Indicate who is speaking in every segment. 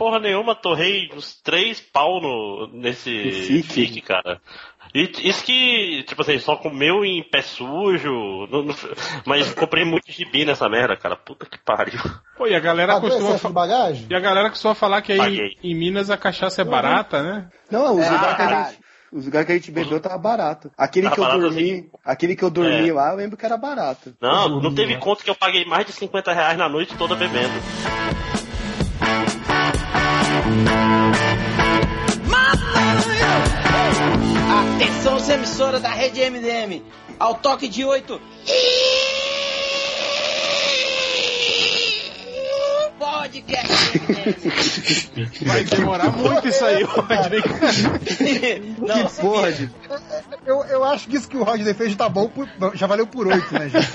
Speaker 1: porra nenhuma, torrei uns três pau no, nesse
Speaker 2: Fique.
Speaker 1: fique, cara. E isso que, tipo assim, só comeu em pé sujo, não- não- mas comprei muito gibi nessa merda, cara. Puta que pariu.
Speaker 3: Pô, e a galera
Speaker 4: Pagou
Speaker 3: costuma. fa-
Speaker 4: bagagem?
Speaker 3: E a galera costuma falar que aí
Speaker 1: Paguei.
Speaker 3: em Minas a cachaça é barata, né?
Speaker 2: Não, os
Speaker 5: É,
Speaker 2: lugares que a gente. Os lugares que a gente bebeu tava barato. Aquele
Speaker 1: Tava
Speaker 2: que eu
Speaker 1: barato,
Speaker 2: dormi,
Speaker 1: assim.
Speaker 2: aquele que eu dormi
Speaker 1: É.
Speaker 2: lá, eu lembro que era barato.
Speaker 1: Não, não teve conta que eu paguei mais de 50 reais na noite toda bebendo.
Speaker 5: Atenção, os emissora da rede MDM. Ao toque de oito. Podcast.
Speaker 3: Vai demorar muito isso aí, Rodney.
Speaker 5: Não,
Speaker 2: que porra de.
Speaker 4: Eu, eu acho que isso que o Rodney fez tá bom, por- já valeu por oito, né, gente?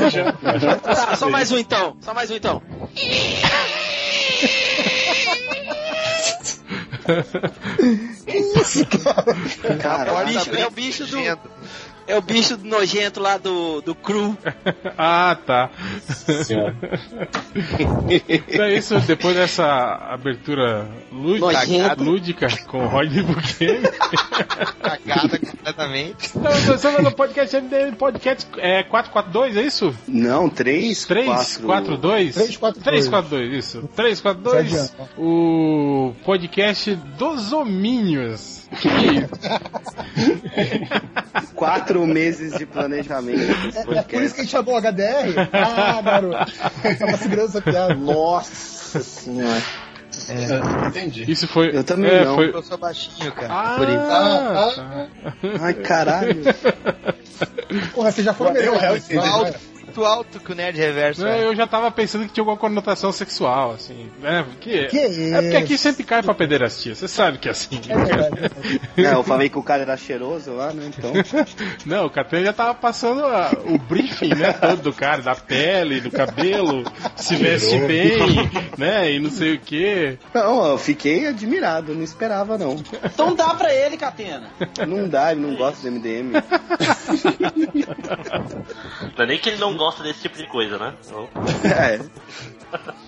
Speaker 4: Tá.
Speaker 5: Tá, só mais um então. Só mais um então.
Speaker 2: Cara,
Speaker 5: É o bicho, é o bicho do. É o bicho nojento lá do, do Cru.
Speaker 3: ah, tá. Então é isso, depois dessa abertura lúdica, lúdica com o Rodney Buchanan.
Speaker 6: Cagada completamente.
Speaker 3: Estamos no podcast MDM Podcast é, 442, é isso?
Speaker 2: Não, três,
Speaker 3: 342?
Speaker 2: quatro.
Speaker 3: 342, isso. 342,
Speaker 4: Sete
Speaker 3: o podcast dos homínios. Que-
Speaker 2: Quatro meses de planejamento desse
Speaker 4: É por isso que a gente chamou HDR? Ah, garoto. Tava segurando essa piada.
Speaker 2: Nossa senhora.
Speaker 7: Entendi.
Speaker 3: Isso foi.
Speaker 2: Eu também
Speaker 3: é,
Speaker 2: não.
Speaker 3: Foi...
Speaker 6: Eu sou baixinho, cara.
Speaker 3: Ah,
Speaker 6: Por isso.
Speaker 4: Ah,
Speaker 3: tá.
Speaker 2: Ai, caralho.
Speaker 4: Porra, você já foi melhor.
Speaker 7: Hell,
Speaker 4: Vai, vai.
Speaker 6: Alto, muito alto que o Nerd Reverso
Speaker 3: Não,
Speaker 6: é.
Speaker 3: eu já tava pensando que tinha alguma conotação sexual, assim, né? Porque,
Speaker 4: Que
Speaker 3: é porque aqui sempre cai pra pederastia, você sabe que é assim.
Speaker 4: É verdade.
Speaker 2: É, eu falei que o cara era cheiroso lá, né? Então.
Speaker 3: Não, o Catena já tava passando a- o briefing, né, todo do cara, da pele, do cabelo, se veste bem, né, e não sei o que.
Speaker 2: Não, eu fiquei admirado, não esperava não.
Speaker 5: Então dá pra ele, Catena.
Speaker 2: Não dá, ele não gosta do MDM.
Speaker 1: Não é nem que ele não gosta desse tipo de coisa, né? Então,
Speaker 2: É.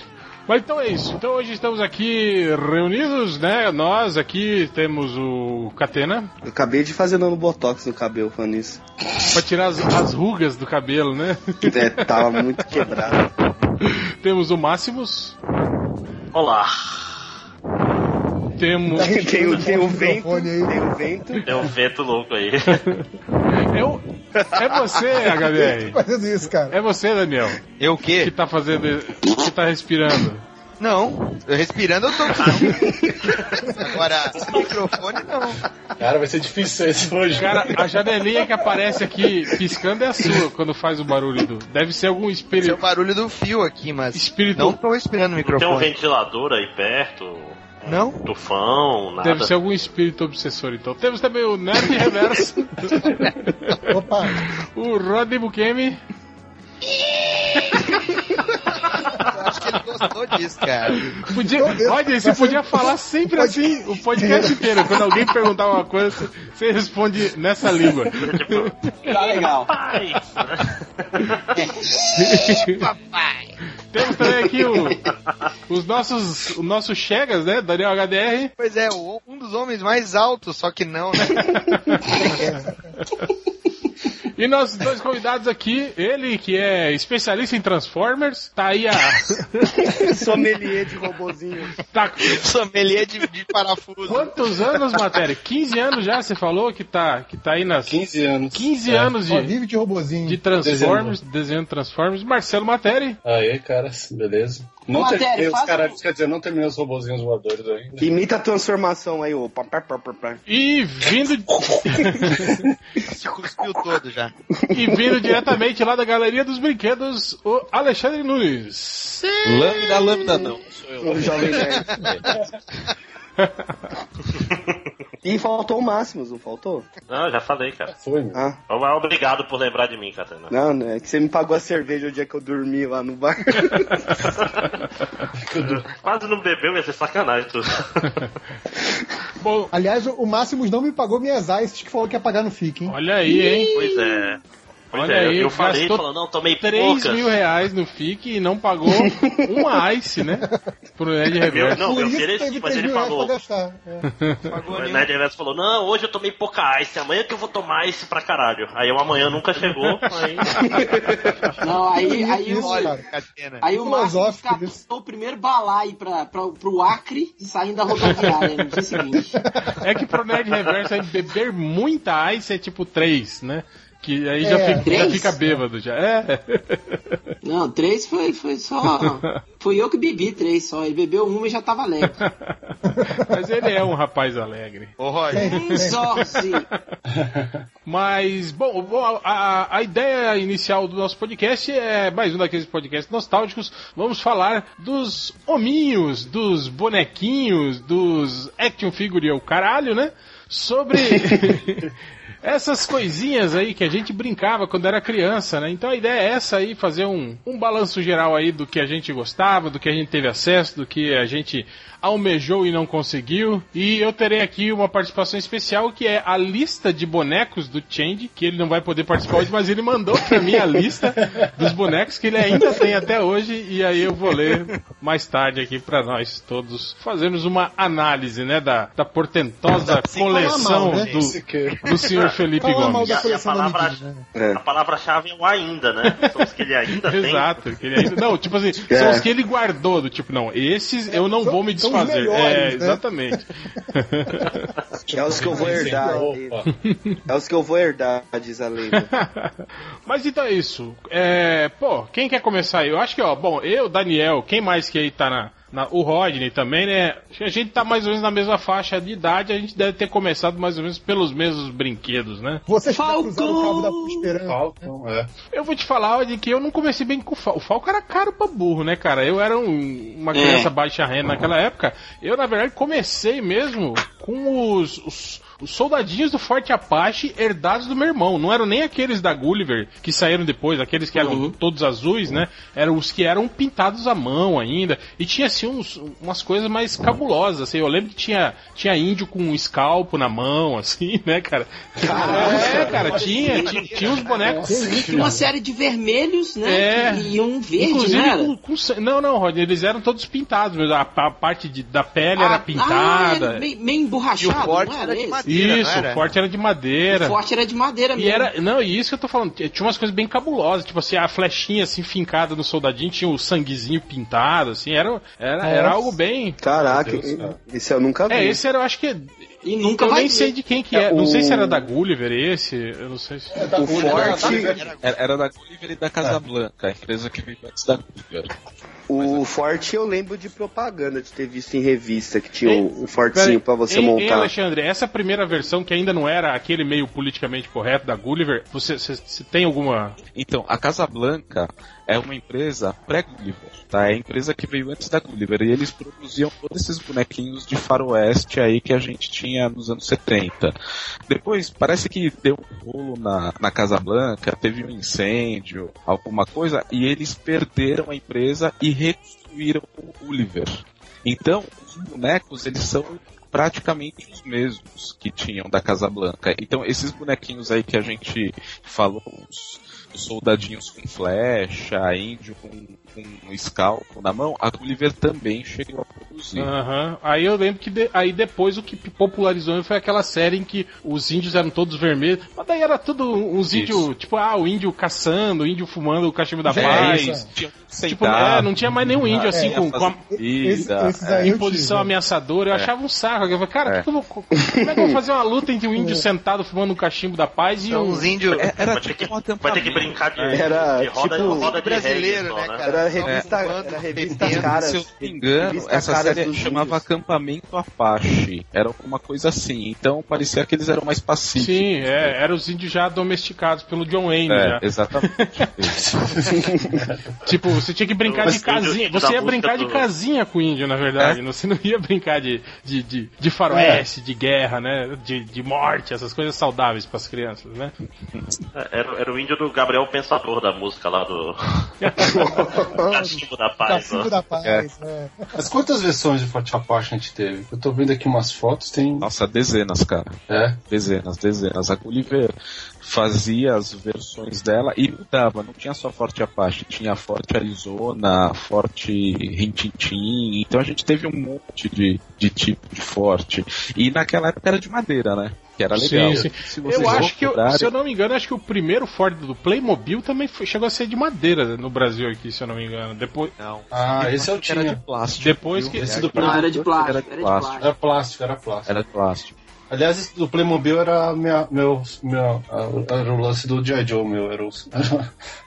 Speaker 3: Mas então é isso. Então hoje estamos aqui reunidos, né? Nós aqui temos o Catena
Speaker 2: Eu acabei de fazer dano botox no cabelo falando isso.
Speaker 3: pra tirar as, as rugas do cabelo, né?
Speaker 2: É, tava muito quebrado.
Speaker 3: temos o Máximos,
Speaker 1: Olá.
Speaker 3: Temos
Speaker 2: Tem, o- tem o vento,
Speaker 4: microfone aí.
Speaker 2: tem o vento.
Speaker 1: Tem um vento louco aí.
Speaker 3: é, o- é você, HDR.
Speaker 4: Fazendo isso, cara.
Speaker 3: É você, Daniel,
Speaker 6: Eu o
Speaker 3: que
Speaker 6: quê?
Speaker 3: tá fazendo, que tá respirando.
Speaker 6: Não. Eu respirando eu tô aqui. Agora, microfone não.
Speaker 7: Cara, vai ser difícil esse hoje.
Speaker 3: Cara, a janelinha que aparece aqui piscando é a sua quando faz o barulho do. Deve ser algum
Speaker 6: Esse é o
Speaker 3: espírito.
Speaker 6: barulho do fio aqui, mas.
Speaker 3: Espírito.
Speaker 6: Não tô respirando no
Speaker 1: Não tem um
Speaker 6: microfone.
Speaker 1: ventilador aí perto?
Speaker 6: Não?
Speaker 1: Tufão, nada.
Speaker 3: Deve ser algum espírito obsessor, então. Temos também o Nerd Reverso,
Speaker 4: Opa,
Speaker 3: o Rodney Bukemi.
Speaker 6: Eu acho que ele gostou disso, cara.
Speaker 3: Podia, olha, você podia falar sempre assim o podcast inteiro. Quando alguém perguntar uma coisa, você responde nessa língua.
Speaker 5: Tá legal.
Speaker 1: pai!
Speaker 6: Papai.
Speaker 3: Temos também aqui o- os nossos, os nossos chegas, né? Daniel HDR.
Speaker 6: Pois é, o- um dos homens mais altos, só que não, né?
Speaker 3: E nossos dois convidados aqui, ele que é especialista em Transformers, tá aí a.
Speaker 2: Sommelier de robozinho.
Speaker 3: Tá,
Speaker 6: Sommelier de, de parafuso.
Speaker 3: quantos anos, matéria? 15 anos já, você falou que tá, que tá aí nas
Speaker 7: 15 anos.
Speaker 3: 15
Speaker 7: É.
Speaker 3: anos
Speaker 4: só
Speaker 3: de,
Speaker 4: vive de robozinho.
Speaker 3: de Transformers, desenhando Transformers. Marcelo Matéria.
Speaker 7: Aí, cara, beleza. Não
Speaker 5: Matéria,
Speaker 7: terminei os
Speaker 5: faz
Speaker 7: caralhos, quer dizer, não terminei os robozinhos voadores ainda.
Speaker 2: Imita a transformação aí, ô. Pá, pá, pá, pá, pá.
Speaker 3: E vindo,
Speaker 6: Se cuspiu todo já.
Speaker 3: e vindo diretamente lá da Galeria dos Brinquedos, o Alexandre Nunes.
Speaker 8: Lambda, lambda não. Sou eu.
Speaker 2: O jovem nerd. E faltou o Máximos, não faltou?
Speaker 1: Não, já falei, cara.
Speaker 7: Foi, meu.
Speaker 2: Ah,
Speaker 1: Mas Obrigado por lembrar de mim, Catena.
Speaker 2: não, né? É que você me pagou a cerveja o dia que eu dormi lá no bar.
Speaker 1: Quase não bebeu, ia ser sacanagem tudo.
Speaker 3: Bom,
Speaker 4: Aliás, o Máximos não me pagou minhas ices que falou que ia pagar no FIC, hein?
Speaker 3: olha aí, hein?
Speaker 1: pois é. Pois
Speaker 3: Olha
Speaker 1: é,
Speaker 3: aí,
Speaker 1: eu falei, falou, não, tomei
Speaker 3: 3
Speaker 1: poucas.
Speaker 3: mil reais no FIC e não pagou um ice, né? Pro Ned Reverso.
Speaker 1: não,
Speaker 4: Por
Speaker 1: eu ofereci,
Speaker 4: teve
Speaker 1: mas
Speaker 4: 3
Speaker 1: ele falou.
Speaker 4: É.
Speaker 5: Pagou
Speaker 1: O. Ned Reverso falou, não, hoje eu tomei pouca ice, amanhã que eu vou tomar ice pra caralho. Aí o amanhã nunca chegou, aí...
Speaker 5: Não, aí, aí,
Speaker 4: Isso,
Speaker 5: aí o Márcio
Speaker 4: Filosófico
Speaker 5: captou o primeiro balai pra, pra, pro Acre e saindo da rodoviária no dia seguinte.
Speaker 3: É que pro Nerd Reverso aí beber muita ice é tipo 3, né? Que aí já,
Speaker 4: É,
Speaker 3: fica, já
Speaker 5: três?
Speaker 3: fica bêbado já. É.
Speaker 5: Não, três foi, foi só. Foi eu que bebi três só. Ele bebeu uma e já tava alegre.
Speaker 3: Mas ele é um rapaz alegre.
Speaker 6: Ô, Roger,
Speaker 5: Um só, sim.
Speaker 3: Mas, bom, a, a ideia inicial do nosso podcast é mais um daqueles podcasts nostálgicos. Vamos falar dos hominhos, dos bonequinhos, dos action figure o caralho, né? Sobre essas coisinhas aí que a gente brincava quando era criança, né? Então a ideia é essa aí, fazer um, um balanço geral aí do que a gente gostava, do que a gente teve acesso, do que a gente almejou e não conseguiu. E eu terei aqui uma participação especial que é a lista de bonecos do Change, que ele não vai poder participar hoje, mas ele mandou pra mim a lista dos bonecos que ele ainda tem até hoje e aí eu vou ler mais tarde aqui pra nós todos fazermos uma análise, né, da, da portentosa coleção
Speaker 4: mal, né?
Speaker 3: do, do senhor Felipe
Speaker 4: Fala
Speaker 3: Gomes.
Speaker 1: E a,
Speaker 4: da
Speaker 1: e a palavra,
Speaker 4: medida, né?
Speaker 2: É.
Speaker 1: a palavra-chave é o ainda, né? São os que ele ainda tem.
Speaker 3: Exato, que ele ainda, não, tipo assim, são os que ele guardou, do tipo, não, esses eu não
Speaker 4: São-
Speaker 3: vou me
Speaker 4: são os
Speaker 3: desfazer.
Speaker 4: melhores,
Speaker 3: é,
Speaker 4: né?
Speaker 3: exatamente.
Speaker 2: É os que eu vou herdar.
Speaker 7: Opa.
Speaker 2: É os que eu vou herdar, diz a lenda.
Speaker 3: Mas então é isso. É, pô, quem quer começar aí? Eu acho que, ó, bom, eu, Daniel, quem mais que aí tá na. na- o Rodney também, né? Acho que a gente tá mais ou menos na mesma faixa de idade, a gente deve ter começado mais ou menos pelos mesmos brinquedos, né?
Speaker 4: Você
Speaker 5: Falcão!
Speaker 4: o cabo da esperança.
Speaker 7: Falcon, é.
Speaker 3: Eu vou te falar de que eu não comecei bem com o Falco. O Falco era caro pra burro, né, cara? Eu era um- uma criança
Speaker 5: É.
Speaker 3: baixa renda naquela época. Eu, na verdade, comecei mesmo com os, os, os soldadinhos do Forte Apache herdados do meu irmão. Não eram nem aqueles da Gulliver que saíram depois, aqueles que eram
Speaker 5: Uhum.
Speaker 3: todos azuis, né? Eram os que eram pintados à mão ainda. E tinha, assim, uns, umas coisas mais cabulosas, assim. Eu lembro que tinha, tinha índio com um escalpo na mão, assim, né, cara? É, cara, tinha, tinha, tinha uns bonecos.
Speaker 5: Tinha uma série de vermelhos, né?
Speaker 3: É.
Speaker 5: E um verde,
Speaker 3: Inclusive
Speaker 5: né?
Speaker 3: com, com Não, não, Rodney, eles eram todos pintados, mas a, a parte de- da pele era
Speaker 5: Ah,
Speaker 3: pintada.
Speaker 5: era meio, meio
Speaker 6: E o
Speaker 5: emborrachado,
Speaker 6: forte
Speaker 5: não
Speaker 6: era de madeira,
Speaker 3: Isso,
Speaker 6: não era?
Speaker 3: o forte era de madeira.
Speaker 5: O forte era de madeira
Speaker 3: E
Speaker 5: mesmo.
Speaker 3: era. Não, e isso que eu tô falando. Tinha umas coisas bem cabulosas. Tipo assim, a flechinha assim fincada no soldadinho, tinha o sanguezinho pintado, assim. Era, era, era algo bem.
Speaker 2: Caraca,
Speaker 7: Deus, cara.
Speaker 2: esse eu nunca vi.
Speaker 3: É, esse era, eu acho que.
Speaker 5: E nunca
Speaker 3: eu nem
Speaker 5: ver.
Speaker 3: sei de quem que é. Não sei se era
Speaker 2: o-
Speaker 3: da Gulliver esse. Eu não sei se.
Speaker 2: O forte,
Speaker 8: Era, era da Gulliver e da Casablanca, a empresa que veio antes da Gulliver.
Speaker 2: O forte eu lembro de propaganda, de ter visto em revista que tinha
Speaker 3: Ei,
Speaker 2: um, fortinho pra você
Speaker 3: Ei, ei,
Speaker 2: montar.
Speaker 3: Alexandre, essa primeira versão que ainda não era aquele meio politicamente correto da Gulliver, você, você- você tem alguma.
Speaker 8: Então, a Casablanca é uma empresa pré-Gulliver, tá? É a empresa que veio antes da Gulliver e eles produziam todos esses bonequinhos de faroeste aí que a gente tinha nos anos 70. Depois, parece que deu um rolo na, na Casablanca, teve um incêndio, alguma coisa, e eles perderam a empresa e reconstruíram o Gulliver. Então, os bonecos, eles são praticamente os mesmos que tinham da Casablanca. Então, esses bonequinhos aí que a gente falou, os soldadinhos com flecha, índio com, com um escalpo na mão, a Gulliver também chegou a produzir.
Speaker 3: Aham. Aí eu lembro que de- aí depois o que popularizou foi aquela série em que os índios eram todos vermelhos, mas daí era tudo uns
Speaker 8: Isso.
Speaker 3: índios, tipo, ah, o índio caçando, o índio fumando o cachimbo da
Speaker 8: É,
Speaker 3: paz. Tipo, é, não tinha mais nenhum índio assim com, com a,
Speaker 4: Esse- aí eu
Speaker 3: em posição
Speaker 4: tive.
Speaker 3: ameaçadora. Eu achava um saco. Eu falei, cara,
Speaker 8: É.
Speaker 3: que que eu vou- como é que eu vou fazer uma luta entre um índio sentado fumando um cachimbo da paz e
Speaker 6: São
Speaker 3: um.
Speaker 6: os índios.
Speaker 8: É, Era
Speaker 1: que,
Speaker 8: tipo um acampamento.
Speaker 1: Brincar de,
Speaker 2: Era,
Speaker 1: de roda,
Speaker 2: tipo,
Speaker 1: roda de
Speaker 6: brasileiro,
Speaker 1: reggae só,
Speaker 6: né, cara?
Speaker 2: Era revista,
Speaker 6: É.
Speaker 2: era revista caras.
Speaker 8: Se eu não me engano, essa série chamava
Speaker 2: Índios.
Speaker 8: Acampamento Apache. Era alguma coisa assim. Então parecia que eles eram mais pacíficos.
Speaker 3: Sim, é, eram os índios já domesticados pelo John Wayne.
Speaker 8: É,
Speaker 3: já.
Speaker 8: exatamente.
Speaker 3: Tipo, você tinha que brincar de casinha. Você ia brincar de casinha com o índio, na verdade. Você não ia brincar de, de, de, de faroeste, de guerra, né? De, de morte, essas coisas saudáveis para as crianças, né?
Speaker 1: Era, era o índio do Gabriel Pensador da música lá do. Cachimbo da Paz.
Speaker 4: Cacimbo
Speaker 1: ó.
Speaker 4: da paz, né?
Speaker 7: Mas quantas versões de Forte Apache a gente teve? Eu tô vendo aqui umas fotos, tem.
Speaker 8: Nossa, dezenas, cara.
Speaker 7: É.
Speaker 8: Dezenas, dezenas. A Gulliver fazia as versões dela e mudava. Não tinha só Forte Apache, tinha Forte Arizona, Forte Rintintim. Então a gente teve um monte de, de tipo de forte. E naquela época era de madeira, né? Que era legal.
Speaker 3: Sim, sim.
Speaker 8: Se vocês
Speaker 3: Eu acho que, eu-
Speaker 8: procurarem-
Speaker 3: se eu não me engano, acho que o primeiro Ford do Playmobil também foi- chegou a ser de madeira no Brasil aqui, se eu não me engano. Depois,
Speaker 6: Não.
Speaker 7: Ah, esse eu
Speaker 8: era de
Speaker 7: tinha.
Speaker 8: plástico.
Speaker 3: depois que.
Speaker 7: Esse do
Speaker 5: Não,
Speaker 7: Playmobil
Speaker 5: era de plástico,
Speaker 8: Era
Speaker 5: era
Speaker 8: de plástico.
Speaker 7: era plástico, era plástico.
Speaker 8: Era de plástico.
Speaker 7: Aliás, do Playmobil era minha, meu, meu, era o lance do G.I. Joe, meu. Era o,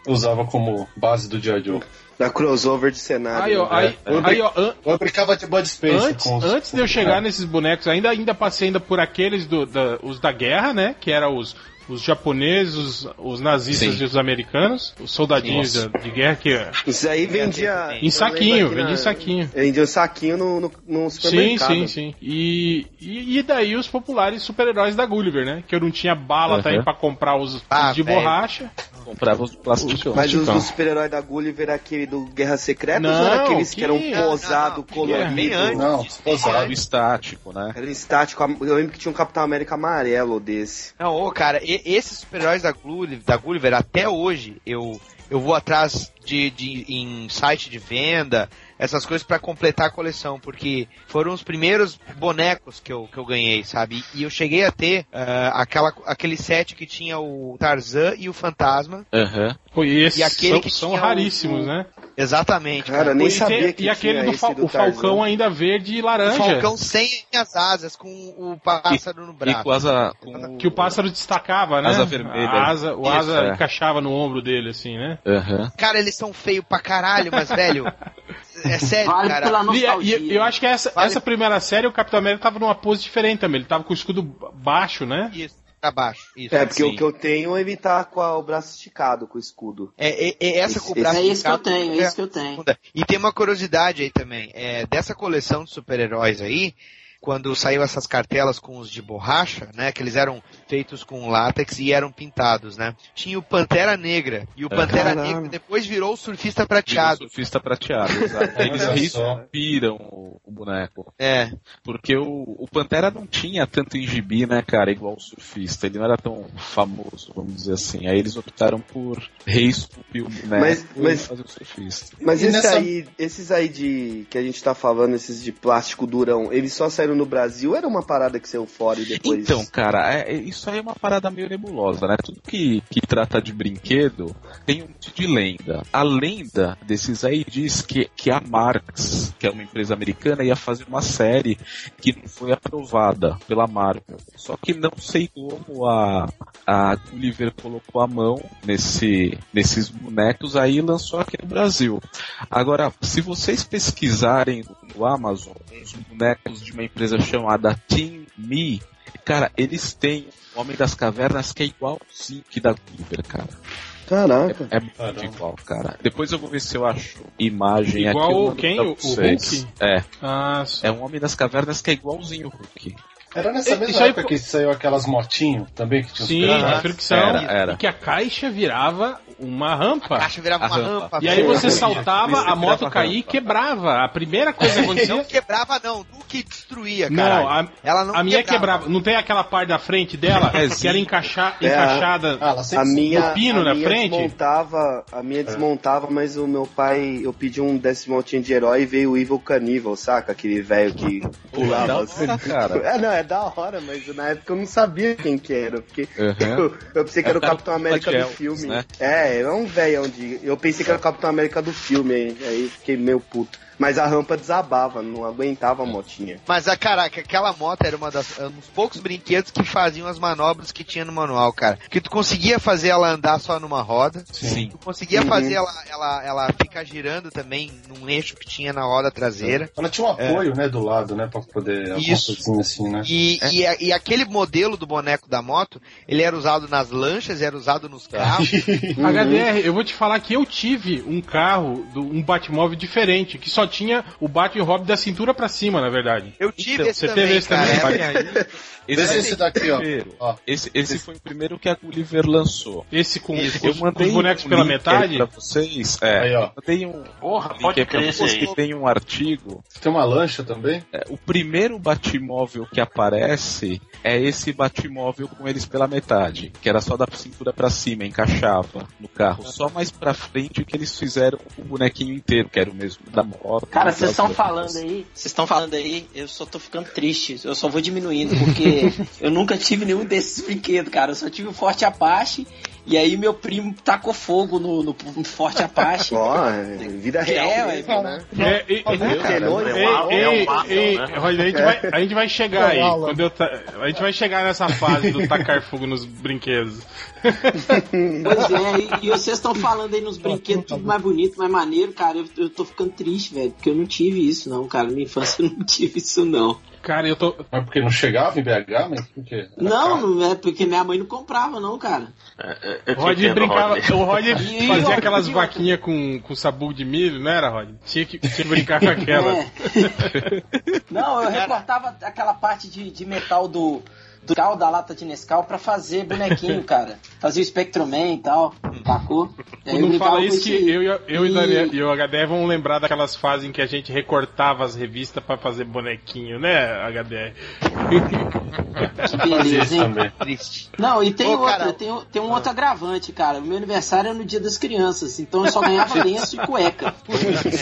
Speaker 7: eu usava como base do G.I. Joe.
Speaker 2: Da crossover de cenário.
Speaker 3: Aí, ó,
Speaker 2: né?
Speaker 3: aí,
Speaker 7: Eu
Speaker 3: aí, ó, an-
Speaker 7: Eu brincava de Bud Spencer
Speaker 3: antes,
Speaker 7: com os,
Speaker 3: antes de eu chegar nesses bonecos, ainda, ainda passei ainda por aqueles do, da, os da guerra, né? Que eram os, os japoneses, os, os nazistas
Speaker 8: Sim.
Speaker 3: e os americanos, os soldadinhos de, de guerra que
Speaker 2: Isso aí vendia.
Speaker 3: em saquinho, vendia em
Speaker 2: na-
Speaker 3: saquinho.
Speaker 2: Vendia um saquinho no, no, no
Speaker 3: Sim,
Speaker 2: supermercado.
Speaker 3: sim, sim. E, e, e daí os populares super-heróis da Gulliver, né? Que eu não tinha bala
Speaker 8: Uhum.
Speaker 3: também pra comprar os, os
Speaker 6: Ah,
Speaker 3: de
Speaker 6: velho.
Speaker 3: borracha.
Speaker 8: Comprava os plásticos.
Speaker 2: Mas os
Speaker 3: Então.
Speaker 2: do super-herói da Gulliver, aquele do Guerra Secreta,
Speaker 3: Não,
Speaker 2: ou era aqueles que,
Speaker 3: que-
Speaker 2: eram posado,
Speaker 6: não, não.
Speaker 2: colorido?
Speaker 6: Bem antes.
Speaker 7: Não, posado.
Speaker 8: estático, né?
Speaker 2: Era estático. Eu lembro que tinha um Capitão América amarelo desse.
Speaker 6: Não, ô, cara, e- esses super-heróis da Gulliver, da Gulliver, até hoje, eu, eu vou atrás de, de em site de venda, essas coisas pra completar a coleção, porque foram os primeiros bonecos que eu, que eu ganhei, sabe? E eu cheguei a ter ah, aquela, aquele set que tinha o Tarzan e o Fantasma.
Speaker 8: Aham.
Speaker 3: Pô, e esses
Speaker 6: E aquele
Speaker 3: são,
Speaker 6: que
Speaker 3: são
Speaker 6: tinha o- o-
Speaker 3: né?
Speaker 6: Exatamente.
Speaker 2: Cara, nem
Speaker 3: e
Speaker 2: sabia
Speaker 3: tem-
Speaker 2: que
Speaker 3: e aquele
Speaker 2: tinha
Speaker 3: do, Fal-
Speaker 2: do
Speaker 3: o Falcão ainda verde e
Speaker 6: O
Speaker 3: laranja.
Speaker 6: Falcão sem as asas, com o pássaro no
Speaker 8: E
Speaker 6: braço.
Speaker 8: com asa. Com
Speaker 3: Que o pássaro destacava, né?
Speaker 8: Asa vermelha.
Speaker 3: A asa, o
Speaker 8: Isso,
Speaker 3: asa
Speaker 8: é.
Speaker 3: encaixava no ombro dele, assim, né?
Speaker 8: Aham.
Speaker 6: Cara, eles são feios pra caralho, mas, velho, é sério,
Speaker 5: Vale
Speaker 6: cara.
Speaker 5: pela
Speaker 3: E,
Speaker 5: nostalgia.
Speaker 3: e- eu acho que essa,
Speaker 6: Vale-
Speaker 3: essa primeira série, o Capitão América tava numa pose diferente também. Ele tava com o escudo baixo, né?
Speaker 6: Isso, pra baixo. Isso.
Speaker 2: É, porque
Speaker 8: Sim.
Speaker 2: o que eu tenho, ele tá com a- o braço esticado, com o escudo.
Speaker 6: É, é- é essa com o
Speaker 2: Esse-
Speaker 6: braço
Speaker 5: É isso que eu
Speaker 6: esticado,
Speaker 5: tenho, é isso que eu tenho.
Speaker 6: E tem uma curiosidade aí também. É, dessa coleção de super-heróis aí, quando saiu essas cartelas com os de borracha, né? Que eles eram feitos com látex e eram pintados, né? Tinha o Pantera Negra. E o Pantera
Speaker 2: Caralho.
Speaker 6: Negra depois virou o surfista
Speaker 8: Virou
Speaker 6: prateado.
Speaker 8: surfista prateado, exato. Eles respiram o, o boneco.
Speaker 6: É.
Speaker 8: Porque o, o Pantera não tinha tanto em gibi, né, cara, igual o surfista. Ele não era tão famoso, vamos dizer assim. Aí eles optaram por reesculpir o boneco
Speaker 2: Mas- mas-
Speaker 8: e fazer o surfista.
Speaker 2: Mas esse
Speaker 7: nessa-
Speaker 2: aí, esses aí de que a gente tá falando, esses de plástico durão, eles só saíram no Brasil? Era uma parada que saiu fora e depois.
Speaker 8: Então, cara, é- é- isso aí é uma parada meio nebulosa, né? Tudo que, que trata de brinquedo tem um tipo de lenda. A lenda desses aí diz que, que a Marx, que é uma empresa americana, ia fazer uma série que não foi aprovada pela Marvel. Só que não sei como a, a Gulliver colocou a mão nesse, nesses bonecos aí e lançou aqui no Brasil. Agora, se vocês pesquisarem no Amazon os bonecos de uma empresa chamada Team Me, cara, eles têm o Homem das Cavernas que é igualzinho que da Gulliver, cara.
Speaker 2: Caraca.
Speaker 8: É muito
Speaker 7: Caramba.
Speaker 8: igual, cara. Depois eu vou ver se eu acho imagem
Speaker 3: Igual
Speaker 8: aqui. mando
Speaker 3: quem? O-. Hulk?
Speaker 8: É,
Speaker 3: Ah,
Speaker 8: é um Homem das Cavernas que é igualzinho o Hulk.
Speaker 7: Era nessa
Speaker 3: Isso
Speaker 7: mesma
Speaker 3: aí
Speaker 7: época
Speaker 3: foi-
Speaker 7: que saiu aquelas motinhos também que tinha os
Speaker 3: sim,
Speaker 7: caras.
Speaker 3: a fricção.
Speaker 8: Era, era.
Speaker 3: E que a caixa virava uma
Speaker 6: A
Speaker 3: rampa.
Speaker 6: caixa virava
Speaker 8: A
Speaker 6: uma
Speaker 8: rampa.
Speaker 6: rampa.
Speaker 3: E aí você saltava, a moto caía e quebrava. A primeira coisa que
Speaker 6: Não
Speaker 3: acontecia.
Speaker 6: quebrava, não. Tu que destruía,
Speaker 3: Não,
Speaker 6: cara.
Speaker 3: a,
Speaker 6: Ela não
Speaker 3: a minha quebrava. Não tem aquela parte da frente dela
Speaker 8: É,
Speaker 3: que era encaixar,
Speaker 2: É,
Speaker 3: encaixada.
Speaker 7: Ela
Speaker 2: A
Speaker 7: sempre
Speaker 2: minha,
Speaker 3: no pino
Speaker 2: a
Speaker 3: na
Speaker 2: minha
Speaker 3: frente?
Speaker 2: desmontava, a minha desmontava, mas o meu pai, eu pedi um desse montinho de herói e veio o Evil Cannibal, saca? Aquele velho que pulava
Speaker 8: Da
Speaker 2: assim.
Speaker 8: cara.
Speaker 2: É, não, é da hora, mas na época eu não sabia quem que era, porque
Speaker 8: Uhum.
Speaker 2: eu, eu pensei que era o
Speaker 8: É
Speaker 2: Capitão América do filme.
Speaker 8: né?
Speaker 2: É, é um velhão de. Eu pensei que era o Capitão América do filme, aí, fiquei meio puto. Mas a rampa desabava, não aguentava a motinha.
Speaker 6: Mas, a caraca, aquela moto era uma das, um dos poucos brinquedos que faziam as manobras que tinha no manual, cara. Que tu conseguia fazer ela andar só numa roda.
Speaker 8: Sim.
Speaker 6: Tu conseguia
Speaker 2: Uhum.
Speaker 6: fazer ela, ela, ela ficar girando também num eixo que tinha na roda traseira.
Speaker 7: Ela tinha um apoio, né, do lado, né, pra poder
Speaker 6: Isso.
Speaker 7: assim, assim, né?
Speaker 6: E, e, a- e aquele modelo do boneco da moto, ele era usado nas lanchas, era usado nos carros.
Speaker 3: HDR, eu vou te falar que eu tive um carro, do, um Batmóvel diferente, que só tinha o Batman Robin da cintura pra cima, na verdade.
Speaker 6: Eu tive
Speaker 8: Então,
Speaker 6: esse
Speaker 3: você
Speaker 6: também,
Speaker 3: teve esse
Speaker 6: cara.
Speaker 3: também,
Speaker 6: É,
Speaker 8: Aí,
Speaker 7: Esse,
Speaker 8: esse,
Speaker 7: esse daqui, ó.
Speaker 8: esse, esse foi o primeiro que a Gulliver lançou.
Speaker 3: Esse com,
Speaker 6: Isso,
Speaker 3: com
Speaker 8: Eu mandei
Speaker 3: os bonecos
Speaker 8: um
Speaker 3: pela metade.
Speaker 8: pra vocês. É,
Speaker 7: Aí, ó.
Speaker 8: eu mandei um
Speaker 1: Porra, pode crer esse
Speaker 8: que tem um artigo
Speaker 7: Tem uma lancha também?
Speaker 8: É, o primeiro Batmóvel que aparece é esse batimóvel com eles pela metade, que era só da cintura pra cima, encaixava no carro. Só mais pra frente que eles fizeram o bonequinho inteiro, que era o mesmo da moto.
Speaker 9: Cara, vocês estão falando aí, vocês estão falando aí, eu só tô ficando triste, eu só vou diminuindo, porque eu nunca tive nenhum desses brinquedos, cara. Eu só tive o Forte Apache, e aí meu primo tacou fogo no, no, no Forte Apache.
Speaker 2: Ó, é vida real
Speaker 9: É,
Speaker 2: mesmo, né?
Speaker 3: É, e-
Speaker 1: é é
Speaker 3: a gente vai, chegar aí.
Speaker 4: É Alan.
Speaker 3: Quando eu ta- a gente vai chegar nessa fase do tacar fogo nos brinquedos.
Speaker 9: Pois é, e, e vocês estão falando aí nos brinquedos tudo mais bonito, mais maneiro, cara. Eu, eu tô ficando triste, velho, porque eu não tive isso, não, cara. Na minha infância eu não tive isso, não.
Speaker 3: Cara, eu tô.
Speaker 7: Mas porque não chegava em BH, mas por quê? Era
Speaker 9: Não,
Speaker 7: caro?
Speaker 9: não é porque minha mãe não comprava, não, cara.
Speaker 1: É, te
Speaker 3: Rod
Speaker 1: entendo,
Speaker 3: brincava.
Speaker 1: Rodney.
Speaker 3: O Rod fazia aquelas vaquinhas com, com sabugo de milho, não era, Rod? Tinha que, tinha que brincar com aquela.
Speaker 9: É. Não, eu recortava aquela parte de, de metal do, do cal da lata de Nescau pra fazer bonequinho, cara. Fazia o Spectroman e tal, sacou? E aí eu
Speaker 3: Não fala isso que eu, e a- eu e,
Speaker 9: E-
Speaker 3: Daniel, e o HDR vão lembrar daquelas fases em que a gente recortava as revistas pra fazer bonequinho, né, HDR?
Speaker 9: Que beleza, hein?
Speaker 7: também.
Speaker 6: Triste.
Speaker 9: Não, e tem
Speaker 6: Ô,
Speaker 9: outra,
Speaker 6: cara.
Speaker 9: tem, tem um outro agravante, cara. O meu aniversário é no dia das crianças, então eu só ganhava lenço e cueca.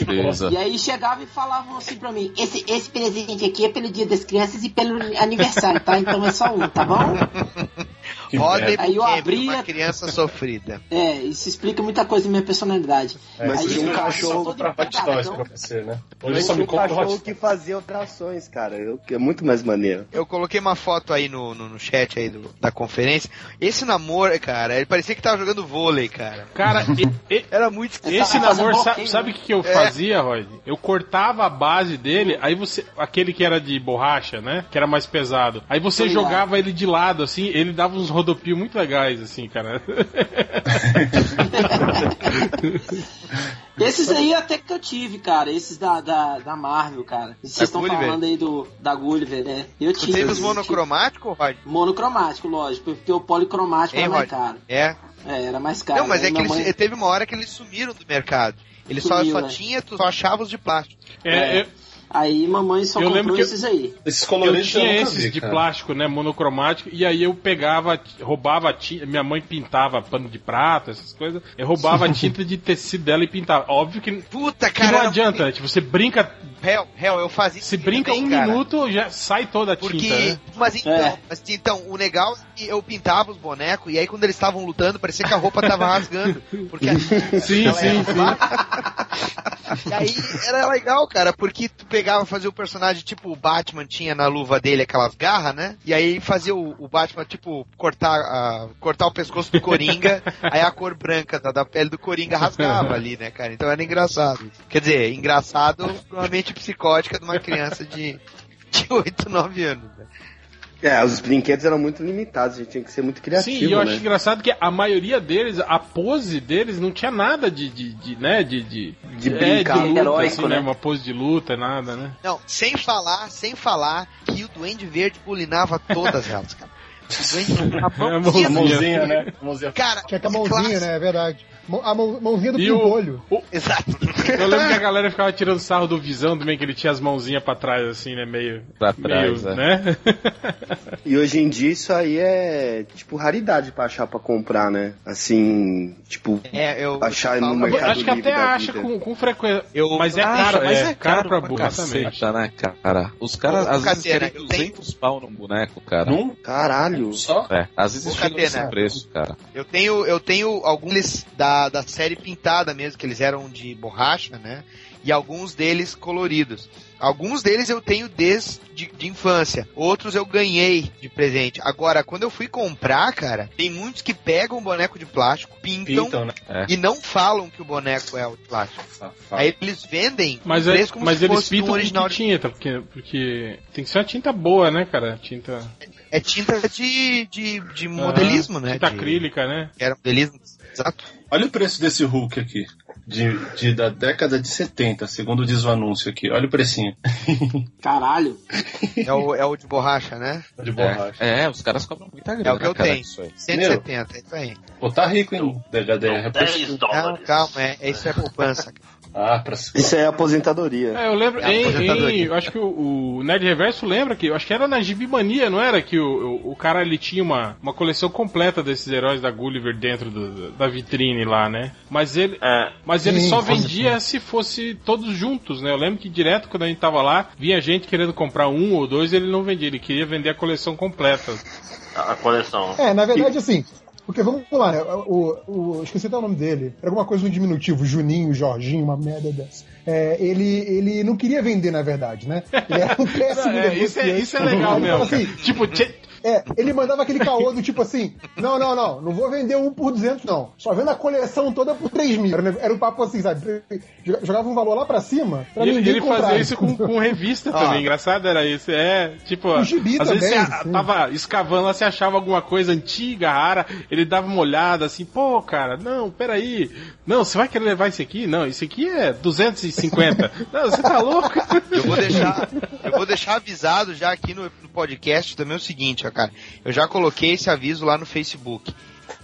Speaker 8: Beleza.
Speaker 9: E aí chegava e falavam assim pra mim, esse, esse presente aqui é pelo dia das crianças e pelo aniversário, tá? Então é só um, tá bom?
Speaker 7: Merda.
Speaker 9: Aí eu abria-
Speaker 6: uma criança sofrida.
Speaker 9: É, isso explica muita coisa da minha personalidade.
Speaker 2: Mas
Speaker 9: Aí
Speaker 2: tinha um
Speaker 9: eu
Speaker 2: cachorro
Speaker 7: Pra Hot Toys
Speaker 9: pegadão.
Speaker 7: pra você, né? Hoje só me
Speaker 2: um
Speaker 7: compra
Speaker 2: cachorro
Speaker 7: Hot
Speaker 2: que fazia operações, cara. Eu, que é muito mais maneiro.
Speaker 6: Eu coloquei uma foto aí no, no, no chat aí do- da conferência. Esse namoro, cara, ele parecia que tava jogando vôlei, cara.
Speaker 3: Cara, e- e-
Speaker 6: Era muito esquisito.
Speaker 3: esse namoro,
Speaker 9: bloqueio,
Speaker 3: sabe o
Speaker 9: né?
Speaker 3: que, que eu fazia, Rod? Eu cortava a base dele, aí você. Aquele que era de borracha, né? Que era mais pesado. Aí você
Speaker 9: ligado.
Speaker 3: jogava ele de lado, assim, ele dava uns rodopios muito legais, assim, cara.
Speaker 9: Esses aí até que eu tive, cara. Esses da, da, da Marvel, cara. Vocês estão
Speaker 6: Gulliver?
Speaker 9: falando aí do, da Gulliver, né? Eu tive.
Speaker 6: teve os
Speaker 9: esses,
Speaker 6: monocromáticos, Rod?
Speaker 9: monocromático, lógico. Porque o policromático
Speaker 6: Hein,
Speaker 9: era mais
Speaker 6: Rod?
Speaker 9: caro.
Speaker 6: É.
Speaker 9: É, era mais caro.
Speaker 6: Não, mas é
Speaker 9: Aí
Speaker 6: que eles,
Speaker 9: mãe-
Speaker 6: teve uma hora que eles sumiram do mercado. Ele só,
Speaker 9: Sumiu,
Speaker 6: só
Speaker 9: né?
Speaker 6: tinha, tu só achava os de plástico.
Speaker 3: É, eu,
Speaker 9: Aí mamãe só
Speaker 3: Eu
Speaker 9: comprou
Speaker 3: lembro que eu-
Speaker 9: esses aí.
Speaker 7: Esses
Speaker 3: eu
Speaker 7: coloridos
Speaker 3: tinha
Speaker 7: nunca
Speaker 3: esses
Speaker 7: vi,
Speaker 3: de
Speaker 7: cara.
Speaker 3: plástico, né? Monocromático, e aí eu pegava, roubava a tinta. Minha mãe pintava pano de prata, essas coisas. Eu roubava a tinta de tecido dela e pintava. Óbvio que,
Speaker 6: Puta,
Speaker 3: que
Speaker 6: cara.
Speaker 3: não adianta, né? Tipo, você brinca.
Speaker 6: Hell, hell, eu fazia
Speaker 3: Se brinca
Speaker 6: também,
Speaker 3: um
Speaker 6: cara.
Speaker 3: minuto, já sai toda a
Speaker 6: Porque,
Speaker 3: tinta, né?
Speaker 6: mas então,
Speaker 9: É.
Speaker 6: mas então, o legal é que eu pintava os bonecos e aí quando eles estavam lutando, parecia que a roupa tava rasgando. Porque
Speaker 3: Sim, sim, sim.
Speaker 6: E aí era legal, cara, porque tu pegava fazer o personagem tipo o Batman tinha na luva dele aquelas garras, né? E aí fazia o, o Batman tipo cortar, a- cortar o pescoço do Coringa, aí a cor branca da, da pele do Coringa rasgava ali, né, cara? Então era engraçado. Quer dizer, engraçado uma mente psicótica de uma criança de, de 8, 9 anos. Né?
Speaker 2: É, os brinquedos eram muito limitados, a gente tinha que ser muito criativo,
Speaker 3: Sim, e eu
Speaker 2: né?
Speaker 3: acho engraçado que a maioria deles, a pose deles não tinha nada de, de, de, né, de, de,
Speaker 2: De
Speaker 3: é,
Speaker 2: brincar.
Speaker 3: de luta,
Speaker 9: Heróico,
Speaker 3: assim, né?
Speaker 9: né?
Speaker 3: Uma pose de luta, nada, né?
Speaker 6: Não, sem falar, sem falar que o Duende Verde bulinava todas elas, cara. O Duende a
Speaker 3: É, a
Speaker 6: mãozinha
Speaker 7: A
Speaker 3: mãozinha.
Speaker 7: né? A mãozinha.
Speaker 6: Cara,
Speaker 4: Tinha com a mãozinha,
Speaker 6: clássico.
Speaker 4: né? É verdade. A mão- mãozinha do
Speaker 3: E o,
Speaker 4: pimpolho.
Speaker 3: o-
Speaker 6: Exato.
Speaker 3: eu lembro que a galera ficava tirando sarro do Visão também, que ele tinha as mãozinhas pra trás, assim, né? Meio.
Speaker 8: Pra trás,
Speaker 3: meio,
Speaker 8: é.
Speaker 3: né?
Speaker 2: E hoje em dia isso aí é, tipo, raridade pra achar pra comprar, né? Assim, tipo,
Speaker 6: É, eu.
Speaker 2: achar no
Speaker 6: eu-
Speaker 2: mercado
Speaker 3: Acho que
Speaker 2: livre
Speaker 3: até
Speaker 2: da
Speaker 3: acha
Speaker 2: vida.
Speaker 3: com, com frequência.
Speaker 6: Eu-
Speaker 3: mas é caro,
Speaker 8: mas
Speaker 3: é, caro pra burro, exatamente.
Speaker 8: caceta, né, cara? Os caras às vezes querem
Speaker 6: tenho-
Speaker 8: 200 pau num boneco, cara.
Speaker 7: Num
Speaker 2: Caralho.
Speaker 7: só?
Speaker 8: É, às vezes chega nesse preço, cara.
Speaker 6: Eu tenho, eu tenho alguns da, da série pintada mesmo, que eles eram de borracha, né? E alguns deles coloridos. Alguns deles eu tenho desde de, de infância. Outros eu ganhei de presente. Agora, quando eu fui comprar, cara, tem muitos que pegam o boneco de plástico, pintam,
Speaker 7: Pintam, né?
Speaker 6: e não falam que o boneco é o de plástico.
Speaker 7: Safado.
Speaker 6: Aí eles vendem
Speaker 3: Mas, é,
Speaker 6: como
Speaker 3: mas
Speaker 6: se
Speaker 3: eles
Speaker 6: fosse do
Speaker 3: pintam
Speaker 6: original.
Speaker 3: com que tinta, porque, porque tem que ser uma tinta boa, né, cara? Tinta.
Speaker 6: É tinta de, de, de modelismo,
Speaker 3: Ah,
Speaker 6: né?
Speaker 3: Tinta
Speaker 6: De-
Speaker 3: acrílica, né?
Speaker 6: Era modelismo, exato.
Speaker 7: Olha o preço desse Hulk aqui. De, de- da década de 70, segundo diz o anúncio aqui. Olha o precinho.
Speaker 9: Caralho.
Speaker 6: É o, é o de borracha, né?
Speaker 7: De borracha.
Speaker 8: É, é, os caras cobram muita grana.
Speaker 6: É o que eu
Speaker 8: cara,
Speaker 6: tenho.
Speaker 8: disso aí.
Speaker 6: 170, é isso aí.
Speaker 7: Pô, tá rico, hein? DHDR. É
Speaker 1: 10
Speaker 7: preço-
Speaker 6: Não,
Speaker 1: dólares.
Speaker 6: calma, é, isso é poupança.
Speaker 7: Ah, pra
Speaker 2: Isso é aposentadoria.
Speaker 3: É, eu lembro,
Speaker 6: É,
Speaker 3: em, em- eu acho que o, o Nerd Reverso lembra que, eu acho que era na Gibimania, não era? Que o, o, o cara ele tinha uma, uma coleção completa desses heróis da Gulliver dentro do- da vitrine lá, né? Mas ele,
Speaker 1: É,
Speaker 3: mas ele
Speaker 4: Sim,
Speaker 3: só vendia se fosse todos juntos, né? Eu lembro que direto quando a gente tava lá, vinha gente querendo comprar um ou dois, ele não vendia, ele queria vender a coleção completa.
Speaker 1: a, a coleção.
Speaker 4: É, na verdade, assim. Porque vamos lá, né? O, o, esqueci até o nome dele. Era alguma coisa no diminutivo, Juninho, Jorginho, uma merda dessa. É, ele, ele não queria vender, na verdade, né? Ele era um péssimo
Speaker 3: É, isso, é, isso é legal mesmo.
Speaker 4: assim,
Speaker 3: Tipo,
Speaker 4: É, ele mandava aquele caô do tipo assim: não, não, não, não vou vender um por 200, não. Só vendo a coleção toda por 3 mil. Era, era um papo assim, sabe? Jogava um valor lá pra cima pra
Speaker 3: E ele,
Speaker 4: ninguém
Speaker 3: ele
Speaker 4: comprar.
Speaker 3: fazia isso com, com revista
Speaker 6: Ah.
Speaker 3: também, engraçado era isso. É, tipo,
Speaker 4: O gibi
Speaker 3: às vezes
Speaker 4: também,
Speaker 3: você
Speaker 4: sim.
Speaker 3: tava escavando lá, você achava alguma coisa antiga, rara, ele dava uma olhada assim, pô, cara, não, peraí, não, você vai querer levar esse aqui? Não, esse aqui é 250. não, você tá louco?
Speaker 6: Eu vou deixar, eu vou deixar avisado já aqui no, no podcast também o seguinte, ó, cara. Eu já coloquei esse aviso lá no Facebook.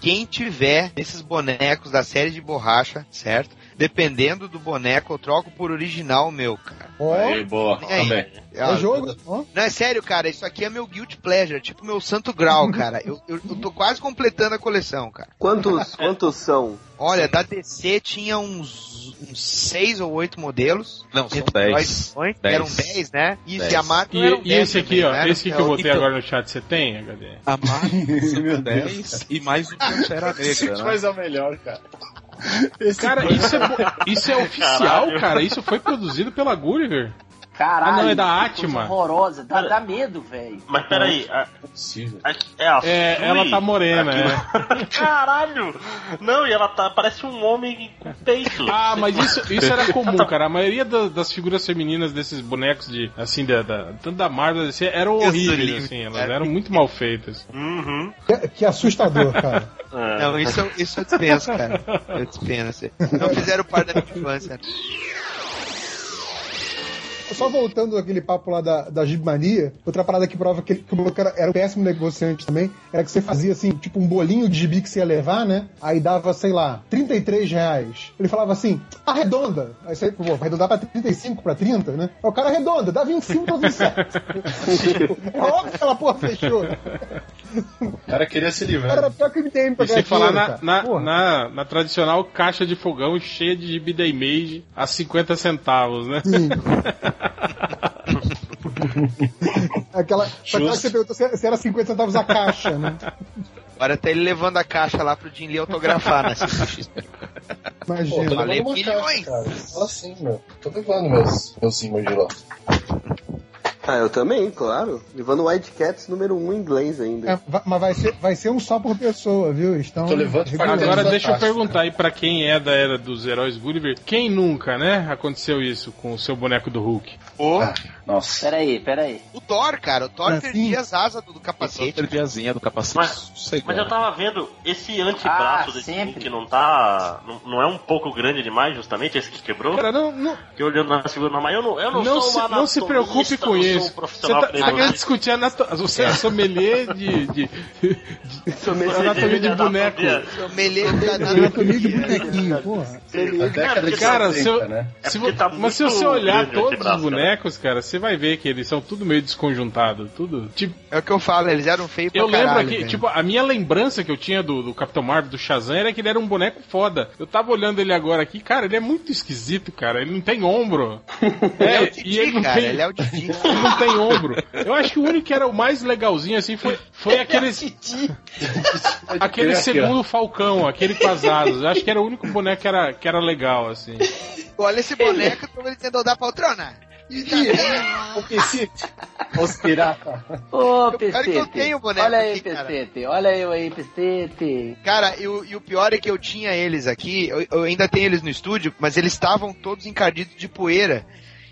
Speaker 6: Quem tiver esses bonecos da série de borracha, certo? Dependendo do boneco, eu troco por original meu, cara.
Speaker 4: Ó,
Speaker 7: Aí, boa,
Speaker 6: aí?
Speaker 7: também.
Speaker 4: é jogo. Ó.
Speaker 6: Não, é sério, cara, isso aqui é meu guilt pleasure, tipo meu santo grau, cara. Eu, eu, eu tô quase completando a coleção, cara.
Speaker 2: Quantos, quantos são?
Speaker 6: Olha, da DC tinha uns, uns seis ou oito modelos.
Speaker 8: Não, são 10.
Speaker 6: nós,
Speaker 8: Dez.
Speaker 6: Eram 10, né? Isso,
Speaker 8: Dez.
Speaker 6: e a Marvel
Speaker 3: E,
Speaker 6: eram
Speaker 3: e
Speaker 6: 10
Speaker 3: esse aqui,
Speaker 6: também,
Speaker 3: ó,
Speaker 6: né?
Speaker 3: esse aqui que eu botei
Speaker 8: Então-
Speaker 3: agora no chat, você tem, HD?
Speaker 8: A Marvel
Speaker 7: Meu Deus,
Speaker 8: 10 e mais o Pantera Negra, né?
Speaker 7: Mas é o melhor, cara. Esse
Speaker 3: Cara, isso é, isso é oficial,
Speaker 1: Caralho.
Speaker 3: cara? Isso foi produzido pela Gulliver?
Speaker 9: Caralho.
Speaker 3: Ah, não, é da Atma.
Speaker 9: Horrorosa. Dá, dá medo, velho.
Speaker 1: Mas peraí, a,
Speaker 7: é
Speaker 1: a, é a
Speaker 3: É,
Speaker 1: Sui?
Speaker 3: ela tá morena,
Speaker 1: Aqui- Caralho! Não, e ela tá, parece um homem com peito.
Speaker 3: Ah, mas isso, isso era comum, cara. A maioria da- das figuras femininas desses bonecos de, assim, da, da- tanto da Marvel, assim, eram horríveis, assim. Elas
Speaker 6: cara.
Speaker 3: eram muito mal feitas.
Speaker 1: Uhum.
Speaker 4: Que, que assustador, cara.
Speaker 1: É.
Speaker 6: Não, isso, isso eu dispenso, cara. Eu dispenso. Não fizeram parte da minha infância.
Speaker 4: Só voltando àquele papo lá da, da Gibmania, outra parada que prova que, que o maluco era, era um péssimo negociante também, era que você fazia assim, tipo um bolinho de gibi que você ia levar, né? Aí dava, sei lá, 33 reais. Ele falava assim, arredonda. Aí você, pô, vai arredondar pra 35, pra 30, né? Aí o cara arredonda, dá 25 pra 27. é óbvio que aquela porra fechou.
Speaker 7: O cara queria se
Speaker 4: cara
Speaker 7: livrar.
Speaker 4: era pior que o MTM pra
Speaker 3: E sem falar na,
Speaker 4: cara.
Speaker 3: na, na, na tradicional caixa de fogão cheia de gibi da Image a 50 centavos, né?
Speaker 4: Sim. Aquela. Só que você perguntou se se era 50 centavos a caixa, né?
Speaker 6: Agora tá ele levando a caixa lá pro Jim Lee autografar na CCXP.
Speaker 7: Pô, tô
Speaker 4: Imagina.
Speaker 7: levando
Speaker 6: Falei
Speaker 7: uma
Speaker 6: milhões.
Speaker 7: caixa, cara. Fala assim, meu. Tô levando meus, meus imãs de lá.
Speaker 2: Ah, eu também, claro. Levando Wildcats número 1 um em inglês ainda.
Speaker 4: É, mas vai ser, vai ser um só por pessoa, viu? Estão
Speaker 7: Tô levando.
Speaker 3: Agora deixa eu perguntar aí pra quem é da era dos heróis Gulliver, quem nunca, né, aconteceu isso com o seu boneco do Hulk?
Speaker 6: Pô,
Speaker 7: Ah, nossa.
Speaker 9: Pera aí, pera aí.
Speaker 6: o Thor, cara. O Thor
Speaker 4: Assim?
Speaker 6: perdia as asas do, do capacete.
Speaker 8: perdi a asinha do capacete.
Speaker 1: Mas-. Mas eu tava vendo, esse antebraço
Speaker 9: Ah,
Speaker 1: desse
Speaker 9: sempre.
Speaker 1: Hulk não tá. Não, não é um pouco grande demais, justamente, esse que quebrou?
Speaker 3: Cara, não, não,
Speaker 1: Que olhando na figura normal, eu não, eu não,
Speaker 3: não,
Speaker 1: sou
Speaker 3: se, não se preocupe com isso.
Speaker 1: um
Speaker 3: Você tá, tá querendo discutir anato... Você é sommelier de, de, anatomia de boneco.
Speaker 6: Eu me lembro da
Speaker 4: Anatomia de bonequinho, porra.
Speaker 7: De
Speaker 3: Cara,
Speaker 7: 70,
Speaker 3: se eu- Se mas você olhar todos os bonecos, cara, você vai ver que eles são tudo meio desconjuntados, tudo. Tipo,
Speaker 6: É o que eu falo, eles eram feios pra
Speaker 3: eu lembro
Speaker 6: caralho,
Speaker 3: aqui,
Speaker 6: velho.
Speaker 3: tipo, a minha lembrança que eu tinha do, do Capitão Marvel, do Shazam, era que ele era um boneco foda. Eu tava olhando ele agora aqui, cara, ele é muito esquisito, cara. Ele não tem ombro.
Speaker 6: Ele é o
Speaker 3: e
Speaker 6: Didi,
Speaker 3: ele não
Speaker 6: cara.
Speaker 3: tem.
Speaker 6: Ele é o Didi.
Speaker 3: Ele não tem ombro. Eu acho que o único que era o mais legalzinho assim foi, foi aquele, aquele
Speaker 7: Aqui, ó.
Speaker 3: segundo Falcão, aquele com as asas. Eu acho que era o único boneco que era, que era legal, assim.
Speaker 6: Olha esse boneco como ele tentou dar poltrona.
Speaker 7: O PC, os pirata.
Speaker 9: Ô,
Speaker 6: que eu
Speaker 9: Pestete.
Speaker 6: tenha o boneco
Speaker 9: Olha aí,
Speaker 6: aqui, cara.
Speaker 9: Olha eu aí, Pestete.
Speaker 6: Cara, e o, e o pior é que eu tinha eles aqui, eu, eu ainda tenho eles no estúdio, mas eles estavam todos encardidos de poeira.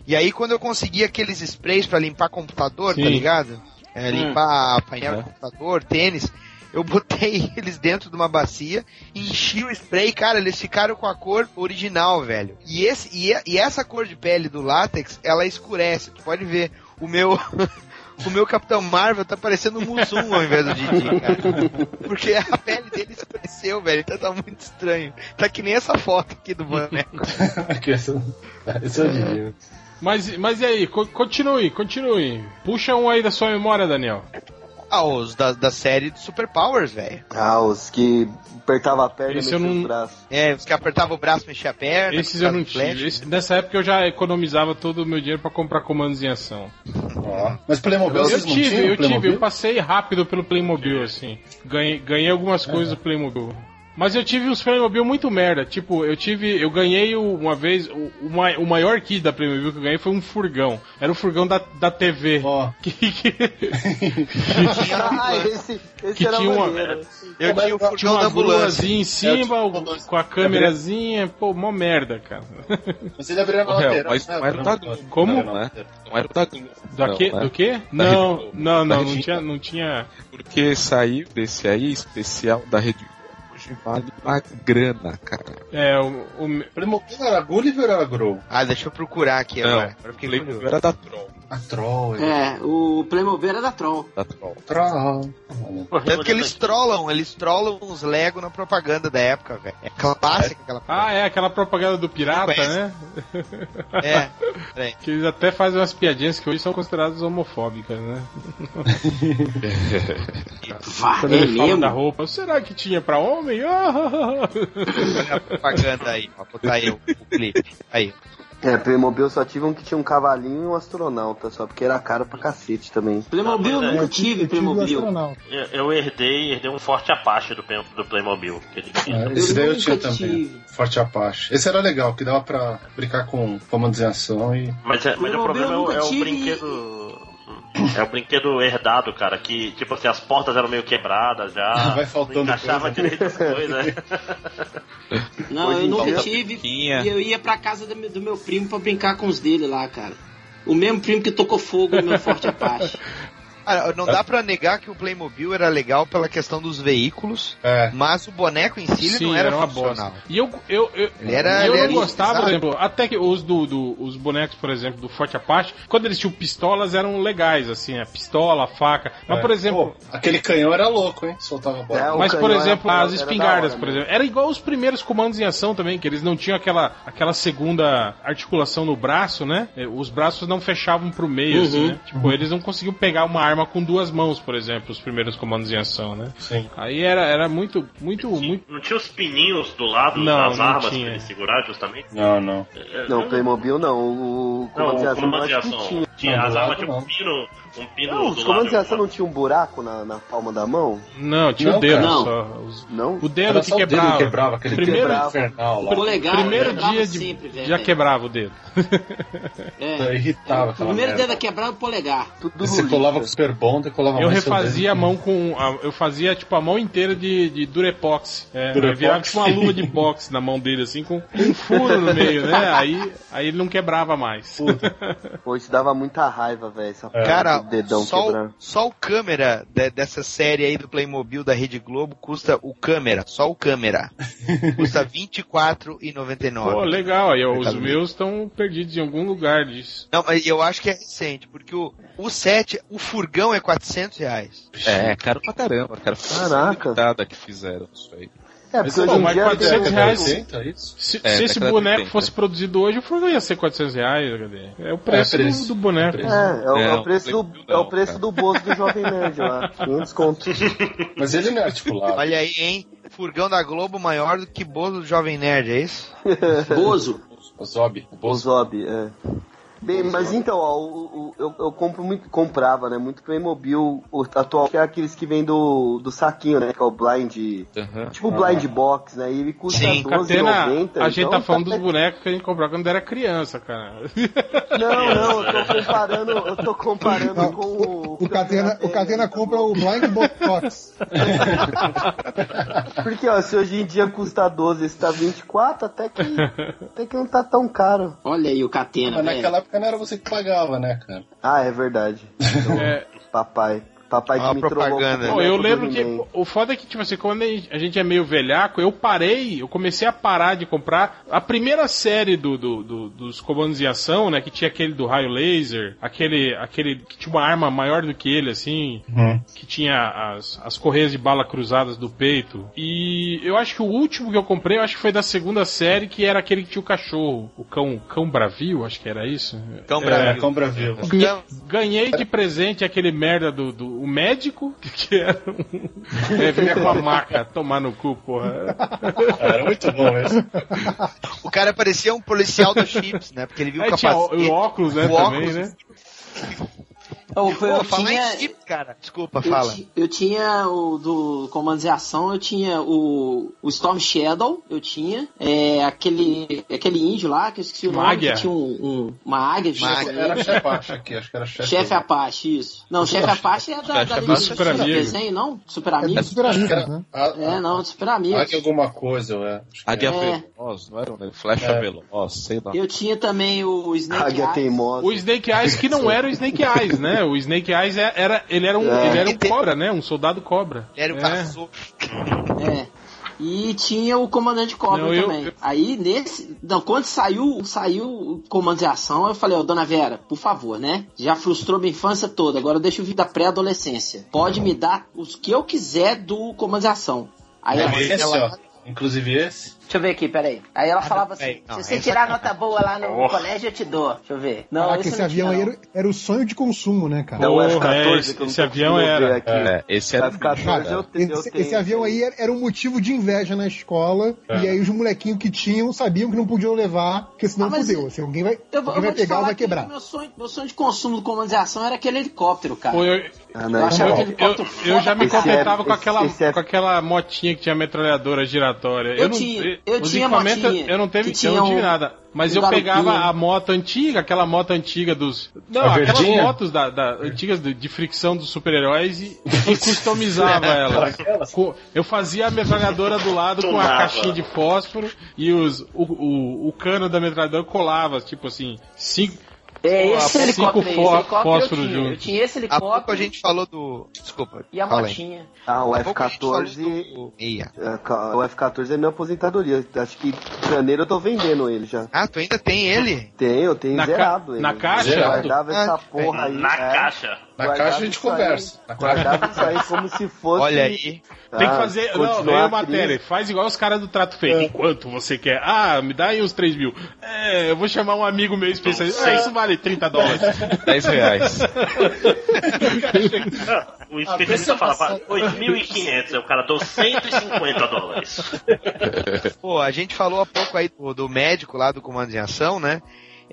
Speaker 6: E aí quando eu consegui aqueles sprays pra limpar computador,
Speaker 3: Sim.
Speaker 6: tá ligado? É, limpar painel
Speaker 8: É.
Speaker 6: do computador, tênis, eu botei eles dentro de uma bacia, enchi o spray, cara, eles ficaram com a cor original, velho. E, esse, e, e essa cor de pele do látex, ela escurece, tu pode ver. O meu. O meu Capitão Marvel tá parecendo um Mussum ao invés do Didi, cara. Porque a pele dele escurece apareceu, velho. Então tá muito estranho. Tá que nem essa foto aqui do boneco.
Speaker 7: Esse, é o divino.
Speaker 3: Mas, mas e aí, co- continue, continue. Puxa um aí da sua memória, Daniel.
Speaker 6: Ah, os da, da série de Superpowers, velho.
Speaker 2: Ah, os que apertava a perna e
Speaker 3: Esse eu
Speaker 2: metia
Speaker 3: não-
Speaker 2: os braços.
Speaker 6: É, os que apertavam o braço, mexia a perna.
Speaker 3: Esses eu não tive. Esse- nessa época eu já economizava todo o meu dinheiro pra comprar comandos em ação.
Speaker 7: Ó. Mas Playmobil
Speaker 3: Eu
Speaker 7: vocês não
Speaker 3: tive,
Speaker 7: tinham
Speaker 3: eu tive, eu passei rápido pelo Playmobil, assim. Ganhei, ganhei algumas coisas do Playmobil. Mas eu tive uns Playmobil muito merda. Tipo, eu tive. Eu ganhei o- uma vez. O, o mai- o maior kit da Playmobil que eu ganhei foi um furgão. Era o furgão da, da TV.
Speaker 7: Ó.
Speaker 3: Que, que-
Speaker 2: Ah, esse, esse
Speaker 3: Que
Speaker 2: era
Speaker 3: tinha uma-
Speaker 2: maneiro.
Speaker 6: Eu tinha o
Speaker 3: tinha
Speaker 6: furgão da
Speaker 3: uma em cima,
Speaker 7: É,
Speaker 3: o-
Speaker 7: tipo,
Speaker 3: com a câmerazinha. Pô, mó merda, cara.
Speaker 7: Mas ele
Speaker 8: Ô, réu,
Speaker 7: lateral.
Speaker 8: mas
Speaker 7: né?
Speaker 8: não era o da
Speaker 3: Como?
Speaker 8: Não é?
Speaker 7: lateral.
Speaker 8: Não era o da né?
Speaker 3: Do quê? Não, não, não, não tinha, não tinha.
Speaker 8: Porque saiu desse aí, especial da Rede. Hoje vale uma grana, cara.
Speaker 3: É, o, o-
Speaker 7: Playmobil era Gulliver ou era Grow?
Speaker 6: Ah, deixa eu procurar aqui
Speaker 8: Não,
Speaker 6: agora. Curioso.
Speaker 8: era da Troll.
Speaker 7: A Troll. ele-
Speaker 5: É, o Playmobil era da Troll.
Speaker 8: Da Troll.
Speaker 7: Troll.
Speaker 6: Tanto que eles trollam, eles trollam uns Lego na propaganda da época, velho. É clássica aquela
Speaker 3: Ah, é aquela propaganda do pirata, né?
Speaker 6: É, peraí.
Speaker 3: Que eles até fazem umas piadinhas que hoje são consideradas homofóbicas, né?
Speaker 5: Vá,
Speaker 3: Quando
Speaker 5: é
Speaker 3: ele fala da roupa, será que tinha pra homem?
Speaker 6: Olha a propaganda aí, ó. Botar aí o, o clipe. Aí.
Speaker 2: É, Playmobil só tive um que tinha um cavalinho e um astronauta, só porque era caro pra cacete também.
Speaker 5: Playmobil eu
Speaker 1: É,
Speaker 5: nunca
Speaker 4: Eu tive,
Speaker 5: Playmobil.
Speaker 4: astronauta.
Speaker 1: Eu, eu herdei, herdei um forte Apache do, do Playmobil. Que ele tinha.
Speaker 7: É, esse daí eu tinha também.
Speaker 5: tive.
Speaker 7: Forte Apache. Esse era legal, que dava pra brincar com comandos em ação e.
Speaker 1: Mas, é- mas o problema é é o brinquedo. É o brinquedo herdado, cara, que, tipo assim, as portas eram meio quebradas já.
Speaker 7: Vai faltando
Speaker 1: não encaixava
Speaker 7: coisa.
Speaker 1: direito as coisas.
Speaker 5: Não,
Speaker 2: Hoje
Speaker 5: eu nunca tive. E eu ia pra casa do meu, do meu primo pra brincar com os dele lá, cara. O mesmo primo que tocou fogo no meu Forte Apache.
Speaker 6: Ah, não dá pra negar que o Playmobil era legal pela questão dos veículos,
Speaker 7: É.
Speaker 6: mas o boneco em si ele
Speaker 3: Sim,
Speaker 6: não era,
Speaker 3: uma
Speaker 6: funcional.
Speaker 3: bosta. E eu, eu, eu,
Speaker 6: Ele era-
Speaker 3: eu
Speaker 6: ele
Speaker 3: não
Speaker 6: era
Speaker 3: gostava, por exemplo, até que os do, do- os bonecos, por exemplo, do Forte Apache, quando eles tinham pistolas eram legais, assim, a pistola, a faca. Mas,
Speaker 7: É.
Speaker 3: por exemplo,
Speaker 7: Pô, aquele canhão era louco, hein? Soltava bola.
Speaker 2: É,
Speaker 3: Mas, por exemplo,
Speaker 2: era-
Speaker 3: as
Speaker 2: era
Speaker 3: espingardas,
Speaker 2: da hora,
Speaker 3: por
Speaker 2: né?
Speaker 3: exemplo, era igual os primeiros comandos em ação também, que eles não tinham aquela, aquela segunda articulação no braço, né? Eh, Os braços não fechavam pro meio,
Speaker 5: Uhum.
Speaker 3: assim, né? Tipo, eles não conseguiam pegar uma arma com duas mãos, por exemplo, os primeiros comandos em ação, né?
Speaker 7: Sim.
Speaker 3: Aí era, era muito, muito, muito...
Speaker 1: Não tinha os pininhos do lado
Speaker 3: Não,
Speaker 1: das
Speaker 3: não
Speaker 1: armas
Speaker 3: tinha.
Speaker 1: pra ele segurar, justamente?
Speaker 7: Não, não.
Speaker 1: É,
Speaker 2: Não, Playmobil não. O, o
Speaker 1: Não,
Speaker 2: comando de
Speaker 1: o
Speaker 2: ação tinha.
Speaker 1: Tinha,
Speaker 7: Não,
Speaker 1: as armas tinham um pino, um pino
Speaker 2: Não, os comandos de ação não tinha um buraco na, na palma da mão?
Speaker 3: Não, tinha
Speaker 7: Não,
Speaker 3: o dedo
Speaker 5: cara.
Speaker 3: só. Os-
Speaker 2: Não?
Speaker 3: O dedo que
Speaker 7: só o dedo
Speaker 3: quebrava.
Speaker 7: que quebrava, aquele
Speaker 3: primeiro,
Speaker 7: dedo infernal lá.
Speaker 5: Polegar,
Speaker 3: primeiro
Speaker 5: quebrava
Speaker 3: dia de,
Speaker 5: sempre, velho.
Speaker 3: já quebrava o dedo.
Speaker 5: É.
Speaker 7: Irritava
Speaker 5: O
Speaker 7: aquela
Speaker 5: primeiro
Speaker 7: merda.
Speaker 5: dedo a quebrar é o polegar.
Speaker 2: Tudo
Speaker 7: Você colava com Super Bond e colava
Speaker 3: Eu refazia a mão com. a- eu fazia tipo a mão inteira de, de durepox. É,
Speaker 7: Durepox?
Speaker 3: virava tipo uma luva de boxe na mão dele, assim, com um furo no meio, né? Aí, aí ele não quebrava mais.
Speaker 2: Pô, isso dava muita raiva, velho. Porra
Speaker 6: Cara,
Speaker 2: do dedão
Speaker 6: só,
Speaker 2: quebrando.
Speaker 6: o, só o câmera de- dessa série aí do Playmobil da Rede Globo custa o câmera, só o câmera. custa R$ 24,99.
Speaker 3: Pô, legal. Aí os meus estão perdidos em algum lugar disso.
Speaker 6: Não, mas eu acho que é recente, porque o, o set, o furgão é 400 reais.
Speaker 8: É, caro pra caramba, cara.
Speaker 2: Caraca.
Speaker 8: que fizeram isso aí.
Speaker 2: É,
Speaker 7: Mas
Speaker 2: hoje em
Speaker 3: mas
Speaker 2: dia...
Speaker 3: 400
Speaker 2: tem-
Speaker 3: reais-
Speaker 7: 80, isso?
Speaker 3: Se,
Speaker 8: É,
Speaker 3: se esse boneco
Speaker 8: 80.
Speaker 3: fosse produzido hoje, o furgão ia ser 400 reais, cadê? É o preço,
Speaker 7: É, preço.
Speaker 3: Do, do boneco.
Speaker 7: É.
Speaker 2: É, é o, é
Speaker 8: É,
Speaker 2: o preço, do, é o preço do bolso do Jovem Nerd lá. 500 conto.
Speaker 7: Mas ele não é articulado.
Speaker 6: Olha aí, hein? Furgão da Globo maior do que bolo do Jovem Nerd, é isso?
Speaker 5: Bozo.
Speaker 7: O Zob. O
Speaker 2: O
Speaker 7: Bozo.
Speaker 2: Zob, é. Bem, mas então, ó, o, o- eu, eu compro muito, comprava, né? Muito Playmobil o atual, que é aqueles que vem do, do saquinho, né? Que é o blind.
Speaker 8: Aham.
Speaker 2: Tipo o blind box, né? E ele custa
Speaker 6: Sim,
Speaker 3: Catena,
Speaker 2: R$12,90.
Speaker 3: a gente
Speaker 2: então
Speaker 3: tá falando dos bonecos que a gente comprava quando era criança, cara.
Speaker 2: Não, não, eu tô comparando, eu tô comparando
Speaker 4: Não,
Speaker 2: com o.
Speaker 4: O Catena, o Catena compra o Blind Box.
Speaker 2: Porque, ó, se hoje em dia custa 12 esse tá 24, até que, até que não tá tão caro.
Speaker 5: Olha aí o Catena,
Speaker 7: Mas
Speaker 5: velho.
Speaker 7: naquela época não era você que pagava, né, cara?
Speaker 2: Ah, é verdade. Então,
Speaker 3: É,
Speaker 2: Papai. Papai me trollou
Speaker 6: propaganda.
Speaker 2: o
Speaker 3: Pô, eu lembro que o foda é que, tipo assim, quando a gente é meio velhaco, eu parei, eu comecei a parar de comprar a primeira série do, do- do- dos comandos de ação, né? Que tinha aquele do raio laser, aquele, aquele que tinha uma arma maior do que ele, assim, que tinha as, as correias de bala cruzadas do peito. E eu acho que o último que eu comprei, eu acho que foi da segunda série, que era aquele que tinha o cachorro, o cão, cão bravio, acho que era isso.
Speaker 6: Cão Bravio.
Speaker 7: É, Cão Bravio.
Speaker 3: Ganhei- Ganhei de presente aquele merda do, do o médico, que era um. É, vinha com a maca, tomar no cu, porra.
Speaker 7: Era muito bom esse.
Speaker 6: O cara parecia um policial do Chips, né? Porque ele viu o capacete.
Speaker 3: o óculos, né,
Speaker 6: o
Speaker 3: também,
Speaker 6: óculos.
Speaker 3: né?
Speaker 9: Eu,
Speaker 6: Pô,
Speaker 9: eu
Speaker 6: falar
Speaker 9: tinha,
Speaker 6: em cara. Desculpa,
Speaker 9: eu,
Speaker 6: fala.
Speaker 9: ti- eu tinha o do Comandos de Ação, eu tinha o, o Storm Shadow, eu tinha é, aquele, aquele índio lá, que eu esqueci o
Speaker 3: Uma
Speaker 9: nome,
Speaker 3: águia.
Speaker 9: que tinha um, um- uma águia
Speaker 6: Uma
Speaker 9: com
Speaker 7: Era chefe Apache aqui, acho que era chefe.
Speaker 9: Chefe Apache, isso. Não, Chefe Apache é da, da Liga
Speaker 3: é Super Amigo.
Speaker 9: desenho, não? Super
Speaker 4: É,
Speaker 9: Amigo?
Speaker 4: é super
Speaker 7: era.
Speaker 4: né?
Speaker 7: a-
Speaker 9: É, não, Super Amigo.
Speaker 7: Águia alguma coisa, eu é. Acho que
Speaker 8: Águia
Speaker 9: É.
Speaker 8: Veloz, não era? Né? Flecha
Speaker 7: É.
Speaker 8: Veloz, sei lá.
Speaker 9: Eu tinha também o Snake
Speaker 2: Águia
Speaker 9: Eyes.
Speaker 2: teimosa.
Speaker 3: O Snake Eyes que não era o Snake Eyes, né? O Snake Eyes é- era, ele era um,
Speaker 2: É.
Speaker 3: ele era um cobra, né? Um soldado cobra.
Speaker 6: Era o
Speaker 3: é.
Speaker 9: É. E tinha o Comandante Cobra
Speaker 3: Não, eu-
Speaker 9: também.
Speaker 3: eu-
Speaker 9: Aí nesse. Não, quando saiu, saiu o Comando de Ação, eu falei, ô dona Vera, por favor, né? Já frustrou minha infância toda, agora deixa eu vir da pré-adolescência. Pode me dar os que eu quiser do Comando de Ação. Aí ela,
Speaker 7: É esse,
Speaker 9: ela-
Speaker 7: ó. Inclusive esse.
Speaker 9: Deixa eu ver aqui, peraí. Aí ela falava
Speaker 6: peraí,
Speaker 9: assim:
Speaker 6: não,
Speaker 9: se você tirar
Speaker 6: é
Speaker 9: nota boa lá no
Speaker 1: Porra.
Speaker 9: colégio, eu te dou. Deixa eu ver. Não,
Speaker 4: Caraca,
Speaker 9: esse,
Speaker 4: esse
Speaker 9: não
Speaker 4: avião
Speaker 9: tinha,
Speaker 4: aí
Speaker 9: não.
Speaker 4: era, era o sonho de consumo, né, cara?
Speaker 2: É o
Speaker 3: Porra,
Speaker 2: F-14
Speaker 3: esse-
Speaker 2: que eu não
Speaker 3: esse
Speaker 2: tô
Speaker 3: avião era.
Speaker 2: aqui.
Speaker 8: É, esse era
Speaker 2: F-14 eu, eu
Speaker 4: Esse,
Speaker 2: tenho.
Speaker 4: esse avião aí era, era um motivo de inveja na escola,
Speaker 7: É.
Speaker 4: e aí os molequinhos que tinham sabiam que não podiam levar, porque senão
Speaker 9: Ah,
Speaker 4: fudeu. Assim, alguém vai,
Speaker 9: Eu,
Speaker 4: alguém
Speaker 9: eu
Speaker 4: vai pegar ou vai
Speaker 9: que
Speaker 4: quebrar.
Speaker 9: meu sonho, meu sonho de consumo do Comando de Ação era aquele helicóptero, cara.
Speaker 3: Pô, eu,
Speaker 2: Ah,
Speaker 9: Eu
Speaker 2: não,
Speaker 9: achava
Speaker 2: então,
Speaker 9: que
Speaker 3: eu,
Speaker 9: helicóptero
Speaker 3: eu já me
Speaker 2: Esse
Speaker 3: contentava
Speaker 2: é-
Speaker 3: com, aquela,
Speaker 2: esse é-
Speaker 3: com aquela motinha que tinha metralhadora giratória.
Speaker 9: Eu
Speaker 3: não,
Speaker 9: tinha- eu
Speaker 3: os
Speaker 9: tinha
Speaker 3: equipamentos
Speaker 9: motinha
Speaker 3: eu não teve,
Speaker 9: que
Speaker 3: eu não
Speaker 9: tinha
Speaker 3: tive
Speaker 9: um-
Speaker 3: nada. Mas
Speaker 9: um
Speaker 3: eu pegava a moto antiga, aquela moto antiga dos. Não,
Speaker 7: A
Speaker 3: aquelas
Speaker 7: verdinha?
Speaker 3: motos da, da- antigas de, de fricção dos super-heróis e, e customizava ela. Com- Eu fazia a metralhadora do lado com a caixinha de fósforo e os, o, o, o cano da metralhadora colava, tipo assim, cinco.
Speaker 9: É esse helicóptero aí, esse helicóptero eu tinha.
Speaker 3: junto.
Speaker 9: Eu tinha esse
Speaker 6: Há
Speaker 9: helicóptero
Speaker 6: pouco a gente falou do. Desculpa.
Speaker 9: e a
Speaker 6: fala aí.
Speaker 9: motinha.
Speaker 2: Ah, o
Speaker 6: Há pouco a gente falou
Speaker 2: F-14.
Speaker 6: do-
Speaker 2: é, ca- O F-14 é minha aposentadoria. Acho que em janeiro eu tô vendendo ele já.
Speaker 6: Ah, tu ainda tem ele?
Speaker 2: Tenho, tenho
Speaker 3: Na ca-
Speaker 2: zerado ele.
Speaker 3: na caixa?
Speaker 2: Eu guardava
Speaker 6: Ah,
Speaker 2: essa porra aí.
Speaker 1: Na
Speaker 2: é.
Speaker 1: caixa.
Speaker 7: Na
Speaker 2: Guardava
Speaker 7: caixa a gente
Speaker 2: aí.
Speaker 7: conversa. Na caixa.
Speaker 2: Guardava isso aí como se fosse.
Speaker 6: Olha aí.
Speaker 3: Tem que fazer. Não, veio a matéria.
Speaker 2: crise.
Speaker 3: Faz igual os caras do trato feito. Enquanto você quer. Ah, me dá aí uns 3 mil. É, eu vou chamar um amigo meu especialista. Ah, isso vale 30 dólares.
Speaker 8: 10 reais.
Speaker 1: O especialista falava 8.500, aí o cara deu 150 dólares.
Speaker 6: Pô, a gente falou há pouco aí do, do médico lá do Comando em Ação, né?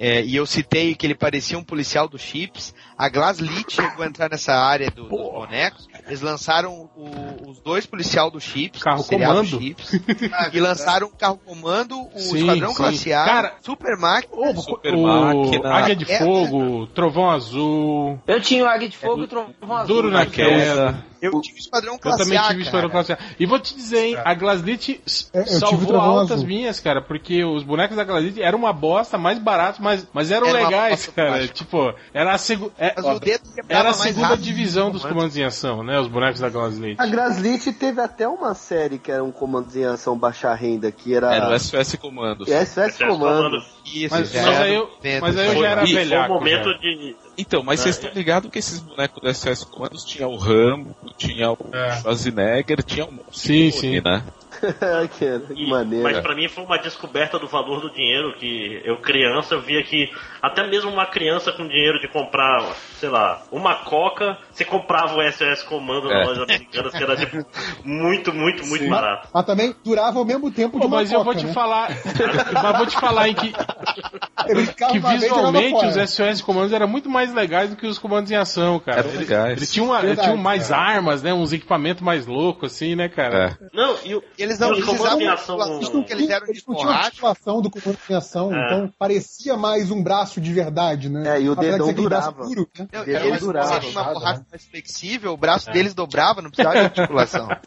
Speaker 6: É, e eu citei que ele parecia um policial do Chips. A Glaslit chegou a entrar nessa área do- dos bonecos. Eles lançaram o- os dois policial do Chips,
Speaker 3: Carro
Speaker 6: do
Speaker 3: comando.
Speaker 6: Chips, e lançaram o carro comando, o
Speaker 3: Sim,
Speaker 6: Esquadrão
Speaker 3: sim.
Speaker 6: Classe A,
Speaker 3: Cara,
Speaker 6: Super Máquina.
Speaker 3: O,
Speaker 8: Super
Speaker 3: o
Speaker 8: máquina.
Speaker 3: Águia de
Speaker 6: É.
Speaker 3: Fogo, Trovão Azul,
Speaker 9: Eu tinha o Águia de Fogo e o Trovão Azul.
Speaker 3: Duro na
Speaker 9: mas-
Speaker 3: queda.
Speaker 6: Eu tive o Esquadrão
Speaker 3: Eu
Speaker 6: Classe
Speaker 3: também
Speaker 6: A,
Speaker 3: tive Esquadrão. Classe A. E vou te dizer, hein, a Glaslit
Speaker 4: É, eu
Speaker 3: salvou altas
Speaker 4: Azul.
Speaker 3: minhas, cara, porque os bonecos da Glaslit eram uma bosta, mais baratos, mas, mas eram
Speaker 6: Era
Speaker 3: legais, cara.
Speaker 6: plástica.
Speaker 3: Tipo, era a, segu é-
Speaker 6: quebrava
Speaker 3: era a segunda divisão dos comandos em ação, né? Os bonecos da Glaslit.
Speaker 2: A Graslit teve até uma série que era um comando em ação baixa renda, que era.
Speaker 8: Era o SOS Comandos.
Speaker 2: SS Comando.
Speaker 6: Isso,
Speaker 3: Mas, mas aí eu, mas aí eu já era
Speaker 8: e
Speaker 1: Foi um
Speaker 3: velhaco.
Speaker 1: momento
Speaker 3: já.
Speaker 1: de.
Speaker 8: Então, mas vocês
Speaker 1: É.
Speaker 8: estão ligados que esses bonecos do SOS Comandos tinha o Rambo, tinha o
Speaker 7: É.
Speaker 8: Schwarzenegger, tinha um monte
Speaker 3: Sim, sim.
Speaker 8: né?
Speaker 2: que, que
Speaker 1: E-
Speaker 2: maneiro.
Speaker 1: mas pra mim foi uma descoberta do valor do dinheiro que eu criança eu via que até mesmo uma criança com dinheiro de comprar, sei lá, uma coca, você comprava o SOS Comando
Speaker 8: É.
Speaker 1: na loja americana, que era tipo, muito, muito, muito
Speaker 7: Sim.
Speaker 1: barato.
Speaker 4: Mas também durava ao mesmo tempo de
Speaker 3: Pô,
Speaker 4: uma
Speaker 3: mas eu
Speaker 4: coca,
Speaker 3: vou te
Speaker 4: né?
Speaker 3: falar. mas vou te falar em que, que
Speaker 4: e
Speaker 3: visualmente os SOS comandos eram muito mais legais do que os comandos em ação, cara.
Speaker 8: Eram
Speaker 3: Eles-
Speaker 8: legais.
Speaker 3: Eles tinham, uma- eles
Speaker 4: Verdade,
Speaker 3: tinham mais armas, né? Uns equipamentos mais loucos, assim, né, cara?
Speaker 8: É.
Speaker 1: Não, e o,
Speaker 6: Eles não
Speaker 1: e ação.
Speaker 6: de que eles eram de
Speaker 4: Eles não tinham
Speaker 6: borracha.
Speaker 4: articulação do comando em ação,
Speaker 1: É.
Speaker 4: então parecia mais um braço de verdade, né?
Speaker 2: É, e o
Speaker 4: Apesar
Speaker 2: dedão durava.
Speaker 4: duro, né?
Speaker 6: Não, mais
Speaker 2: durava,
Speaker 6: uma, borracha
Speaker 7: né?
Speaker 6: mais flexível, o braço deles dobrava, não precisava de articulação.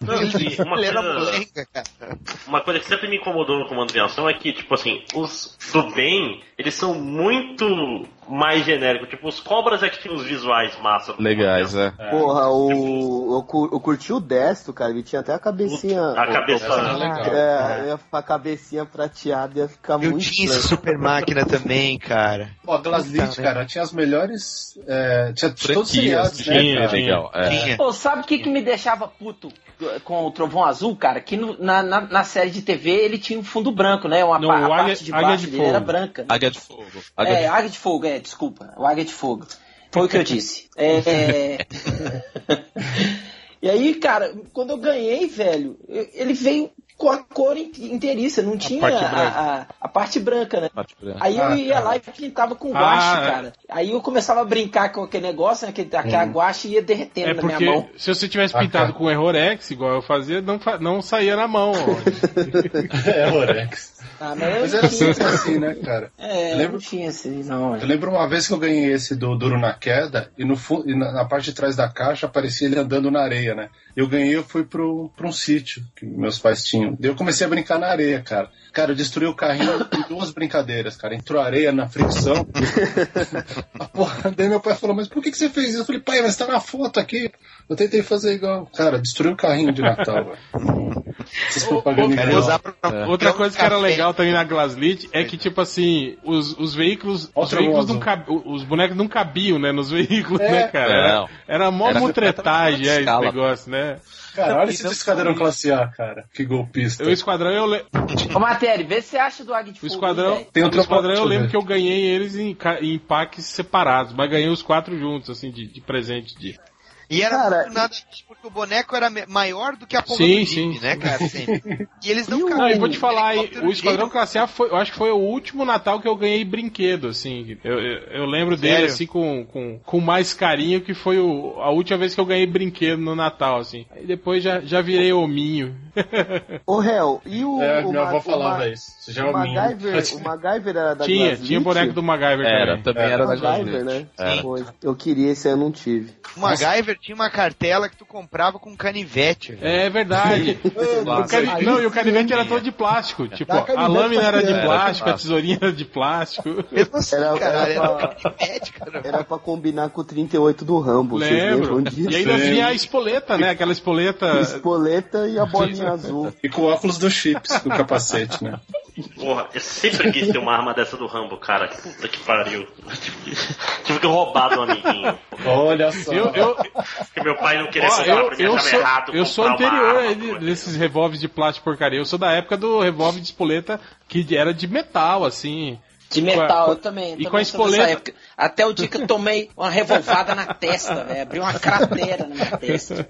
Speaker 1: Não, uma coisa,
Speaker 6: molenga, cara.
Speaker 1: uma coisa que sempre me incomodou no comando em ação é que, tipo assim, os do bem, eles são muito mais genérico. Tipo, os cobras é que tinham os visuais massa.
Speaker 8: Legais, é.
Speaker 2: Porra, o, eu, cu- eu curti o Destro, cara. Ele tinha até a cabecinha.
Speaker 1: A cabeça.
Speaker 2: É, ficar a cabecinha prateada ia ficar
Speaker 6: Eu
Speaker 2: muito
Speaker 6: tinha esse super máquina também, cara.
Speaker 7: Pô, a Glaslit,
Speaker 6: Puta, né?
Speaker 7: cara, tinha as melhores. É, tinha todos os
Speaker 8: Franquias,
Speaker 7: seriados, né,
Speaker 3: tinha,
Speaker 7: cara?
Speaker 3: tinha.
Speaker 8: Legal, é.
Speaker 6: Tinha.
Speaker 9: Pô, sabe o que, que me deixava puto com o Trovão Azul, cara? Que no- na, na, na série de TV ele tinha um fundo branco, né? Uma
Speaker 3: Não,
Speaker 9: a
Speaker 3: Águia-
Speaker 9: parte de baixo
Speaker 3: de
Speaker 9: dele era branca.
Speaker 8: Águia de Fogo. Águia
Speaker 9: É,
Speaker 8: de
Speaker 9: Águia de Fogo, é, desculpa. O Águia de Fogo. Foi o que eu disse. É... e aí, cara, quando eu ganhei, velho, ele veio com a cor in- inteiriça, não tinha
Speaker 3: parte
Speaker 9: a,
Speaker 3: branca.
Speaker 9: a- a parte branca, né?
Speaker 8: Parte branca.
Speaker 9: Aí eu
Speaker 7: Ah,
Speaker 9: ia
Speaker 7: cara.
Speaker 9: lá e pintava com
Speaker 3: Ah,
Speaker 9: guache,
Speaker 3: é.
Speaker 9: cara. Aí eu começava a brincar com aquele negócio, né? Aquele, aquela guache ia derretendo
Speaker 3: É
Speaker 9: na
Speaker 3: porque
Speaker 9: minha mão.
Speaker 3: se você tivesse
Speaker 7: Ah,
Speaker 3: pintado
Speaker 7: cara.
Speaker 3: com errorex, igual eu fazia, não, não saía na mão.
Speaker 7: É, Orex.
Speaker 9: Ah, mas eu
Speaker 7: Mas era
Speaker 9: tinha,
Speaker 7: sempre assim, né, cara?
Speaker 9: é,
Speaker 7: Eu lembro-
Speaker 9: não tinha assim, não.
Speaker 7: Eu lembro uma vez que eu ganhei esse do Duro na Queda e, no e na, na parte de trás da caixa aparecia ele andando na areia, né? Eu ganhei, eu fui pro, pra um sítio que meus pais tinham. Daí eu comecei a brincar na areia, cara. Cara, eu destruí o carrinho em duas brincadeiras, cara. Entrou areia na fricção. a porra, daí meu pai falou, mas por que, que você fez isso? Eu falei, pai, mas tá na foto aqui. Eu tentei fazer igual. Cara, destruiu o carrinho de Natal, velho.
Speaker 6: Pra...
Speaker 3: Outra
Speaker 6: um
Speaker 3: coisa que era legal também na Glaslit é que, tipo assim, os, os veículos. Os veículos não cab... Os bonecos não cabiam, né? Nos veículos,
Speaker 7: É.
Speaker 3: né, cara?
Speaker 8: Não.
Speaker 3: Era mó
Speaker 8: Era
Speaker 3: mutretagem é, esse negócio, né?
Speaker 7: Cara, olha
Speaker 8: E
Speaker 7: esse
Speaker 8: não
Speaker 7: esquadrão classe A, cara. Que golpista.
Speaker 3: O esquadrão eu le...
Speaker 9: Ô, Matéria, vê se você acha do Águia de
Speaker 3: O
Speaker 9: Fogo.
Speaker 3: esquadrão,
Speaker 9: velho.
Speaker 7: Tem
Speaker 3: o
Speaker 7: outra
Speaker 3: esquadrão eu lembro que eu ganhei eles em, em packs separados, mas ganhei os quatro juntos, assim, de, de presente de.
Speaker 6: E era
Speaker 2: Cara,
Speaker 6: muito nada disso, porque o boneco era maior do que a pomba
Speaker 3: Sim,
Speaker 6: do Jeep,
Speaker 3: sim.
Speaker 6: né, cara? Sempre. E eles não.
Speaker 3: Não, e vou te falar, o Esquadrão
Speaker 6: Jeep.
Speaker 3: Classe A foi, eu acho que foi o último Natal que eu ganhei brinquedo, assim. Eu, eu, eu lembro dele,
Speaker 6: Sério?
Speaker 3: assim, com, com, com mais carinho, que foi o, a última vez que eu ganhei brinquedo no Natal, assim. Aí depois já, já virei hominho.
Speaker 2: Ô, Hel, e o.
Speaker 7: É,
Speaker 2: o
Speaker 7: minha avó falava isso. Você já é
Speaker 2: O. MacGyver, o MacGyver era da
Speaker 3: tinha,
Speaker 2: Glaslit?
Speaker 3: tinha boneco do MacGyver
Speaker 8: Era,
Speaker 3: também.
Speaker 8: também
Speaker 7: É.
Speaker 8: era da
Speaker 2: MacGyver, né? Foi. Eu queria esse, eu não tive.
Speaker 6: O MacGyver tinha uma cartela que tu comprava com canivete. velho.
Speaker 3: É verdade. O cani- Não, e o canivete era todo de plástico. Tipo, a lâmina era de plástico, a
Speaker 8: Era de
Speaker 3: tesourinha era de plástico.
Speaker 6: Mesmo assim,
Speaker 2: Era-
Speaker 6: caralho,
Speaker 2: era
Speaker 6: era
Speaker 2: pra-
Speaker 6: canivete, cara.
Speaker 2: Era pra combinar com o 38 do Rambo. Vocês
Speaker 3: Lembro.
Speaker 2: lembram disso?
Speaker 3: E ainda
Speaker 7: Sim.
Speaker 3: vinha a espoleta, né? Aquela espoleta.
Speaker 2: Espoleta e a bolinha azul.
Speaker 7: E com o óculos do Chips, do capacete, né?
Speaker 1: Porra, eu sempre quis ter uma arma dessa do Rambo, cara. Puta que pariu. Tive que- roubar do amiguinho.
Speaker 7: Olha só.
Speaker 3: Eu, eu,
Speaker 1: Porque meu pai não queria
Speaker 3: Ó,
Speaker 1: comprar
Speaker 3: eu,
Speaker 1: pra mim,
Speaker 3: eu
Speaker 1: achava
Speaker 3: sou,
Speaker 1: errado.
Speaker 3: eu sou anterior
Speaker 1: arma,
Speaker 3: a ele- desses revólveres de plástico porcaria. Eu sou da época do revólver de espoleta que era de metal, assim.
Speaker 9: De
Speaker 3: a-
Speaker 9: metal,
Speaker 3: com-
Speaker 9: eu também.
Speaker 3: e
Speaker 9: também
Speaker 3: com a espoleta-
Speaker 9: época. Até o dia que eu tomei uma revolvada na testa, velho. Abriu uma cratera na minha testa.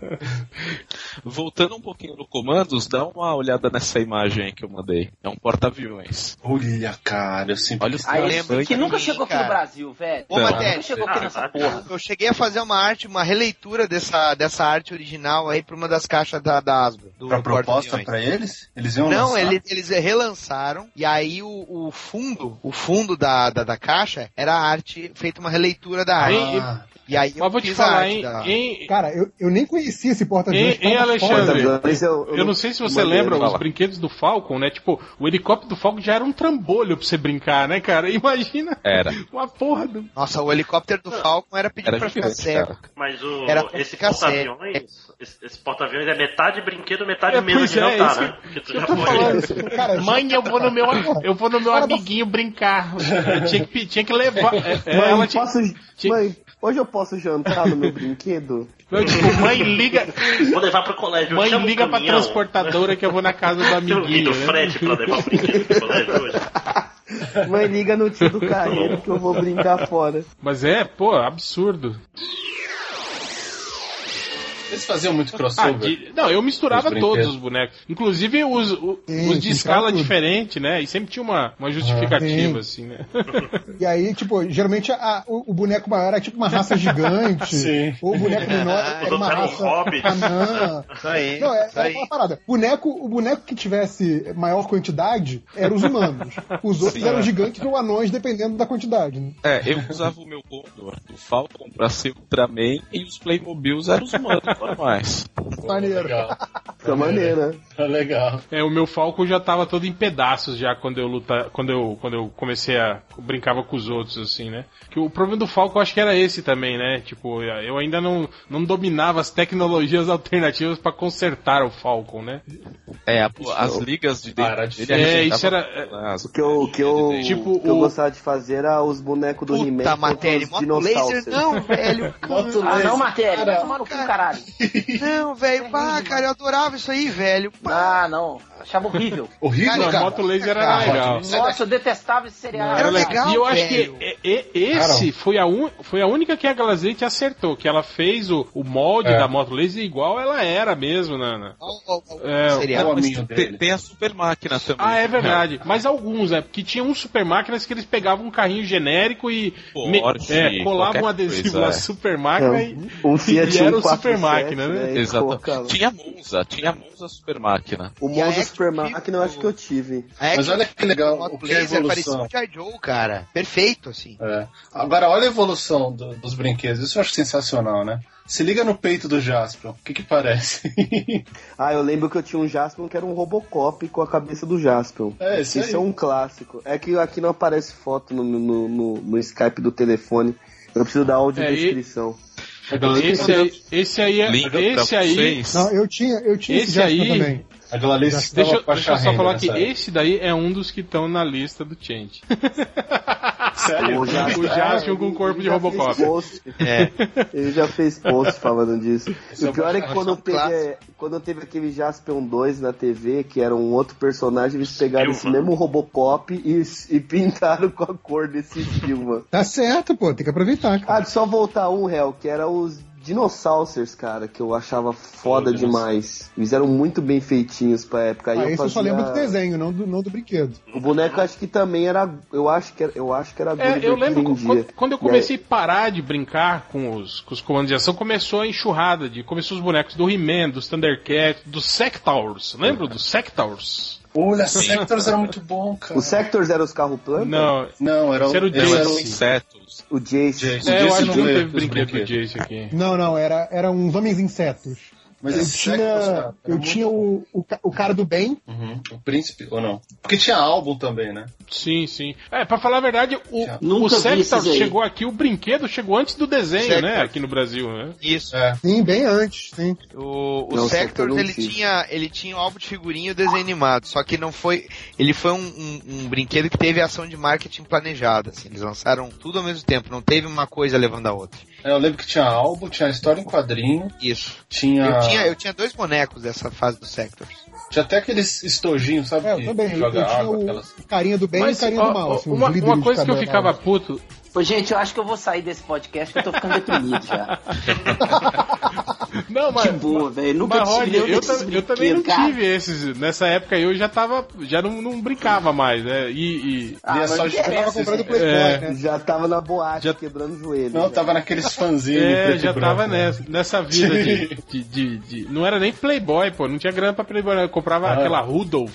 Speaker 8: Voltando um pouquinho no comandos, dá uma olhada nessa imagem aí que eu mandei. É um porta-aviões.
Speaker 7: Olha, cara, eu sempre
Speaker 8: Olha os
Speaker 9: Aí,
Speaker 6: lembro
Speaker 9: que nunca chegou aqui
Speaker 6: cara.
Speaker 9: no Brasil, velho.
Speaker 6: Ô,
Speaker 8: Não.
Speaker 6: Matéria,
Speaker 9: Nunca chegou aqui
Speaker 1: Ah,
Speaker 9: nessa
Speaker 1: tá.
Speaker 9: porra.
Speaker 6: eu cheguei a fazer uma arte, uma releitura dessa, dessa arte original aí pra uma das caixas da, da Asbro. Do
Speaker 7: Pra proposta
Speaker 6: porta-aviões.
Speaker 7: pra eles? Eles iam
Speaker 6: Não,
Speaker 7: lançar?
Speaker 6: eles, eles relançaram e aí o, o fundo, o fundo da, da, da caixa era a arte, feita uma releitura da arte.
Speaker 7: Ah,
Speaker 6: E aí eu
Speaker 3: Mas vou te falar, hein?
Speaker 6: da-
Speaker 3: em-
Speaker 4: Cara, eu, eu nem conhecia esse porta-aviões.
Speaker 3: Hein, hein,
Speaker 4: tava
Speaker 3: Alexandre?
Speaker 4: foda.
Speaker 2: Mas eu,
Speaker 3: Eu não sei se você lembra os brinquedos do Falcon, né? Tipo, o helicóptero do Falcon já era um trambolho pra você brincar, né, cara? Imagina
Speaker 8: Era.
Speaker 3: uma porra do.
Speaker 6: Nossa, o helicóptero do Falcon era pedir
Speaker 8: Era
Speaker 6: pra ficar cego.
Speaker 1: Mas o, esse porta-aviões, esse, esse porta-aviões é metade brinquedo, metade
Speaker 3: É,
Speaker 1: mesa de
Speaker 3: é,
Speaker 1: jantar, né? Porque tu
Speaker 3: eu
Speaker 1: já foi.
Speaker 4: Cara,
Speaker 3: Mãe, eu vou no meu, eu vou no meu amiguinho brincar. Eu tinha que, tinha que levar. é, é,
Speaker 2: Mãe,
Speaker 3: ela tinha,
Speaker 2: posso,
Speaker 3: tinha-
Speaker 2: mãe, hoje eu posso jantar no meu brinquedo?
Speaker 3: não, tipo, mãe liga,
Speaker 1: Vou levar pro colégio.
Speaker 3: mãe liga pra transportadora que eu vou na casa do amiguinho.
Speaker 1: vídeo
Speaker 3: né?
Speaker 1: frete pra levar o brinquedo pro colégio hoje.
Speaker 2: Mãe, liga no tio do carreiro que eu vou brincar fora.
Speaker 3: Mas é, pô, absurdo.
Speaker 7: Eles faziam muito
Speaker 3: Ah,
Speaker 7: crossover.
Speaker 3: de- não, eu misturava
Speaker 7: Os
Speaker 3: todos os bonecos. Inclusive os, o-
Speaker 4: Sim,
Speaker 3: os de
Speaker 4: sim,
Speaker 3: escala
Speaker 4: tudo.
Speaker 3: diferente, né? E sempre tinha uma, uma justificativa,
Speaker 4: Ah,
Speaker 3: assim, né?
Speaker 4: E aí, tipo, geralmente a- o, o boneco maior era tipo uma raça gigante.
Speaker 7: Sim.
Speaker 4: Ou o boneco menor era uma
Speaker 1: Era um
Speaker 4: raça
Speaker 1: hobbit.
Speaker 4: anã.
Speaker 6: Isso aí.
Speaker 4: Não, é,
Speaker 6: isso
Speaker 4: era
Speaker 6: aí.
Speaker 4: uma parada. Boneco, o boneco que tivesse maior quantidade eram os humanos. Os outros eram gigantes ou anões, dependendo da quantidade. Né?
Speaker 8: É, eu usava o meu Condor do Falcon pra ser Ultraman e os Playmobiles eram os humanos normais.
Speaker 4: Maneiro.
Speaker 7: Legal.
Speaker 2: Fica maneiro, né?
Speaker 7: Tá legal.
Speaker 3: É, o meu Falcon já tava todo em pedaços já quando eu luta, quando eu, quando eu comecei a brincava com os outros assim, né? Que o problema do Falcon eu acho que era esse também, né? Tipo, eu ainda não, não dominava as tecnologias alternativas pra consertar o Falcon, né?
Speaker 8: É, a- as ligas de
Speaker 7: Ah, era
Speaker 8: dentro
Speaker 7: difícil.
Speaker 3: É, isso era-
Speaker 8: as-
Speaker 2: O que eu, que eu,
Speaker 3: Tipo,
Speaker 2: o que eu
Speaker 3: o-
Speaker 2: gostava de fazer era os bonecos do He-Man
Speaker 6: Puta matéria, laser não, velho.
Speaker 9: Ah, não, matéria. Vai tomar no cu, caralho.
Speaker 6: Não, velho, pá, cara, eu adorava isso aí, velho. Pá.
Speaker 9: Ah, não. Achava horrível.
Speaker 7: Horrível,
Speaker 6: Cara,
Speaker 7: cara.
Speaker 3: moto laser era
Speaker 7: Ah,
Speaker 3: legal.
Speaker 9: Nossa, eu detestava esse seriado.
Speaker 6: Era legal,
Speaker 3: E eu acho
Speaker 6: velho.
Speaker 3: que e- e- esse foi a, un, foi a única que a Glazete acertou, que ela fez o, o molde
Speaker 7: É.
Speaker 3: da moto laser igual ela era mesmo, Nana.
Speaker 6: Ó, ó,
Speaker 3: É,
Speaker 6: seriado.
Speaker 8: tem,
Speaker 7: dele.
Speaker 8: tem a super máquina também.
Speaker 3: Ah, é verdade. Mas alguns, é, porque tinha uns super máquinas que eles pegavam um carrinho genérico e
Speaker 8: Porsche,
Speaker 3: é, colavam um adesivo
Speaker 8: coisa,
Speaker 3: na
Speaker 8: é.
Speaker 3: super máquina
Speaker 2: É,
Speaker 3: e,
Speaker 2: um Fiat
Speaker 3: e era o
Speaker 2: 147,
Speaker 3: super máquina, né?
Speaker 2: E
Speaker 8: Exato.
Speaker 2: colocava.
Speaker 8: Tinha Monza, tinha Monza super máquina.
Speaker 2: O
Speaker 6: a
Speaker 2: modo
Speaker 6: Action
Speaker 2: Super Máquina eu acho que eu tive.
Speaker 7: Mas olha que legal, o que é
Speaker 6: parecia
Speaker 7: evolução.
Speaker 6: um G.I. Joe, cara. Perfeito, assim.
Speaker 7: É. Agora, olha a evolução do- dos brinquedos. Isso eu acho sensacional, né? Se liga no peito do Jasper. O que que parece?
Speaker 2: Ah, eu lembro que eu tinha um Jaspion que era um Robocop com a cabeça do Jaspion.
Speaker 7: É, esse
Speaker 2: Esse
Speaker 7: aí.
Speaker 2: é um clássico. É que aqui não aparece foto no, no, no, no Skype do telefone. Eu preciso dar áudio
Speaker 3: É, e-
Speaker 2: descrição.
Speaker 3: Esse aí, esse aí é. Esse aí.
Speaker 4: Não, eu tinha, eu tinha
Speaker 3: Esse
Speaker 4: Jasper
Speaker 3: aí-
Speaker 4: também.
Speaker 7: A Glalice
Speaker 3: Deixa, eu- deixa eu só falar que
Speaker 7: nessa época.
Speaker 3: esse daí é um dos que estão na lista do Change.
Speaker 7: Sério?
Speaker 2: O Jaspion,
Speaker 3: O Jaspion com
Speaker 2: ele-
Speaker 3: corpo de Robocop.
Speaker 2: post.
Speaker 6: É.
Speaker 2: Ele já fez post falando disso.
Speaker 7: Esse
Speaker 2: E
Speaker 7: é
Speaker 2: o pior é que quando eu peguei, quando teve aquele Jaspion 2 na TV, que era um outro personagem, eles pegaram esse mesmo Robocop e, e pintaram com a cor desse Silva.
Speaker 4: Tá certo, pô, tem que aproveitar, cara.
Speaker 2: Ah, só voltar um, réu, que era os Dinossauros, cara, que eu achava foda demais. Eles eram muito bem feitinhos pra época. Aí
Speaker 4: Ah,
Speaker 2: eu
Speaker 4: esse eu só
Speaker 2: fazia-
Speaker 4: lembro do desenho, não do, não do brinquedo.
Speaker 2: O boneco acho que também era. Eu acho que era, eu acho que era
Speaker 3: É, eu
Speaker 2: que
Speaker 3: lembro
Speaker 2: vendia.
Speaker 3: quando, quando eu
Speaker 2: aí-
Speaker 3: comecei a parar de brincar com os, com os comandos de ação, começou a enxurrada de. Começou os bonecos do He-Man, dos Thundercats, dos Sectaurs. Lembra dos Sectaurs?
Speaker 7: Olha, Sectors era muito bom, cara.
Speaker 2: Os Sectors eram os carros planta?
Speaker 3: Não.
Speaker 7: Não, era,
Speaker 3: Esse era o Jason.
Speaker 7: eram
Speaker 8: Eram insetos.
Speaker 2: O Jace.
Speaker 7: Jason.
Speaker 3: É, eu
Speaker 7: Jason
Speaker 3: acho que não teve brinquedo do. Jace aqui.
Speaker 4: Não, não, era, era uns homens insetos.
Speaker 7: Mas Sectors,
Speaker 4: tinha, eu
Speaker 7: muito
Speaker 4: tinha o, o, ca- o cara do bem,
Speaker 7: Uhum. O príncipe, ou não? Porque tinha álbum também, né?
Speaker 3: Sim, sim. É, pra falar a verdade, o,
Speaker 7: Já.
Speaker 3: o
Speaker 9: aí.
Speaker 3: chegou aqui, o brinquedo chegou antes do desenho, né?
Speaker 6: Sectaurs.
Speaker 3: Aqui no Brasil, né?
Speaker 6: Isso.
Speaker 7: É.
Speaker 4: sim, bem antes, sim.
Speaker 6: O, o
Speaker 2: Não, Sector
Speaker 6: Sector, ele tinha, ele tinha um álbum de figurinha e o desenho animado, só que não foi, ele foi um, um- um brinquedo que teve ação de marketing planejada, assim, eles lançaram tudo ao mesmo tempo, não teve uma coisa levando a outra.
Speaker 7: Eu lembro que tinha álbum, tinha história em quadrinho,
Speaker 6: Isso.
Speaker 7: tinha.
Speaker 6: Eu tinha, eu tinha dois bonecos dessa fase do Sectors.
Speaker 7: Tinha até aqueles estojinhos, sabe?
Speaker 4: É, eu
Speaker 7: que
Speaker 4: também.
Speaker 7: Joga
Speaker 4: eu tinha
Speaker 7: água,
Speaker 4: o
Speaker 7: aquelas.
Speaker 4: carinha do bem e o carinha
Speaker 3: ó,
Speaker 4: do mal. assim,
Speaker 3: uma, uma coisa que eu ficava puto,
Speaker 9: Ô, gente, eu acho que eu vou sair desse podcast que eu tô ficando deprimido já.
Speaker 3: Não, mas.
Speaker 9: Que boa, velho. Nunca
Speaker 3: Mas, olha, eu, eu também não
Speaker 9: cara.
Speaker 3: tive esses. Nessa época eu já tava. Já não, não brincava mais, né? E. e-
Speaker 9: Ah, mas
Speaker 7: só de
Speaker 9: interessa,
Speaker 4: Tava comprando
Speaker 9: né?
Speaker 4: Playboy,
Speaker 3: É.
Speaker 4: né?
Speaker 2: Já tava na boate,
Speaker 3: Já-
Speaker 2: quebrando o joelho.
Speaker 7: Não,
Speaker 2: já.
Speaker 7: tava naqueles fanzinhos.
Speaker 3: É, já
Speaker 7: branco,
Speaker 3: tava
Speaker 7: né?
Speaker 3: nessa, nessa vida de, de, de- de- Não era nem Playboy, pô. Não tinha grana pra Playboy. né? Eu comprava
Speaker 7: Ah.
Speaker 3: aquela Rudolph.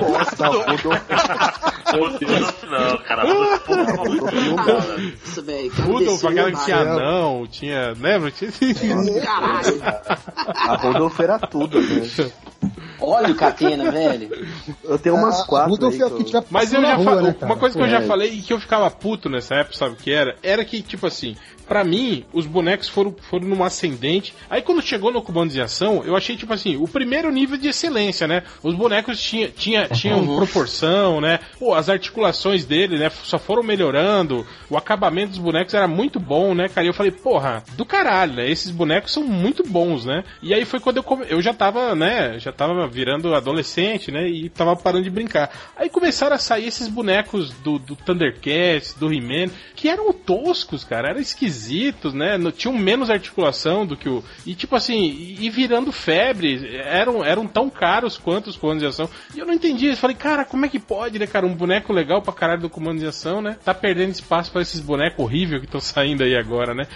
Speaker 2: Nossa, rodou.
Speaker 1: Rudolph não, cara. Rudolph,
Speaker 9: Nossa, velho. desceu
Speaker 3: aquela que tinha anão, tinha. Lembra? Tinha...
Speaker 9: Caralho.
Speaker 2: A Rodolfo era tudo, né?
Speaker 9: Olha o Catena, velho.
Speaker 2: Eu tenho umas
Speaker 4: A- a
Speaker 2: quatro. Aí
Speaker 4: é
Speaker 2: eu-
Speaker 3: Mas eu já
Speaker 4: rua,
Speaker 3: falei,
Speaker 4: né,
Speaker 3: uma coisa que eu já
Speaker 2: É.
Speaker 3: falei e que eu ficava puto nessa época, sabe o que era? Era que, tipo assim, pra mim, os bonecos foram, foram numa ascendente. Aí quando chegou no comando de ação, eu achei, tipo assim, o primeiro nível de excelência, né? Os bonecos tinha, tinha, tinham proporção, né? Pô, as articulações dele, né? Só foram melhorando. O acabamento dos bonecos era muito bom, né, cara? E eu falei, porra, do caralho, né? Esses bonecos são muito bons, né? E aí foi quando eu, come... eu já tava, né? Já tava virando adolescente, né? E tava parando de brincar. Aí começaram a sair esses bonecos do, do Thundercats, do He-Man, que eram toscos, cara. Eram esquisitos, né? No- Tinham menos articulação do que o. E tipo assim, e, e virando febre. Eram, eram tão caros quanto os comandos de ação. E eu não entendi. Eu falei, cara, como é que pode, né, cara? Um boneco legal pra caralho do comando de ação, né? Tá perdendo espaço pra esses bonecos horríveis que estão saindo aí agora, né?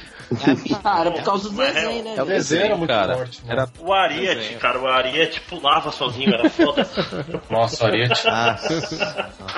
Speaker 9: Ah, era por causa do desenho, né?
Speaker 7: O
Speaker 9: velho?
Speaker 7: desenho era muito
Speaker 8: cara.
Speaker 7: forte. né?
Speaker 8: Era
Speaker 1: O Ariete, cara, o Ariete pulava sozinho, era foda.
Speaker 7: Nossa, Ariete.
Speaker 6: Ah,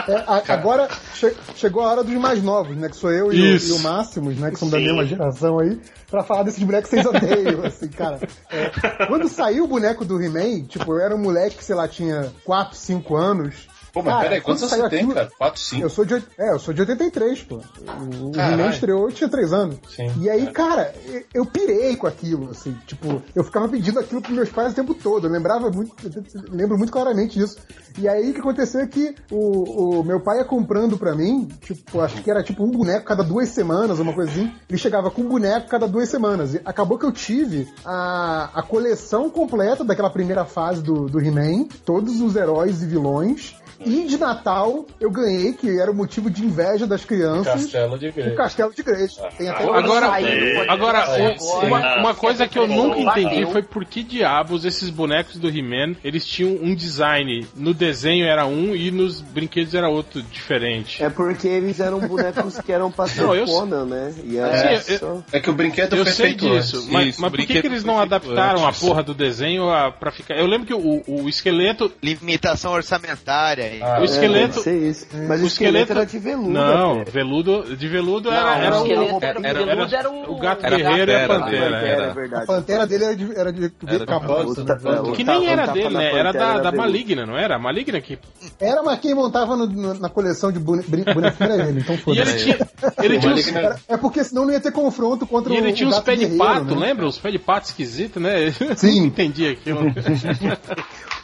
Speaker 4: É, a- agora che- chegou a hora dos mais novos, né? Que sou eu e o, e o Máximos, né? Que são da mesma geração aí, pra falar desses bonecos que vocês odeiam, assim, cara. É, quando saiu o boneco do He-Man, tipo, eu era um moleque que, sei lá, tinha 4, 5 anos.
Speaker 7: Pô, mas
Speaker 4: Cara,
Speaker 7: peraí, quantos anos você tem,
Speaker 4: aquilo-
Speaker 7: cara? 4, 5?
Speaker 4: Eu sou de, é, eu sou de 83, pô. O. He-Man estreou, eu tinha 3 anos.
Speaker 7: Sim,
Speaker 4: e aí,
Speaker 7: é.
Speaker 4: cara, eu- eu pirei com aquilo, assim, tipo, eu ficava pedindo aquilo pros meus pais o tempo todo. Eu lembrava muito, eu lembro muito claramente disso. E aí o que aconteceu é que o, o meu pai ia comprando pra mim, tipo, acho que era tipo um boneco cada duas semanas, uma coisa assim. Ele chegava com um boneco cada duas semanas. E acabou que eu tive a, a coleção completa daquela primeira fase do, do He-Man, todos os heróis e vilões. E de Natal eu ganhei, que era o motivo de inveja das crianças,
Speaker 7: Castelo de
Speaker 4: o
Speaker 7: Igreja.
Speaker 4: Castelo de Igreja. Tem até
Speaker 3: Agora,
Speaker 9: Saiu,
Speaker 3: agora
Speaker 9: Agora,
Speaker 3: um- uma, uma coisa que eu nunca entendi foi por que diabos esses bonecos do He-Man, eles tinham um design, no desenho era um e nos brinquedos era outro diferente.
Speaker 2: É porque eles eram bonecos que eram pra ser
Speaker 3: Não, eu-
Speaker 2: Conan, né? E
Speaker 3: É,
Speaker 2: era
Speaker 3: eu-
Speaker 2: só...
Speaker 7: É que o brinquedo
Speaker 3: Eu
Speaker 7: foi
Speaker 3: sei
Speaker 7: feito
Speaker 3: disso,
Speaker 7: antes.
Speaker 3: mas,
Speaker 8: Isso,
Speaker 3: mas por que, que eles não adaptaram
Speaker 8: antes.
Speaker 3: a porra do desenho a, pra ficar. Eu lembro que o, o esqueleto.
Speaker 6: limitação orçamentária.
Speaker 7: Ah,
Speaker 3: o esqueleto.
Speaker 2: Deve ser isso. Mas o,
Speaker 3: o
Speaker 2: esqueleto,
Speaker 3: esqueleto-
Speaker 2: era de veludo.
Speaker 3: Não, veludo. De veludo
Speaker 9: Não,
Speaker 3: era, era
Speaker 9: o esqueleto era,
Speaker 3: era-
Speaker 9: veludo era o...
Speaker 3: gato
Speaker 8: Era
Speaker 3: guerreiro e a
Speaker 8: Pantera, né?
Speaker 2: Era,
Speaker 8: Era.
Speaker 4: A pantera dele era de, era de, de
Speaker 8: Era
Speaker 4: né?
Speaker 2: o
Speaker 3: Que nem era dele, né? Era da, da. Maligna, não era? A Maligna que.
Speaker 4: Era, mas quem montava no- no- na coleção de bone- brin- bonequinho era ele, então
Speaker 3: E
Speaker 4: foda-se.
Speaker 3: ele tinha. Ele tinha
Speaker 4: Era- É porque senão não ia ter confronto contra
Speaker 3: e
Speaker 4: o
Speaker 3: ele tinha
Speaker 4: o
Speaker 3: uns
Speaker 4: gato
Speaker 3: pés de pato,
Speaker 4: né?
Speaker 3: lembra? Os pés de pato esquisitos, né?
Speaker 4: Sim.
Speaker 3: Não entendi aquilo.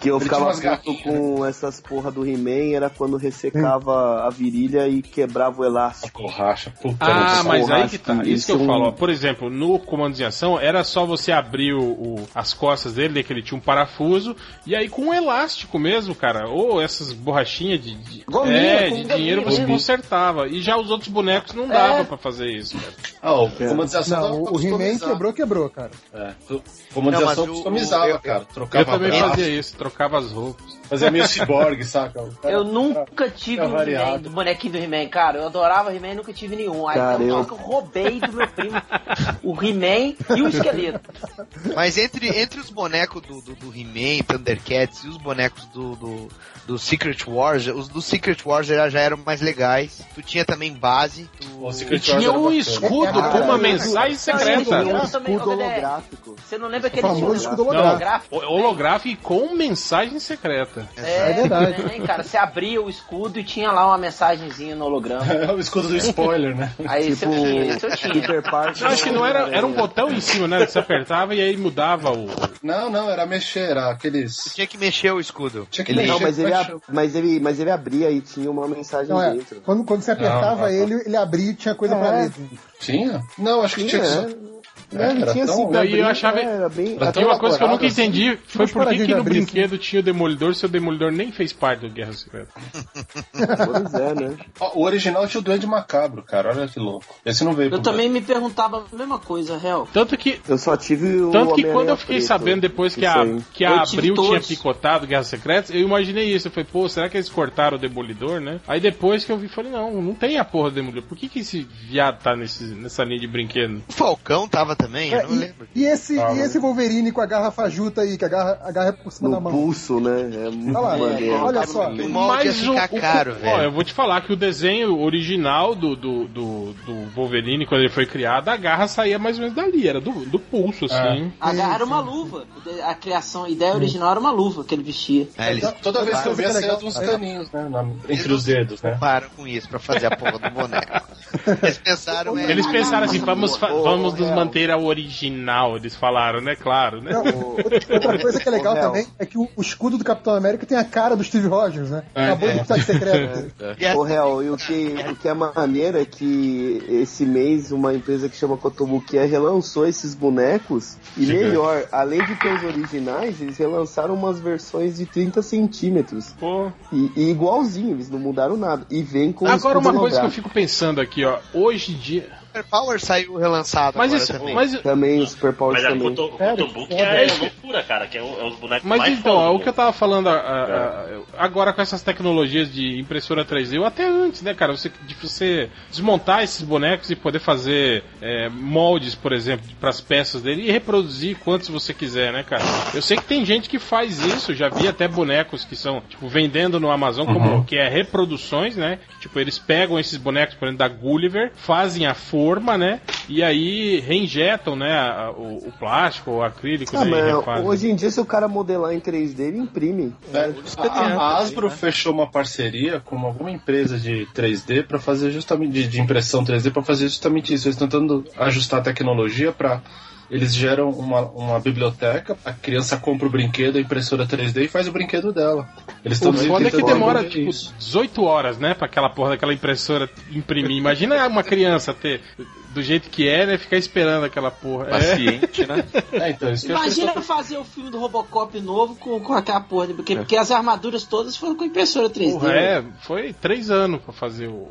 Speaker 2: Que eu
Speaker 7: Ele
Speaker 2: ficava puto com essas porra do He-Man era quando ressecava a virilha e quebrava o elástico.
Speaker 7: Borracha, puta.
Speaker 3: Ah,
Speaker 7: não
Speaker 3: mas
Speaker 2: porra,
Speaker 3: aí que tá.
Speaker 2: que
Speaker 3: Isso que eu
Speaker 2: isso é um-
Speaker 3: falo. Por exemplo, no comando de ação, era só você abrir o, o- as costas dele, que ele tinha um parafuso, e aí com um elástico mesmo, cara. Ou essas borrachinhas de, de,
Speaker 2: Gominha,
Speaker 3: é, de
Speaker 2: gominha
Speaker 3: dinheiro você
Speaker 2: mesmo.
Speaker 3: consertava. E já os outros bonecos não dava pra fazer isso, cara.
Speaker 7: Ah, o comandização
Speaker 4: Não,
Speaker 7: dava
Speaker 4: o,
Speaker 7: pra
Speaker 4: o He-Man quebrou, quebrou, cara.
Speaker 7: É, o- comandização
Speaker 6: Não, mas o-
Speaker 7: customizava,
Speaker 6: o- eu-
Speaker 7: cara.
Speaker 3: Eu
Speaker 7: Trocava
Speaker 3: também
Speaker 7: braço,
Speaker 3: fazia isso, trocava as roupas.
Speaker 7: fazia meio ciborgue, saca? O cara-
Speaker 9: Eu nunca tive
Speaker 7: Tá
Speaker 9: um. He-Man, do bonequinho do He-Man, cara. Eu adorava He-Man e nunca tive nenhum. Aí
Speaker 2: Cara,
Speaker 9: então,
Speaker 2: eu-
Speaker 9: eu roubei do meu primo o He-Man e o esqueleto.
Speaker 6: Mas entre, entre os bonecos do, do, do He-Man, Thundercats e os bonecos do, do, do Secret Wars, os do Secret Wars já, já eram mais legais. Tu tinha também base. Tu...
Speaker 7: O Secret
Speaker 3: E tinha
Speaker 7: Wars
Speaker 3: um
Speaker 7: bacana.
Speaker 3: escudo com uma mensagem secreta.
Speaker 2: Tinha um escudo holográfico.
Speaker 9: Você não lembra aquele
Speaker 4: escudo
Speaker 3: holográfico.
Speaker 9: holográfico?
Speaker 3: Holográfico com mensagem secreta.
Speaker 9: É,
Speaker 4: É verdade.
Speaker 9: né, cara? Você abria o escudo e tinha lá uma mensagenzinha no holograma.
Speaker 7: É o escudo do spoiler, né?
Speaker 9: Aí
Speaker 2: Tipo,
Speaker 9: você tinha, isso eu tinha.
Speaker 3: Eu acho que não era, era um botão em cima, né? Que você apertava e aí mudava o.
Speaker 7: Não, não, era mexer, era aqueles.
Speaker 6: Tinha que mexer o escudo.
Speaker 7: Tinha que
Speaker 6: Ele-
Speaker 2: Não,
Speaker 7: mexer.
Speaker 2: mas ele,
Speaker 7: é
Speaker 2: ab- mas, ele, mas ele abria e tinha uma mensagem
Speaker 4: Não, é,
Speaker 2: dentro.
Speaker 4: quando, quando você apertava
Speaker 7: Não, não,
Speaker 4: ele, ele abria e tinha coisa pra
Speaker 2: É.
Speaker 7: Tinha? Não, acho que tinha que
Speaker 2: Tinha,
Speaker 7: ser.
Speaker 2: é.
Speaker 7: É,
Speaker 2: Não,
Speaker 7: era
Speaker 2: tinha
Speaker 7: tão-
Speaker 2: assim,
Speaker 3: e eu achava-
Speaker 2: Era bem,
Speaker 7: Era
Speaker 3: Tem uma coisa que eu nunca entendi, foi
Speaker 4: umas
Speaker 3: por que, que no brinquedo tinha o Demolidor se o Demolidor nem fez parte do Guerra Secreta.
Speaker 2: Pois é, né?
Speaker 7: O original tinha o Duende Macabro, cara. Olha que louco. Esse não veio
Speaker 9: Eu também me perguntava a mesma coisa, real.
Speaker 3: Tanto que,
Speaker 2: Eu só tive o
Speaker 3: tanto que quando eu fiquei
Speaker 2: preto.
Speaker 3: sabendo depois que a, que a Abril tinha
Speaker 9: todos.
Speaker 3: picotado Guerra Secreta, eu imaginei isso. Eu falei, pô, será que eles cortaram o Demolidor, né? Aí depois que eu vi, falei, não, não tem a porra do Demolidor. Por que, que esse viado tá nesse, nessa linha de brinquedo?
Speaker 6: O Falcão tava também,
Speaker 4: É,
Speaker 6: eu não
Speaker 4: e,
Speaker 6: lembro.
Speaker 4: e esse,
Speaker 7: Ah,
Speaker 4: e esse Wolverine com a garra fajuta aí, que a garra, a garra é por cima da
Speaker 2: No
Speaker 4: mão.
Speaker 2: pulso, né? É muito
Speaker 4: Olha lá,
Speaker 2: maneiro.
Speaker 4: olha só.
Speaker 6: O molde ia ficar caro,
Speaker 3: Ó, eu
Speaker 6: velho.
Speaker 3: vou te falar que o desenho original do, do, do, do Wolverine, quando ele foi criado, a garra saía mais ou menos dali, era do, do pulso, assim.
Speaker 9: A garra era uma luva. A criação, a ideia original era uma luva que ele vestia.
Speaker 6: É, eles
Speaker 7: Toda vez que eu via,
Speaker 4: Mas é
Speaker 7: saía uns caninhos, né? na- entre os dedos, né?
Speaker 6: param com isso pra fazer a porra do boneco. Eles pensaram, é,
Speaker 3: Eles pensaram assim, vamos, fa-
Speaker 2: Ô,
Speaker 3: vamos nos manter ao original, eles falaram, né? Claro, né?
Speaker 4: Não, outra coisa que é legal também é que o, o escudo do Capitão América tem a cara do Steve Rogers, né?
Speaker 7: É,
Speaker 4: Acabou
Speaker 7: é.
Speaker 4: de de secreto.
Speaker 6: A-
Speaker 2: Ô, Real, e o que, o que é maneiro é que esse mês uma empresa que chama Kotobuki relançou esses bonecos e melhor, além de ter os originais, eles relançaram umas versões de 30 centímetros
Speaker 3: Pô.
Speaker 2: e, e igualzinho, eles não mudaram nada. E vem com
Speaker 3: Agora uma coisa que eu fico pensando aqui, ó, hoje em dia.
Speaker 6: Super Power saiu relançado
Speaker 3: Mas
Speaker 6: agora
Speaker 3: isso,
Speaker 6: também.
Speaker 3: mas,
Speaker 2: Também o Super Power
Speaker 1: Mas a
Speaker 2: também.
Speaker 1: Koto- o
Speaker 4: É,
Speaker 1: é,
Speaker 4: é.
Speaker 1: loucura, cara, que é, um- é os bonecos
Speaker 3: mas
Speaker 1: mais
Speaker 3: então, é o que eu tava falando a- a- a- agora com essas tecnologias de impressora 3D, ou até antes, né, cara? Você, de você desmontar esses bonecos e poder fazer é, moldes, por exemplo, para as peças dele e reproduzir quantos você quiser, né, cara? Eu sei que tem gente que faz isso, já vi até bonecos que são, tipo, vendendo no Amazon como que é reproduções, né? Tipo, eles pegam esses bonecos, por exemplo, da Gulliver, fazem a forma, né? E aí reinjetam, né, o, o plástico, o acrílico,
Speaker 2: Ah,
Speaker 3: né,
Speaker 2: mas hoje em dia, se o cara modelar em 3D, ele imprime.
Speaker 7: É, a, a Hasbro fechou uma parceria com alguma empresa de 3D para fazer justamente de, de impressão 3D para fazer justamente isso. Eles estão tentando ajustar a tecnologia para eles geram uma, uma biblioteca, a criança compra o brinquedo, a impressora 3D e faz o brinquedo dela. Eles
Speaker 3: O
Speaker 7: estão
Speaker 3: foda é que demora, tipo,
Speaker 7: isso.
Speaker 3: 18 horas, né, pra aquela porra daquela impressora imprimir. Imagina uma criança ter, do jeito que é, né, ficar esperando aquela porra. É.
Speaker 8: Paciente, né?
Speaker 7: É, então,
Speaker 9: Imagina fazer o filme do Robocop novo com, com aquela porra, de- porque, porque as armaduras todas foram com impressora 3D.
Speaker 3: Porra, é, foi três anos pra fazer o.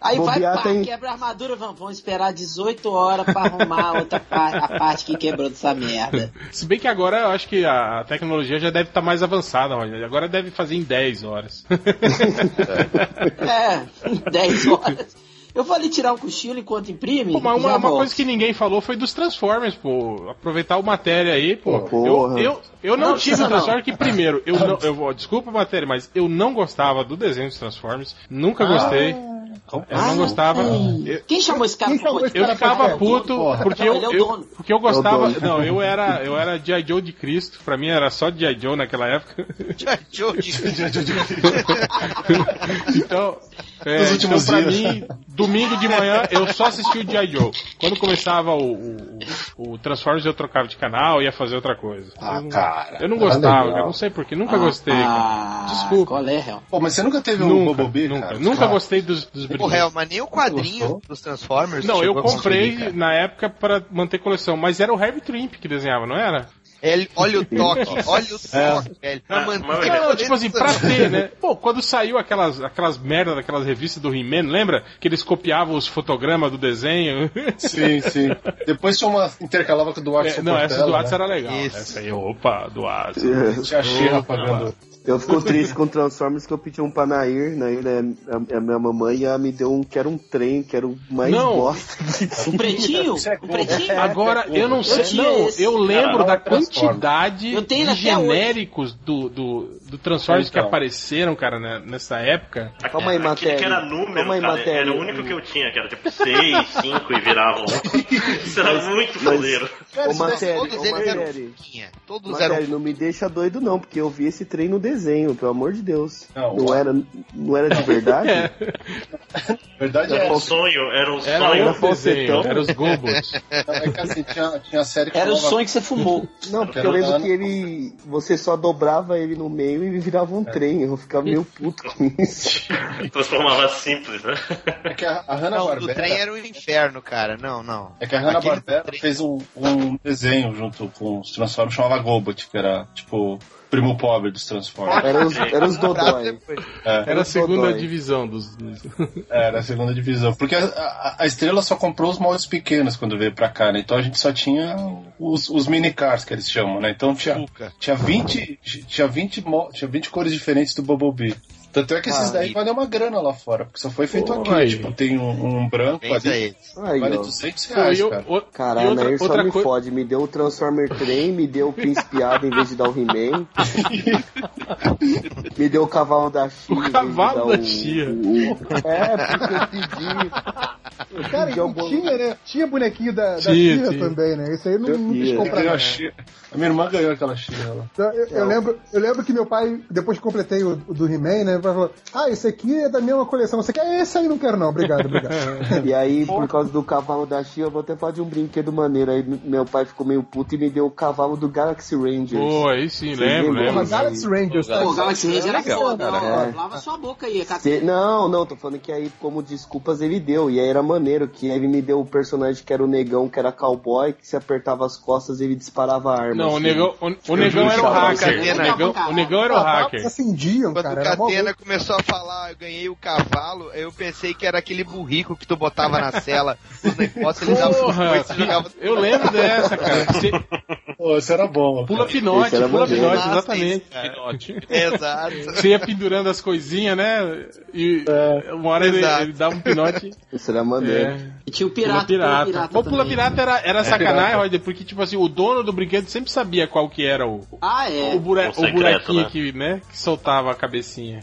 Speaker 9: Aí vai,
Speaker 2: Bobear
Speaker 9: pá,
Speaker 2: tem-
Speaker 9: quebra a armadura, vamos, vamos esperar 18 horas pra arrumar a outra parte, a parte que quebrou dessa merda.
Speaker 3: Se bem que agora eu acho que a tecnologia já deve estar mais avançada, Rogério. Agora deve fazer em 10 horas.
Speaker 9: É, 10 horas. Eu vou ali tirar um cochilo enquanto imprime.
Speaker 3: Pô, mas uma, uma coisa que ninguém falou foi dos Transformers, pô. Aproveitar o matéria aí, pô.
Speaker 2: Porra.
Speaker 3: Eu, eu, eu não,
Speaker 9: Não
Speaker 3: tive o. Transformers que primeiro, eu não, eu desculpa matéria, mas eu não gostava do desenho dos Transformers, nunca gostei. Eu
Speaker 9: Ah,
Speaker 3: não gostava. Eu,
Speaker 9: Quem chamou esse cara
Speaker 4: chamou esse
Speaker 9: podcast?
Speaker 3: eu
Speaker 4: cara
Speaker 3: ficava puto
Speaker 7: porra.
Speaker 3: porque eu,
Speaker 9: é
Speaker 3: eu-
Speaker 9: dono.
Speaker 3: porque eu gostava.
Speaker 2: É.
Speaker 3: Não, eu era eu era G.I. Joe de Cristo. Pra mim era só G.I. Joe naquela época.
Speaker 6: Joe de-
Speaker 3: Então, é,
Speaker 7: Nos
Speaker 3: então
Speaker 7: últimos
Speaker 3: pra
Speaker 7: dias.
Speaker 3: mim, domingo de manhã eu só assistia o G.I. Joe. Quando começava o, o, o Transformers eu trocava de canal e ia fazer outra coisa.
Speaker 7: Ah,
Speaker 3: eu, não-
Speaker 7: cara.
Speaker 3: eu não gostava, eu não sei porquê, nunca gostei. cara.
Speaker 9: Ah,
Speaker 3: Desculpa.
Speaker 9: Qual é?
Speaker 7: Pô, mas você nunca teve um
Speaker 3: Nunca,
Speaker 7: Bumblebee,
Speaker 3: nunca,
Speaker 7: cara?
Speaker 3: nunca
Speaker 7: Ah,
Speaker 3: gostei dos, dos Brinquedos.
Speaker 6: réu, mas nem o quadrinho
Speaker 7: Gostou?
Speaker 6: dos Transformers.
Speaker 3: Não, eu comprei
Speaker 6: cara.
Speaker 3: na época pra manter coleção, mas era o Heavy Trimp que desenhava, não era?
Speaker 6: Ele- olha o toque, olha o toque, velho. Pra
Speaker 1: Ah,
Speaker 6: manter
Speaker 3: Não, tipo assim, pra ter, né? Pô, quando saiu aquelas, aquelas merda daquelas revistas do He-Man, lembra? Que eles copiavam os fotogramas do desenho.
Speaker 7: Sim, sim. Depois tinha uma intercalava com o Duarte
Speaker 3: É, não, essa do Atos
Speaker 7: né?
Speaker 3: era legal.
Speaker 6: Isso.
Speaker 3: Essa aí, opa, do Atos.
Speaker 7: Tinha a Xirra pagando.
Speaker 2: Eu fico triste com Transformers que eu pedi um pra Nair. Nair é a, é a minha mamãe e ela me deu um que era um trem, que era o mais
Speaker 3: Não.
Speaker 2: bosta que
Speaker 9: Um pretinho?
Speaker 7: Isso é
Speaker 9: Um pretinho?
Speaker 3: Agora, eu não sei,
Speaker 9: tinha
Speaker 3: não,
Speaker 9: esse.
Speaker 3: eu lembro da quantidade
Speaker 9: Eu tenho
Speaker 3: de genéricos do, do, do Transformers que
Speaker 7: Então.
Speaker 3: apareceram, cara, né, nessa época.
Speaker 2: Calma aí,
Speaker 1: Aquele
Speaker 2: matéria.
Speaker 1: que era número,
Speaker 2: Calma aí,
Speaker 1: cara,
Speaker 2: matéria.
Speaker 1: era o único que eu tinha, que era tipo 6, 5 e viravam. Isso era muito fodeiro.
Speaker 2: Ô, matéria,
Speaker 6: Todos
Speaker 2: ô,
Speaker 6: eles eram
Speaker 2: matéria.
Speaker 6: Todos eram
Speaker 2: Matéria, não me deixa doido não, porque eu vi esse trem no desenho, pelo amor de Deus.
Speaker 7: Não,
Speaker 2: Não, era, não era de verdade?
Speaker 3: É,
Speaker 7: Verdade
Speaker 1: Era
Speaker 7: é,
Speaker 1: um sonho, era um
Speaker 3: era
Speaker 1: sonho.
Speaker 3: desenho,
Speaker 2: falsetão.
Speaker 3: era os Gobots.
Speaker 7: é que assim, tinha, tinha série que
Speaker 9: Era o
Speaker 7: falava-
Speaker 9: sonho que você fumou.
Speaker 2: Não, porque
Speaker 7: Era
Speaker 2: eu lembro que ele. Você só dobrava ele no meio e virava um trem. Eu ficava meio puto com isso.
Speaker 1: Transformava simples, né?
Speaker 7: É que a, a Hanna
Speaker 6: Não, o
Speaker 7: Barbera.
Speaker 6: trem era o inferno, cara. Não, não.
Speaker 7: É que a Hanna
Speaker 6: Aquele
Speaker 7: Barbera fez um, um desenho junto com os Transformers, chamava Gobot, que era tipo primo pobre dos Transformers.
Speaker 2: Era os, era os Dodói.
Speaker 7: É,
Speaker 3: Era a segunda
Speaker 2: Dodói.
Speaker 3: divisão dos. dos-
Speaker 7: era a segunda divisão. Porque a, a, a estrela só comprou os moldes pequenos quando veio pra cá, né? Então a gente só tinha os, os mini cars que eles chamam, né? Então tinha, tinha 20, tinha 20, mo- tinha 20 cores diferentes do Bumblebee. Tanto é que esses
Speaker 2: Ah,
Speaker 7: daí
Speaker 6: e-
Speaker 7: valem uma grana lá fora, porque só foi feito
Speaker 3: Pô,
Speaker 7: aqui.
Speaker 3: aí.
Speaker 7: Tipo, tem um, um branco
Speaker 6: Pensa
Speaker 7: ali,
Speaker 6: eles.
Speaker 2: Aí,
Speaker 7: vale
Speaker 2: ó.
Speaker 7: 200
Speaker 3: Pô,
Speaker 7: reais,
Speaker 3: eu-
Speaker 7: cara.
Speaker 3: o- e
Speaker 2: Caralho,
Speaker 3: outra,
Speaker 2: aí só
Speaker 3: outra
Speaker 2: me
Speaker 3: coisa.
Speaker 2: fode. Me deu o Transformer Trem, me deu o Príncipe Ada em vez de dar o He-Man. me deu o Cavalo da Chia. de
Speaker 3: cavalo da
Speaker 2: o-
Speaker 3: Chia.
Speaker 2: o- É, porque eu pedi.
Speaker 4: Cara, e
Speaker 2: algum-
Speaker 4: tinha, né? Tinha bonequinho da,
Speaker 3: tinha.
Speaker 4: também, né? Isso aí não, não quis comprar.
Speaker 7: Ganhou a minha irmã ganhou aquela lá.
Speaker 4: Então, eu, eu lembro, eu lembro que meu pai, depois que completei o, o do He-Man, né? Falou: Ah, esse aqui é da mesma coleção. Você quer? Esse aí não quero, não. Obrigado, obrigado.
Speaker 2: E aí, por causa do cavalo da Chia, eu vou até falar de um brinquedo maneiro. Aí meu pai ficou meio puto e me deu o cavalo do Galaxy Rangers.
Speaker 3: Pô, aí sim,
Speaker 2: Vocês
Speaker 3: lembro,
Speaker 2: lembram?
Speaker 3: lembro.
Speaker 4: Galaxy Rangers, tá?
Speaker 9: Pô, Galaxy Ranger era
Speaker 4: legal,
Speaker 9: foda,
Speaker 4: cara.
Speaker 9: ó.
Speaker 2: É.
Speaker 9: Lava sua boca aí.
Speaker 2: Cê- Não, não, tô falando que aí, como desculpas, ele deu. E aí era maneiro, que ele me deu o personagem que era o negão, que era cowboy, que se apertava as costas ele disparava a arma.
Speaker 3: Não, o
Speaker 2: assim.
Speaker 3: negão, o, o negão era o hacker. O negão, o negão era o hacker.
Speaker 4: Eles acendiam,
Speaker 6: Quando
Speaker 4: cara.
Speaker 6: o Catena começou a falar, eu ganhei o cavalo, eu pensei que era aquele burrico que tu botava na cela, os negócios, ele dava
Speaker 3: Porra,
Speaker 6: tu jogava
Speaker 3: eu lembro dessa, cara. Você
Speaker 7: Pô, isso era bom.
Speaker 3: pula pinote, pula
Speaker 2: maneiro.
Speaker 3: pinote,
Speaker 6: Nossa,
Speaker 3: exatamente.
Speaker 8: Pinote.
Speaker 6: Exato.
Speaker 3: Você ia pendurando as coisinhas, né? E uma hora ele, ele dava um pinote.
Speaker 2: Isso era maneiro.
Speaker 3: É.
Speaker 9: E tinha o
Speaker 3: Pula
Speaker 9: pirata,
Speaker 3: pirata.
Speaker 9: Pula pirata
Speaker 3: Pô, pula pirata era, era sacanagem,
Speaker 7: pirata.
Speaker 3: Roger, porque, tipo assim, o dono do brinquedo sempre sabia qual que era o,
Speaker 9: Ah, é.
Speaker 3: o, bure-
Speaker 1: O
Speaker 3: o
Speaker 1: secreto,
Speaker 3: buraquinho
Speaker 1: né?
Speaker 3: que, né, que soltava a cabecinha.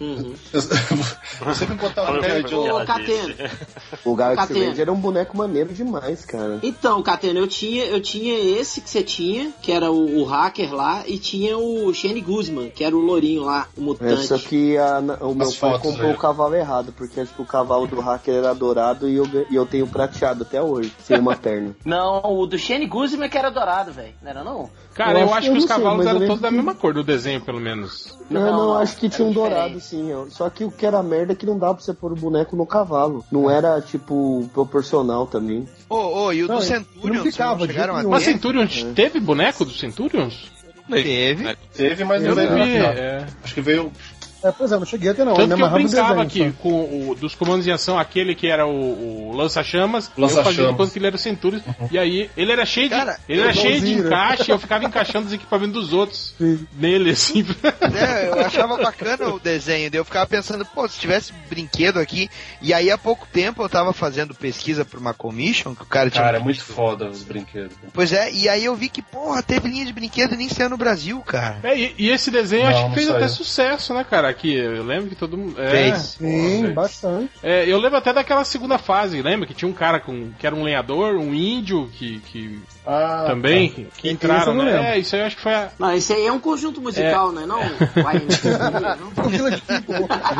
Speaker 9: Uhum.
Speaker 7: Você me ideia
Speaker 1: o
Speaker 7: de
Speaker 1: ela
Speaker 9: Catena.
Speaker 1: disse.
Speaker 2: O Galaxy. Ranger era um boneco maneiro demais, cara.
Speaker 9: Então, Catena, eu tinha, eu tinha esse que você tinha, que era o, o hacker lá, e tinha o Shane Guzman, que era o lourinho lá, o
Speaker 2: É,
Speaker 9: mutante.
Speaker 2: só que a- o meu
Speaker 7: As
Speaker 2: pai
Speaker 7: fotos
Speaker 2: comprou
Speaker 7: aí.
Speaker 2: o cavalo errado, porque acho que o cavalo do hacker era dourado e eu, e eu tenho prateado até hoje, sem uma perna.
Speaker 9: Não, o do Shane Guzman que era dourado, velho. Não era não?
Speaker 3: Cara, eu,
Speaker 2: Eu acho
Speaker 3: acho
Speaker 2: que
Speaker 3: os
Speaker 2: sei,
Speaker 3: cavalos
Speaker 2: eu
Speaker 3: eram
Speaker 2: lembro
Speaker 3: todos da mesma cor do desenho, pelo menos.
Speaker 2: Não,
Speaker 9: Não,
Speaker 2: não, acho que tinha um
Speaker 9: diferente.
Speaker 2: dourado sim. Só que o que era merda é que não dava pra você pôr o boneco no cavalo. Não era, tipo, proporcional também.
Speaker 6: Ô, ô, e o
Speaker 4: Não,
Speaker 6: do
Speaker 4: ele
Speaker 6: Centurion,
Speaker 4: não ficava
Speaker 6: não chegaram a
Speaker 3: Mas? Centurions, teve boneco do Centurions?
Speaker 6: Teve.
Speaker 7: Teve, mas não final.
Speaker 3: é.
Speaker 7: Acho que veio.
Speaker 4: É, pois é, não cheguei até não.
Speaker 3: Tanto
Speaker 4: eu me
Speaker 3: que eu brincava aqui com o dos comandos em ação, aquele que era o, o lança-chamas, eu
Speaker 7: Lança-chamas.
Speaker 3: fazia de conta que ele era o Centurion, e aí ele era cheio de,
Speaker 6: Cara,
Speaker 3: ele era cheio de
Speaker 4: né?
Speaker 3: encaixe, eu ficava encaixando os equipamentos dos outros
Speaker 4: Sim.
Speaker 3: nele, assim.
Speaker 6: É, eu achava bacana o desenho, daí eu ficava pensando, pô, se tivesse brinquedo aqui, e aí há pouco tempo eu tava fazendo pesquisa pra uma commission, que o cara tinha...
Speaker 7: Cara, é muito foda os brinquedos.
Speaker 6: Pois é, e aí eu vi que, porra, teve linha de brinquedo e nem saiu no Brasil, cara.
Speaker 3: É, e, e esse desenho
Speaker 7: Não,
Speaker 3: acho que fez
Speaker 7: saiu.
Speaker 3: até sucesso, né, cara? Aqui, eu lembro que todo mundo. É,
Speaker 6: Fez.
Speaker 4: Sim, bastante.
Speaker 3: é, eu lembro até daquela segunda fase, lembra? Que tinha um cara com, que era um lenhador, um índio, que, que
Speaker 7: Ah,
Speaker 3: também,
Speaker 7: tá.
Speaker 3: que entraram, né?
Speaker 4: lembro.
Speaker 3: É, isso aí eu acho que foi a.
Speaker 9: Não, esse aí é um conjunto musical, né? Não,
Speaker 4: People.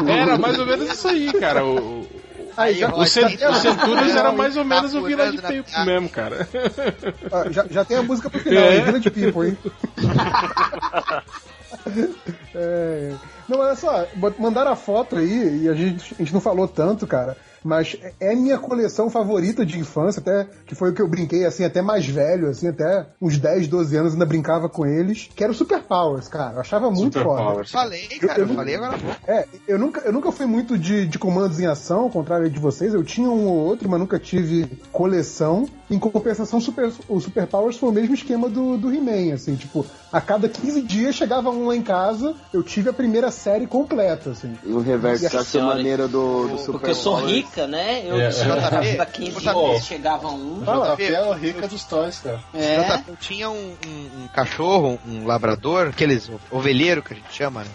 Speaker 3: Era mais ou menos isso aí, cara. O, o,
Speaker 4: Aí, já,
Speaker 3: o, Cent-
Speaker 4: já,
Speaker 3: o Centurions era mais ou
Speaker 6: Tá
Speaker 3: menos o Village
Speaker 6: na
Speaker 3: People
Speaker 6: piada.
Speaker 3: mesmo, cara.
Speaker 4: ah, já, já tem a música pro final,
Speaker 3: É.
Speaker 4: Village People, hein? É, Não, olha só, mandaram a foto aí e a gente, a gente não falou tanto, cara. Mas é minha coleção favorita de infância, até que foi o que eu brinquei assim, até mais velho, assim, até uns 10, 12 anos ainda brincava com eles, que era o Super Powers, cara. Eu achava muito
Speaker 7: Super
Speaker 4: foda.
Speaker 7: Powers.
Speaker 6: Falei,
Speaker 4: Eu-
Speaker 6: cara,
Speaker 4: eu
Speaker 6: eu,
Speaker 4: não-
Speaker 6: falei agora.
Speaker 4: É, eu nunca, eu nunca fui muito de, de comandos em ação, ao contrário de vocês. Eu tinha um ou outro, mas nunca tive coleção. Em compensação, Super, o Super Powers foi o mesmo esquema do, do He-Man, assim, tipo, a cada 15 dias chegava um lá em casa, eu tive a primeira série completa, assim.
Speaker 2: E o reverso da
Speaker 9: senhora.
Speaker 2: maneira do, do Super
Speaker 9: Porque eu sou rica, né? Eu chegava
Speaker 6: JP,
Speaker 9: pra 15
Speaker 6: JP.
Speaker 9: dias, chegava um.
Speaker 4: Fala.
Speaker 7: JP é o rica dos toys, cara.
Speaker 9: É.
Speaker 6: JP, Eu tinha um, um- um cachorro, um labrador, aqueles ovelheiro que a gente chama, né?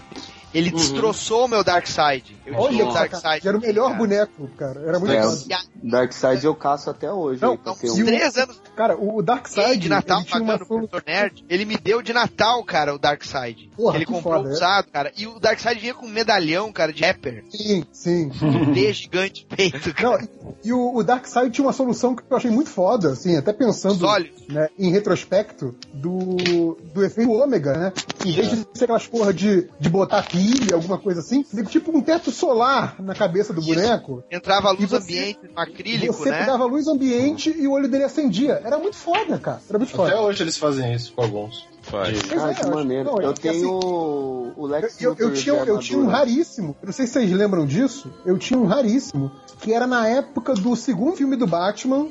Speaker 6: Ele
Speaker 9: Uhum.
Speaker 6: destroçou o meu Darkseid. Eu
Speaker 4: Olha
Speaker 6: tinha o Darkseid.
Speaker 4: era o melhor
Speaker 6: cara.
Speaker 4: boneco, cara. Era muito
Speaker 2: É,
Speaker 6: a-
Speaker 2: Darkseid eu caço até hoje.
Speaker 4: Não,
Speaker 6: Não, uns
Speaker 2: um.
Speaker 6: três anos
Speaker 4: Cara, o Darkseid,
Speaker 6: de Natal
Speaker 4: ele tinha uma
Speaker 6: pagando pro
Speaker 4: solução...
Speaker 6: Dr. Nerd, ele me deu de Natal, cara, o Darkseid.
Speaker 4: Porra,
Speaker 6: ele
Speaker 4: que
Speaker 6: comprou
Speaker 4: foda, é.
Speaker 6: usado, cara. E o Darkseid vinha com um medalhão, cara, de rapper.
Speaker 4: Sim, sim.
Speaker 6: Um D gigante peito, cara.
Speaker 4: Não, e o, o Darkseid tinha uma solução que eu achei muito foda, assim, até pensando né, em retrospecto do, do efeito ômega, né? Em vez de ser aquelas porra de, de botar pilha, alguma coisa assim, tipo um teto solar na cabeça do
Speaker 6: Isso.
Speaker 4: boneco.
Speaker 6: Entrava a luz
Speaker 4: você-
Speaker 6: ambiente no acrílico,
Speaker 4: Você
Speaker 6: né?
Speaker 4: pegava luz ambiente e o olho dele acendia. Era muito foda, cara. Era muito
Speaker 7: Até
Speaker 4: foda.
Speaker 7: hoje eles fazem isso com alguns.
Speaker 8: Faz.
Speaker 2: Ah,
Speaker 4: é,
Speaker 2: que
Speaker 4: eu
Speaker 2: maneiro.
Speaker 4: não,
Speaker 2: eu
Speaker 4: é que
Speaker 2: tenho
Speaker 4: assim,
Speaker 2: o Lex
Speaker 4: Eu, eu tinha, eu tinha um raríssimo, eu não sei se vocês lembram disso, eu tinha um raríssimo, que era na época do segundo filme do Batman,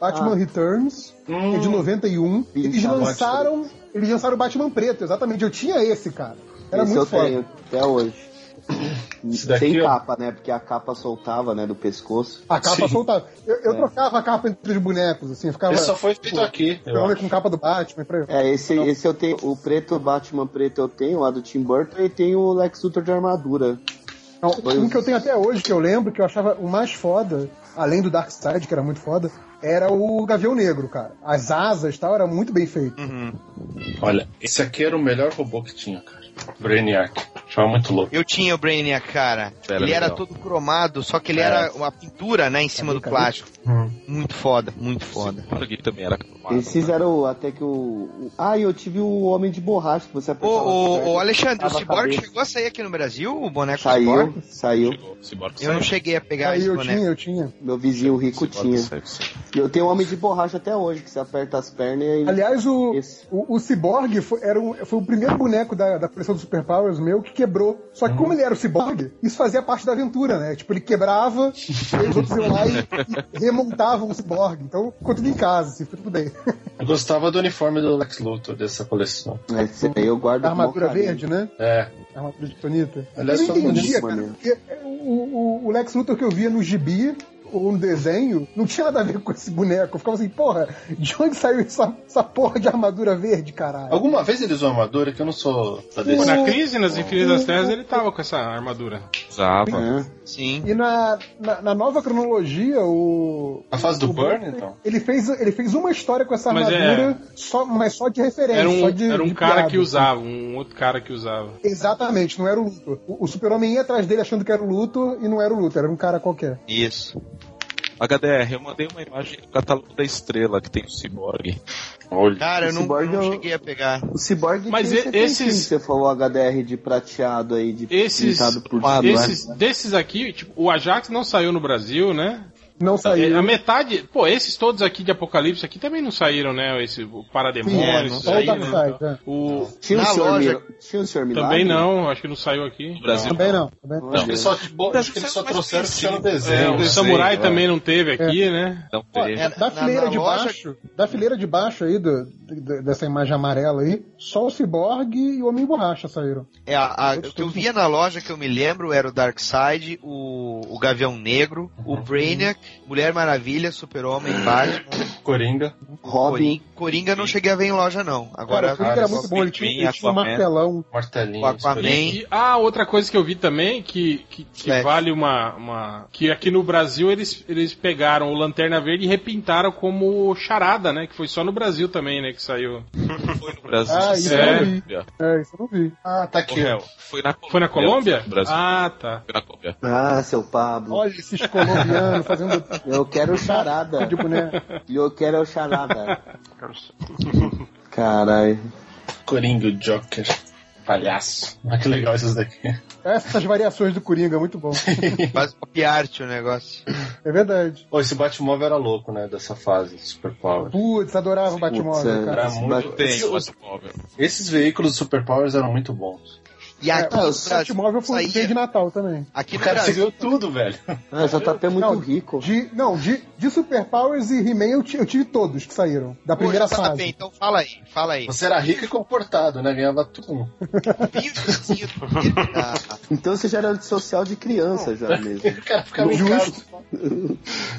Speaker 4: Batman
Speaker 2: Ah.
Speaker 4: Returns, que é de 91. Eles
Speaker 2: Isso,
Speaker 4: lançaram, eles lançaram o Batman preto, exatamente. Eu tinha esse, cara. Era
Speaker 2: Esse
Speaker 4: muito
Speaker 2: eu
Speaker 4: foda.
Speaker 2: tenho até hoje.
Speaker 7: Daqui,
Speaker 2: Sem
Speaker 7: ó.
Speaker 2: capa, né? Porque a capa soltava, né? Do pescoço.
Speaker 4: A capa
Speaker 7: Sim.
Speaker 4: soltava. Eu, eu
Speaker 2: É.
Speaker 4: trocava a capa entre os bonecos, assim, ficava.
Speaker 7: Esse só foi feito aqui. eu
Speaker 4: Ficava com capa do Batman. Pra...
Speaker 2: É, esse, esse eu tenho. O preto, Batman preto eu tenho, lá do Tim Burton, e tenho o Lex Luthor de armadura.
Speaker 4: Não, um que eu tenho até hoje, que eu lembro, que eu achava o mais foda, além do Darkseid, que era muito foda, era o Gavião Negro, cara. As asas e tal, era muito bem feito.
Speaker 7: Olha, esse aqui era o melhor robô que tinha, cara. Brainiac. Achava muito louco.
Speaker 6: Eu tinha o Brainiac, cara.
Speaker 8: Era
Speaker 6: ele era
Speaker 8: legal.
Speaker 6: todo cromado, só que ele
Speaker 7: É.
Speaker 6: era uma pintura, né, em cima do
Speaker 4: Cadê,
Speaker 6: plástico.
Speaker 4: Hum.
Speaker 6: Muito foda, muito foda.
Speaker 8: Cyborg também era cromado.
Speaker 2: Eles fizeram até que o. o- Ah, e eu tive o Homem de Borracha que você
Speaker 6: Ô,
Speaker 2: apertava.
Speaker 6: ô, ô, Alexandre, o Cyborg chegou a sair aqui no Brasil, o boneco
Speaker 2: Saiu,
Speaker 6: Cyborg?
Speaker 2: saiu.
Speaker 8: Chegou, Cyborg
Speaker 6: Eu não
Speaker 8: saiu.
Speaker 6: cheguei a pegar
Speaker 4: Aí
Speaker 6: esse
Speaker 4: eu
Speaker 6: boneco.
Speaker 4: tinha, eu tinha.
Speaker 2: Meu vizinho rico tinha.
Speaker 8: saiu.
Speaker 2: E eu tenho o Homem de Borracha até hoje, que você aperta as pernas e.
Speaker 4: Aliás, o,
Speaker 2: Esse.
Speaker 4: o, o Cyborg foi, era um- foi o primeiro boneco da, da coleção do Superpowers meu que quebrou. Só que como ele era o Cyborg, isso fazia parte da aventura, né? Tipo, ele quebrava, e os outros iam lá e, e remontavam o Cyborg. Então, ficou tudo em casa, assim, foi tudo bem.
Speaker 7: Eu gostava do uniforme do Lex Luthor dessa coleção.
Speaker 2: Esse aí eu guardo
Speaker 4: A armadura verde, né?
Speaker 7: É.
Speaker 4: A armadura de Tonita.
Speaker 7: Aliás,
Speaker 4: eu não entendia, cara, porque o, o, o Lex Luthor que eu via no gibi ou no desenho não tinha nada a ver com esse boneco. Eu ficava assim, porra, de onde saiu essa, essa porra de armadura verde, caralho?
Speaker 7: Alguma vez ele usou armadura que eu não sou da DC.
Speaker 3: na crise, nas Infinitas Terras, ele tava com essa armadura.
Speaker 8: Usava.
Speaker 2: É.
Speaker 6: Sim.
Speaker 4: E na, na, na nova cronologia, o.
Speaker 7: A fase do Burn,
Speaker 4: Burn,
Speaker 7: então?
Speaker 4: Ele fez, ele fez uma história com essa
Speaker 3: Mas é-
Speaker 4: armadura, só, mas só de referência.
Speaker 3: Era
Speaker 4: só
Speaker 3: um,
Speaker 4: de,
Speaker 3: era um
Speaker 4: de
Speaker 3: cara
Speaker 4: piada.
Speaker 3: que usava, um outro cara que usava.
Speaker 4: Exatamente, não era o Luthor. O, o Super-Homem ia atrás dele achando que era o Luthor e não era o Luthor, era um cara qualquer.
Speaker 6: Isso.
Speaker 8: HDR, eu mandei uma imagem do catálogo da estrela que tem o Cyborg.
Speaker 7: Olha.
Speaker 6: Cara, eu não,
Speaker 2: Cyborg
Speaker 6: não
Speaker 2: eu-
Speaker 6: cheguei a pegar.
Speaker 2: O Cyborg
Speaker 3: Mas
Speaker 2: tem
Speaker 3: e- esses-
Speaker 2: que você falou HDR de prateado aí, de
Speaker 3: Esses,
Speaker 2: pintado por
Speaker 3: esses desses aqui, tipo, o Ajax não saiu no Brasil, né?
Speaker 4: Não
Speaker 3: É,
Speaker 4: saiu.
Speaker 3: A metade, pô, esses todos aqui de Apocalipse aqui também não saíram, né? Esse o
Speaker 4: Sim,
Speaker 3: Parademônio,
Speaker 6: é,
Speaker 3: esses
Speaker 4: só o
Speaker 3: aí,
Speaker 4: Darkseid,
Speaker 3: né?
Speaker 4: é.
Speaker 3: O
Speaker 2: Tinha o,
Speaker 6: Na
Speaker 2: senhor
Speaker 6: loja-
Speaker 2: Tinha o senhor Milagre?
Speaker 3: também não, acho que não saiu aqui.
Speaker 8: No Brasil.
Speaker 4: Também não. Também não.
Speaker 7: Acho que eles só, tipo, acho que eles só trouxeram o que tinha no desenho.
Speaker 3: É, o
Speaker 7: né?
Speaker 3: Samurai
Speaker 8: sei,
Speaker 3: também não teve aqui, né?
Speaker 8: Não teve.
Speaker 6: é,
Speaker 4: da
Speaker 6: na-
Speaker 4: fileira
Speaker 6: na
Speaker 4: de
Speaker 6: loja-
Speaker 4: baixo, da fileira de baixo aí, do, do- dessa imagem amarela aí, só o Cyborg e o Homem Borracha saíram.
Speaker 6: É, a, a- o que eu via na loja que eu me lembro era o Darkseid, o, o Gavião Negro, o Brainiac, Mulher Maravilha, Super-Homem, Batman,
Speaker 7: Coringa.
Speaker 2: Robin.
Speaker 6: Coringa. Não cheguei a ver em loja, não.
Speaker 4: Cara,
Speaker 6: Agora,
Speaker 4: o Coringa era
Speaker 7: cara,
Speaker 4: muito bom, ele tinha,
Speaker 8: Pinguim,
Speaker 4: ele tinha um martelão.
Speaker 7: Martelinho.
Speaker 6: Aquaman.
Speaker 3: E, ah, outra coisa que eu vi também, que, que, que vale uma, uma. Que aqui no Brasil eles, eles pegaram o Lanterna Verde e repintaram como charada, né? Que foi só no Brasil também, né? Que saiu.
Speaker 8: Foi no Brasil.
Speaker 4: Ah, isso
Speaker 3: É.
Speaker 4: eu não vi. É, isso eu não vi.
Speaker 7: Ah, tá aqui.
Speaker 8: Foi na Colômbia.
Speaker 3: Foi na Colômbia?
Speaker 8: No Brasil.
Speaker 3: Ah, tá.
Speaker 8: Foi na Colômbia.
Speaker 2: Ah, seu Pablo.
Speaker 4: Olha esses colombianos fazendo
Speaker 2: Eu quero charada.
Speaker 4: de boneco.
Speaker 2: E eu quero o charada. Caralho.
Speaker 7: Coringa, Joker. Palhaço. Ah, que legal esses daqui.
Speaker 4: Essas variações do Coringa, muito bom.
Speaker 6: faz pop art o negócio.
Speaker 4: É verdade.
Speaker 7: Pô, esse Batmóvel era louco, né? Dessa fase, Super Power.
Speaker 4: Putz, adorava o Batmóvel,
Speaker 2: é.
Speaker 4: cara.
Speaker 7: Era muito.
Speaker 8: Tem,
Speaker 7: Esses,
Speaker 8: o Batmóvel.
Speaker 7: esses veículos do Super Powers eram muito bons.
Speaker 6: E aqui
Speaker 4: É, o
Speaker 6: Brasil,
Speaker 4: Batmóvel foi um
Speaker 6: saía-
Speaker 4: de Natal também.
Speaker 6: aqui
Speaker 7: O
Speaker 6: no
Speaker 7: cara
Speaker 6: Brasil,
Speaker 7: tudo, velho.
Speaker 2: Ah, o JP é muito
Speaker 4: Não,
Speaker 2: rico.
Speaker 4: De, não, de, de Superpowers e He-Man eu, eu tive todos que saíram. Da primeira
Speaker 6: Poxa, tá
Speaker 4: fase.
Speaker 6: bem, então fala aí, fala aí.
Speaker 7: Você era rico e comportado, né? Ganhava tudo.
Speaker 2: Então você já era social de criança já mesmo.
Speaker 7: O cara ficava casa.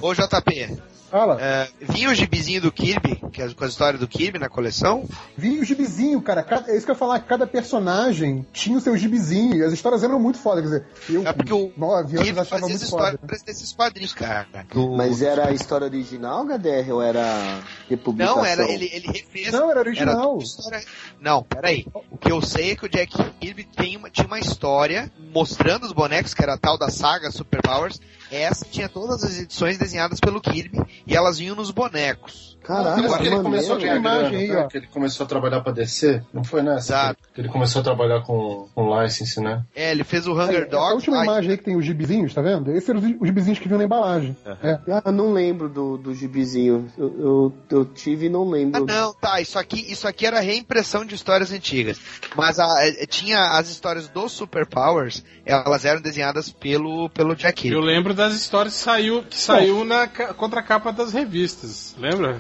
Speaker 6: Ô JP,
Speaker 4: Fala.
Speaker 6: é, vinha o gibizinho do Kirby, que é com a história do Kirby na coleção?
Speaker 4: Vi o gibizinho, cara. Cada- é isso que eu ia falar. Cada personagem tinha o seu gibizinho. E as histórias eram muito foda. Quer dizer, eu
Speaker 6: É porque o
Speaker 4: nove anos
Speaker 6: Kirby
Speaker 4: achava
Speaker 6: fazia as
Speaker 4: muito foda.
Speaker 6: desses quadrinhos, cara. Do-
Speaker 2: Mas era a história original, HDR, ou era republicação?
Speaker 6: Não, era, ele, ele refez.
Speaker 4: Não, era
Speaker 6: Era
Speaker 4: original.
Speaker 6: tudo história... Não, peraí. O que eu sei é que o Jack Kirby tem uma, tinha uma história mostrando os bonecos, que era a tal da saga Superpowers. Essa tinha todas as edições desenhadas pelo Kirby e elas vinham nos bonecos.
Speaker 2: Caraca,
Speaker 7: Agora que ele começou a ganhar
Speaker 4: Imagem
Speaker 7: grana,
Speaker 4: aí,
Speaker 7: né?
Speaker 4: ó.
Speaker 7: Que ele começou a trabalhar pra DC. Não foi nessa?
Speaker 6: Exato.
Speaker 7: Que ele começou a trabalhar com, com license, né?
Speaker 6: É, ele fez o Hunger
Speaker 4: essa
Speaker 6: Dogs.
Speaker 4: última imagem aí que tem os gibizinhos, tá vendo? Esses eram os os gibizinhos que vinham na embalagem. É.
Speaker 2: Ah, eu não lembro do, do gibizinho. Eu, eu, eu tive e não
Speaker 6: Ah,
Speaker 2: lembro.
Speaker 6: não, tá. Isso aqui, isso aqui era reimpressão de histórias antigas. Mas a- eh, tinha as histórias dos Superpowers, elas eram desenhadas pelo, pelo Jack Kirby.
Speaker 3: Eu lembro das histórias que saiu, que saiu na ca- contracapa das revistas. Lembra?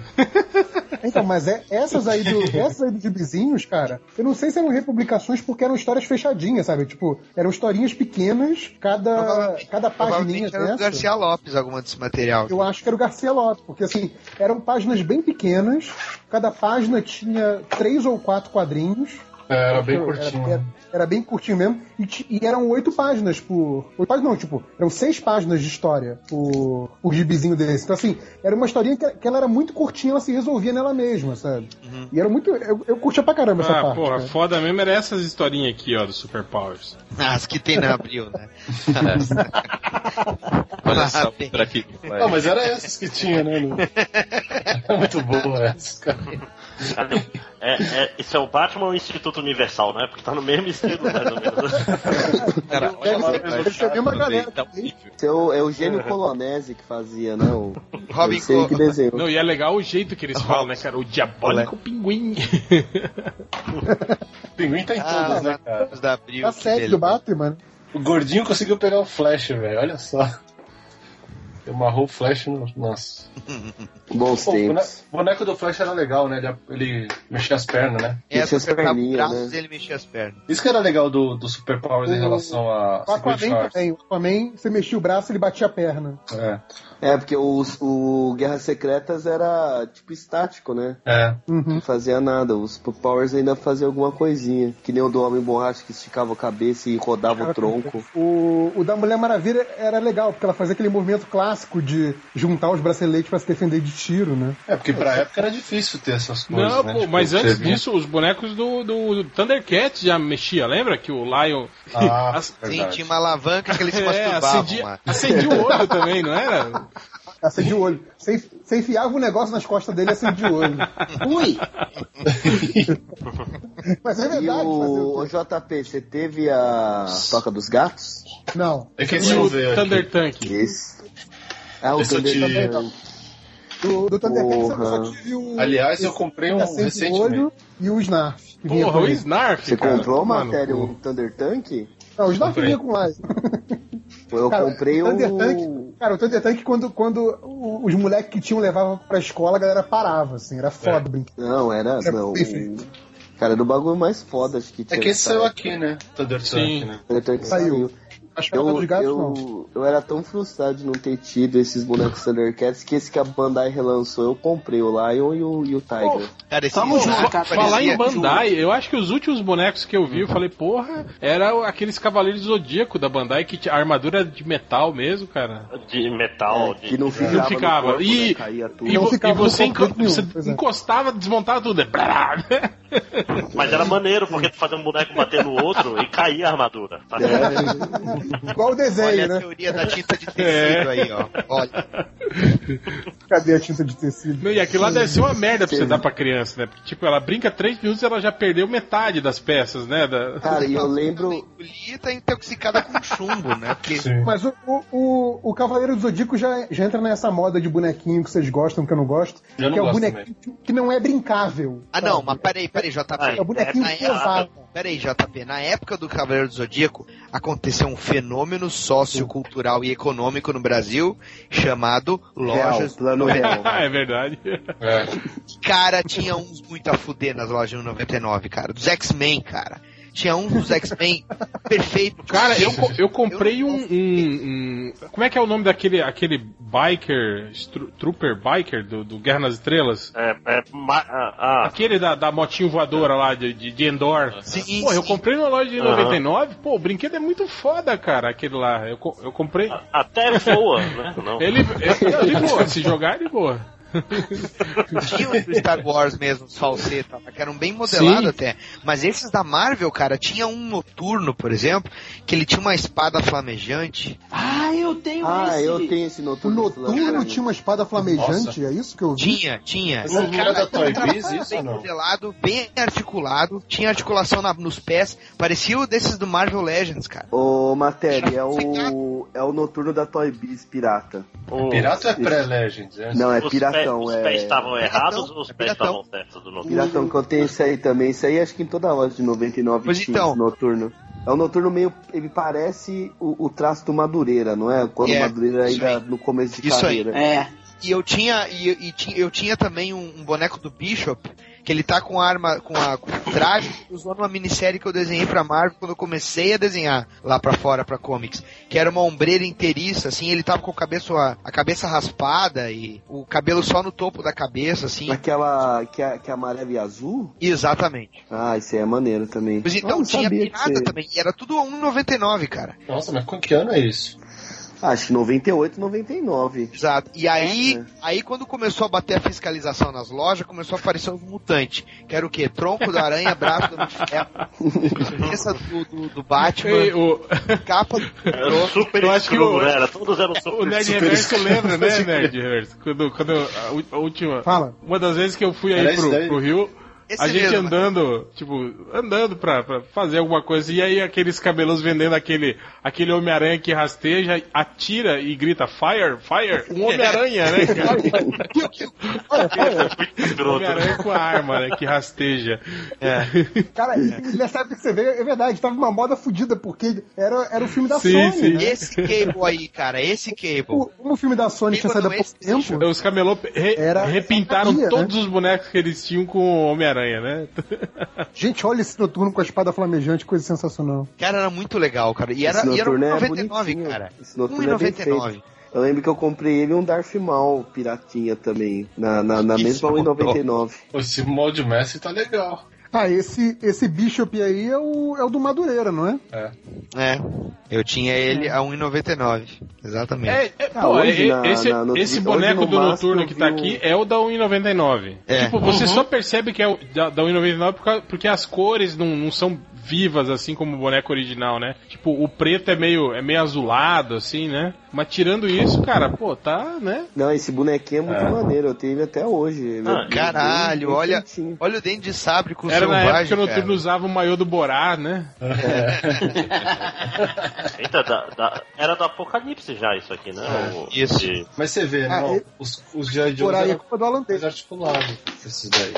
Speaker 4: Então, mas é, essas aí do, essas aí dos gibizinhos, cara, eu não sei se eram republicações porque eram histórias fechadinhas, sabe? Tipo, eram historinhas pequenas, cada, cada pagininha
Speaker 6: era do
Speaker 4: dessa.
Speaker 6: Garcia Lopes alguma desse material.
Speaker 4: Eu acho que era o Garcia Lopes, porque assim, eram páginas bem pequenas, cada página tinha três ou quatro quadrinhos,
Speaker 7: era bem
Speaker 4: Era-
Speaker 7: curtinho.
Speaker 4: Era, era bem curtinho mesmo. E, e eram oito páginas por. Oito páginas não, tipo, eram seis páginas de história por, por gibizinho desse. Então, assim, era uma historinha que, que ela era muito curtinha, ela se resolvia nela mesma, sabe? E era muito. Eu, eu curtia pra caramba essa
Speaker 3: Ah,
Speaker 4: parte.
Speaker 3: porra,
Speaker 4: cara.
Speaker 3: foda mesmo era essas historinhas aqui, ó, do Superpowers.
Speaker 6: As que tem na abril, né?
Speaker 8: Olha só
Speaker 6: Ah,
Speaker 8: pra que
Speaker 7: Ah, mas era essas que tinha, né? Lu? Era muito boa essa, cara.
Speaker 1: Cadê? É, é, isso é o Batman ou o Instituto Universal, né? Porque tá no mesmo estilo, mais ou menos.
Speaker 8: Cara, olha lá,
Speaker 4: deve ser a mesma galera.
Speaker 8: tá.
Speaker 2: Esse é o, é o Gênio Colonese que fazia, né? O,
Speaker 6: Robin
Speaker 2: eu sei
Speaker 6: Co-
Speaker 2: que desenhou.
Speaker 3: Não, e é legal o jeito que eles falam, né, cara? O diabólico pinguim.
Speaker 7: O pinguim tá em
Speaker 6: Ah,
Speaker 7: todas, né, cara?
Speaker 6: os da abril.
Speaker 4: Série
Speaker 6: beleza.
Speaker 4: do Batman, né?
Speaker 7: O gordinho conseguiu pegar o Flash, velho. Olha só. Ele amarrou o Flash no. Nossa.
Speaker 2: Bons
Speaker 7: Pô, o boneco,
Speaker 2: tempos.
Speaker 7: o boneco do Flash era legal, né? Ele, ele mexia as pernas, né?
Speaker 6: É,
Speaker 2: Mexia as perninhas,
Speaker 6: braço
Speaker 2: né?
Speaker 6: e ele mexia as pernas.
Speaker 7: Isso que era legal do, do Super Powers em
Speaker 4: O-
Speaker 7: relação a
Speaker 4: O
Speaker 7: Secret
Speaker 4: Aquaman
Speaker 7: Wars.
Speaker 4: também. O Aquaman, você mexia o braço ele batia a perna.
Speaker 7: É.
Speaker 2: É, porque os, o Guerras Secretas era tipo estático, né?
Speaker 7: É.
Speaker 4: Uhum.
Speaker 2: Não fazia nada. Os Powers ainda faziam alguma coisinha. Que nem o do Homem Borracha que esticava a cabeça e rodava o tronco.
Speaker 4: O, o da Mulher Maravilha era legal, porque ela fazia aquele movimento clássico de juntar os braceletes pra se defender de tiro, né?
Speaker 7: É, porque pra época era difícil ter essas coisas.
Speaker 3: Não,
Speaker 7: né?
Speaker 3: pô,
Speaker 7: Tipo,
Speaker 3: mas antes
Speaker 7: via-
Speaker 3: disso, os bonecos do, do Thundercats já mexia, lembra? Que o Lion.
Speaker 7: Ah,
Speaker 3: As-
Speaker 6: Sim, tinha uma alavanca que eles se
Speaker 3: É,
Speaker 6: masturbavam
Speaker 3: acendia, acendia o olho também, não era?
Speaker 4: Acendia o olho. Você, você enfiava o negócio nas costas dele e acendia o olho.
Speaker 9: Ui!
Speaker 4: Mas é
Speaker 2: E
Speaker 4: verdade. fazer
Speaker 2: o,
Speaker 4: o?
Speaker 2: JP, você teve a Toca dos Gatos?
Speaker 4: Não.
Speaker 7: É que
Speaker 3: E
Speaker 7: esse eu
Speaker 3: o
Speaker 7: ver aqui.
Speaker 3: Thunder Tank.
Speaker 2: Esse. Ah, o
Speaker 7: Esse
Speaker 2: Thunder
Speaker 7: te-
Speaker 2: Tank.
Speaker 4: Do, do Thundercats eu só tive o.
Speaker 7: Aliás, eu comprei um recentemente.
Speaker 4: olho e o Snarf.
Speaker 3: Porra, o
Speaker 4: ele.
Speaker 3: Snarf.
Speaker 2: Você
Speaker 3: cara.
Speaker 2: comprou
Speaker 3: pô.
Speaker 2: o Thunder Tank?
Speaker 4: Não, o Snarf
Speaker 7: Comprei.
Speaker 4: vinha com mais.
Speaker 2: Eu
Speaker 4: Cara,
Speaker 2: comprei
Speaker 4: o Thunder. Tank, cara, o Thunder Tank, quando, quando os moleques que tinham levavam pra escola, a galera parava, assim, era foda
Speaker 7: É.
Speaker 2: Não, era.
Speaker 4: Era
Speaker 2: Não. Cara, era o bagulho mais foda acho que tinha.
Speaker 7: É que esse saiu aqui, né? Thunder
Speaker 3: Sim.
Speaker 7: Tank, né?
Speaker 2: Thunder Tank
Speaker 4: Saiu.
Speaker 2: saiu.
Speaker 4: Acho que
Speaker 2: Eu,
Speaker 4: dos gatos, não.
Speaker 2: eu, eu era tão frustrado de não ter tido esses bonecos Thundercats que esse que a Bandai relançou, eu comprei o Lion e o, e o Tiger.
Speaker 6: Cara, esse
Speaker 9: Tamo junto, cara.
Speaker 3: Falar em Bandai, eu acho que os últimos bonecos que eu vi, eu falei, porra, era aqueles Cavaleiros Zodíaco da Bandai, que tinha a armadura de metal mesmo, cara.
Speaker 1: De metal,
Speaker 2: É,
Speaker 1: de...
Speaker 2: que não ficava.
Speaker 3: Não ficava.
Speaker 2: corpo,
Speaker 3: E-
Speaker 2: né, caía tudo.
Speaker 3: E,
Speaker 4: Não
Speaker 3: vo-
Speaker 4: ficava
Speaker 3: e você,
Speaker 4: nenhum,
Speaker 3: você
Speaker 4: é.
Speaker 3: encostava, desmontava tudo. É
Speaker 1: Mas era maneiro, porque tu fazia um boneco bater no outro e caía a armadura. Tá ligado?
Speaker 4: Igual o desenho,
Speaker 6: Olha a
Speaker 4: né?
Speaker 6: teoria da tinta de tecido aí, ó. Olha.
Speaker 4: Cadê a tinta de tecido?
Speaker 3: Não, e aquilo lá deve ser uma merda pra você dar pra criança, né? Porque, tipo, ela brinca três minutos e ela já perdeu metade das peças, né? Da...
Speaker 2: Cara, e eu lembro.
Speaker 6: Engolir tá intoxicada com chumbo, né? Porque.
Speaker 4: Mas o, o, o, Cavaleiro do Zodíaco já, já entra nessa moda de bonequinho que vocês gostam, que eu não gosto.
Speaker 7: Eu não
Speaker 4: que é o
Speaker 7: gosto
Speaker 4: bonequinho que não é brincável.
Speaker 6: Ah, não,
Speaker 4: sabe?
Speaker 6: mas peraí, peraí, JP.
Speaker 4: É o bonequinho
Speaker 6: Na
Speaker 4: pesado.
Speaker 6: época, peraí, JP. Na época do Cavaleiro do Zodíaco, aconteceu um fenômeno sociocultural e econômico no Brasil chamado
Speaker 2: Real,
Speaker 6: lojas.
Speaker 2: plano real.
Speaker 3: é verdade.
Speaker 7: É.
Speaker 6: Cara, tinha uns muito a fuder nas lojas de 99, cara. Dos X-Men, cara. Tinha um dos X-Men perfeito.
Speaker 3: Cara, eu, eu comprei
Speaker 6: Eu
Speaker 3: um, um- um- Como é que é o nome daquele aquele biker, stru- trooper biker do, do Guerra nas Estrelas?
Speaker 1: É, é, ma- ah, ah,
Speaker 3: Aquele da, da motinho voadora lá de, de, de Endor.
Speaker 6: Sim,
Speaker 3: Pô, eu
Speaker 6: sim.
Speaker 3: comprei numa loja de
Speaker 1: Aham.
Speaker 3: 99, pô, o brinquedo é muito foda, cara, aquele lá. Eu, eu comprei.
Speaker 1: até voa, né? Não.
Speaker 3: Ele, ele de boa, se jogar, de boa.
Speaker 6: Tinha os do Star Wars mesmo, os falsetas, que eram bem modelados
Speaker 3: Sim.
Speaker 6: até. Mas esses da Marvel, cara, tinha um noturno, por exemplo, que ele tinha uma espada flamejante.
Speaker 9: Ah, eu tenho
Speaker 2: Ah,
Speaker 9: esse.
Speaker 2: eu tenho esse
Speaker 4: O
Speaker 2: noturno.
Speaker 4: Noturno tinha uma espada flamejante, é isso que eu vi?
Speaker 6: Tinha, tinha.
Speaker 7: Esse cara da Toy
Speaker 6: era
Speaker 7: Biz, isso
Speaker 6: bem
Speaker 7: não?
Speaker 6: modelado, bem articulado, tinha articulação na- nos pés, parecia o desses do Marvel Legends, cara.
Speaker 2: Ô, Matéria, é o, é o noturno da Toy Biz pirata.
Speaker 1: O-
Speaker 7: Pirata é pré-Legends? É?
Speaker 2: Não, é
Speaker 1: os
Speaker 2: piratão,
Speaker 1: os
Speaker 2: é.
Speaker 1: pés estavam errados
Speaker 6: Piratão,
Speaker 1: ou os
Speaker 6: é
Speaker 1: pés estavam certos do novo?
Speaker 2: Piratão que eu tenho isso aí também. Isso aí acho que em toda loja de 99
Speaker 6: Pois
Speaker 2: tinha
Speaker 6: então.
Speaker 2: noturno. É um noturno meio. Ele parece o, o traço do Madureira, não é? Quando
Speaker 6: É,
Speaker 2: o Madureira
Speaker 6: isso
Speaker 2: ainda
Speaker 6: aí.
Speaker 2: no começo de
Speaker 6: Isso aí.
Speaker 2: carreira.
Speaker 9: É.
Speaker 6: E eu tinha, e, e eu tinha também um, um boneco do Bishop, que ele tá com a arma, com, a, com o traje que usou numa minissérie que eu desenhei pra Marvel quando eu comecei a desenhar lá pra fora, pra comics. Que era uma ombreira inteiriça, assim, ele tava com a cabeça, a, a cabeça raspada e o cabelo só no topo da cabeça, assim.
Speaker 2: Aquela que é, que é amarela e azul?
Speaker 6: Exatamente.
Speaker 2: Ah, isso aí é maneiro também.
Speaker 6: Mas então
Speaker 2: não
Speaker 6: tinha pirata
Speaker 2: você-
Speaker 6: também, e era tudo 1,99, cara.
Speaker 7: Nossa, mas com que ano é isso?
Speaker 2: Acho que 98, 99.
Speaker 6: Exato. E aí,
Speaker 2: É.
Speaker 6: aí quando começou a bater a fiscalização nas lojas, começou a aparecer os mutantes. Que era o quê? Tronco da aranha, braço do Ferro, cabeça do, do, do Batman,
Speaker 3: E o,
Speaker 6: capa do
Speaker 1: Era um super
Speaker 3: Eu acho que o-
Speaker 1: né? Era, todos eram super
Speaker 3: o Nerd
Speaker 1: super
Speaker 3: Reverso lembra, né, Nerd Reverso? Quando, quando a, última.
Speaker 4: Fala.
Speaker 3: Uma das vezes que eu fui aí pro, pro Rio,
Speaker 6: Esse
Speaker 3: a gente
Speaker 6: mesmo.
Speaker 3: andando, tipo, andando pra, pra fazer alguma coisa, e aí aqueles cabelos vendendo aquele, aquele Homem-Aranha que rasteja, atira e grita Fire, Fire, um Homem-Aranha, né, cara? Homem-Aranha com a arma, né, que rasteja.
Speaker 4: Cara, nessa época que você vê, é verdade, tava uma moda fodida, porque era, era o filme da
Speaker 3: Sim,
Speaker 4: Sony,
Speaker 3: sim.
Speaker 4: né?
Speaker 6: Esse Cable aí, cara, esse Cable.
Speaker 4: O- Como o filme da Sony tinha saído há pouco tempo,
Speaker 3: Os camelô re-
Speaker 4: Era-
Speaker 3: repintaram
Speaker 4: sabia, né?
Speaker 3: todos os bonecos que eles tinham com o Homem-Aranha, né?
Speaker 4: gente, olha esse noturno com a espada flamejante, coisa sensacional.
Speaker 6: Cara, era muito legal, cara. E era, e era
Speaker 2: noturno é
Speaker 6: 1,99,
Speaker 2: bonitinho.
Speaker 6: cara.
Speaker 2: Esse noturno é bem
Speaker 6: 1,99.
Speaker 2: Eu lembro que eu comprei ele um Darth Maul piratinha também, na, na, na mesma 1,99.
Speaker 7: Esse molde Messi tá legal.
Speaker 4: Ah, esse, esse Bishop aí é o, é o do Madureira, não é?
Speaker 7: É.
Speaker 6: É. Eu tinha ele a 1,99. Exatamente.
Speaker 3: É, é,
Speaker 2: Ah,
Speaker 3: pô, é-
Speaker 2: na-
Speaker 3: esse,
Speaker 2: na- no
Speaker 3: esse boneco
Speaker 2: no
Speaker 3: do
Speaker 2: máximo
Speaker 3: Noturno que tá aqui é o da 1,99.
Speaker 6: É.
Speaker 3: Tipo, você só percebe que é o da, da 1,99 por causa- porque as cores não, não são vivas assim como o boneco original, né? Tipo, o preto é meio, é meio azulado, assim, né? Mas tirando isso, cara, pô, tá, né?
Speaker 2: Não, esse bonequinho é muito
Speaker 7: É.
Speaker 2: maneiro, eu tenho ele até hoje. É
Speaker 1: Ah,
Speaker 6: Caralho, olha, olha o dente de sabre com o
Speaker 3: Era na época
Speaker 6: selvagem,
Speaker 3: que o Noturno usava o maiô do Borá, né?
Speaker 1: Eita, da- da- era do Apocalipse já isso aqui, né? O-
Speaker 6: Isso.
Speaker 1: de-
Speaker 7: Mas você vê,
Speaker 4: Ah,
Speaker 7: não,
Speaker 4: ele-
Speaker 7: os, os G.I. Joe
Speaker 4: Por aí é
Speaker 7: eram
Speaker 4: culpa do Alan
Speaker 7: mais
Speaker 4: Taylor.
Speaker 7: articulados, esses daí.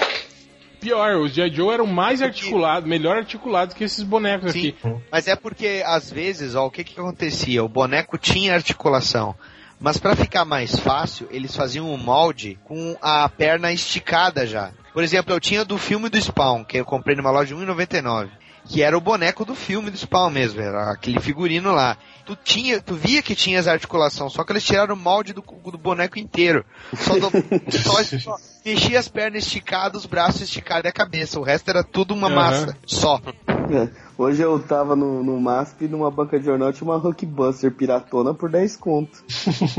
Speaker 3: Pior, os G.I. Joe eram mais articulados, melhor articulados que esses bonecos
Speaker 6: Sim,
Speaker 3: aqui.
Speaker 6: mas é porque às vezes, ó, o que que acontecia? O boneco tinha articulação, mas pra ficar mais fácil, eles faziam um molde com a perna esticada já. Por exemplo, eu tinha do filme do Spawn, que eu comprei numa loja de 1,99, que era o boneco do filme do Spawn mesmo, era aquele figurino lá. Tu tinha, tu via que tinha as articulações, só que eles tiraram o molde do, do boneco inteiro. Só, do, só, só mexia as pernas esticadas, os braços esticados e a cabeça. O resto era tudo uma
Speaker 3: Aham.
Speaker 6: massa só.
Speaker 2: É. Hoje eu tava no, no MASP numa banca de jornal tinha uma Hulkbuster piratona por 10 conto.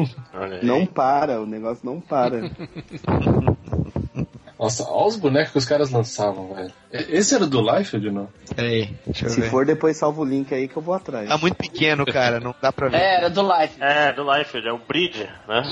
Speaker 2: Não para, o negócio não para.
Speaker 7: Nossa, olha os bonecos que os caras lançavam, velho. Esse era do Liefeld ou não?
Speaker 6: Peraí, deixa eu
Speaker 2: Se
Speaker 6: ver.
Speaker 2: for, depois salva o link aí que eu vou atrás.
Speaker 6: Tá muito pequeno, cara, não dá pra ver.
Speaker 9: É, era do Life.
Speaker 1: É, do Liefeld, é o Bridge, né?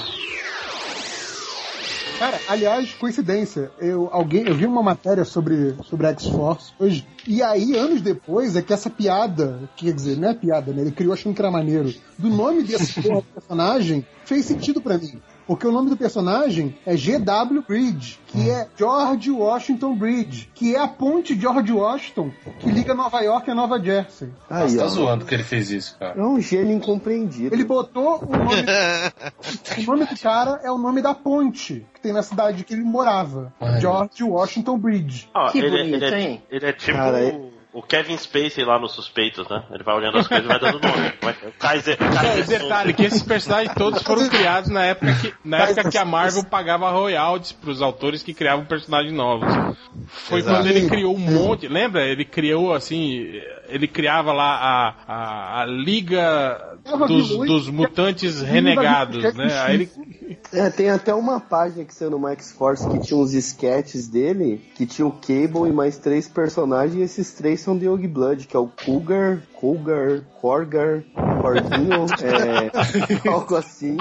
Speaker 4: Cara, aliás, coincidência, eu, alguém, eu vi uma matéria sobre, sobre X-Force hoje, e aí, anos depois, é que essa piada, quer dizer, não é piada, né? Ele criou achando que era maneiro, do nome desse personagem, fez sentido pra mim. Porque o nome do personagem é G.W. Bridge, que é George Washington Bridge, que é a ponte George Washington que liga Nova York a Nova Jersey.
Speaker 2: Aí,
Speaker 7: Nossa, tá
Speaker 2: ó.
Speaker 7: zoando que ele fez isso, cara.
Speaker 2: É um gênio incompreendido.
Speaker 4: Ele botou o nome, o nome do cara é o nome da ponte que tem na cidade que ele morava,
Speaker 7: Ai,
Speaker 4: George Washington Bridge.
Speaker 1: Ó,
Speaker 9: Que
Speaker 1: ele,
Speaker 9: bonito,
Speaker 1: ele é,
Speaker 9: hein?
Speaker 1: ele é tipo
Speaker 2: Cara,
Speaker 1: o, o Kevin Spacey lá nos Suspeitos, né? Ele vai olhando as coisas e vai dando nome. Vai- O Kaiser,
Speaker 3: É,
Speaker 1: Kaiser
Speaker 3: detalhe, que esses personagens todos foram criados na época que, na época que a Marvel pagava royalties pros autores que criavam personagens novos. Foi
Speaker 6: Exato.
Speaker 3: quando ele criou um monte, lembra? Ele criou assim, ele criava lá a, a, a Liga dos, dos Mutantes Renegados, né? Aí ele,
Speaker 2: É, tem até uma página que saiu no Max Force que tinha uns sketches dele, que tinha o Cable e mais três personagens, e esses três são de Yogi Blood, que é o Cougar, Cougar, Corgar, Corguinho, é, algo assim.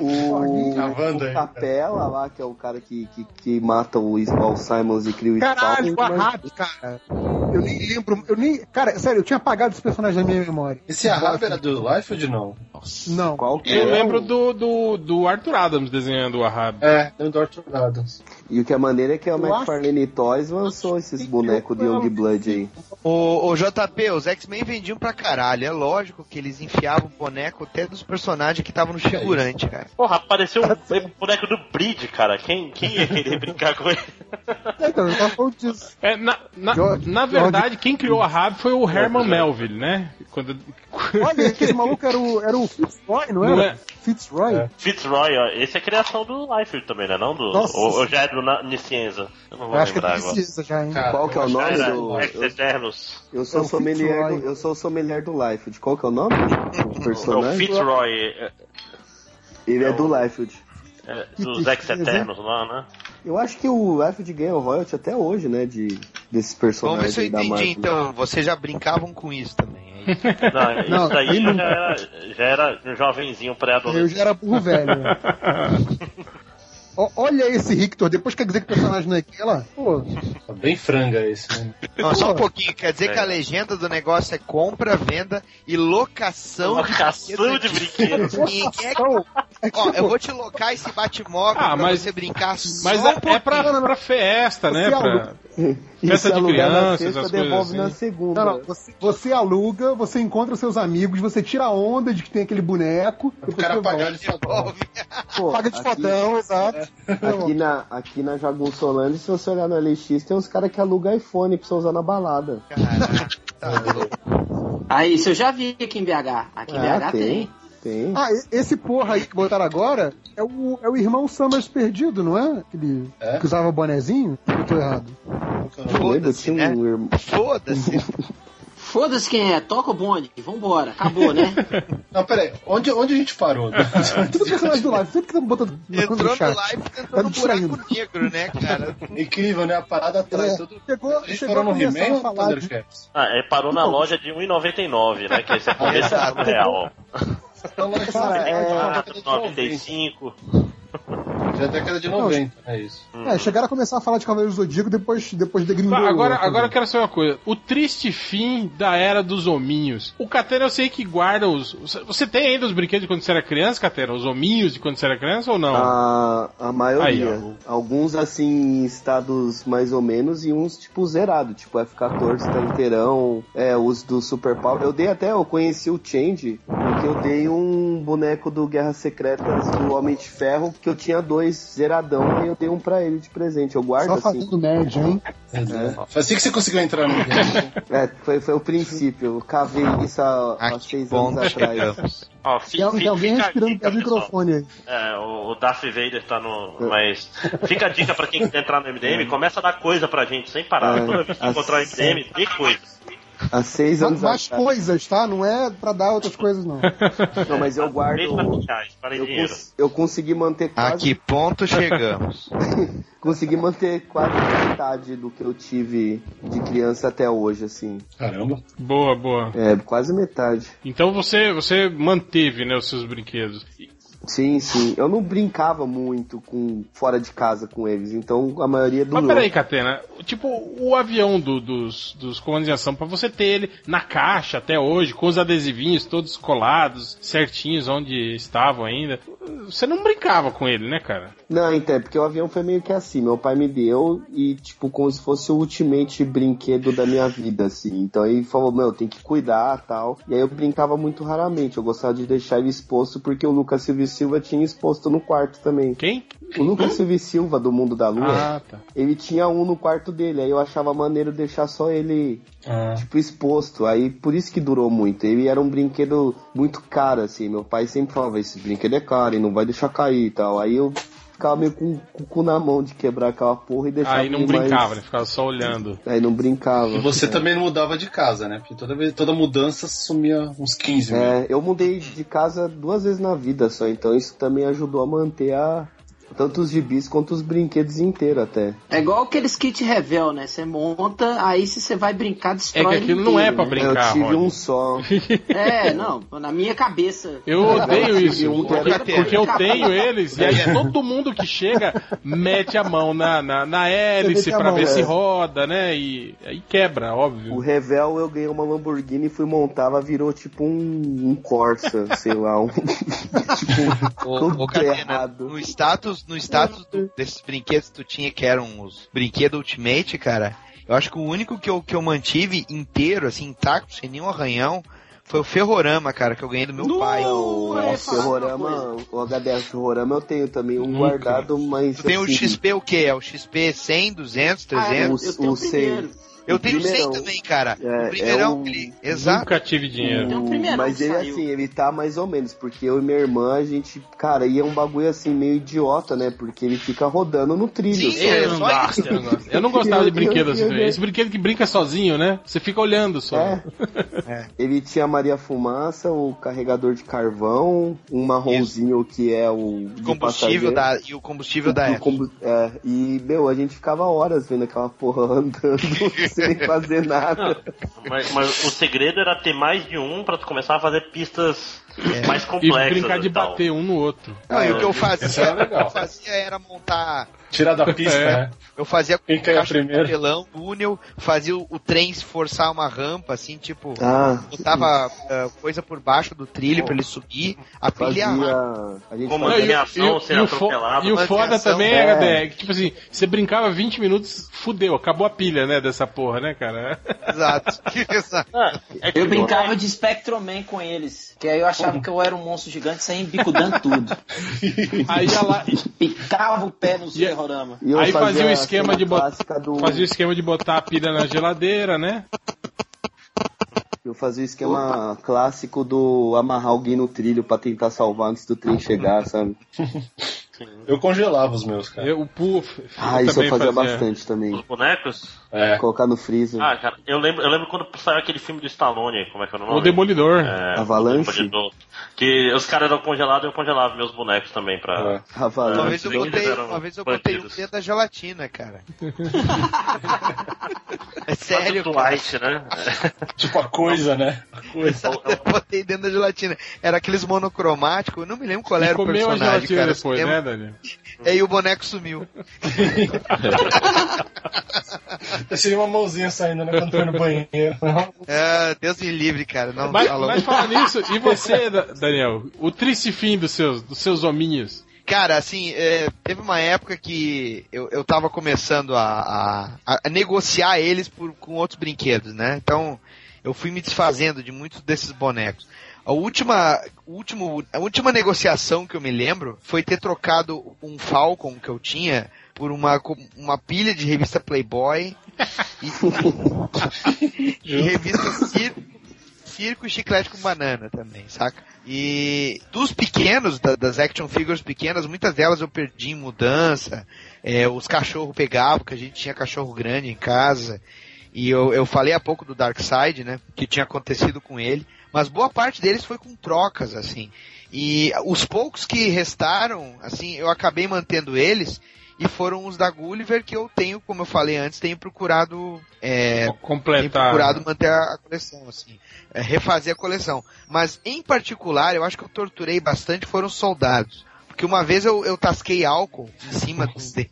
Speaker 2: O, o. Capela lá, que é o cara que, que, que mata o Paul Simons e cria o
Speaker 4: Caralho,
Speaker 2: Spawn.
Speaker 4: a Rabi, cara. Eu nem lembro, eu nem. Cara, sério, eu tinha apagado esse personagem da minha memória.
Speaker 7: Esse Ahab era do Liefeld, não?
Speaker 4: Não.
Speaker 2: Qual que
Speaker 3: Eu
Speaker 2: é?
Speaker 3: lembro do, do, do Arthur Adams desenhando o Ahab.
Speaker 7: É, do Arthur Adams.
Speaker 2: E o que é maneiro é que a McFarlane Toys lançou esses bonecos de Young Blood aí.
Speaker 6: Ô, ô JP, os X-Men vendiam pra caralho. É lógico que eles enfiavam o boneco até dos personagens que estavam no figurante, cara.
Speaker 1: Porra, apareceu um boneco do Breed, cara. Quem, quem ia querer brincar com ele?
Speaker 4: Então, eu tava falando disso.
Speaker 3: É, na, na,
Speaker 4: George-
Speaker 3: na verdade, quem criou a Ahab foi o Herman Melville, né? Quando...
Speaker 4: Olha, aquele maluco era o, era o Fitzroy, não era?
Speaker 3: Não é?
Speaker 4: Fitzroy?
Speaker 1: Fitzroy, ó, esse é criação do Liefeld também, né? Não do.
Speaker 4: Nossa.
Speaker 1: Ou, ou já é do Na- Niscienza? Eu não vou
Speaker 4: Eu acho que é
Speaker 1: agora.
Speaker 4: precisa já, hein?
Speaker 7: Cara,
Speaker 2: Qual que é o nome
Speaker 1: Era
Speaker 2: do-
Speaker 1: Ex Eternos.
Speaker 2: Eu sou
Speaker 4: É o
Speaker 2: sommelier
Speaker 4: Fitzroy.
Speaker 2: do, eu sou sommelier do Liefeld. Qual que é o nome do
Speaker 1: O
Speaker 2: personagem?
Speaker 1: Fitzroy é,
Speaker 2: Ele é do Liefeld.
Speaker 1: É, dos Ex Eternos lá, né?
Speaker 2: Eu acho que o Liefeld ganha o royalty até hoje, né? De, desses
Speaker 6: Vamos ver
Speaker 2: personagens
Speaker 6: se eu entendi,
Speaker 2: Marvel.
Speaker 6: então. Vocês já brincavam com isso também. é isso?
Speaker 1: Não, isso
Speaker 4: Não,
Speaker 1: daí
Speaker 4: aí
Speaker 1: eu
Speaker 4: não.
Speaker 1: já era, já era um jovenzinho
Speaker 4: Eu
Speaker 1: pré-adolescente.
Speaker 4: já era burro velho. né? Ó, Olha esse Rictor, depois quer dizer que o personagem não é aquela? Pô,
Speaker 7: Tá bem franga esse, né?
Speaker 6: Não, só um pouquinho. Quer dizer
Speaker 1: É.
Speaker 6: que a legenda do negócio é compra, venda e locação,
Speaker 1: Locação de brinquedos.
Speaker 6: Ninguém quer...
Speaker 4: então, é
Speaker 6: Ó, eu vou te locar esse Batmóvel
Speaker 3: Ah,
Speaker 6: pra
Speaker 3: mas-
Speaker 6: você brincar só
Speaker 3: Mas
Speaker 6: um
Speaker 3: é, é pra, pra festa, né?
Speaker 4: Você
Speaker 3: Pra...
Speaker 4: aluga.
Speaker 3: Festa de
Speaker 2: alugar na
Speaker 3: crianças,
Speaker 2: sexta,
Speaker 3: essas coisas
Speaker 2: devolve
Speaker 3: assim.
Speaker 2: na segunda.
Speaker 4: Não, não, você, você aluga, você encontra seus amigos, você tira a onda de que tem aquele boneco.
Speaker 7: O cara ele só
Speaker 6: Devolve.
Speaker 2: Pô,
Speaker 4: Paga de fodão, exato.
Speaker 2: Aqui na, aqui na Jagunçolândia, se você olhar no LX, tem uns caras que alugam iPhone pra você usar na balada.
Speaker 6: Caraca, tá louco.
Speaker 9: Aí, isso eu já vi aqui em BH. Aqui em
Speaker 2: Ah,
Speaker 9: BH tem.
Speaker 2: Tem.
Speaker 4: Ah, e- esse porra aí que botaram agora é o, é o irmão Summers perdido, não é? Aquele
Speaker 7: É?
Speaker 4: que usava bonezinho? Eu tô errado.
Speaker 6: Foda-se, né?
Speaker 2: um irmão.
Speaker 6: Foda-se.
Speaker 9: Foda-se quem é, toca o bonde, vambora, acabou, né?
Speaker 7: Não, peraí, onde, onde a gente parou?
Speaker 4: Tudo personagem do live, sempre que estão botando
Speaker 6: Entrou
Speaker 4: no
Speaker 6: live e
Speaker 4: Tá distraindo.
Speaker 6: buraco negro, né, cara?
Speaker 7: Incrível, né? A parada atrás.
Speaker 4: É,
Speaker 7: tudo...
Speaker 4: chegou,
Speaker 7: A gente
Speaker 4: chegou
Speaker 7: parou no He-Man ou. Thundercats?
Speaker 1: Ah, ele parou na loja de 1,99, né? Que esse é começo
Speaker 6: Exato.
Speaker 1: Real.
Speaker 4: Cara, é,
Speaker 1: Ah, 95.
Speaker 7: Já é década de 90, é isso.
Speaker 4: é, chegaram a começar a falar de Cavaleiro do Zodíaco depois, depois de Gringolou.
Speaker 3: Tá, agora,
Speaker 4: também.
Speaker 3: agora eu quero saber uma coisa. O triste fim da era dos hominhos. O Catena eu sei que guarda os. Você tem ainda os brinquedos de quando você era criança, Catena? Os hominhos de quando você era criança ou não?
Speaker 2: A, a maioria.
Speaker 3: Aí,
Speaker 2: Alguns, assim, em estados mais ou menos e uns, tipo, zerado. Tipo, F14 tá inteirão. É, os do Super Power. Eu dei até, eu conheci o Change, porque eu dei um boneco do Guerras Secretas do Homem de Ferro, que eu tinha dois zeradão, e eu dei um pra ele de presente. Eu guardo,
Speaker 4: Só
Speaker 2: assim.
Speaker 4: fazendo média, hein?
Speaker 7: Foi assim que você conseguiu entrar no game.
Speaker 2: É, foi, foi o princípio. Eu cavei isso há, há
Speaker 6: Aqui
Speaker 2: seis anos atrás.
Speaker 1: Ó,
Speaker 4: Tem, al- tem alguém respirando do microfone aí.
Speaker 1: É, o, o Darth Vader tá no. Mas. Fica a dica pra quem quiser entrar no MDM, começa a dar coisa pra gente sem parar.
Speaker 2: É,
Speaker 1: Toda vez que encontrar o MDM, dê coisa.
Speaker 2: Há seis anos
Speaker 4: mais
Speaker 2: atrás.
Speaker 4: coisas, tá? Não é pra dar outras coisas, não.
Speaker 2: Não, mas eu guardo. Eu, cons- eu consegui manter quase.
Speaker 6: A que ponto chegamos?
Speaker 2: Consegui manter quase metade do que eu tive de criança até hoje, assim.
Speaker 7: Caramba.
Speaker 3: Boa, boa.
Speaker 2: É, quase metade.
Speaker 3: Então você, você manteve, né, os seus brinquedos.
Speaker 2: Sim, sim. Eu não brincava muito com fora de casa com eles, então a maioria do
Speaker 3: Mas peraí, Catena. Tipo, o avião do- dos, dos comandos de ação, pra você ter ele na caixa até hoje, com os adesivinhos todos colados, certinhos onde estavam ainda, você não brincava com ele, né, cara?
Speaker 2: Não, então, é porque o avião foi meio que assim. Meu pai me deu e, tipo, como se fosse o ultimate brinquedo da minha vida, assim. Então ele falou, meu, tem que cuidar tal. E aí eu brincava muito raramente. Eu gostava de deixar ele exposto porque o Lucas Silva e Silva tinha exposto no quarto também.
Speaker 3: Quem?
Speaker 2: O Lucas Silva e Silva, do Mundo da Lua,
Speaker 3: Ah, tá.
Speaker 2: ele tinha um no quarto dele. Aí eu achava maneiro deixar só ele,
Speaker 7: Ah.
Speaker 2: tipo, exposto. Aí por isso que durou muito. Ele era um brinquedo muito caro, assim. Meu pai sempre falava, esse brinquedo é caro e não vai deixar cair e tal. Aí eu ficava meio com, com o cu na mão de quebrar aquela porra e deixar
Speaker 3: Aí não brincava, né?
Speaker 2: mais...
Speaker 3: Ficava só olhando.
Speaker 2: Aí não brincava.
Speaker 7: E você também não mudava de casa, né? Porque toda, vez, toda mudança sumia uns 15 mil.
Speaker 2: É, eu mudei de casa duas vezes na vida só, então isso também ajudou a manter a tanto os gibis quanto os brinquedos inteiros até.
Speaker 9: É igual aqueles kit revel, né? Você monta, aí se você vai brincar,
Speaker 3: É
Speaker 9: destrói
Speaker 3: que
Speaker 9: ele
Speaker 3: aquilo não é
Speaker 9: inteiro,
Speaker 3: pra
Speaker 9: né?
Speaker 3: brincar,
Speaker 2: eu tive
Speaker 3: Rony.
Speaker 2: um só.
Speaker 9: É, não, na minha cabeça.
Speaker 3: Eu odeio isso,
Speaker 2: um
Speaker 3: porque,
Speaker 6: que
Speaker 3: porque eu tenho eles, e aí todo mundo que chega mete a mão na, na, na hélice pra
Speaker 4: mão,
Speaker 3: ver
Speaker 2: é.
Speaker 3: se roda, né? E aí quebra,
Speaker 2: O
Speaker 3: óbvio.
Speaker 2: Revel eu ganhei uma Lamborghini e fui montava, virou tipo um, um Corsa, sei lá, um. tipo,
Speaker 6: Ô,
Speaker 2: tudo
Speaker 6: ô, Catena,
Speaker 2: errado.
Speaker 6: no status, no status do- desses brinquedos que tu tinha, que eram os brinquedos Ultimate, cara, eu acho que o único que eu, que eu mantive inteiro, assim, intacto, sem nenhum arranhão, foi o Ferrorama, cara, que eu ganhei do meu pai.
Speaker 9: eu
Speaker 2: Nossa,
Speaker 9: uma
Speaker 2: Ferrorama, o HDS Ferrorama eu tenho também um
Speaker 3: Nunca.
Speaker 2: guardado, mas.
Speaker 6: Tu tem o
Speaker 2: assim,
Speaker 6: XP o quê? É o XP 100, 200,
Speaker 9: Ah, eu,
Speaker 6: 300?
Speaker 9: eu tenho
Speaker 2: o
Speaker 9: o primeiro.
Speaker 6: Eu
Speaker 2: o
Speaker 6: tenho 100
Speaker 2: primeirão.
Speaker 6: também, cara.
Speaker 2: É,
Speaker 6: o primeirão,
Speaker 2: é o-
Speaker 6: ele... Exato.
Speaker 3: Nunca tive dinheiro.
Speaker 9: Um primeirão
Speaker 2: Mas ele
Speaker 9: saiu.
Speaker 2: assim, ele tá mais ou menos, porque eu e minha irmã, a gente, cara, ia um bagulho assim meio idiota, né? Porque ele fica rodando no trilho.
Speaker 6: Sim, é,
Speaker 3: Eu não, gosto, eu não gosto. Eu não gostava de brinquedo assim.
Speaker 2: Eu-
Speaker 3: Esse brinquedo que brinca sozinho, né? Você fica olhando só.
Speaker 2: É. Ele tinha a Maria Fumaça, o carregador de carvão, um marronzinho que é o
Speaker 6: combustível da, e o combustível da
Speaker 2: O
Speaker 6: Apple.
Speaker 2: combu- é, e, meu, a gente ficava horas vendo aquela porra andando sem fazer nada.
Speaker 1: Mas, mas o segredo era ter mais de um pra tu começar a fazer pistas mais
Speaker 3: E
Speaker 1: complexas.
Speaker 3: brincar de
Speaker 1: e tal.
Speaker 3: bater um no outro.
Speaker 6: Não, e o que eu
Speaker 7: Isso
Speaker 6: fazia,
Speaker 7: legal.
Speaker 6: o que eu fazia era montar
Speaker 7: Tirar da pista,
Speaker 3: É.
Speaker 7: né?
Speaker 6: Eu fazia
Speaker 7: caiu
Speaker 6: caixa de papelão, túnel, fazia o, o trem se forçar uma rampa, assim, tipo,
Speaker 2: Ah,
Speaker 6: botava ah, coisa por baixo do trilho pra ele subir, a pilha
Speaker 2: fazia.
Speaker 6: ia
Speaker 2: A gente
Speaker 1: Como
Speaker 3: Não,
Speaker 2: fazia.
Speaker 3: e,
Speaker 1: Aviação,
Speaker 3: e- e o, e foda também
Speaker 2: é.
Speaker 3: é, é que, tipo assim, você brincava 20 minutos, fudeu, acabou a pilha, né, dessa porra, né, cara?
Speaker 6: Exato. Exato.
Speaker 1: Ah, é
Speaker 9: Eu
Speaker 1: tipo,
Speaker 9: brincava de Spectroman com eles. Que aí eu achava que eu era um monstro gigante, saía bicudando tudo.
Speaker 3: Aí ia lá,
Speaker 9: Picava o pé nos
Speaker 3: E-
Speaker 2: E eu
Speaker 3: Aí fazia o esquema de bot-
Speaker 2: clássica do-
Speaker 3: fazia o esquema de botar a pilha na geladeira, né?
Speaker 2: Eu fazia o esquema clássico do amarrar alguém no trilho pra tentar salvar antes do trem chegar, sabe?
Speaker 7: Eu congelava os meus, cara.
Speaker 3: Eu, o puff.
Speaker 2: Ah, isso eu fazia bastante também.
Speaker 1: os bonecos.
Speaker 7: É.
Speaker 2: Colocar no freezer.
Speaker 1: Ah, cara, eu lembro, eu lembro quando saiu aquele filme do Stallone, como é que é o nome?
Speaker 3: O Demolidor.
Speaker 1: É,
Speaker 2: Avalanche?
Speaker 1: o Demolidor. Que os caras eram congelados e eu congelava meus bonecos também pra.
Speaker 7: É.
Speaker 6: Uma
Speaker 2: Avalanche.
Speaker 6: vez eu botei, uma vez eu botei um
Speaker 1: bandidos.
Speaker 6: dentro da gelatina, cara. é
Speaker 1: Sério. Dwight, né?
Speaker 7: Tipo a coisa, né?
Speaker 6: Exato, eu botei dentro da gelatina. Era aqueles monocromáticos, eu não me lembro qual
Speaker 3: E
Speaker 6: era o
Speaker 3: comeu a
Speaker 6: personagem,
Speaker 3: gelatina
Speaker 6: cara.
Speaker 3: depois, né,
Speaker 6: lembro-
Speaker 3: Daniel?
Speaker 6: E aí o boneco sumiu.
Speaker 7: Seria uma mãozinha saindo, né? Quando foi no banheiro.
Speaker 6: É, Deus me livre, cara. Não,
Speaker 3: Mas,
Speaker 6: louco.
Speaker 3: mas falando nisso, e você, Da- Daniel? O triste fim dos seus, dos seus hominhos?
Speaker 6: Cara, assim, é, teve uma época que eu, eu tava começando a, a- a negociar eles por, com outros brinquedos, né? Então, eu fui me desfazendo de muitos desses bonecos. A última, último, a última negociação que eu me lembro foi ter trocado um Falcon que eu tinha por uma, uma pilha de revista Playboy e, e revista Circo, Circo e Chiclete com Banana também, saca? E dos pequenos, da- das action figures pequenas, muitas delas eu perdi em mudança, é, os cachorros pegavam, que a gente tinha cachorro grande em casa, e eu, eu falei há pouco do Darkseid, né, que tinha acontecido com ele, mas boa parte deles foi com trocas, assim. E os poucos que restaram, assim, eu acabei mantendo eles, e foram os da Gulliver que eu tenho, como eu falei antes, tenho procurado é, tenho
Speaker 3: Completar.
Speaker 6: procurado manter a coleção, assim, é, refazer a coleção. Mas em particular, eu acho que eu torturei bastante foram os soldados. Porque uma vez eu, eu tasquei álcool em cima de-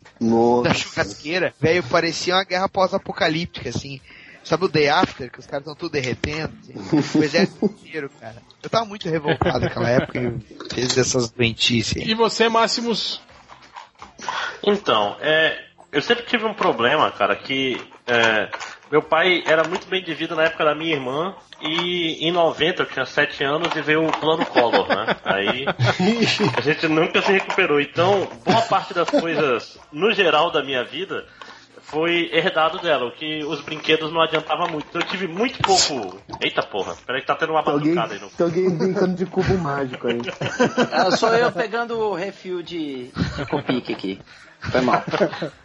Speaker 6: da churrasqueira, velho, parecia uma guerra pós-apocalíptica, assim. Sabe o Day After, que os caras estão tudo derretendo? Assim, o exército inteiro, cara. Eu tava muito revoltado naquela época e fez essas doentices. aí.
Speaker 3: E você, Máximos?
Speaker 1: Então, é, eu sempre tive um problema, cara, que é, meu pai era muito bem de vida na época da minha irmã e em 90 eu tinha 7 anos e veio o plano Collor, né? Aí a gente nunca se recuperou. Então, boa parte das coisas, no geral da minha vida, foi herdado dela, o que os brinquedos não adiantava muito. Então eu tive muito pouco. Eita porra, peraí que tá tendo uma batucada aí no.
Speaker 2: tem alguém brincando de cubo mágico aí.
Speaker 9: Ah, sou eu pegando o refil de, de Copic aqui. Foi mal.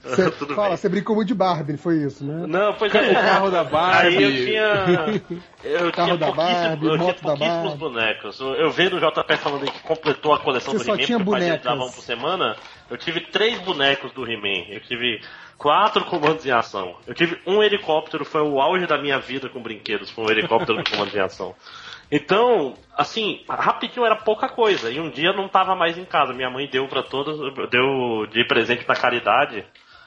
Speaker 4: Você,
Speaker 1: Tudo
Speaker 4: fala,
Speaker 1: bem.
Speaker 4: você brincou muito de Barbie, foi isso, né?
Speaker 1: Não, pois
Speaker 3: O
Speaker 1: é.
Speaker 3: carro da Barbie.
Speaker 1: Aí eu tinha. Eu
Speaker 4: Carro
Speaker 1: tinha
Speaker 4: da
Speaker 1: pouquíssimo-
Speaker 4: Barbie,
Speaker 1: eu tinha
Speaker 4: moto da
Speaker 1: pouquíssimos
Speaker 4: Barbie.
Speaker 1: bonecos. Eu- vendo o JP falando que completou a coleção
Speaker 4: Você
Speaker 1: do
Speaker 4: só
Speaker 1: He-Man,
Speaker 4: tinha
Speaker 1: porque o dele
Speaker 4: bonecas.
Speaker 1: dava um por semana. Eu tive três bonecos do He-Man. Eu tive quatro comandos em ação. Eu tive um helicóptero, foi o auge da minha vida com brinquedos, foi um helicóptero de comando em ação. Então, assim, rapidinho era pouca coisa. E um dia não tava mais em casa. Minha mãe deu para todas, deu de presente pra caridade.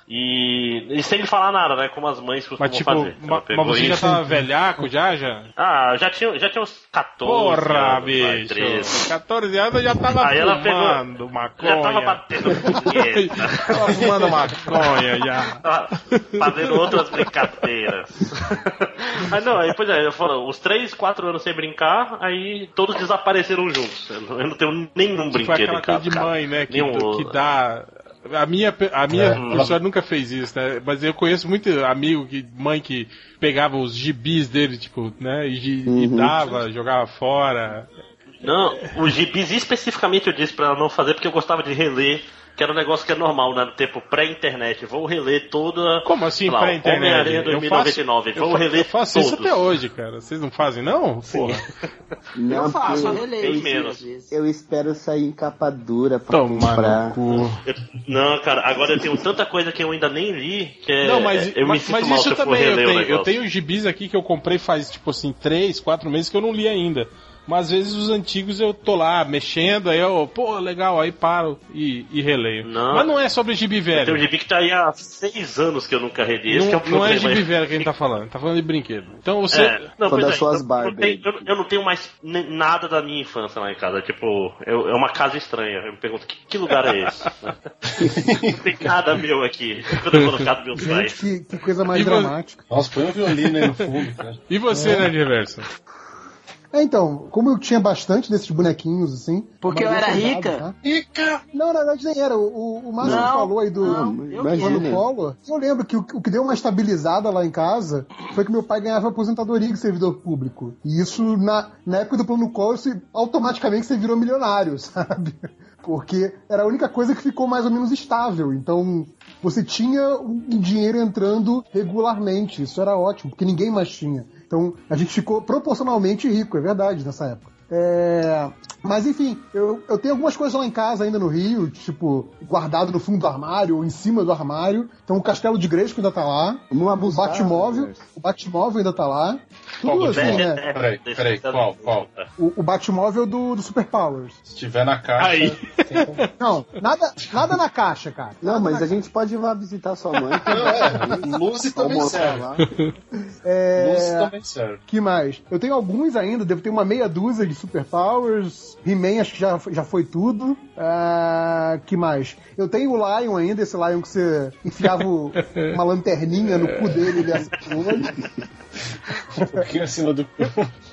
Speaker 1: E, e sem falar nada, né? Como as mães costumam
Speaker 3: Mas tipo,
Speaker 1: fazer.
Speaker 3: ma-
Speaker 1: Ela pegou
Speaker 3: mas você já
Speaker 1: isso-
Speaker 3: tava velhaco já, já?
Speaker 1: Ah, já tinha, já tinha uns 14
Speaker 3: Porra,
Speaker 1: anos,
Speaker 3: bicho.
Speaker 1: 13.
Speaker 3: 14 anos eu já tava
Speaker 1: Aí ela
Speaker 3: fumando maconha.
Speaker 1: Já tava batendo punheta.
Speaker 3: tava fumando maconha já.
Speaker 1: Tava fazendo outras brincadeiras. aí não, aí pois é, eu falo, os 3, 4 anos sem brincar, aí todos desapareceram juntos. Eu não, tenho nenhum
Speaker 3: Foi
Speaker 1: brinquedo em casa.
Speaker 3: coisa de mãe, né? Que,
Speaker 1: Nenhum-
Speaker 3: que dá. A minha, a minha
Speaker 7: É.
Speaker 3: professora nunca fez isso, né? Mas eu conheço muito amigo que, mãe que pegava os gibis dele, tipo, né? E, gi- e
Speaker 2: Uhum.
Speaker 3: dava, jogava fora.
Speaker 1: Não, os gibis especificamente eu disse pra ela não fazer porque eu gostava de reler, que era um negócio que é normal, né? No tempo pré-internet. Vou reler toda.
Speaker 3: Como assim
Speaker 1: sei lá,
Speaker 3: pra internet?
Speaker 1: Homem-Aranha
Speaker 3: Eu
Speaker 1: 2099.
Speaker 3: faço,
Speaker 1: Vou
Speaker 3: eu fa-
Speaker 1: reler
Speaker 3: eu faço isso
Speaker 1: todos.
Speaker 3: até hoje, cara. Vocês não fazem, não? Porra.
Speaker 2: Não,
Speaker 9: eu faço, eu releio
Speaker 1: menos.
Speaker 2: eu espero sair em capa dura pra
Speaker 3: Tomar
Speaker 2: comprar.
Speaker 3: no cu.
Speaker 1: Eu- não, cara, agora eu tenho tanta coisa que eu ainda nem li que é,
Speaker 3: Não, mas,
Speaker 1: eu me
Speaker 3: mas, mas isso
Speaker 1: eu
Speaker 3: também eu
Speaker 1: o
Speaker 3: tenho. Eu tenho gibis aqui que eu comprei faz, tipo assim, três, quatro meses que eu não li ainda. Mas às vezes os antigos eu tô lá mexendo, aí eu, pô, legal, aí paro e, e releio.
Speaker 1: Não.
Speaker 3: Mas não é sobre gibi
Speaker 1: Tem um
Speaker 3: velho.
Speaker 1: gibi que tá aí há seis anos que eu nunca reli. Esse que é o
Speaker 3: Não, não é gibi velho que a gente tá falando, tá falando de brinquedo. Então você.
Speaker 1: É, não,
Speaker 2: São das
Speaker 1: é,
Speaker 2: suas
Speaker 1: então, eu, não tenho, eu, eu não tenho mais nada da minha infância lá em casa. Tipo, eu- é uma casa estranha. Eu me pergunto, que, que lugar é esse? não tem nada meu aqui. Quando eu vou no casa dos meus
Speaker 4: Gente,
Speaker 1: pais.
Speaker 4: que, que coisa mais
Speaker 3: E vo-
Speaker 4: dramática.
Speaker 7: Nossa, põe um violino aí no fundo, cara.
Speaker 3: E você, né, de reverso?
Speaker 4: É, então, como eu tinha bastante desses bonequinhos, assim.
Speaker 9: Porque eu era rica.
Speaker 4: tá?
Speaker 7: Rica!
Speaker 4: Não, na verdade nem era. O, o Márcio
Speaker 9: Não,
Speaker 4: falou aí do.
Speaker 9: não,
Speaker 4: plano Collor. Eu lembro que o, o que deu uma estabilizada lá em casa foi que meu pai ganhava aposentadoria de servidor público. E isso, na, na época do plano Collor, você, automaticamente você virou milionário, sabe? Porque era a única coisa que ficou mais ou menos estável. Então, você tinha um dinheiro entrando regularmente. Isso era ótimo, porque ninguém mais tinha. Então, a gente ficou proporcionalmente rico, é verdade, nessa época. É, Mas enfim, eu, eu tenho algumas coisas lá em casa ainda no Rio, tipo, guardado no fundo do armário ou em cima do armário. Então o castelo de Gresco ainda tá lá.
Speaker 2: Vamos
Speaker 4: O
Speaker 2: abusar.
Speaker 4: Batmóvel,
Speaker 2: Roberto.
Speaker 4: o Batmóvel ainda tá lá. Tudo
Speaker 1: Bom,
Speaker 4: assim, né?
Speaker 1: é-
Speaker 7: Peraí, peraí, qual, qual?
Speaker 4: O, o Batmóvel do, do Super Powers.
Speaker 7: Se tiver na caixa.
Speaker 3: Aí.
Speaker 7: como-
Speaker 4: Não, nada, nada na caixa, cara.
Speaker 2: Não,
Speaker 4: Nada
Speaker 2: mas
Speaker 4: na
Speaker 2: a gente pode ir lá visitar sua mãe.
Speaker 7: Não, é. Luz também serve.
Speaker 2: lá.
Speaker 4: É,
Speaker 7: Luz também serve.
Speaker 4: que mais? Eu tenho alguns ainda, devo ter uma meia dúzia de Super Powers. He-Man acho que já, já foi tudo. Ah, que mais? Eu tenho o Lion ainda, esse Lion que você enfiava o- uma lanterninha no cu dele e ele o.
Speaker 7: Um pouquinho acima do cu.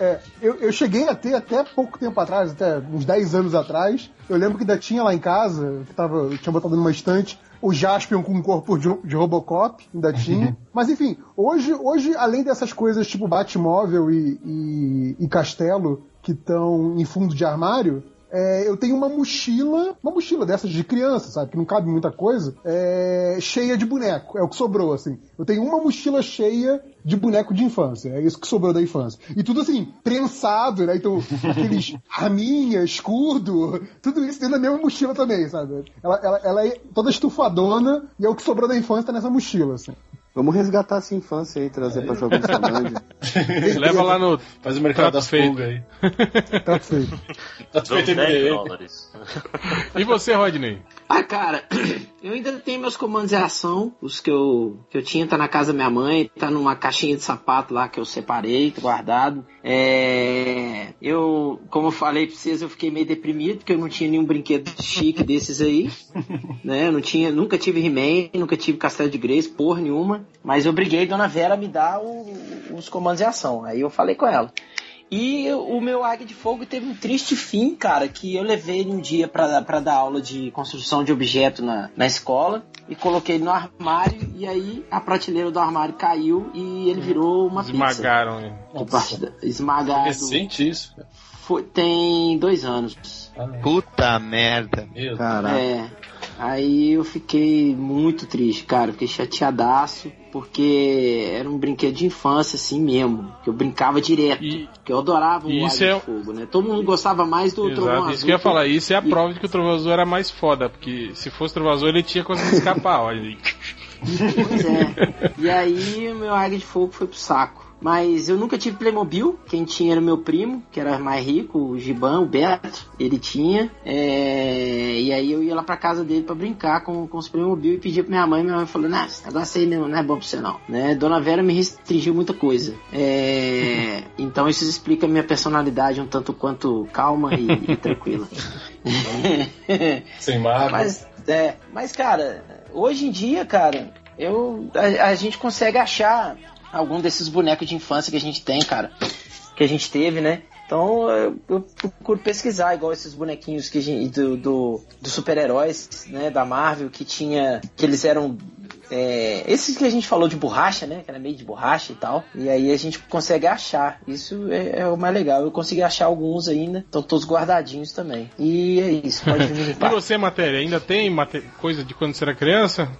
Speaker 4: É, eu, eu cheguei a ter até pouco tempo atrás, até uns 10 anos atrás. Eu lembro que ainda tinha lá em casa, que tava, eu tinha botado numa estante, o Jaspion com um corpo de, de Robocop, ainda tinha. Mas enfim, hoje, hoje, além dessas coisas tipo Batmóvel e, e, e Castelo, que estão em fundo de armário, é, eu tenho uma mochila, uma mochila dessas de criança, sabe? Que não cabe muita coisa, é, cheia de boneco. É o que sobrou, assim. Eu tenho uma mochila cheia de boneco de infância. É isso que sobrou da infância. E tudo assim, prensado, né? Então, aqueles arminha, escudo, tudo isso dentro da mesma mochila também, sabe? Ela, ela, ela é toda estufadona e é o que sobrou da infância tá nessa mochila, assim.
Speaker 2: Vamos resgatar essa infância aí, trazer pra Jogos Sanândia.
Speaker 3: Leva lá no.
Speaker 7: Faz o mercado das
Speaker 3: feito.
Speaker 7: pulgas aí.
Speaker 4: Tá feito.
Speaker 7: Tá feito em
Speaker 1: 10
Speaker 7: MDM.
Speaker 1: dólares.
Speaker 3: E você, Rodney?
Speaker 9: Ah, cara, eu ainda tenho meus comandos de ação, os que eu, que eu tinha, tá na casa da minha mãe, tá numa caixinha de sapato lá que eu separei, tá guardado. É, eu, como eu falei pra vocês, eu fiquei meio deprimido porque eu não tinha nenhum brinquedo chique desses aí, né? Eu não tinha, nunca tive He-Man, nunca tive Castelo de Grace, porra nenhuma, mas eu briguei Dona Vera me dar o- os comandos de ação. Aí eu falei com ela. E o meu Águia de Fogo teve um triste fim, cara, que eu levei ele um dia pra, pra dar aula de construção de objeto na, na escola e coloquei ele no armário e aí a prateleira do armário caiu e ele virou uma pizza.
Speaker 3: Esmagaram ele.
Speaker 9: Esmagado.
Speaker 7: Recente isso, cara.
Speaker 9: Foi- tem dois anos.
Speaker 6: Puta merda.
Speaker 7: Meu Deus.
Speaker 2: Caraca.
Speaker 9: É. Aí eu fiquei muito triste, cara. Fiquei chateadaço, porque era um brinquedo de infância, assim mesmo. Que eu brincava direto.
Speaker 3: E-
Speaker 9: que eu adorava o
Speaker 3: isso é-
Speaker 9: de Fogo, né? Todo mundo gostava mais do Trovão
Speaker 3: Exato,
Speaker 9: Azul.
Speaker 3: isso que eu ia falar. Isso é a
Speaker 9: E-
Speaker 3: prova de que o Trovão Azul era mais foda, porque se fosse Trovão Azul ele tinha conseguido escapar, olha. aí.
Speaker 9: Pois é. E aí o meu Águia de Fogo foi pro saco. Mas eu nunca tive Playmobil. Quem tinha era meu primo, que era mais rico, o Giban, o Beto. Ele tinha. É, E aí eu ia lá pra casa dele pra brincar com, com os Playmobil e pedia pra minha mãe. Minha mãe falou: Não, esse negócio aí não, não é bom pra você não. Né? Dona Vera me restringiu muita coisa. É, Então isso explica a minha personalidade um tanto quanto calma e, e tranquila.
Speaker 7: Sem mágoa.
Speaker 9: Mas, é, mas, cara, hoje em dia, cara, eu, a, a gente consegue achar algum desses bonecos de infância que a gente tem, cara. Que a gente teve, né? Então eu, eu procuro pesquisar, igual esses bonequinhos que a gente, do, do, dos super-heróis, né, da Marvel, que tinha. que eles eram. É, esses que a gente falou de borracha, né? Que era meio de borracha e tal. E aí a gente consegue achar. Isso é, é o mais legal. Eu consegui achar alguns ainda. Estão todos guardadinhos também. E é isso. Pode vir
Speaker 3: E você, matéria, ainda tem coisa de quando você era criança?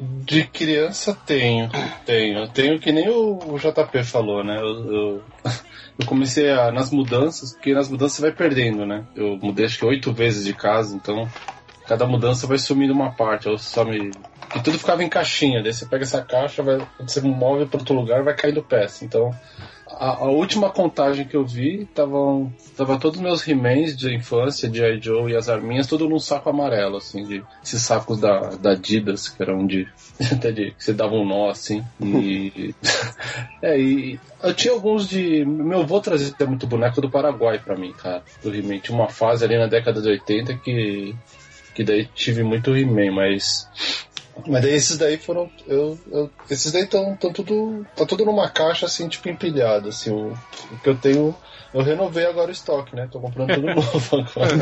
Speaker 7: De criança tenho, tenho. Tenho que nem o, JP falou, né? Eu, eu, eu comecei a, nas mudanças, porque nas mudanças você vai perdendo, né? Eu mudei acho que oito vezes de casa, então cada mudança vai sumindo uma parte, ou some. E tudo ficava em caixinha, daí você pega essa caixa, vai, você move para outro lugar vai caindo peça. Então a, a última contagem que eu vi, estavam tava todos os meus He-Mans de infância, de I. Joe e as arminhas, tudo num saco amarelo, assim, de esses sacos da, da Adidas, que eram de. até de. que você dava um nó, assim. E. é, e eu tinha alguns de. Meu avô trazia muito boneco do Paraguai pra mim, cara, do He-Man. Tinha uma fase ali na década de 80 que. que daí tive muito He-Man, mas. Mas daí esses daí foram. Eu, eu- esses daí estão tudo. tá tudo numa caixa assim, tipo, empilhado. Assim, o, o que eu tenho. Eu renovei agora o estoque, né? Tô comprando tudo novo agora.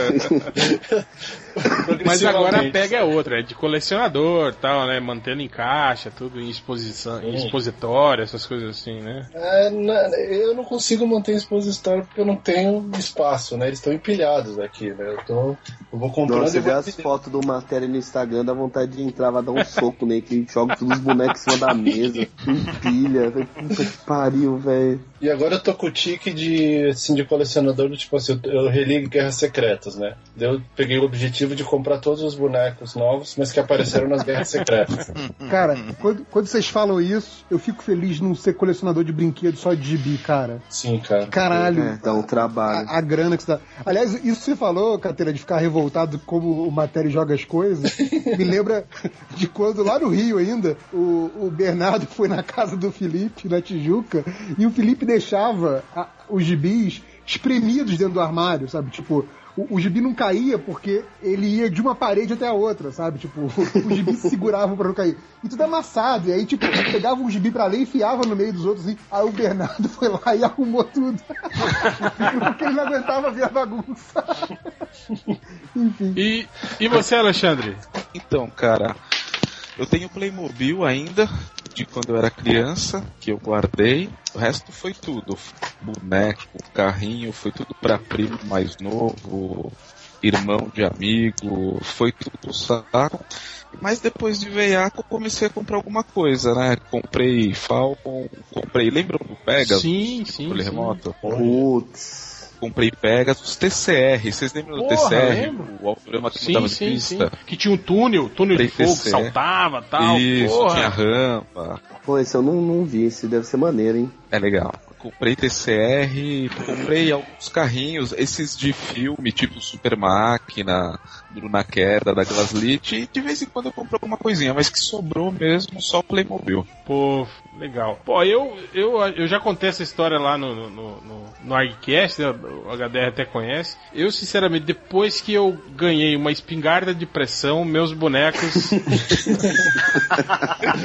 Speaker 3: Mas agora a pega é outra, é de colecionador tal, né? Mantendo em caixa, tudo em exposição, em expositório, essas coisas assim, né?
Speaker 7: É, na- eu não consigo manter exposição porque eu não tenho espaço, né? Eles estão empilhados aqui, né? Eu, tô, eu vou comprando
Speaker 2: Nossa, você vê as fotos do matéria no Instagram, dá vontade de entrar, vai dar um soco nele, que joga todos os bonecos em cima da mesa, empilha, puta que pariu, velho.
Speaker 7: E agora eu tô com o tique de, assim, de colecionador, do tipo assim, eu, eu religuei Guerras Secretas, né? Eu peguei o objetivo de comprar todos os bonecos novos, mas que apareceram nas Guerras Secretas.
Speaker 4: Cara, quando, quando vocês falam isso, eu fico feliz de não ser colecionador de brinquedos só de gibi, cara.
Speaker 7: Sim, cara.
Speaker 4: Caralho.
Speaker 2: É, dá um trabalho.
Speaker 4: A, a grana que você dá. Aliás, isso que você falou, Cateira, de ficar revoltado como o Matéria joga as coisas, me lembra de quando lá no Rio ainda, o, o Bernardo foi na casa do Felipe, na Tijuca, e o Felipe deixava a- os gibis espremidos dentro do armário, sabe? Tipo, o, o gibi não caía porque ele ia de uma parede até a outra, sabe? Tipo, o gibi se segurava pra não cair. E tudo amassado. E aí, tipo, pegava um gibi pra ler e enfiava no meio dos outros. Assim. Aí o Bernardo foi lá e arrumou tudo. porque ele não aguentava ver a bagunça. Enfim.
Speaker 3: E, e você, Alexandre?
Speaker 8: Então, cara, eu tenho Playmobil ainda, de quando eu era criança, que eu guardei. O resto foi tudo. Boneco, carrinho, foi tudo pra primo mais novo, irmão de amigo, foi tudo saco. Mas depois de veiaco eu comecei a comprar alguma coisa, né? Comprei Falcon, comprei, lembram do Pegasus?
Speaker 3: Sim, sim,
Speaker 8: Controle
Speaker 3: sim.
Speaker 8: remoto?
Speaker 2: Putz.
Speaker 8: Comprei Pegasus, TCR, vocês lembram do
Speaker 3: Porra,
Speaker 8: TCR?
Speaker 3: lembro.
Speaker 8: O autorama que
Speaker 3: Sim,
Speaker 8: mudava de
Speaker 3: sim, sim.
Speaker 8: pista?
Speaker 3: Que tinha um túnel, túnel de fogo, que
Speaker 8: TC.
Speaker 3: saltava tal.
Speaker 8: Isso,
Speaker 3: porra.
Speaker 8: tinha rampa.
Speaker 2: Pô, esse eu não, não vi, esse deve ser maneiro, hein?
Speaker 8: É legal. Comprei TCR, comprei alguns carrinhos, esses de filme, tipo Super Máquina, Bruna Queda, da Glaslit, e de vez em quando eu compro alguma coisinha, mas que sobrou mesmo só Playmobil.
Speaker 3: Pô, legal. Pô, eu, eu, eu já contei essa história lá no, no, no, no ArgCast, né, o HDR até conhece. Eu, sinceramente, depois que eu ganhei uma espingarda de pressão, meus bonecos.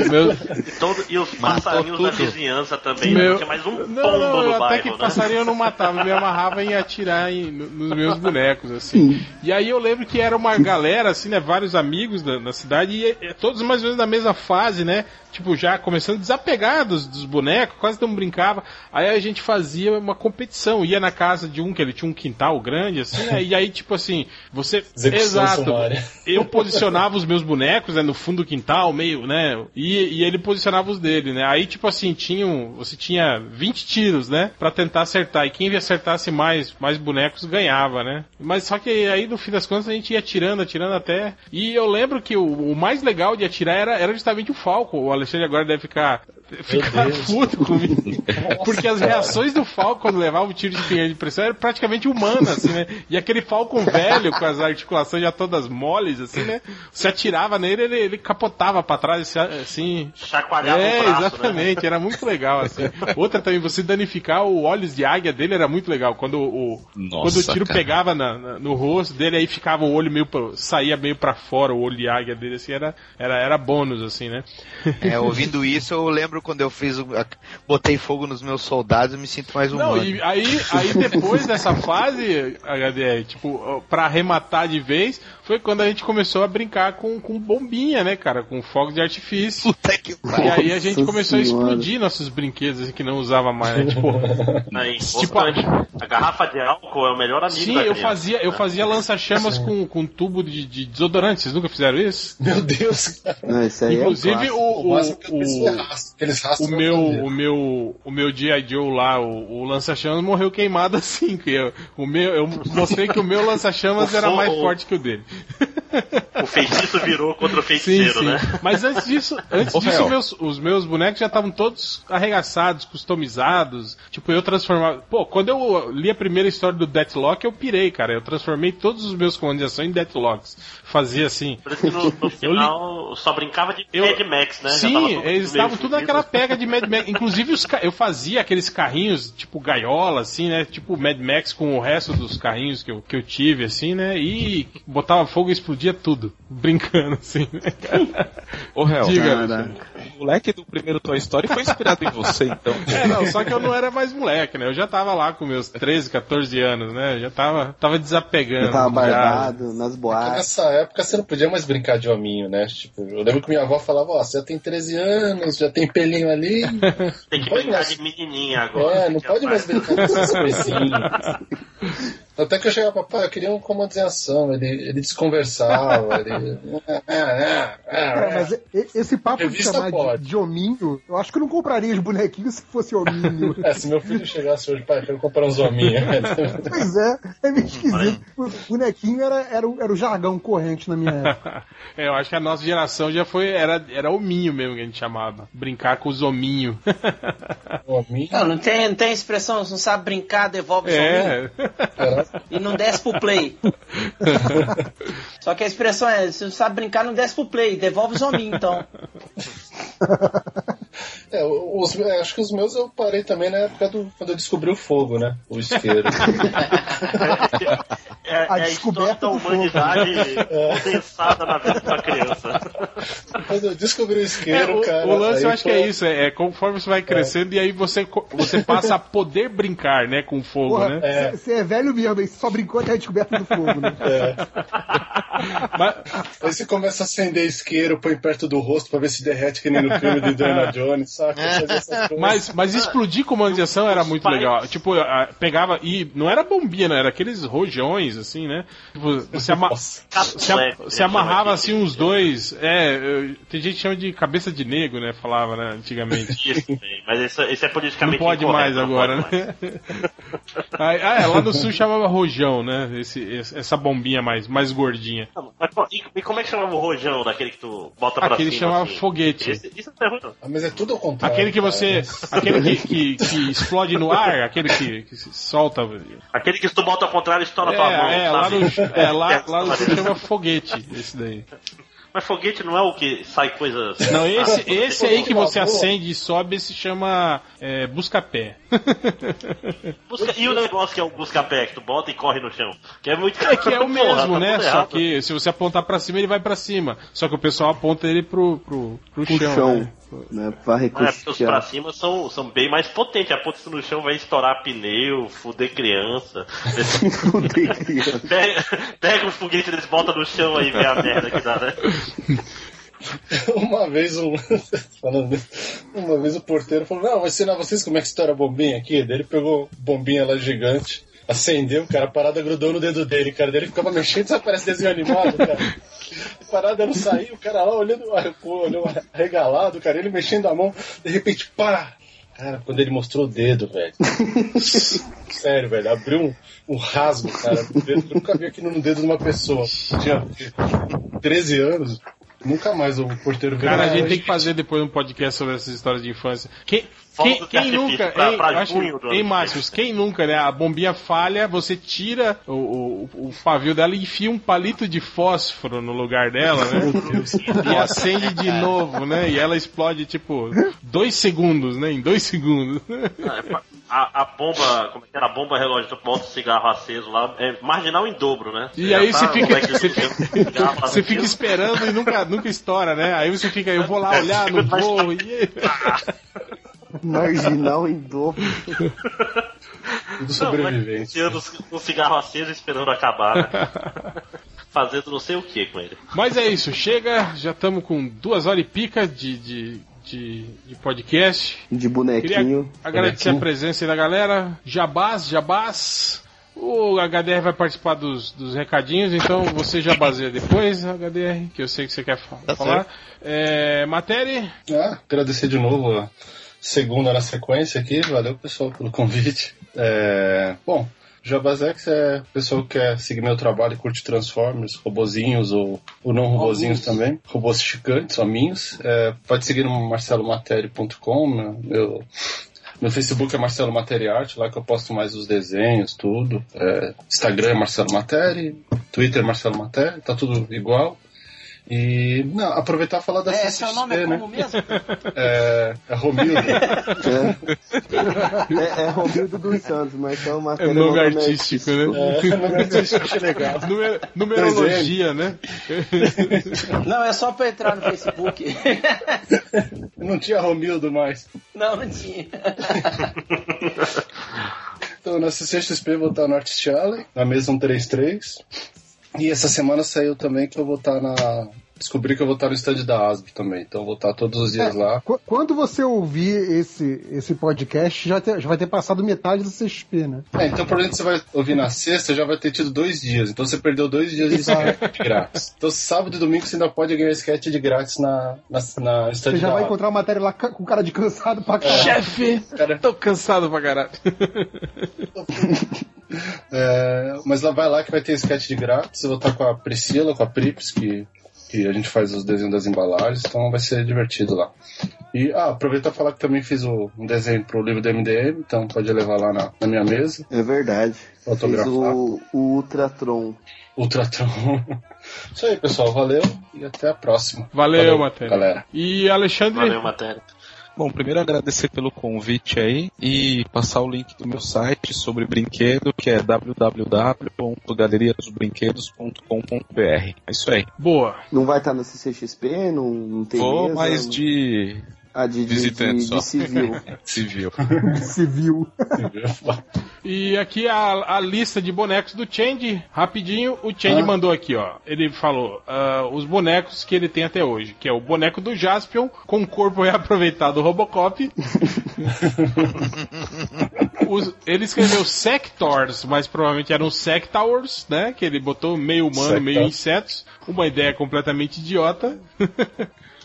Speaker 3: meus,
Speaker 1: E, todo, e os passarinhos da vizinhança também.
Speaker 3: Meu-
Speaker 1: Não tinha mais um
Speaker 3: não,
Speaker 1: pombo
Speaker 3: não,
Speaker 1: no
Speaker 3: até
Speaker 1: bairro,
Speaker 3: que
Speaker 1: né?
Speaker 3: passarinho eu não matava, eu me amarrava em atirar em- no- nos meus bonecos, assim. E aí eu lembro que era uma galera, assim, né, vários amigos da, da cidade, e, e todos mais ou menos da mesma fase, né, tipo, já começando a desapegar dos, dos bonecos, quase não brincava. Aí a gente fazia uma competição, ia na casa de um que ele tinha um quintal grande, assim, né? E aí, tipo assim, você.
Speaker 7: Execução
Speaker 3: exato.
Speaker 7: sumária.
Speaker 3: Eu posicionava os meus bonecos, né, no fundo do quintal, meio, né? E, e ele posicionava os dele, né? Aí, tipo assim, tinham. Você tinha 20 tiros, né? Pra tentar acertar. E quem acertasse mais, mais bonecos ganhava, né? Mas só que aí, no fim das contas, a gente ia atirando, atirando até. E eu lembro que o, o mais legal de atirar era, era justamente o Falco. O Alexandre agora deve ficar. Ficar puto comigo. Porque as reações do Falco quando levava o tiro de pinheiros de pressão era praticamente humana, assim, né? E aquele Falcon velho, com as articulações já todas moles, assim, né? Você atirava nele, ele, ele capotava pra trás, assim.
Speaker 1: Chacoalhava
Speaker 3: É,
Speaker 1: o braço, né?
Speaker 3: exatamente, era muito legal, assim. Outra também, você danificar o olhos de águia dele era muito legal. Quando o,
Speaker 8: Nossa,
Speaker 3: quando o tiro
Speaker 8: cara.
Speaker 3: pegava na- na- no rosto dele, aí ficava o olho meio pra, saía meio pra fora, o olho de águia dele, assim, era, era, era bônus, assim, né?
Speaker 6: É, ouvindo isso, eu lembro quando eu fiz botei fogo nos meus soldados, eu me sinto mais humano.
Speaker 3: Não, e aí, aí depois dessa fase, HDR, tipo, pra arrematar de vez, foi quando a gente começou a brincar com, com bombinha, né, cara? Com fogos de artifício.
Speaker 6: Puta que
Speaker 3: E aí a gente começou a
Speaker 2: Senhora.
Speaker 3: explodir nossos brinquedos que não usava mais, né? Tipo,
Speaker 1: É
Speaker 3: Tipo,
Speaker 1: importante. a garrafa de álcool é o melhor amigo
Speaker 3: sim,
Speaker 1: da
Speaker 3: eu fazia, eu fazia lança-chamas com, com tubo de, de desodorante. Vocês nunca fizeram isso?
Speaker 7: Meu Deus, cara.
Speaker 2: Não, isso aí
Speaker 3: Inclusive
Speaker 2: é um
Speaker 3: o,
Speaker 7: O
Speaker 3: o, o, o
Speaker 7: na
Speaker 3: meu, o meu, o meu G.I. Joe lá, o, o lança-chamas morreu queimado assim. Que eu, o meu, eu mostrei que o meu lança-chamas
Speaker 1: O
Speaker 3: era mais forte que o dele.
Speaker 1: O feitiço virou contra o
Speaker 3: Sim,
Speaker 1: feiticeiro,
Speaker 3: sim.
Speaker 1: né?
Speaker 3: Mas antes disso, antes
Speaker 8: Ô,
Speaker 3: disso meus- os meus bonecos já estavam todos arregaçados, customizados. Tipo, eu transformava. Pô, quando eu li a primeira história do Deathlock, eu pirei, cara. Eu transformei todos os meus comandos de ação em Deathlocks. Fazia assim.
Speaker 1: Por isso que no, no final só brincava de
Speaker 3: Eu-
Speaker 1: Mad Max, né?
Speaker 3: Sim, eles estavam tudo naquela pega de Mad Max. Inclusive, os ca- eu fazia aqueles carrinhos, tipo gaiola, assim, né? Tipo Mad Max com o resto dos carrinhos que eu, que eu tive, assim, né? E botava fogo e explodia tudo. Brincando, assim. né, cara?
Speaker 8: Ô, Hel,
Speaker 3: Diga.
Speaker 2: Caraca.
Speaker 8: o moleque do primeiro Toy Story foi inspirado em você, então.
Speaker 3: É, não, só que eu não era mais moleque, né? Eu já tava lá com meus 13, 14 anos, né? Eu já tava, tava desapegando.
Speaker 2: Eu tava barbado nas boates.
Speaker 7: Nessa época você não podia mais brincar de hominho, né? Tipo, eu lembro que minha avó falava, ó, você já tem 13 anos, já tem pelinho ali.
Speaker 1: Tem que brincar
Speaker 7: mais.
Speaker 1: de menininha agora.
Speaker 7: É, não pode mais brincar dessas coisinhas. Até que eu chegava, papai, eu queria um comando em ação. Ele, ele desconversava, ele.
Speaker 4: Cara, mas e- esse papo de chamar de,
Speaker 7: pode.
Speaker 4: de hominho, eu acho que eu não compraria os bonequinhos se fosse hominho.
Speaker 7: É, se meu filho chegasse hoje, pai, eu quero comprar uns hominhos.
Speaker 4: pois é, é meio esquisito. O bonequinho era, era, o, era o jargão corrente na minha época.
Speaker 3: É, eu acho que a nossa geração já foi. Era, era hominho mesmo que a gente chamava. Brincar com os hominhos.
Speaker 7: hominho?
Speaker 9: Não, não tem, não tem expressão, não sabe brincar, devolve o sominho.
Speaker 3: É.
Speaker 9: E não desce pro play. Só que a expressão é, se não sabe brincar, não desce pro play, devolve o sominho, então.
Speaker 7: É, os, é, acho que os meus eu parei também na época do quando eu descobri o fogo, né? O isqueiro.
Speaker 1: É, é
Speaker 4: A
Speaker 1: a
Speaker 4: descoberta
Speaker 1: da
Speaker 4: do fogo.
Speaker 1: Condensada na vida uma criança.
Speaker 7: quando eu descobri o
Speaker 3: É,
Speaker 7: isqueiro,
Speaker 3: o,
Speaker 7: cara.
Speaker 3: o lance eu acho que é isso, é, é conforme você vai crescendo e aí você, você passa a poder brincar, né, com fogo,
Speaker 4: Porra,
Speaker 3: né?
Speaker 4: você é. velho mesmo? Você só brincou até a descoberta do fogo, né?
Speaker 3: Mas,
Speaker 7: Aí você começa a acender isqueiro, põe perto do rosto pra ver se derrete que nem no filme de Diana Jones, saca?
Speaker 3: Mas, mas explodir comando de ação era muito legal. Tipo, pegava e não era bombinha, não, era aqueles rojões, assim, né? Tipo, você, ama- Você, a- você amarrava assim uns dois. É, eu- tem gente que chama de cabeça de nego, né? Falava, né, antigamente.
Speaker 1: Isso, mas isso, isso é
Speaker 3: Não
Speaker 1: politicamente
Speaker 3: pode
Speaker 1: incorreto,
Speaker 3: mais
Speaker 1: não
Speaker 3: agora,
Speaker 1: pode mais.
Speaker 3: né? Ah, é, lá no sul chamava rojão, né? Esse, esse- essa bombinha mais, mais gordinha.
Speaker 1: Não, mas, e, e como é que chamava o rojão daquele que tu bota pra
Speaker 3: Aquele
Speaker 1: cima?
Speaker 3: chamava
Speaker 1: assim?
Speaker 3: foguete.
Speaker 1: Esse, isso não é ruim, não.
Speaker 7: Ah, Mas é tudo ao contrário.
Speaker 3: Aquele que você.
Speaker 7: cara.
Speaker 3: Aquele que, que, que explode no ar, aquele que, que se solta.
Speaker 1: Aquele que se tu bota ao contrário estoura
Speaker 3: É,
Speaker 1: tua mão,
Speaker 3: é, lá
Speaker 1: sabe?
Speaker 3: no, é, lá,
Speaker 1: Que
Speaker 3: lá no sul chama foguete, esse daí.
Speaker 1: Mas foguete não é o que sai coisas...
Speaker 3: Não, esse,
Speaker 1: Ah,
Speaker 3: esse aí que você acende e sobe se chama é, busca-pé.
Speaker 1: Busca- E o negócio que é o busca-pé, que tu bota e corre no chão. Que é muito...
Speaker 3: É que é o
Speaker 1: Porra,
Speaker 3: mesmo,
Speaker 1: tá
Speaker 3: né? Só
Speaker 1: errado.
Speaker 3: que se você apontar pra cima, ele vai pra cima. Só que o pessoal aponta ele pro, pro, pro,
Speaker 2: Pro
Speaker 3: chão.
Speaker 2: chão.
Speaker 3: né?
Speaker 2: Né, pra
Speaker 1: É, porque os pra
Speaker 2: recustear.
Speaker 1: cima são, são bem mais potentes. Aponta isso no chão, vai estourar pneu, fuder criança.
Speaker 2: Fudei, criança.
Speaker 1: pega, pega um foguete desse, bota no chão aí e vê a merda que dá, né?
Speaker 7: Uma vez um. falando, uma vez o porteiro falou, não, vou ensinar vocês como é que estoura a bombinha aqui. Daí ele pegou bombinha lá gigante, acendeu, cara, a parada grudou no dedo dele, cara. Ele ficava mexendo, só parece desenho animado, cara. A parada não saiu, o cara lá olhando, olhou regalado, cara, ele mexendo a mão, de repente, pá! Cara, quando ele mostrou o dedo, velho. Sério, velho, abriu um, um rasgo, cara, dedo, que eu nunca vi aqui no dedo de uma pessoa. Tinha 13 anos. Nunca mais o porteiro veio.
Speaker 3: Cara, a gente tem que fazer depois um podcast sobre essas histórias de infância. Quem,
Speaker 1: Fogo
Speaker 3: quem, quem nunca,
Speaker 1: pra-
Speaker 3: hein,
Speaker 1: pra
Speaker 3: acho,
Speaker 1: junho do ano
Speaker 3: hein,
Speaker 1: que
Speaker 3: Márcios, quem nunca, né? A bombinha falha, você tira o, o, o pavio dela e enfia um palito de fósforo no lugar dela, né? e acende de novo, né? E ela explode, tipo, dois segundos, né? Em dois segundos.
Speaker 1: A, a bomba, como é que era? A bomba relógio, tu bota o cigarro aceso lá, é marginal em dobro, né?
Speaker 3: E
Speaker 1: já
Speaker 3: aí
Speaker 1: tá
Speaker 3: você fica, você fica, você fica esperando e nunca, nunca estoura, né? Aí você fica, eu vou lá olhar, não vou. E...
Speaker 2: Marginal em dobro.
Speaker 7: Tudo
Speaker 1: Não,
Speaker 7: sobrevivente.
Speaker 1: Tirando um cigarro aceso e esperando acabar, né? Fazendo não sei o que com ele.
Speaker 3: Mas é isso, chega, já estamos com duas horas e pica de, de, de, de podcast.
Speaker 2: De
Speaker 3: Queria
Speaker 2: bonequinho.
Speaker 3: agradecer a presença aí da galera. Jabás, Jabás. O HDR vai participar dos, dos recadinhos, então você jabazeia depois, HDR, que eu sei que você quer fa-
Speaker 6: Tá
Speaker 3: falar. É, matéria,
Speaker 7: Ah, agradecer de novo a segunda na sequência aqui. Valeu, pessoal, pelo convite. É, bom, Jabazex é o pessoal que quer seguir meu trabalho e curte Transformers, robozinhos ou, ou não robozinhos também. Robôs chicantes, hominhos. É, pode seguir no marcelomatéria.com, meu, meu, meu Facebook é Marcelo Matéria Arte, lá que eu posto mais os desenhos, tudo. É, Instagram é Marcelo Matéria, Twitter é Marcelo Matéria, tá tudo igual. E não, aproveitar e falar da
Speaker 9: É, seu nome é
Speaker 7: CCXP, né?
Speaker 9: como mesmo?
Speaker 7: É, é Romildo.
Speaker 2: É, é, é Romildo dos Santos, Marcelo
Speaker 3: é
Speaker 2: Matéria.
Speaker 3: nome
Speaker 2: meu nome é
Speaker 3: artístico, né?
Speaker 7: É, nome artístico, legal.
Speaker 3: Numer- numerologia, né?
Speaker 9: Não, é só pra entrar no Facebook.
Speaker 7: Não tinha Romildo mais.
Speaker 9: Não, não tinha.
Speaker 7: Então, na CCXP vou estar no Artist Alley, na mesa 133. E essa semana saiu também que eu vou estar na. Descobri que eu vou estar no stand da ASB também. Então eu vou estar todos os dias lá.
Speaker 4: Qu- Quando você ouvir esse, esse podcast, já, te- já vai ter passado metade do CXP, né?
Speaker 7: É, então provavelmente você vai ouvir na sexta, já vai ter tido dois dias. Então você perdeu dois dias de sketch grátis. Então sábado e domingo você ainda pode ganhar sketch de grátis na, na, na stand
Speaker 4: Você já
Speaker 7: da
Speaker 4: vai
Speaker 7: ASB.
Speaker 4: encontrar uma matéria lá com cara de cansado pra caralho.
Speaker 3: Chefe,
Speaker 7: Cara,
Speaker 3: tô cansado pra caralho.
Speaker 7: É, mas lá vai lá que vai ter sketch de grátis. Eu vou estar com a Priscila, com a Prips, que, que a gente faz os desenhos das embalagens, então vai ser divertido lá. E ah, aproveitar e falar que também fiz o, um desenho pro livro do MDM, então pode levar lá na, na minha mesa,
Speaker 2: É verdade.
Speaker 7: Autografar.
Speaker 2: o, o Ultratron.
Speaker 7: Ultratron. Isso aí, pessoal. Valeu e até a próxima.
Speaker 3: Valeu, matéria.
Speaker 7: galera.
Speaker 3: E Alexandre,
Speaker 1: Valeu, matéria.
Speaker 8: Bom, primeiro agradecer pelo convite aí e passar o link do meu site sobre brinquedo, que é www.galeriadosbrinquedos.com.br. É isso aí.
Speaker 3: boa.
Speaker 2: Não vai estar no CCXP? Não, não tem
Speaker 8: Vou
Speaker 2: mesa?
Speaker 8: mais de
Speaker 2: Ah, de, de,
Speaker 8: visitante
Speaker 2: de,
Speaker 8: só.
Speaker 2: de civil.
Speaker 8: civil.
Speaker 4: Civil.
Speaker 3: E aqui a, a lista de bonecos do Change, rapidinho, o Change
Speaker 7: Ah.
Speaker 3: mandou aqui, ó. Ele falou ah, os bonecos que ele tem até hoje, que é o boneco do Jaspion com o corpo reaproveitado do Robocop. Os- ele escreveu Sectors, mas provavelmente eram Sectors, né? Que ele botou meio humano,
Speaker 7: Sector.
Speaker 3: meio insetos. Uma ideia completamente idiota.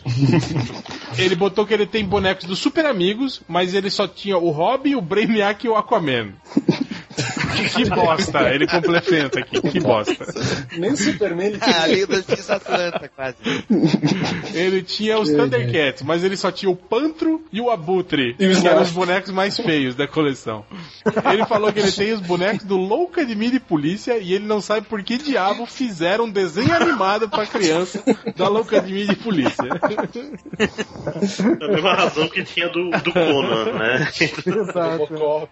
Speaker 3: ele botou que ele tem bonecos dos Super Amigos, mas ele só tinha o Robin, o Brainiac e o Aquaman. que bosta, ele complementa aqui, que bosta.
Speaker 7: Nem o Superman ele
Speaker 6: Ah, a Liga da Justiça Atlanta, quase.
Speaker 3: Ele tinha os Thundercats, mas ele só tinha o Pantro e o Abutre,
Speaker 7: E o
Speaker 3: que eram os bonecos mais feios da coleção. Ele falou que ele tem os bonecos do Louca de Mini Polícia e ele não sabe por que diabo fizeram um desenho animado pra criança da Louca de Mini Polícia.
Speaker 1: Da mesma razão que tinha do, do Conan, né?
Speaker 4: Exato.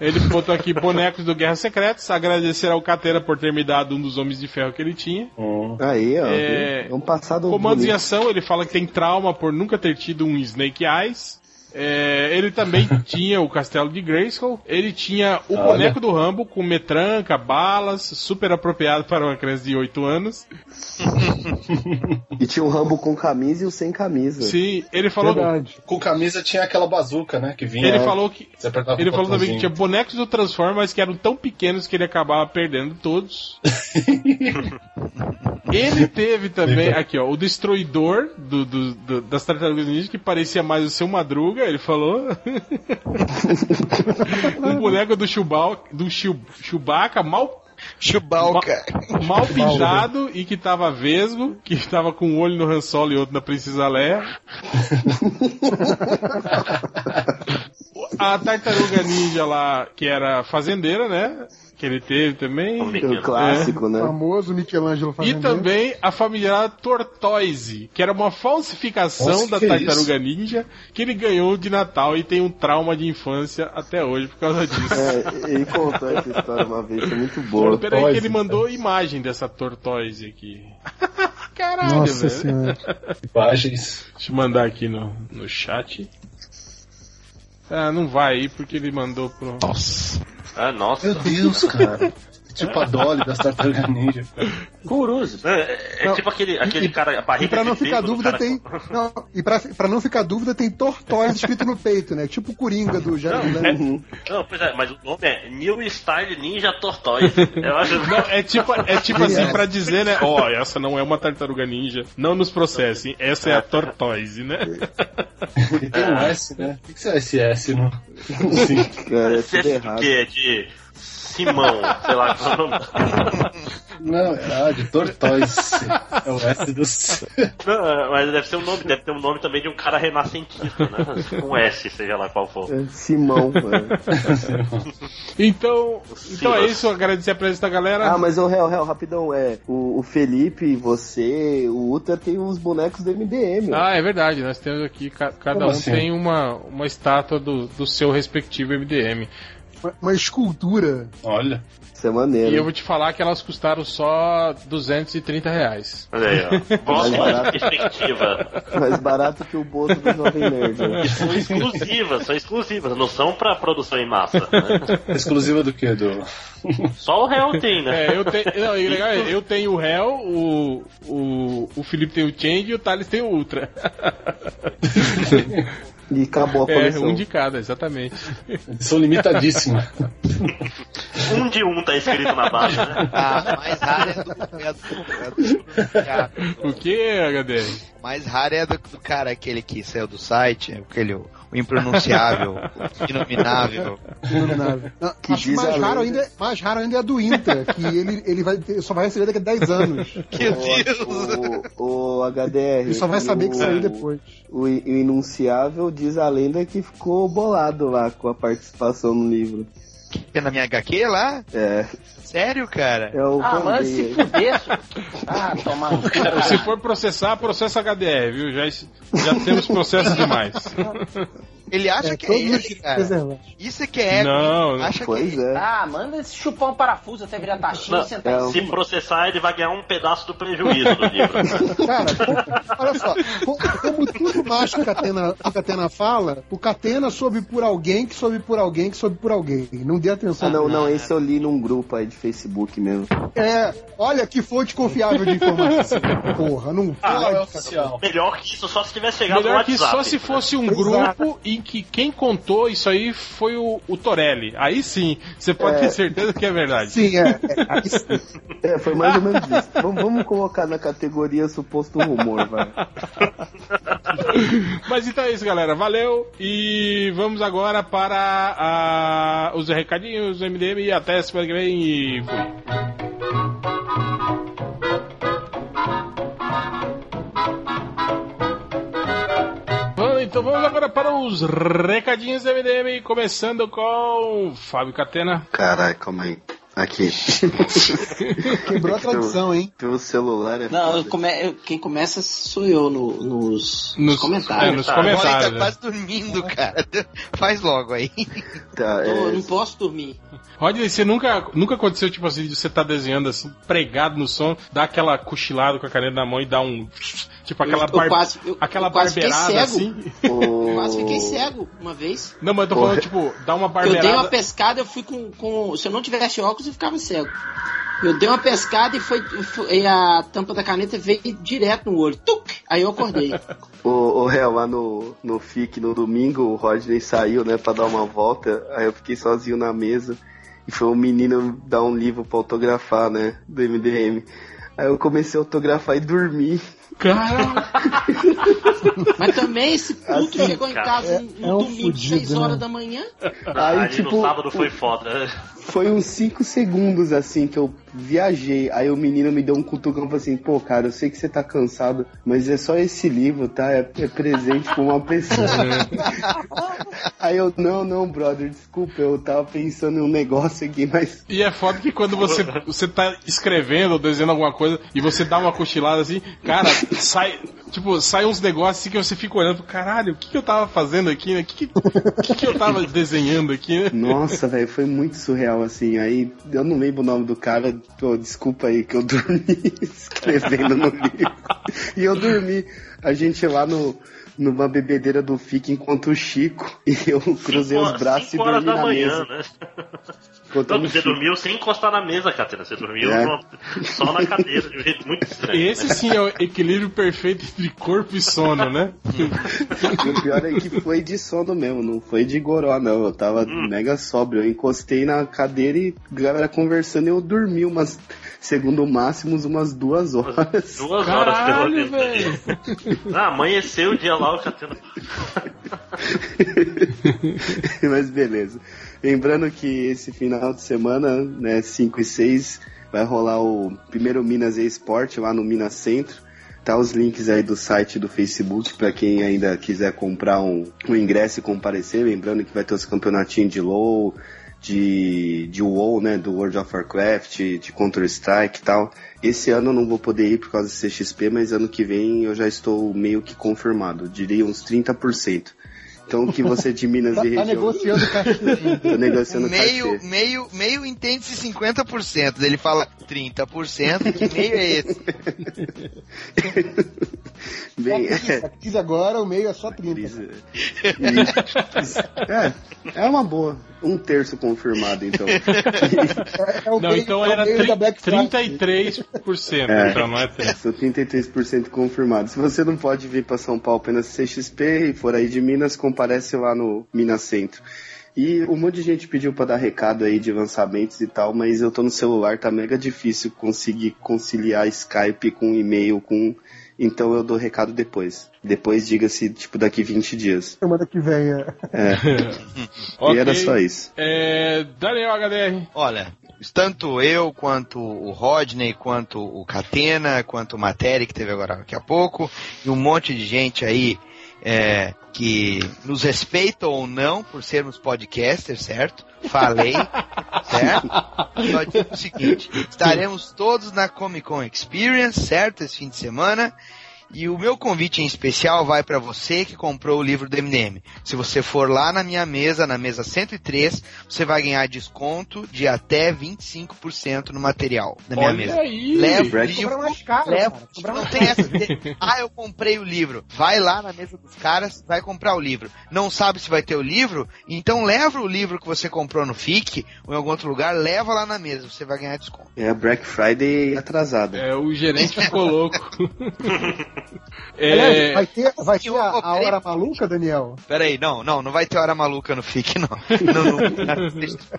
Speaker 3: Ele botou aqui bonecos do Guerra Secretas, agradecer ao Catera por ter me dado um dos Homens de Ferro que ele tinha.
Speaker 7: Hum.
Speaker 2: Aí, ó.
Speaker 3: É,
Speaker 2: É um passado
Speaker 3: Comandos em
Speaker 2: bonito.
Speaker 3: ação, ele fala que tem trauma por nunca ter tido um Snake Eyes. É, ele também tinha o castelo de Grayskull. Ele tinha o
Speaker 7: Olha.
Speaker 3: boneco do Rambo com metranca, balas, super apropriado para uma criança de 8 anos.
Speaker 2: E tinha um Rambo com camisa e o sem camisa.
Speaker 3: Sim, ele falou.
Speaker 4: Verdade.
Speaker 7: Com camisa tinha aquela bazuca, né? Que vinha.
Speaker 3: Ele falou que. Ele
Speaker 7: o
Speaker 3: falou também que tinha bonecos do Transformers que eram tão pequenos que ele acabava perdendo todos. ele teve também, aqui ó, o Destruidor do, do- do- das Tartarugas Ninja, que parecia mais o seu Madruga, ele falou. um boneco do Chewbacca, do Chew- Chewbacca mal,
Speaker 6: Chewbacca.
Speaker 3: mal pintado e que tava vesgo, que tava com um olho no Han Solo e outro na Princesa Leia. A tartaruga ninja lá, que era fazendeira, né? Que ele teve também.
Speaker 2: O clássico,
Speaker 4: O
Speaker 2: né?
Speaker 4: famoso Michelangelo
Speaker 3: E
Speaker 4: fazendo.
Speaker 3: também a familiar Tortoise, que era uma falsificação
Speaker 7: Nossa,
Speaker 3: da tartaruga ninja que ele ganhou de Natal e tem um trauma de infância até hoje por causa disso.
Speaker 2: É, ele contou essa história uma vez, foi muito boa.
Speaker 3: Peraí que ele mandou imagem dessa Tortoise aqui. Caralho,
Speaker 4: Nossa
Speaker 3: velho.
Speaker 4: senhora.
Speaker 7: Imagens.
Speaker 3: Deixa eu mandar aqui no, no chat. Ah, não vai aí porque ele mandou pro.
Speaker 8: Nossa.
Speaker 1: Ah, nossa.
Speaker 7: Meu Deus, cara. Tipo a Dolly das Tartarugas Ninja.
Speaker 9: Curuso.
Speaker 1: É, é
Speaker 4: Não,
Speaker 1: tipo aquele, aquele
Speaker 4: e-
Speaker 1: cara, a barriga
Speaker 4: E pra não ficar dúvida, tem. Não, e pra, pra não ficar dúvida, tem Tortoise escrito no peito, né? Tipo o Coringa do Jared
Speaker 1: Não,
Speaker 4: Leto.
Speaker 1: Não, pois é, mas o nome é New Style Ninja Tortoise. Eu acho...
Speaker 3: Não, é tipo, é tipo assim pra dizer, né? Ó, essa não é uma tartaruga ninja. Não nos processem. Essa é a Tortoise, né?
Speaker 7: E tem um S, né? O que que é esse S no. Sim.
Speaker 2: Cara, é tudo errado.
Speaker 1: que é de Simão, sei lá qual é o nome.
Speaker 7: Não, é ah, de Tortoise. É o S do.
Speaker 1: Não, mas deve ser um nome, deve ter um nome também de um cara renascentista, né? Com S, seja lá qual for.
Speaker 2: É, Simão, velho.
Speaker 3: Então, então é isso. Agradecer a presença da galera.
Speaker 2: Ah, mas o réu, réu, rapidão, é. O, o Felipe, você, o Uta tem os bonecos do MDM. ó.
Speaker 3: Ah, é verdade. Nós temos aqui, ca- cada
Speaker 7: Como
Speaker 3: um
Speaker 7: assim?
Speaker 3: tem uma, uma estátua do, do seu respectivo MDM.
Speaker 4: Uma, uma escultura.
Speaker 7: Olha.
Speaker 2: Isso é
Speaker 3: E
Speaker 2: maneiro.
Speaker 3: eu vou te falar que elas custaram só 230 reais.
Speaker 1: Olha aí, ó. Próxima
Speaker 2: barato.
Speaker 1: perspectiva.
Speaker 2: Mais barato que o bolso do Jovem Nerd.
Speaker 1: E são exclusivas, são exclusivas, não são pra produção em massa. Né?
Speaker 7: Exclusiva do quê? Do.
Speaker 1: Só o réu tem, né?
Speaker 3: É, eu tenho. Não, e legal, é, eu tenho o Hell, o, o, o Felipe tem o Change e o Thales tem o Ultra.
Speaker 2: E acabou a
Speaker 3: É,
Speaker 2: coleção.
Speaker 3: um de cada, exatamente.
Speaker 7: São limitadíssimas.
Speaker 1: Um de um tá escrito na baixa, né?
Speaker 6: A mais rara é do, é do, é do-
Speaker 3: O que, HDR?
Speaker 6: mais rara é do, do cara aquele que saiu do site, aquele o, o impronunciável, o inominável.
Speaker 4: Inominável. Não,
Speaker 2: Que
Speaker 4: acho que
Speaker 2: diz
Speaker 4: mais raro, ainda, é- mais raro ainda é a do Inter, que ele, ele vai ter- só vai receber daqui a 10 anos.
Speaker 6: Meu Deus!
Speaker 2: O, o HDR.
Speaker 4: Ele só vai saber que
Speaker 2: o-
Speaker 4: saiu depois.
Speaker 2: O, o Inunciável diz a lenda que ficou bolado lá com a participação no livro.
Speaker 6: É na minha HQ lá?
Speaker 2: É,
Speaker 6: Sério, cara?
Speaker 2: é o
Speaker 9: Ah, mas se fuder. Ah, tomar cu.
Speaker 3: Se for processar, processa HDR, viu? Já, já temos processo demais.
Speaker 6: Ele acha
Speaker 4: É,
Speaker 6: que é ele, cara. Isso é que é
Speaker 3: Não, não.
Speaker 6: Acha que
Speaker 2: é.
Speaker 9: Ah, manda esse chupar um parafuso até virar taxinha e sentar
Speaker 2: é
Speaker 1: Se processar, ele vai ganhar um pedaço do prejuízo do livro.
Speaker 4: Cara, olha só, como, tudo mais que o Catena, que o Catena fala, o Catena soube por alguém que soube por alguém que soube por alguém. Não dê atenção.
Speaker 2: Ah, não, não, esse eu li num grupo aí de Facebook mesmo.
Speaker 4: É, olha que fonte confiável de informação. Porra, não
Speaker 7: Ah, não é
Speaker 4: pode.
Speaker 7: oficial.
Speaker 1: Melhor que isso, só se tivesse chegado no
Speaker 3: Melhor que
Speaker 1: WhatsApp.
Speaker 3: só se fosse um
Speaker 4: Exato.
Speaker 3: grupo em que quem contou isso aí foi o, o Torelli. Aí sim, você pode
Speaker 2: É.
Speaker 3: ter certeza que é verdade.
Speaker 4: Sim, é. é, sim.
Speaker 2: É, foi mais ou menos isso. vamos, vamos colocar na categoria suposto rumor, vai.
Speaker 3: Mas então é isso, galera. Valeu e vamos agora para a- os recadinhos do MDM e até semana que vem. E Então vamos agora para os recadinhos do MDM, começando com Fábio Catena.
Speaker 2: Caralho, calma aí. Aqui.
Speaker 4: Quebrou a tradição, hein?
Speaker 2: Teu celular é
Speaker 9: Não, eu come- eu- quem começa sou eu no- nos,
Speaker 3: Nos-
Speaker 9: nos comentários.
Speaker 3: é, nos
Speaker 1: Tá.
Speaker 3: Comentários.
Speaker 6: tá
Speaker 3: né?
Speaker 6: quase dormindo, cara. Faz logo aí.
Speaker 2: Tá,
Speaker 9: Eu
Speaker 2: é,
Speaker 9: não posso dormir.
Speaker 3: Rodney, você nunca, nunca aconteceu, tipo assim, de você tá desenhando assim, pregado no som, dá aquela cochilada com a caneta na mão e dá um. Tipo aquela,
Speaker 9: Eu- eu
Speaker 3: bar-
Speaker 9: quase- eu-
Speaker 3: aquela
Speaker 9: eu quase fiquei
Speaker 3: barbeirada
Speaker 9: cego.
Speaker 3: assim.
Speaker 2: o...
Speaker 9: Quase fiquei cego uma vez.
Speaker 3: Não, mas eu tô falando, tipo, dá uma
Speaker 9: Eu dei uma
Speaker 3: barbeirada.
Speaker 9: pescada, eu fui com, com. Se eu não tivesse óculos, eu ficava cego. Eu dei uma pescada e foi, foi- e a tampa da caneta veio direto no olho. Tuc! Aí eu acordei.
Speaker 2: O, o réu, lá no, no FIC, no domingo, o Rodney saiu, né, pra dar uma volta. Aí eu fiquei sozinho na mesa. E foi um menino dar um livro pra autografar, né, do MDM. Aí eu comecei a autografar e dormi.
Speaker 3: Caralho!
Speaker 9: Mas também esse puto
Speaker 2: Assim,
Speaker 9: chegou em
Speaker 1: cara,
Speaker 9: casa
Speaker 4: é-
Speaker 9: no
Speaker 4: é um
Speaker 9: domingo,
Speaker 4: fudido,
Speaker 9: 6 horas
Speaker 4: né?
Speaker 9: da manhã.
Speaker 2: Aí,
Speaker 1: Aí
Speaker 2: tipo,
Speaker 1: no sábado foi foda.
Speaker 2: Foi uns 5 segundos, assim, que eu viajei. Aí o menino me deu um cutucão e falou assim, pô, cara, eu sei que você tá cansado, mas é só esse livro, tá? É, é presente pra uma pessoa. Aí eu, não, não, brother, desculpa, eu tava pensando em um negócio aqui, mas
Speaker 3: E é foda que quando você, você tá escrevendo ou desenhando alguma coisa e você dá uma cochilada assim, cara, sai. Tipo, sai uns negócios assim que você fica olhando, caralho, o que, que eu tava fazendo aqui, né? O que, que, que, que eu tava desenhando aqui, né?
Speaker 2: Nossa, velho, foi muito surreal, assim. Aí eu não lembro o nome do cara. Pô, desculpa aí que eu dormi escrevendo no livro. E eu dormi. A gente lá no, numa bebedeira do FIC enquanto o Chico e eu cruzei
Speaker 1: Cinco-
Speaker 2: os braços e dormi na
Speaker 1: manhã,
Speaker 2: mesa.
Speaker 1: né?
Speaker 2: Enquanto
Speaker 1: Não,
Speaker 2: o
Speaker 1: você dormiu sem encostar na mesa, Catena. Você dormiu
Speaker 2: É.
Speaker 1: só na cadeira, de um jeito muito estranho.
Speaker 3: Esse sim é o equilíbrio perfeito entre corpo e sono, né?
Speaker 2: E o pior é que foi de sono mesmo, não foi de goró, não. Eu tava mega sóbrio. Eu encostei na cadeira e a galera conversando e eu dormi umas, segundo o máximo, umas duas horas.
Speaker 1: Duas horas pelo
Speaker 3: Caralho,
Speaker 1: menos.
Speaker 3: velho!
Speaker 1: Ah, amanheceu o dia lá, o Catena.
Speaker 2: Mas beleza. Lembrando que esse final de semana, né, 5 e 6, vai rolar o primeiro Minas eSport lá no Minas Centro. Tá os links aí do site do Facebook para quem ainda quiser comprar um, um ingresso e comparecer. Lembrando que vai ter os campeonatinhos de LoL, de, de WoW, né, do World of Warcraft, de Counter-Strike e tal. Esse ano eu não vou poder ir por causa do CXP, mas ano que vem eu já estou meio que confirmado. Diria uns 30%. Então o que você de Minas
Speaker 4: Tá,
Speaker 2: e
Speaker 4: tá
Speaker 2: região...
Speaker 4: negociando cachê.
Speaker 2: Tô negociando
Speaker 6: meio,
Speaker 2: cachê.
Speaker 6: meio, meio entende-se 50%. Ele fala 30%, que meio é esse?
Speaker 2: Bem,
Speaker 4: A 15 agora, o meio é só 30.
Speaker 2: Isso. é, é uma boa. Um terço confirmado, então.
Speaker 4: É, é o
Speaker 3: Não,
Speaker 4: meio,
Speaker 3: então
Speaker 4: é
Speaker 3: era
Speaker 4: meio da Black Friday.
Speaker 3: 33%,
Speaker 2: É.
Speaker 3: então não é 30%.
Speaker 2: Sou 33% confirmado. Se você não pode vir para São Paulo apenas CXP e for aí de Minas, comparece lá no Minas Centro. E um monte de gente pediu para dar recado aí de lançamentos e tal, mas eu tô no celular, tá mega difícil conseguir conciliar Skype com e-mail, com. Então eu dou recado depois. Depois diga-se, tipo, daqui 20 dias.
Speaker 4: Semana que vem, é.
Speaker 2: É.
Speaker 3: Ok.
Speaker 2: E era só isso.
Speaker 3: É, Daniel HDR.
Speaker 6: Olha, tanto eu, quanto o Rodney, quanto o Catena, quanto o Matéria, que teve agora daqui a pouco, e um monte de gente aí é, que nos respeita ou não por sermos podcasters, certo? Falei, certo? Só digo o seguinte, estaremos todos na Comic Con Experience, certo? Esse fim de semana. E o meu convite em especial vai para você que comprou o livro do MDM. Se você for lá na minha mesa, na mesa 103, você vai ganhar desconto de até 25% no material da minha
Speaker 3: Olha
Speaker 6: mesa.
Speaker 3: aí!
Speaker 6: Leva o livro,
Speaker 4: mais caro,
Speaker 6: leva,
Speaker 4: cara. Comprar
Speaker 6: não tem essa. de- Ah, eu comprei o livro. Vai lá na mesa dos caras, vai comprar o livro. Não sabe se vai ter o livro? Então leva o livro que você comprou no FIC ou em algum outro lugar, leva lá na mesa, você vai ganhar desconto.
Speaker 2: É Black Friday atrasada.
Speaker 3: É, o gerente ficou louco.
Speaker 4: Aliás,
Speaker 3: é,
Speaker 4: vai ter, vai ter a, a hora maluca, Daniel?
Speaker 6: Pera aí, não, não, não vai ter hora maluca no FIC, não. Não, não,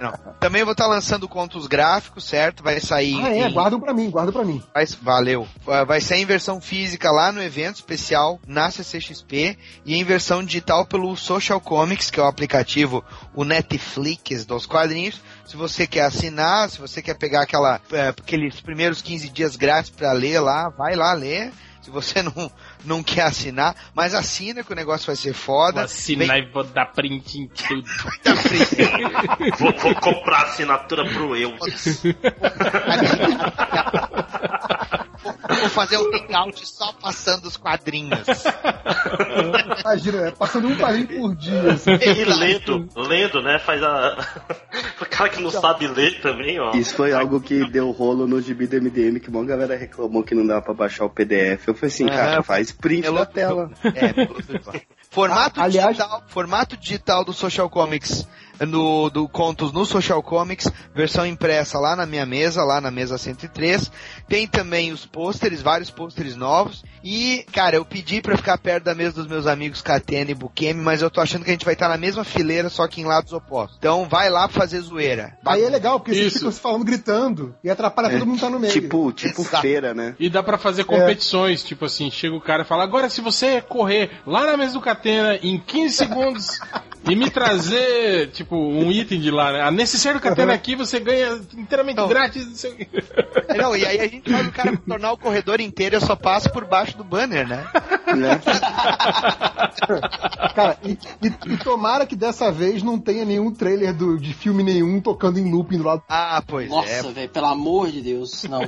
Speaker 6: não. Também vou estar lançando contos gráficos, certo? Vai sair
Speaker 4: Ah, é,
Speaker 6: em-
Speaker 4: guardam pra mim, guardam pra mim.
Speaker 6: Vai- valeu. Vai ser em versão física lá no evento especial na CCXP e em versão digital pelo Social Comics, que é o aplicativo, o Netflix dos quadrinhos. Se você quer assinar, se você quer pegar aquela, eh, aqueles primeiros 15 dias grátis para ler lá, vai lá ler. Se você não, não quer assinar, mas assina que o negócio vai ser foda.
Speaker 3: Vou assinar e vou dar print em tudo.
Speaker 1: Vou, vou comprar assinatura pro eu.
Speaker 6: Vou fazer um hangout só passando os quadrinhos.
Speaker 4: Imagina, é, passando um quadrinho por dia. assim.
Speaker 1: E lendo, lendo, né? Faz a. o cara que não sabe ler também, ó.
Speaker 2: Isso foi algo que deu rolo no gibi do MDM, que uma galera reclamou que não dava pra baixar o PDF. Eu falei assim, cara, faz print da tela.
Speaker 6: É, formato,
Speaker 4: Ah, aliás-
Speaker 6: digital, formato digital do Social Comics no, do Contos no Social Comics, versão impressa lá na minha mesa, lá na mesa 103. Tem também os pôsteres, vários pôsteres novos. E, cara, eu pedi pra ficar perto da mesa dos meus amigos Catena e Bukemi, mas eu tô achando que a gente vai estar na mesma fileira, só que em lados opostos. Então vai lá fazer zoeira.
Speaker 4: Aí é legal, porque vocês
Speaker 3: Isso.
Speaker 4: ficam se falando, gritando, e atrapalha todo mundo que tá no meio.
Speaker 2: Tipo, tipo
Speaker 6: Exato.
Speaker 2: feira, né?
Speaker 3: E dá pra fazer competições, tipo assim, chega o cara e fala, agora se você correr lá na mesa do Catena em 15 segundos e me trazer, tipo, um item de lá, né? A necessário do Catena aqui você ganha inteiramente
Speaker 6: Não.
Speaker 3: grátis. Não sei quê.
Speaker 6: Não, e aí a gente faz o cara tornar o corredor inteiro, eu só passo por baixo do banner, né?
Speaker 2: né?
Speaker 4: Cara, e, e- e tomara que dessa vez não tenha nenhum trailer do- de filme nenhum tocando em looping do lado.
Speaker 6: Ah, pois
Speaker 9: Nossa,
Speaker 6: é,
Speaker 9: velho, pelo amor de Deus, não.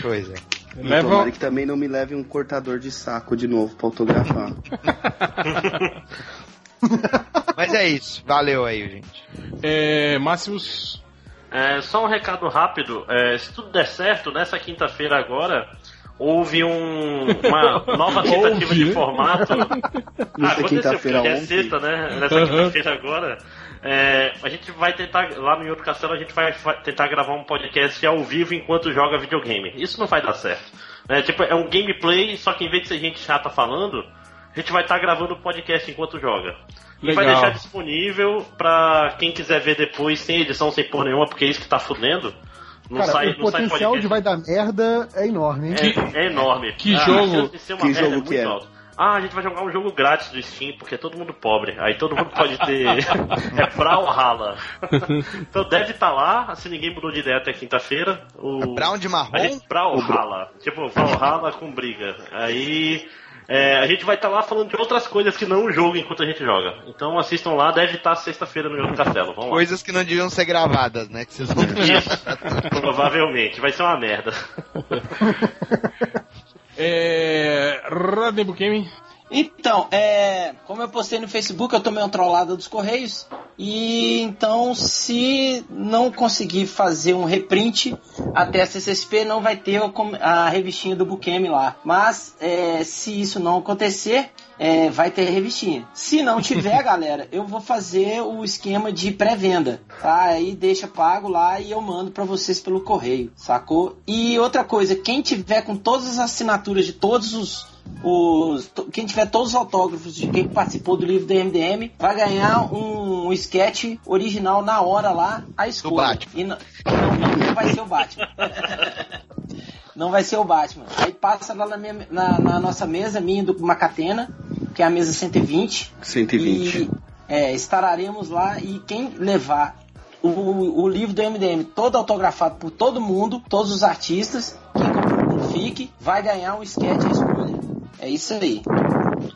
Speaker 6: pois é.
Speaker 2: E
Speaker 3: Leva-
Speaker 2: tomara que também não me leve um cortador de saco de novo pra autografar.
Speaker 6: Mas é isso, valeu aí, gente.
Speaker 3: É, Máximos.
Speaker 1: É, só um recado rápido. é, se tudo der certo, nessa quinta-feira agora, houve um- uma nova tentativa de formato.
Speaker 2: Nessa
Speaker 1: aconteceu,
Speaker 2: quinta-feira
Speaker 1: porque é
Speaker 2: ontem.
Speaker 1: sexta, né? Nessa
Speaker 3: Aham.
Speaker 1: quinta-feira agora. é, a gente vai tentar, lá no Outro Castelo, a gente vai fa- tentar gravar um podcast ao vivo enquanto joga videogame. Isso não vai dar certo. É, tipo, é um gameplay, só que em vez de ser gente chata falando, a gente vai estar gravando o podcast enquanto joga. E vai deixar disponível pra quem quiser ver depois, sem edição, sem porra nenhuma, porque é isso que tá fudendo. Não
Speaker 4: Cara,
Speaker 1: sai,
Speaker 4: o
Speaker 1: não sai
Speaker 4: potencial de vai dar merda é enorme, hein?
Speaker 1: É, é enorme.
Speaker 3: que
Speaker 1: Ah, a
Speaker 3: jogo-
Speaker 1: chance de ser uma
Speaker 2: que
Speaker 1: merda
Speaker 2: jogo
Speaker 1: é muito
Speaker 2: que é?
Speaker 1: alta. Ah, a gente vai jogar um jogo grátis do Steam, porque é todo mundo pobre. Aí todo mundo pode ter. é Brawlhalla. então deve estar lá, se ninguém mudou de ideia até quinta-feira. O...
Speaker 6: Brown de marrom?
Speaker 1: gente, Brawlhalla. Tipo, Brawlhalla com briga. Aí. É, a gente vai estar lá falando de outras coisas que não o jogo enquanto a gente joga. Então assistam lá, deve estar sexta-feira no Jogo do Castelo. Vamos lá.
Speaker 6: Coisas que não deviam ser gravadas, né? Que vocês vão
Speaker 1: Isso. Provavelmente. Vai ser uma merda.
Speaker 3: É. Rodney Bukemi.
Speaker 9: Então, é, como eu postei no Facebook, eu tomei uma trollada dos Correios. E então, se não conseguir fazer um reprint até a CCSP, não vai ter a revistinha do Bukemi lá. Mas, é, se isso não acontecer, é, vai ter revistinha. Se não tiver, galera, eu vou fazer o esquema de pré-venda. Tá? Aí deixa pago lá e eu mando pra vocês pelo correio, sacou? E outra coisa, quem tiver com todas as assinaturas de todos os os, quem tiver todos os autógrafos de quem participou do livro do MDM vai ganhar um, um sketch original na hora lá, a escolha.
Speaker 6: Batman.
Speaker 9: E não, não, não vai ser o Batman. não vai ser o Batman. Aí passa lá na, minha- na- na nossa mesa, minha do Macatena, que é a mesa 120.
Speaker 2: 120.
Speaker 9: E é, estararemos lá e quem levar o, o livro do MDM todo autografado por todo mundo, todos os artistas, quem comprou o FIC, vai ganhar um sketch à escolha. É isso aí.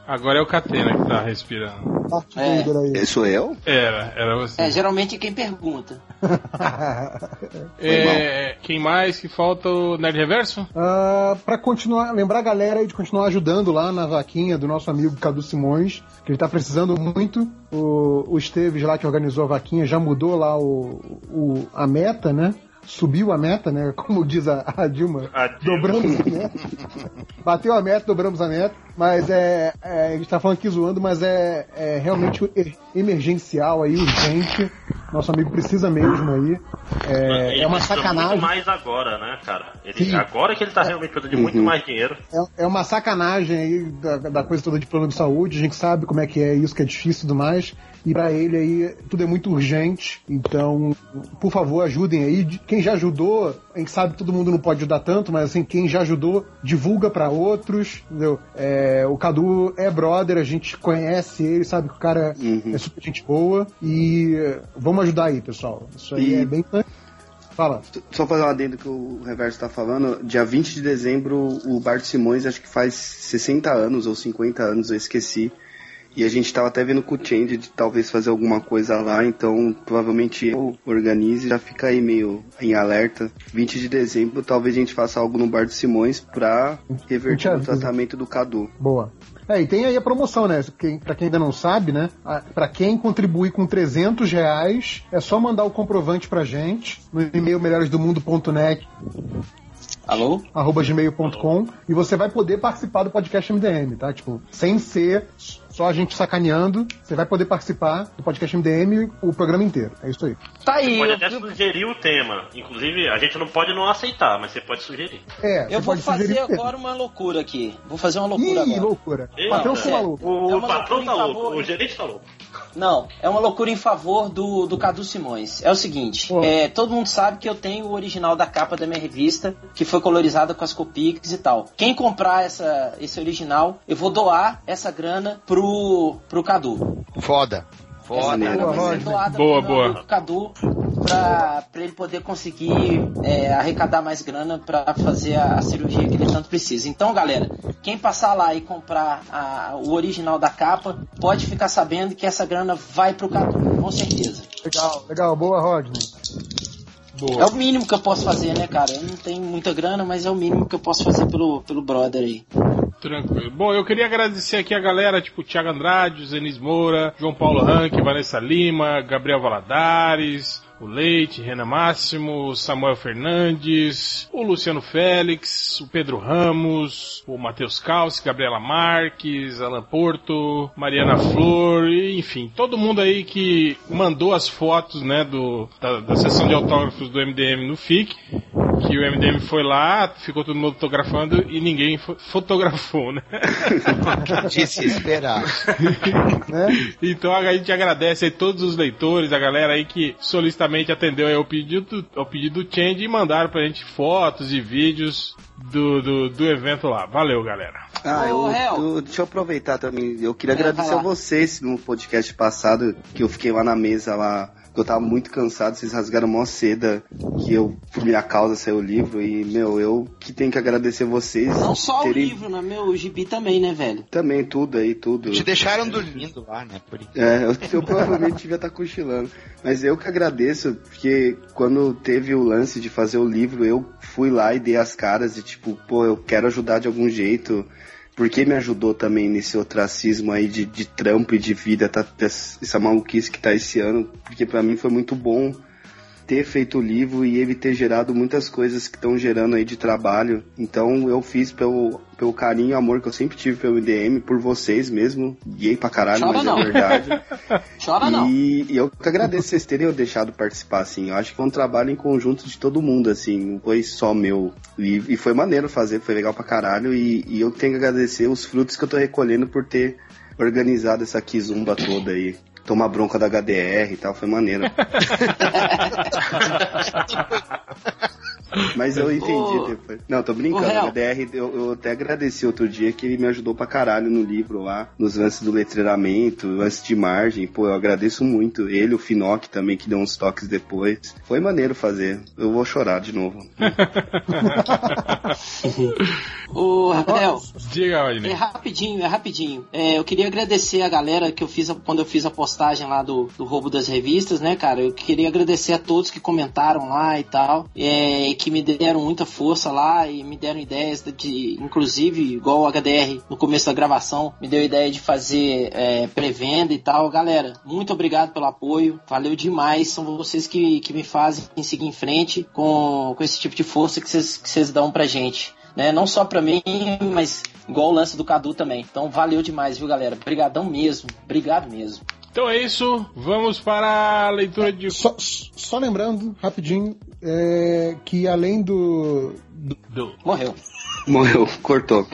Speaker 3: Agora é o Catena que tá respirando.
Speaker 4: Darth
Speaker 9: É.
Speaker 2: Esse sou eu?
Speaker 3: Era, era você.
Speaker 9: É, geralmente é quem pergunta.
Speaker 3: É, quem mais que falta? O Nerd Reverso?
Speaker 4: Ah, pra continuar, lembrar a galera aí de continuar ajudando lá na vaquinha do nosso amigo Cadu Simões, que ele tá precisando muito. O, o Esteves lá que organizou a vaquinha já mudou lá o, o- a meta, né? Subiu a meta, né? Como diz a, a Dilma,
Speaker 1: A Dilma.
Speaker 4: dobramos a meta. Bateu a meta, dobramos a meta. Mas é, é, a gente tá falando aqui zoando, mas é, é realmente emergencial aí, urgente. Nosso amigo precisa mesmo aí. É,
Speaker 1: Ele
Speaker 4: é uma
Speaker 1: precisa
Speaker 4: sacanagem.
Speaker 1: Muito mais agora, né, cara? Ele, agora que ele tá realmente precisando de muito
Speaker 2: Uhum.
Speaker 1: mais dinheiro.
Speaker 4: É, é uma sacanagem aí da, da coisa toda de plano de saúde. A gente sabe como é que é isso, que é difícil e tudo mais. E pra ele aí, tudo é muito urgente. Então, por favor, ajudem aí. Quem já ajudou, a gente sabe que todo mundo não pode ajudar tanto, mas assim, quem já ajudou, divulga pra outros. Entendeu? É, o Cadu é brother, a gente conhece ele, sabe que o cara
Speaker 2: Uhum.
Speaker 4: é super gente boa. E eh, vamos ajudar aí, pessoal. Isso aí
Speaker 2: E-
Speaker 4: é bem. Fala.
Speaker 2: Só fazer um adendo que o Reverso tá falando. Dia 20 de dezembro, o Bart Simões, acho que faz 60 anos ou 50 anos, eu esqueci. E a gente tava até vendo com o Change de talvez fazer alguma coisa lá, então provavelmente eu organize, já fica aí meio em alerta. 20 de dezembro, talvez a gente faça algo no Bar do Simões pra reverter o tratamento do Cadu.
Speaker 4: Boa. É, e tem aí a promoção, né? Quem, pra quem ainda não sabe, né? Pra quem contribuir com 300 reais, é só mandar o comprovante pra gente no e-mail melhoresdomundo.net
Speaker 9: Alô?
Speaker 4: arroba gmail.com e você vai poder participar do podcast MDM, tá? Tipo, sem ser só a gente sacaneando, você vai poder participar do podcast MDM o programa inteiro. É isso aí.
Speaker 9: Tá aí,
Speaker 1: Pode
Speaker 9: eu,
Speaker 1: até sugerir o tema. Inclusive, a gente não pode não aceitar, mas você pode sugerir.
Speaker 4: É,
Speaker 9: eu
Speaker 4: você
Speaker 9: vou
Speaker 4: pode
Speaker 9: fazer agora uma loucura aqui. Vou fazer uma loucura
Speaker 4: Ih,
Speaker 9: agora.
Speaker 4: loucura.
Speaker 1: Eita,
Speaker 4: Patrão
Speaker 9: é.
Speaker 4: maluco.
Speaker 1: O,
Speaker 9: É
Speaker 1: o patrão tá louco,
Speaker 9: favor-
Speaker 1: o gerente tá louco.
Speaker 9: Não, é uma loucura em favor do, do Cadu Simões. É o seguinte, é, todo mundo sabe que eu tenho o original da capa da minha revista, que foi colorizada com as Copics e tal. Quem comprar essa, esse original, eu vou doar essa grana pro, pro Cadu.
Speaker 6: Foda.
Speaker 9: Essa
Speaker 6: Foda.
Speaker 9: doada
Speaker 3: Boa, boa.
Speaker 9: amigo Cadu pra, pra ele poder conseguir é, arrecadar mais grana pra fazer a, a cirurgia que ele tanto precisa. Então, galera, quem passar lá e comprar a- o original da capa, pode ficar sabendo que essa grana vai pro Cadu, com certeza.
Speaker 4: Legal, legal. Boa, Rodney.
Speaker 3: Boa.
Speaker 9: É o mínimo que eu posso fazer, né, cara? Eu não tenho muita grana, mas é o mínimo que eu posso fazer pelo, pelo brother aí.
Speaker 3: Tranquilo. Bom, eu queria agradecer aqui a galera, tipo Thiago Andrade, Zenis Moura, João Paulo Ranque, Vanessa Lima, Gabriel Valadares, o Leite, Renan Máximo, Samuel Fernandes, o Luciano Félix, o Pedro Ramos, o Matheus Calci, Gabriela Marques, Alan Porto, Mariana Flor, e, enfim, todo mundo aí que mandou as fotos, né, do, da, da sessão de autógrafos do MDM no FIC, que o MDM foi lá, ficou todo mundo fotografando e ninguém fo- fotografou, né?
Speaker 6: De se esperar.
Speaker 4: Né?
Speaker 3: Então a gente agradece aí todos os leitores, a galera aí que solicitamente atendeu aí ao pedido, ao pedido do Change e mandaram pra gente fotos e vídeos do, do, do evento lá. Valeu, galera.
Speaker 2: Ah, eu, eu- deixa eu aproveitar também. Eu queria
Speaker 9: É,
Speaker 2: agradecer a vocês no podcast passado, que eu fiquei lá na mesa lá. Eu tava muito cansado, vocês rasgaram mó seda, que eu, por minha causa, saiu o livro, e, meu, eu que tenho que agradecer vocês.
Speaker 9: Não só o
Speaker 2: terem-
Speaker 9: livro, né, meu? O gibi também, né, velho?
Speaker 2: Também, tudo aí, tudo.
Speaker 6: Te deixaram dormindo lá, né? Por isso.
Speaker 2: É, eu, eu provavelmente devia estar cochilando. Mas eu que agradeço, porque quando teve o lance de fazer o livro, eu fui lá e dei as caras e tipo, pô, eu quero ajudar de algum jeito. Porque me ajudou também nesse ostracismo aí de, de trampo e de vida, tá, essa maluquice que tá esse ano. Porque pra mim foi muito bom ter feito o livro e ele ter gerado muitas coisas que estão gerando aí de trabalho. Então eu fiz pelo, pelo carinho e amor que eu sempre tive pelo MDM, por vocês mesmo. Gay pra caralho,
Speaker 9: Chora
Speaker 2: mas
Speaker 9: não.
Speaker 2: é verdade.
Speaker 9: Chora não.
Speaker 2: E, e eu que agradeço vocês terem eu deixado participar, assim. Eu acho que foi um trabalho em conjunto de todo mundo, assim. Não foi só meu. E, e foi maneiro fazer, foi legal pra caralho. E, e eu tenho que agradecer os frutos que eu tô recolhendo por ter organizado essa kizumba toda aí. Tomar bronca da HDR e tal, foi maneiro. Mas eu entendi
Speaker 9: Ô,
Speaker 2: depois. Não, tô brincando. O. HDR, eu, eu até agradeci outro dia que ele me ajudou pra caralho no livro lá, nos lances do letreiramento, lances de margem. Pô, eu agradeço muito. Ele, o Finoc também, que deu uns toques depois. Foi maneiro fazer. Eu vou chorar de novo.
Speaker 9: Ô, Rafael,
Speaker 3: Diga,
Speaker 9: é rapidinho, é rapidinho. É, eu queria agradecer a galera que eu fiz a- quando eu fiz a postagem lá do, do roubo das revistas, né, cara? Eu queria agradecer a todos que comentaram lá e tal, é, que me deram muita força lá e me deram ideias de, inclusive, igual o HDR no começo da gravação, me deu ideia de fazer é, pré-venda e tal. Galera, muito obrigado pelo apoio, valeu demais. São vocês que, que me fazem seguir em frente com, com esse tipo de força que vocês que dão pra gente né? Não só pra mim, mas igual o lance do Cadu também. Então valeu demais, viu, galera? Obrigadão mesmo. Obrigado mesmo.
Speaker 3: Então é isso, vamos para a leitura de.
Speaker 4: Só, só lembrando, rapidinho, é, que além do, do
Speaker 3: do-
Speaker 9: Morreu.
Speaker 2: Morreu, cortou.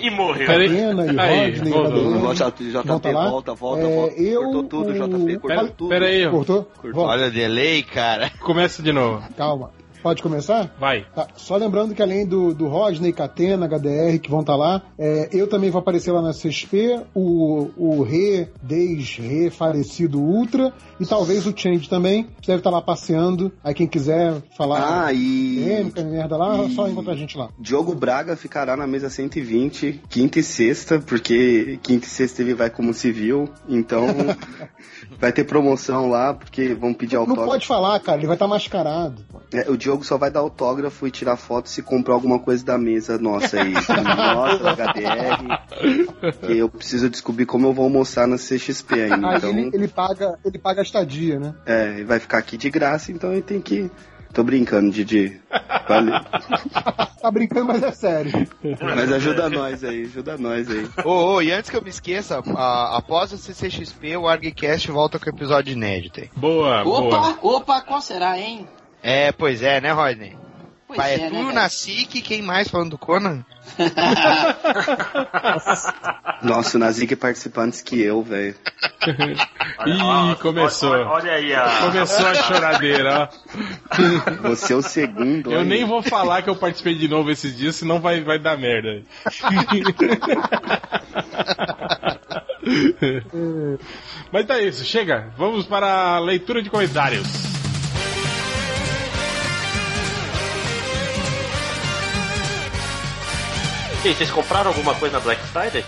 Speaker 1: E morreu.
Speaker 3: Peraí.
Speaker 4: Pena e
Speaker 3: Aí,
Speaker 4: Rodney,
Speaker 2: JP,
Speaker 4: volta lá.
Speaker 2: volta, volta,
Speaker 4: É,
Speaker 2: volta.
Speaker 4: eu,
Speaker 2: Cortou tudo,
Speaker 4: o-
Speaker 2: JP, cortou
Speaker 3: Pera,
Speaker 2: tudo.
Speaker 3: pera aí,
Speaker 4: Cortou?
Speaker 2: Cortou.
Speaker 6: Olha o delay, cara.
Speaker 3: começa de novo.
Speaker 4: Calma. Pode começar?
Speaker 3: Vai.
Speaker 4: Tá, Só lembrando que além do, do Rodney, Catena, HDR, que vão estar lá, é, eu também vou aparecer lá na CSP, o, o Re, Des-Re, falecido Ultra, e talvez o Change também, que deve estar lá passeando. Aí quem quiser falar
Speaker 2: Ah, e.
Speaker 4: polêmica, merda lá,
Speaker 2: e-
Speaker 4: só encontrar a gente lá.
Speaker 2: Diogo Braga ficará na mesa 120, quinta e sexta, porque quinta e sexta ele vai como civil, então vai ter promoção lá, porque vão pedir
Speaker 4: Não
Speaker 2: autógrafo.
Speaker 4: pode falar, cara, ele vai estar mascarado.
Speaker 2: É, o Diogo só vai dar autógrafo e tirar foto se comprar alguma coisa da mesa nossa aí. nossa, HDR. Que eu preciso descobrir como eu vou almoçar na CXP ainda.
Speaker 4: Aí
Speaker 2: Então,
Speaker 4: ele, ele paga, ele paga a estadia, né?
Speaker 2: é, ele vai ficar aqui de graça, então ele tem que. Tô brincando, Didi. Valeu.
Speaker 4: Tá brincando, mas é sério.
Speaker 2: Mas ajuda nós aí, ajuda nós aí.
Speaker 6: Ô, ô, e antes que eu me esqueça, a- após a CCXP, o ArgCast volta com o episódio inédito. hein?
Speaker 3: Boa, boa.
Speaker 9: Opa, opa, qual será, hein?
Speaker 6: É, pois é, né, Rodney?
Speaker 9: Pois
Speaker 6: Pai,
Speaker 9: é,
Speaker 6: é,
Speaker 9: né,
Speaker 6: tu
Speaker 9: cara?
Speaker 6: na SIC, quem mais falando do Conan?
Speaker 2: Nossa, o Nazik participou antes que eu, velho.
Speaker 3: Ih, começou.
Speaker 1: Olha, olha aí a.
Speaker 3: Começou a choradeira, ó.
Speaker 2: Você é o segundo.
Speaker 3: Eu
Speaker 2: olha.
Speaker 3: nem vou falar que eu participei de novo esses dias, senão vai, vai dar merda. Mas tá isso, chega. Vamos para a leitura de comentários.
Speaker 1: E aí, vocês compraram alguma coisa na Black Friday?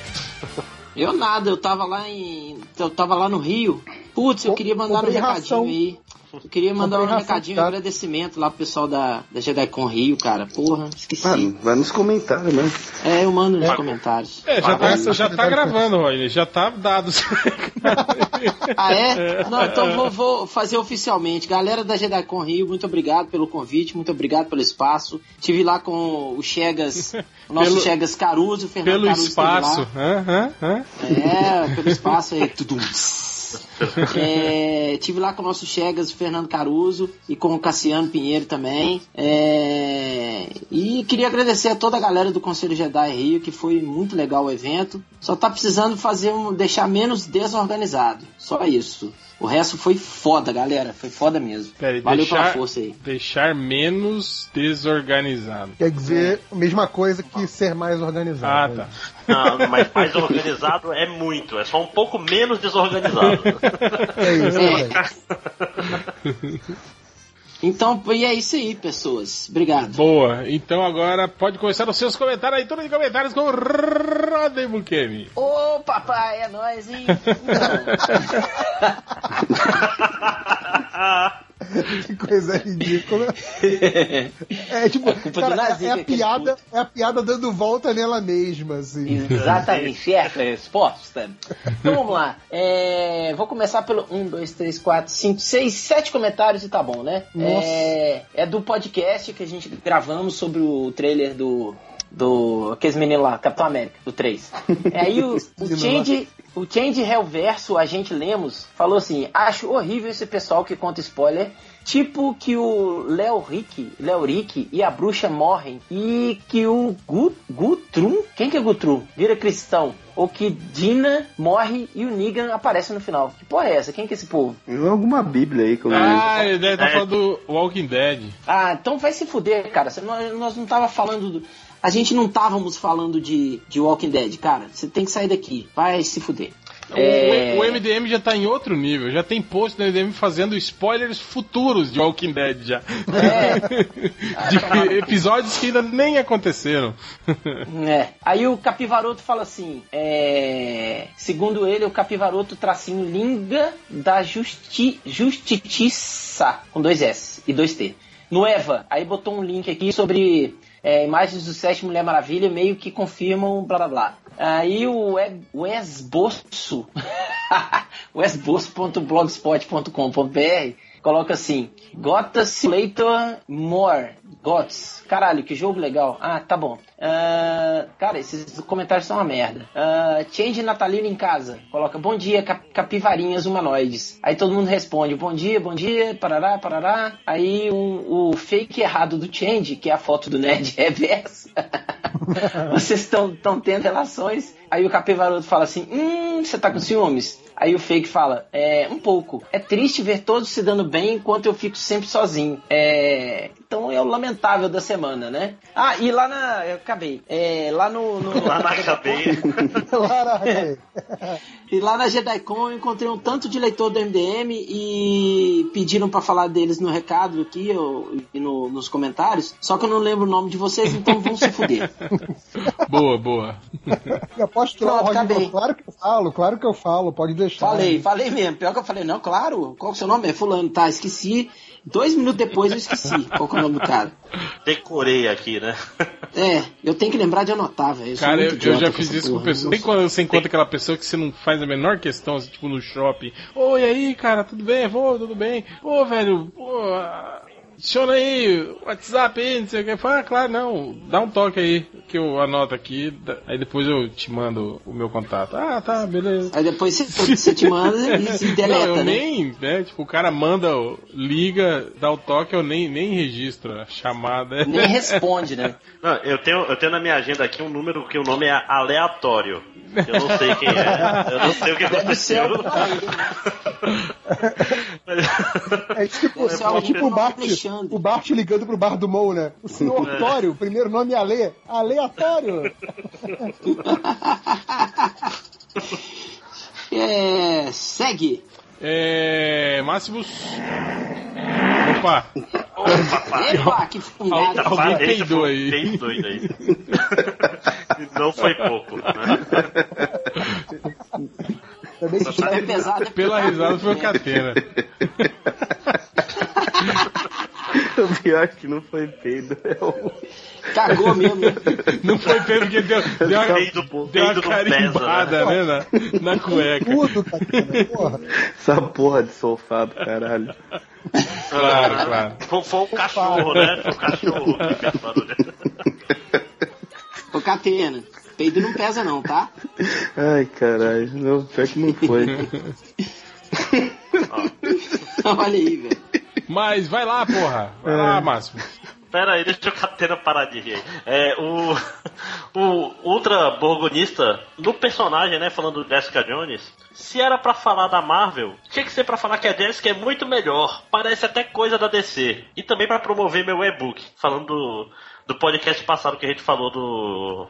Speaker 9: Eu nada, eu tava lá em. Eu tava lá no Rio. Putz, eu queria mandar um recadinho
Speaker 4: ração.
Speaker 9: aí. Eu queria mandar um recadinho, um
Speaker 4: tá?
Speaker 9: agradecimento lá pro pessoal da, da JediCon Rio, cara. Porra, esqueci.
Speaker 2: Mano, vai nos comentários, né?
Speaker 9: É, eu mando nos comentários.
Speaker 3: É, já tá, já tá gravando, Rodney. Já tá dado.
Speaker 9: Ah, é? Não, então vou, vou fazer oficialmente. Galera da JediCon Rio, muito obrigado pelo convite, muito obrigado pelo espaço. Tive lá com o Chegas, o nosso
Speaker 3: Pelo-
Speaker 9: Chegas Caruso, o Fernando
Speaker 3: Pelo
Speaker 9: Caruso lá.
Speaker 3: espaço. Hã, hã, hã?
Speaker 9: É, pelo espaço aí. Tudum. É, tive lá com o nosso Chegas, Fernando Caruso, e com o Cassiano Pinheiro também. É, e queria agradecer a toda a galera do Conselho Jedi Rio, que foi muito legal o evento. Só tá precisando fazer um, deixar menos desorganizado. Só isso. O resto foi foda, galera. Foi foda mesmo.
Speaker 3: Peraí,
Speaker 9: Valeu
Speaker 3: deixar,
Speaker 9: pela força aí.
Speaker 3: deixar menos desorganizado.
Speaker 4: Quer dizer, a mesma coisa que ser mais organizado.
Speaker 3: Ah,
Speaker 4: né?
Speaker 3: tá.
Speaker 1: Não, mas mais organizado é muito, é só um pouco menos desorganizado.
Speaker 4: É isso,
Speaker 9: É. Então, e é isso aí, pessoas. Obrigado.
Speaker 3: Boa, então agora pode começar os seus comentários, leitura de comentários com o Rodney Bukemi.
Speaker 9: Ô, papai, é nóis, hein?
Speaker 4: Que coisa ridícula. É tipo,
Speaker 9: É
Speaker 4: cara,
Speaker 9: Nazik,
Speaker 4: é, é a
Speaker 9: aquele
Speaker 4: piada, é a piada dando volta nela mesma, assim.
Speaker 9: Exatamente, essa é a resposta. Então vamos lá. É, vou começar pelo 1, 2, 3, 4, 5, 6, 7 comentários e tá bom, né?
Speaker 4: Nossa.
Speaker 9: É, é do podcast que a gente gravamos sobre o trailer do. Do. Aqueles meninos lá, Capitão América, do 3. É, aí o, o Change. O Change Hellverso, a gente lemos, falou assim: acho horrível esse pessoal que conta spoiler. Tipo que o Léo Rick, Léo Rick e a bruxa morrem. E que o Gu, Gutrum, quem que é Gutrum? Vira cristão. Ou que Dina morre e o Negan aparece no final. Que porra é essa? Quem que é esse povo?
Speaker 2: Alguma bíblia aí que eu lembro.
Speaker 3: Ah, ele deve estar
Speaker 1: É.
Speaker 3: falando do Walking Dead.
Speaker 9: Ah, então vai se fuder, cara. Nós não tava falando do. A gente não távamos falando de, de Walking Dead, cara. Você tem que sair daqui. Vai se fuder.
Speaker 3: O-
Speaker 9: É.
Speaker 3: O, MDM já tá em outro nível, já tem post no MDM fazendo spoilers futuros de Walking Dead já.
Speaker 9: É.
Speaker 3: de episódios que ainda nem aconteceram.
Speaker 9: É. Aí o Capivaroto fala assim: é, segundo ele, o Capivaroto tracinho linga da justi Justiça, com dois S e dois T. No Eva, aí botou um link aqui sobre é, imagens do Sete Mulher Maravilha, meio que confirmam blá blá blá. Aí o We- Wes Bosso, wesbosso.blogspot.com.br coloca assim: Gota Simulator More. Gots. Caralho, que jogo legal. Ah, tá bom. Ah, cara, esses comentários são uma merda. Ah, change natalino em casa. Coloca bom dia, cap- capivarinhas humanoides. Aí todo mundo responde bom dia, bom dia, parará, parará. Aí um- o fake errado do Change, que é a foto do Nerd Reverso. Vocês estão tendo relações. Aí o capivaroto fala assim: Hum, você tá com ciúmes? Aí o fake fala: É, um pouco. É triste ver todos se dando bem enquanto eu fico sempre sozinho. É. então é o lamentável da semana, né? Ah, e lá na. Eu acabei. É, lá no. no
Speaker 1: Lá na cabeça.
Speaker 4: Caraca.
Speaker 9: E lá na JediCon eu encontrei um tanto de leitor do MDM e pediram pra falar deles no recado aqui ou, e no- nos comentários. Só que eu não lembro o nome de vocês, então vão se fuder.
Speaker 3: Boa, boa.
Speaker 4: Eu aposto que lá
Speaker 9: Pronto, acabei.
Speaker 4: claro que eu falo, claro que eu falo, pode deixar.
Speaker 9: Falei, falei mesmo. Pior que eu falei, não, claro. Qual que é o seu nome? É Fulano, tá, esqueci. Dois minutos depois eu esqueci qual que é o nome do cara.
Speaker 1: Decorei aqui, né?
Speaker 9: É, eu tenho que lembrar de anotar, velho.
Speaker 3: Cara, eu,
Speaker 9: muito
Speaker 3: eu já
Speaker 9: com
Speaker 3: fiz
Speaker 9: essa
Speaker 3: isso com
Speaker 9: porra.
Speaker 3: pessoas. Nem quando você encontra aquela pessoa que você não faz a menor questão, assim, tipo no shopping. Oi, aí, cara, tudo bem? Vou, tudo bem? Pô, velho, pô, adiciona aí, WhatsApp aí, não sei o que. Fala, ah, claro, não, dá um toque aí, que eu anoto aqui, aí depois eu te mando o meu contato. Ah, tá, beleza.
Speaker 9: Aí depois você, te manda e, e
Speaker 3: Não,
Speaker 9: deleta,
Speaker 3: eu
Speaker 9: né?
Speaker 3: nem, né, tipo, o cara manda, liga, dá o toque, eu nem, nem registro a chamada.
Speaker 9: Nem responde, né?
Speaker 1: Não, eu tenho, eu tenho na minha agenda aqui um número que o nome é aleatório. Eu não sei quem é. Eu não sei o que aconteceu.
Speaker 4: É tipo,
Speaker 9: é
Speaker 4: é
Speaker 9: o
Speaker 4: tipo o Bart,
Speaker 9: Alexandre.
Speaker 4: o Bart ligando pro bar do Mou, né? O senhor
Speaker 1: É.
Speaker 4: Tório, primeiro nome é Ale. Aleatório.
Speaker 9: É, segue.
Speaker 3: É. Máximos. Opa!
Speaker 9: Epa, que fungada.
Speaker 3: Alguém peidou
Speaker 1: foi
Speaker 3: aí.
Speaker 1: peido doido aí. Não foi pouco. Né?
Speaker 4: Também se
Speaker 9: pesado, é
Speaker 3: Pela risada foi o? Catena.
Speaker 2: O pior é que não foi peido. É o...
Speaker 9: Cagou mesmo. né?
Speaker 3: Não foi Pedro porque deu, deu uma,
Speaker 1: Peido-
Speaker 3: deu uma
Speaker 1: peido não
Speaker 3: carimbada, né? Na, na cueca.
Speaker 4: tudo, cara. Porra.
Speaker 2: Essa porra de sofá do caralho.
Speaker 3: Claro, claro.
Speaker 1: Foi, foi o cachorro, né? Foi o cachorro que fez barulho.
Speaker 9: Ô, Catena, peido não pesa não, tá?
Speaker 2: Ai, caralho. Não, pior que não foi.
Speaker 9: Olha aí, velho.
Speaker 3: Mas vai lá, porra. Vai lá, Máximo.
Speaker 1: Pera aí, deixa o Catena parar de rir. É, o, o Ultra Borgonista, no personagem, né, falando do Jessica Jones, se era pra falar da Marvel, tinha que ser pra falar que a Jessica é muito melhor. Parece até coisa da DC. E também pra promover meu e-book, falando do, do podcast passado que a gente falou do,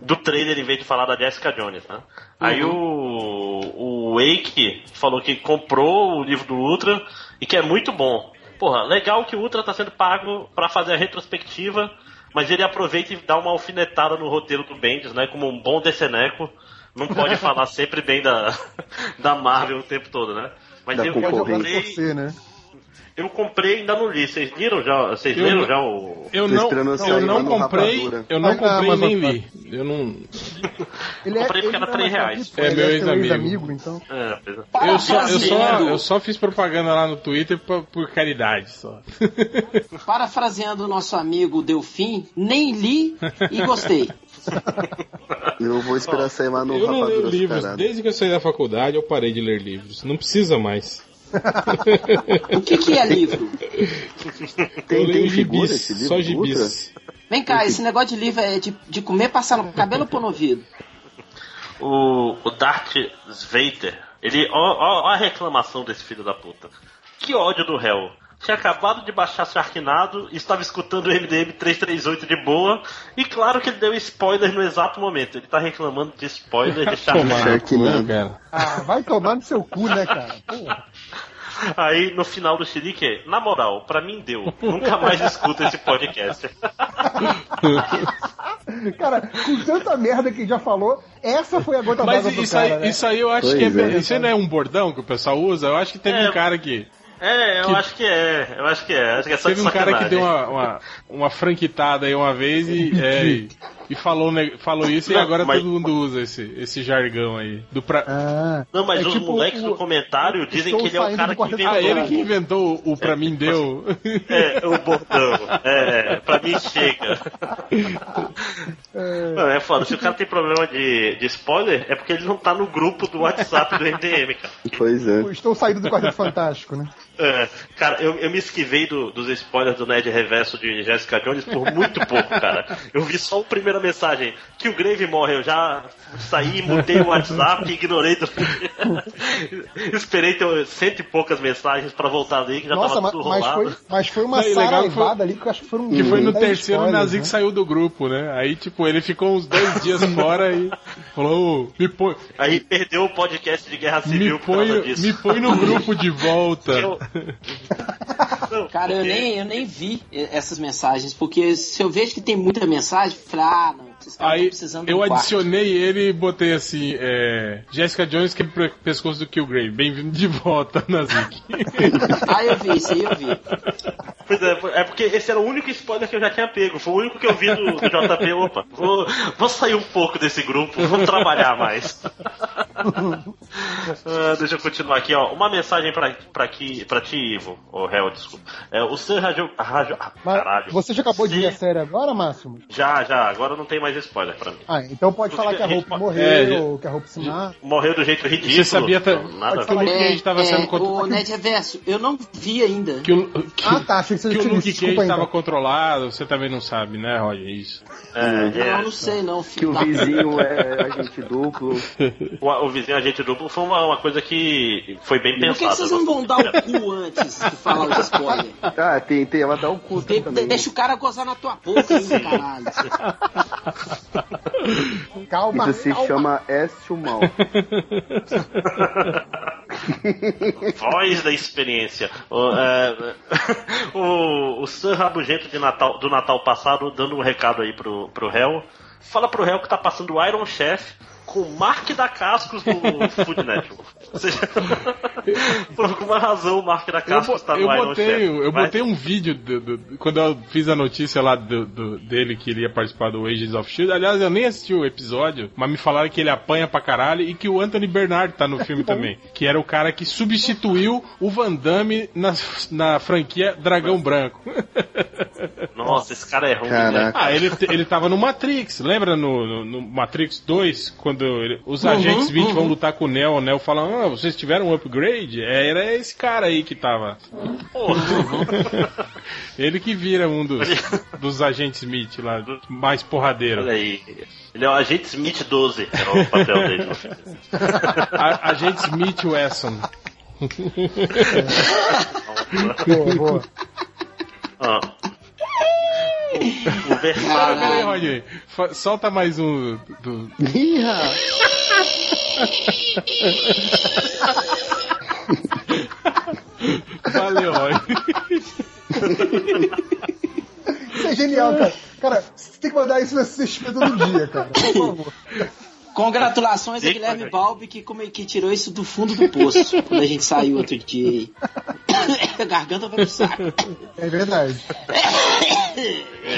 Speaker 1: do trailer em vez de falar da Jessica Jones, né? Aí o, o Wake falou que comprou o livro do Ultra e que é muito bom. Porra, legal que o Ultra tá sendo pago pra fazer a retrospectiva, mas ele aproveita e dá uma alfinetada no roteiro do Bendis, né? Como um bom deceneco. Não pode falar sempre bem da, da Marvel o tempo todo, né? Mas
Speaker 2: Da
Speaker 1: eu, eu comprei,
Speaker 4: você, né?
Speaker 1: Eu comprei e ainda não li. Vocês viram já? Vocês
Speaker 3: Eu
Speaker 1: leram
Speaker 3: não-
Speaker 1: já o.
Speaker 3: Eu
Speaker 2: Tô
Speaker 3: não,
Speaker 2: esperando
Speaker 3: eu não
Speaker 2: no
Speaker 3: comprei, eu não comprei nem li. Eu não.
Speaker 1: Comprei
Speaker 4: Ele
Speaker 1: porque
Speaker 4: ele
Speaker 1: era
Speaker 4: não
Speaker 1: três
Speaker 4: mais
Speaker 1: reais.
Speaker 3: É meu
Speaker 4: seu
Speaker 3: ex-amigo.
Speaker 4: então.
Speaker 1: É, é.
Speaker 3: Eu só, eu, só, eu só fiz propaganda lá no Twitter por, por caridade só.
Speaker 9: Parafraseando o nosso amigo Delfim, nem li e gostei.
Speaker 2: Eu vou esperar sair lá no
Speaker 3: Eu não leio livros.
Speaker 2: Caralho.
Speaker 3: Desde que eu saí da faculdade, eu parei de ler livros. Não precisa mais.
Speaker 9: O que, que é livro?
Speaker 2: Tem,
Speaker 3: eu leio
Speaker 2: tem figura
Speaker 3: gibis,
Speaker 2: esse livro?
Speaker 3: só gibis.
Speaker 9: Vem cá, esse negócio de livro é de, de comer, passar no cabelo ou pôr no ouvido?
Speaker 1: O, o Darth Vader, ele. Ó, ó, ó a reclamação desse filho da puta. Que ódio do réu. Tinha acabado de baixar Sharknado estava escutando o MDM 338 de boa. E claro que ele deu spoiler no exato momento. Ele tá reclamando de spoiler de Sharknado.
Speaker 3: cara.
Speaker 4: Ah, vai tomar no seu cu, né, cara? Porra.
Speaker 1: Aí no final do Chilique, na moral, pra mim deu. Nunca mais escuta esse podcast.
Speaker 4: Cara, com tanta merda que já falou, essa foi a gota
Speaker 3: Mas
Speaker 4: d'água do
Speaker 3: isso,
Speaker 4: cara,
Speaker 3: aí,
Speaker 4: né?
Speaker 3: isso aí eu acho
Speaker 2: Pois
Speaker 3: que é,
Speaker 2: é.
Speaker 3: Isso aí não é um bordão que o pessoal usa? Eu acho que teve
Speaker 1: É.
Speaker 3: um cara que.
Speaker 1: É, eu
Speaker 3: Que-
Speaker 1: acho que é. Eu acho que é. Acho que é só
Speaker 3: Teve um cara que deu uma, uma, uma franquitada aí uma vez e, é, e, e falou, falou isso e
Speaker 1: Não,
Speaker 3: agora
Speaker 1: mas-
Speaker 3: todo mundo usa esse, esse jargão aí. Do pra...
Speaker 4: Ah,
Speaker 1: Não, mas
Speaker 4: É
Speaker 1: os
Speaker 4: tipo
Speaker 1: moleques
Speaker 4: o-
Speaker 1: no comentário dizem que ele é o cara que inventou.
Speaker 3: Ah, ele que inventou o pra mim deu.
Speaker 1: É, o bordão. É, pra mim chega. Não, é foda. Se o cara tem problema de, de spoiler, é porque ele não tá no grupo do WhatsApp do MDM, cara.
Speaker 2: Pois é.
Speaker 4: estou saindo do Quarteto Fantástico, né?
Speaker 1: É, cara, eu, eu me esquivei do- dos spoilers do Ned Reverso de Jessica Jones por muito pouco, cara. Eu vi só o primeira a mensagem que o Grave morre. Eu já saí, mutei o WhatsApp, ignorei. Do... Esperei ter cento e poucas mensagens pra voltar ali, que já
Speaker 4: Nossa,
Speaker 1: tava
Speaker 4: mas,
Speaker 1: tudo
Speaker 4: mas
Speaker 1: rolado.
Speaker 4: foi, mas foi uma
Speaker 3: Não, legal que foi-
Speaker 4: saraivada ali que eu acho que foram
Speaker 3: Que foi no
Speaker 4: 10
Speaker 3: terceiro o Nazik
Speaker 4: né?
Speaker 3: saiu do grupo, né? Aí, tipo, ele ficou uns dois dias fora e falou, "Ô, me põe,
Speaker 1: Aí perdeu o podcast de Guerra
Speaker 3: me
Speaker 1: Civil por causa
Speaker 3: põe,
Speaker 1: disso.
Speaker 3: me põe no grupo de volta.
Speaker 1: Eu- Não,
Speaker 9: Cara, eu
Speaker 1: porque-
Speaker 9: nem, eu nem vi essas mensagens, porque se eu vejo que tem muita mensagem, eu falo, ah, não,
Speaker 3: Aí eu
Speaker 9: um
Speaker 3: adicionei ele e botei assim, é, Jessica Jones quebra o pescoço do Killgrave. Bem-vindo de volta, Nazik.
Speaker 9: Ah, eu vi, isso aí eu vi.
Speaker 1: Pois é, é porque esse era o único spoiler que eu já tinha pego. Foi o único que eu vi do, do JP. Opa, vou, vou sair um pouco desse grupo, vou trabalhar mais. Ah, deixa eu continuar aqui, ó. Uma mensagem pra, pra, aqui, pra ti, Ivo. Ô, réu, desculpa. É, o Sir Rajo. Rajo ah, caralho.
Speaker 4: você já acabou de ver a
Speaker 1: Sim.
Speaker 4: série agora, Máximo?
Speaker 1: Já, já. Agora não tem mais spoiler pra mim.
Speaker 4: Ah, então pode falar que a Hope
Speaker 1: É,
Speaker 4: morreu, que a Hope se mata.
Speaker 1: Morreu do jeito ridículo.
Speaker 3: Você sabia ta-
Speaker 1: Não, nada a
Speaker 3: que o
Speaker 1: ver.
Speaker 3: Luke Cage tava sendo
Speaker 9: o
Speaker 3: controlado.
Speaker 9: Ned Reverso, eu não vi ainda.
Speaker 3: Que o, que,
Speaker 4: Ah, tá, achei que você
Speaker 3: que o Luke. Cage estava controlado, você também não sabe, né, Roger? Isso.
Speaker 1: É, é.
Speaker 9: Não, não sei não,
Speaker 2: Que o
Speaker 9: filho.
Speaker 2: vizinho é agente duplo.
Speaker 1: O, o vizinho agente duplo foi uma, uma coisa que foi bem
Speaker 9: Por que,
Speaker 1: pensada.
Speaker 9: que vocês não vão dar o cu antes de falar os spoilers?
Speaker 2: Ah, tem, tem, ela dá um custo
Speaker 9: De-
Speaker 2: também.
Speaker 9: de- deixa o cara gozar na tua boca ainda, caralho.
Speaker 4: Calma,
Speaker 2: Isso se
Speaker 4: calma.
Speaker 2: chama Este o Mal.
Speaker 1: Voz da experiência. O, é, o, o Sir Rabugento de Natal, do Natal passado dando um recado aí pro, pro réu. Fala pro réu que tá passando o Iron Chef com o Mark da Cascos do Food Network. Ou seja, por alguma razão o Mark da Cascos
Speaker 3: bo-
Speaker 1: tá no
Speaker 3: eu
Speaker 1: Iron
Speaker 3: botei,
Speaker 1: Chef.
Speaker 3: eu
Speaker 1: Mas-
Speaker 3: botei um vídeo do- do- quando eu fiz a notícia lá do, do- dele que ele ia participar do Agents of Shield. Aliás, eu nem assisti o episódio, mas me falaram que ele apanha pra caralho e que o Anthony Bernard tá no filme também. Que era o cara que substituiu o Van Damme na, na franquia Dragão Branco.
Speaker 1: Nossa, esse cara é ruim, né?
Speaker 3: Ah, ele, ele tava no Matrix, lembra no, no- no Matrix 2, quando ele- os agentes Smith vão lutar com o Neo, o Neo fala, ah, vocês tiveram um upgrade? É, Era esse cara aí que tava. ele que vira um dos, dos agentes Smith lá, mais porradeiro.
Speaker 1: Olha aí. Ele é o Agente Smith 12, era o papel dele.
Speaker 3: A, agente Smith Wesson.
Speaker 4: Boa, boa.
Speaker 1: Ah. O,
Speaker 3: Ah, peraí, fa- solta mais um do, do- Valeu, Roger.
Speaker 4: Isso é genial, cara. Cara, você tem que mandar isso na CXP todo dia, cara. Por favor.
Speaker 9: Congratulações a Guilherme. Balbi que, que tirou isso do fundo do poço quando a gente saiu outro dia aí. A garganta vai pro saco.
Speaker 4: É verdade.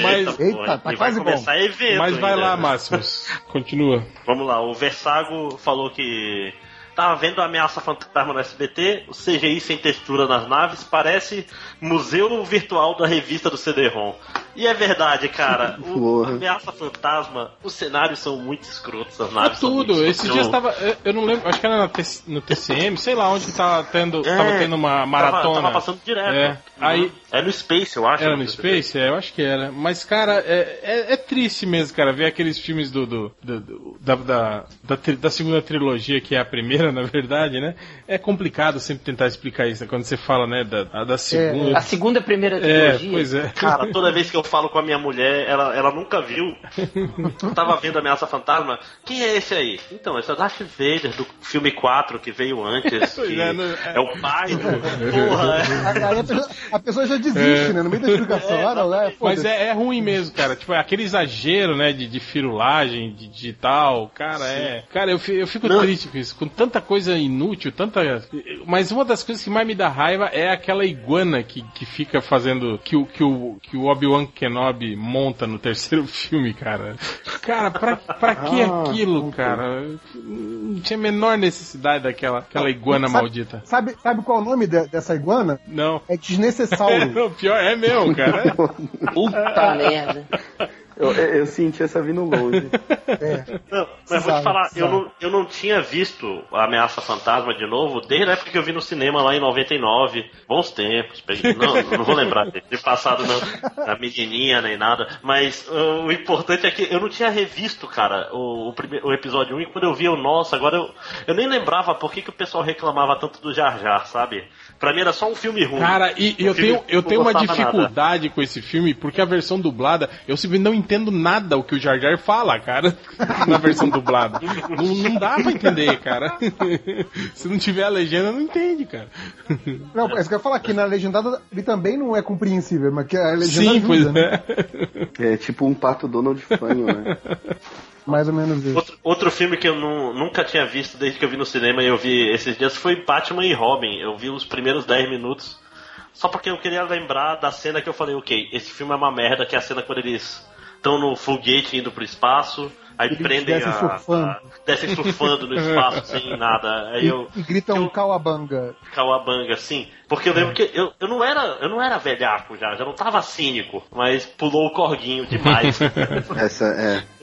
Speaker 3: Mas-
Speaker 4: Eita, tá
Speaker 1: e vai
Speaker 4: quase bom.
Speaker 1: evento
Speaker 3: Mas vai
Speaker 1: ainda,
Speaker 3: lá,
Speaker 1: né?
Speaker 3: Máximos. Continua.
Speaker 1: Vamos lá, o Versago falou que tava vendo a ameaça fantasma no SBT, o CGI sem textura nas naves, parece museu virtual da revista do CD-ROM. E é verdade, cara. O. Ameaça Fantasma, os cenários são muito escrotos, as
Speaker 3: É
Speaker 1: naves são muito
Speaker 3: tudo. Esses dias tava. eu- Eu não lembro, acho que era no TCM, sei lá onde tava tendo,
Speaker 1: É,
Speaker 3: tava tendo uma maratona.
Speaker 1: Tava, tava passando direto.
Speaker 3: É.
Speaker 1: Uhum.
Speaker 3: Aí-
Speaker 1: É no Space, eu acho.
Speaker 3: Era no Space? É, eu acho que era. Mas, cara, é, é, é triste mesmo, cara, ver aqueles filmes do, do, do- do- da, da, da, da segunda trilogia, que é a primeira, na verdade, né? É complicado sempre tentar explicar isso, né? quando você fala, né, da, a da segunda.
Speaker 9: A segunda e primeira
Speaker 3: É,
Speaker 9: trilogia.
Speaker 3: pois é.
Speaker 1: Cara, toda vez que eu falo com a minha mulher, ela, ela nunca viu. Eu tava vendo Ameaça Fantasma. Quem é esse aí? Então, esse é o Darth Vader do filme 4 que veio antes. Que
Speaker 3: é, não-
Speaker 1: é o pai do. Porra, é.
Speaker 4: Aí a pessoa, a pessoa já desiste, né? No meio da explicação. Ah, não, é,
Speaker 3: Mas é, é ruim mesmo, cara. Tipo, é aquele exagero, né, de, de firulagem, de digital. Cara, é. Cara, eu, eu fico
Speaker 1: Não.
Speaker 3: triste com isso. Com tanta coisa inútil, tanta. Mas uma das coisas que mais me dá raiva é aquela iguana que, que fica fazendo. Que o, que o, que o Obi-Wan Kenobi monta no terceiro filme, cara. Cara, pra, pra que
Speaker 4: Ah,
Speaker 3: aquilo, cara? Não tinha a menor necessidade daquela aquela iguana
Speaker 4: Sabe-
Speaker 3: maldita.
Speaker 4: Sabe, sabe qual é o nome de- dessa iguana?
Speaker 3: Não.
Speaker 4: É
Speaker 3: É,
Speaker 4: desnecessauro.
Speaker 3: não, pior é meu, cara.
Speaker 9: Puta merda.
Speaker 2: Eu, eu senti essa vindo longe.
Speaker 4: É.
Speaker 1: Não, mas vou te falar, eu não, eu não tinha visto a Ameaça Fantasma de novo desde a época que eu vi no cinema lá em 99. Bons tempos. peguei- Não, não vou lembrar de de passado não, da menininha nem nada. Mas uh, o importante é que eu não tinha revisto, cara, o, o, prime- o episódio 1 e quando eu vi, eu, nossa, agora eu, eu nem lembrava por que, que o pessoal reclamava tanto do Jar Jar, sabe? Pra mim era só um filme ruim.
Speaker 3: Cara, e, eu
Speaker 1: Um filme
Speaker 3: tenho, eu tenho uma
Speaker 1: gostava nada.
Speaker 3: dificuldade com esse filme, porque a versão dublada, eu simplesmente não entendo nada o que o Jar Jar fala, cara, na versão dublada. não, não dá pra entender, cara. Se não tiver a legenda, não entende, cara.
Speaker 4: Não, é isso que eu ia falar, que na legendada ele também não é compreensível, mas que a legenda
Speaker 3: Sim,
Speaker 4: ajuda,
Speaker 3: pois
Speaker 4: né?
Speaker 3: é.
Speaker 2: É tipo um pato Donald fanho, né?
Speaker 4: Mais ou menos isso.
Speaker 1: Outro, outro filme que eu nu- nunca tinha visto desde que eu vi no cinema e eu vi esses dias foi Batman e Robin. Eu vi os primeiros 10 minutos. Só porque eu queria lembrar da cena que eu falei, ok, esse filme é uma merda, que é a cena quando eles estão no foguete indo pro espaço, aí
Speaker 4: Eles
Speaker 1: prendem
Speaker 4: descem
Speaker 1: a,
Speaker 4: surfando.
Speaker 1: a- descem surfando no espaço sem nada. Aí
Speaker 4: E,
Speaker 1: eu
Speaker 4: e gritam
Speaker 1: eu-
Speaker 4: Kawabanga.
Speaker 1: Kawabanga, assim. Porque eu lembro que eu, eu não era eu não era velhaco já, já não tava cínico, mas pulou o corguinho demais.
Speaker 2: Essa é.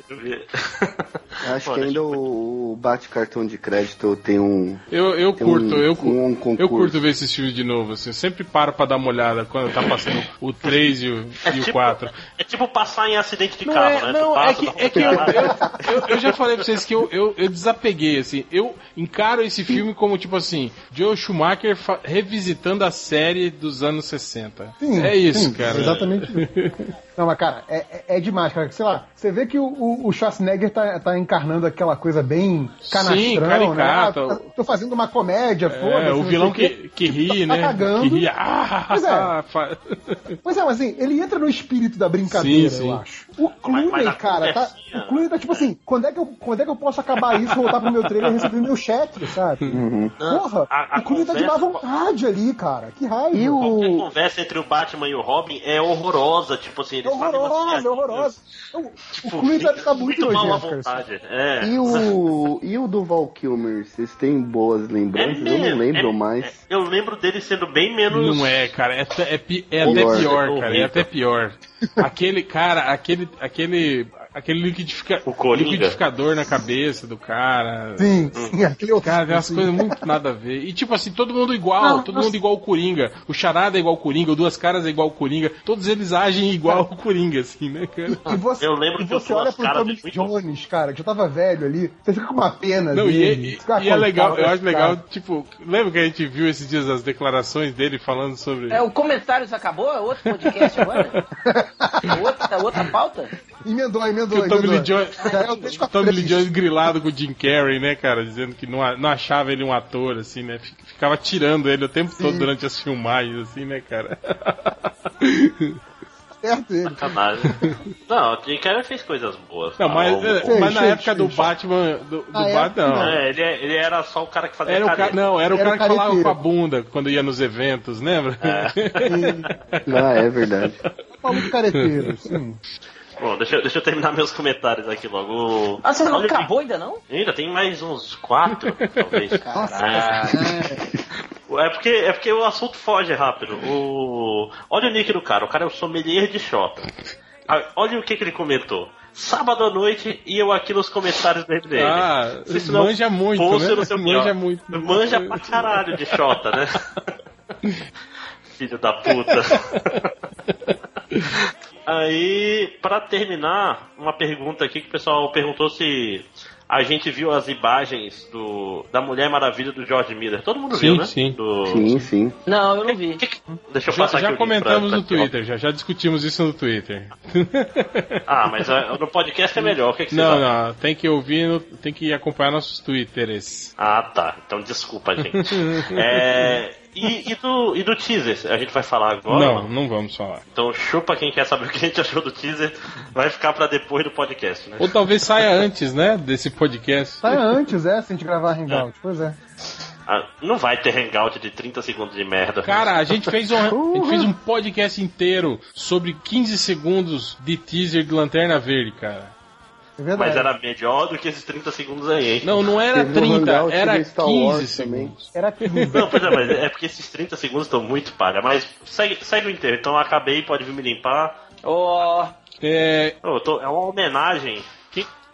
Speaker 2: Acho
Speaker 1: Pô,
Speaker 2: que ainda o, o bate cartão de crédito tem um.
Speaker 3: Eu, eu
Speaker 2: tem
Speaker 3: curto,
Speaker 2: um,
Speaker 3: eu,
Speaker 2: um concurso.
Speaker 3: eu curto ver esses filmes de novo, assim. Eu sempre paro pra dar uma olhada quando tá passando o 3 e o,
Speaker 1: É
Speaker 3: e o
Speaker 1: tipo,
Speaker 3: 4.
Speaker 1: é tipo passar em acidente de
Speaker 3: Não,
Speaker 1: carro,
Speaker 3: é,
Speaker 1: né?
Speaker 3: não,
Speaker 1: tu
Speaker 3: é
Speaker 1: passa,
Speaker 3: que,
Speaker 1: dá uma
Speaker 3: é que eu, eu, eu- eu já falei pra vocês que eu, eu, eu desapeguei, assim. Eu encaro esse filme como, tipo assim, Joe Schumacher revisitando a série dos anos 60.
Speaker 4: Sim,
Speaker 3: é isso,
Speaker 4: sim,
Speaker 3: cara.
Speaker 4: Exatamente isso. Não, mas cara, é, é- é demais, cara. Sei lá, você vê que o, o, o Schwarzenegger tá, tá encarnando aquela coisa bem canastrão,
Speaker 3: caricata.
Speaker 4: né? Ah, tô fazendo uma comédia, foda-se.
Speaker 3: É, o vilão
Speaker 4: sei o quê.
Speaker 3: que, que ri,
Speaker 4: Tá
Speaker 3: né?
Speaker 4: cagando.
Speaker 3: Que ri. Ah,
Speaker 4: Pois é. Pois é, mas assim, ele entra no espírito da brincadeira,
Speaker 3: Sim, sim.
Speaker 4: eu acho. O Clooney,
Speaker 1: mas na
Speaker 4: cara, tá, o Clooney tá tipo assim, quando é, que eu, quando é que eu posso acabar isso, voltar pro meu trailer e receber meu cheque, sabe?
Speaker 2: Uhum.
Speaker 4: Porra,
Speaker 1: A- a
Speaker 4: o Clooney tá de má vontade ali, cara. Que raiva.
Speaker 2: E
Speaker 1: Qualquer
Speaker 2: o.
Speaker 1: conversa entre o Batman e o Robin é horrorosa, tipo assim,
Speaker 4: É
Speaker 1: eles
Speaker 4: horrorosa, é horrorosa. Não,
Speaker 1: tipo,
Speaker 4: o Clooney tá, tá muito,
Speaker 1: muito mal à vontade. É.
Speaker 2: E o. E o Duval Kilmer? Vocês têm boas lembranças? eu não
Speaker 1: mesmo,
Speaker 2: lembro
Speaker 1: é-
Speaker 2: mais.
Speaker 1: é- eu lembro dele sendo bem menos.
Speaker 3: Não é, cara. É, até- é é
Speaker 2: Pior.
Speaker 3: até pior, cara. É até pior. Aquele, cara, aquele. aquele Aquele liquidifica... Liquidificador na cabeça do cara.
Speaker 4: Sim, sim, aquele outro.
Speaker 3: Cara, tem umas coisas muito nada a ver. E tipo assim, todo mundo igual,
Speaker 5: Não,
Speaker 3: todo
Speaker 5: nossa.
Speaker 3: mundo igual o Coringa. O Charada é igual o Coringa, o Duas Caras é igual o Coringa. Todos eles agem igual o Coringa, assim, né, cara?
Speaker 4: E você,
Speaker 1: Eu lembro
Speaker 4: e
Speaker 1: que eu
Speaker 4: você olha pro
Speaker 1: caras
Speaker 4: Tommy Jones, cara, que já tava velho ali, você fica com uma pena
Speaker 3: Não, e,
Speaker 4: dele.
Speaker 3: e-
Speaker 4: Fica,
Speaker 3: e é legal, eu acho legal,
Speaker 4: cara.
Speaker 3: tipo, lembra que a gente viu esses dias as declarações dele falando sobre.
Speaker 5: É, o comentários acabou? É outro podcast agora? outra, outra pauta?
Speaker 4: Emendou,
Speaker 3: Que
Speaker 4: emendou,
Speaker 3: o Tommy Lee
Speaker 4: emendou.
Speaker 3: Jones,
Speaker 4: é o
Speaker 3: Tommy Lee. Jones grilado com o Jim Carrey, né, cara? Dizendo que não, não achava ele um ator, assim, né? Fic- Ficava tirando ele o tempo todo durante as filmagens, assim, né, cara?
Speaker 4: Certo ele.
Speaker 1: Sacanagem. Não, o Jim Carrey fez coisas boas.
Speaker 3: Não, mas,
Speaker 1: o-
Speaker 3: é,
Speaker 4: Fez,
Speaker 3: mas na época do. Batman, do, do Batman,
Speaker 4: época,
Speaker 3: não.
Speaker 1: É, ele, ele era só o cara que fazia
Speaker 3: Era o
Speaker 1: careta.
Speaker 3: cara, não, era o
Speaker 4: Era
Speaker 3: cara
Speaker 4: o
Speaker 3: que falava com a bunda quando ia nos eventos, lembra?
Speaker 2: Ah, é verdade.
Speaker 4: Maluco careteiro, sim.
Speaker 1: Bom, deixa, eu- deixa eu terminar meus comentários aqui logo.
Speaker 5: Ah, você não
Speaker 1: Olha
Speaker 5: acabou ainda não?
Speaker 1: Ainda tem mais uns quatro, talvez.
Speaker 5: Caralho.
Speaker 1: É porque, é porque o assunto foge rápido. O... Olha o nick do cara, o cara é o sommelier de Xota. Ah, Olha o que, que ele comentou. Sábado à noite e eu aqui nos comentários do MDM.
Speaker 3: Ah,
Speaker 1: Se
Speaker 3: manja muito, né?
Speaker 1: não sei o quê,
Speaker 3: Manja
Speaker 1: ó.
Speaker 3: muito.
Speaker 1: Manja pra caralho de Xota, né? Filho da puta. Aí, pra terminar, uma pergunta aqui que o pessoal perguntou se a gente viu as imagens do, da Mulher Maravilha do George Miller. Todo mundo
Speaker 3: Sim,
Speaker 1: viu, né?
Speaker 3: sim.
Speaker 1: Do...
Speaker 2: Sim, sim.
Speaker 5: Não, eu não vi.
Speaker 1: Que que- Deixa eu
Speaker 3: Já,
Speaker 1: passar
Speaker 3: já
Speaker 1: aqui
Speaker 3: comentamos
Speaker 1: pra-
Speaker 3: no
Speaker 1: pra-
Speaker 3: Twitter, já, já discutimos isso no Twitter.
Speaker 1: Ah, mas é, no podcast é melhor. O que, que vocês
Speaker 3: Não,
Speaker 1: acham?
Speaker 3: não, tem que ouvir, no- tem que acompanhar nossos Twitters.
Speaker 1: Ah, tá. Então desculpa, gente. É, e, e do, e do teaser? A gente vai falar agora?
Speaker 3: Não, não vamos falar.
Speaker 1: Então chupa quem quer saber o que a gente achou do teaser. Vai ficar pra depois do podcast, né?
Speaker 3: Ou talvez saia antes, né, desse podcast.
Speaker 4: Sai antes, é, se a gente gravar Hangout. Pois é.
Speaker 1: Ah, não vai ter hangout de 30 segundos de merda.
Speaker 3: Cara, a gente, fez um, a gente fez um podcast inteiro sobre 15 segundos de teaser de Lanterna Verde, cara.
Speaker 4: É
Speaker 1: mas era melhor do que esses 30 segundos aí, hein?
Speaker 3: Não, não era
Speaker 2: Teve um
Speaker 3: 30,
Speaker 2: Hangout
Speaker 3: era
Speaker 2: Star
Speaker 3: 15
Speaker 2: Wars também.
Speaker 3: segundos.
Speaker 4: Era que
Speaker 1: Não, pois é, mas é porque esses 30 segundos estão muito palha. Mas segue, segue o inteiro. Então acabei, pode vir me limpar,
Speaker 9: Ó,
Speaker 3: É,
Speaker 1: eu tô- é uma homenagem.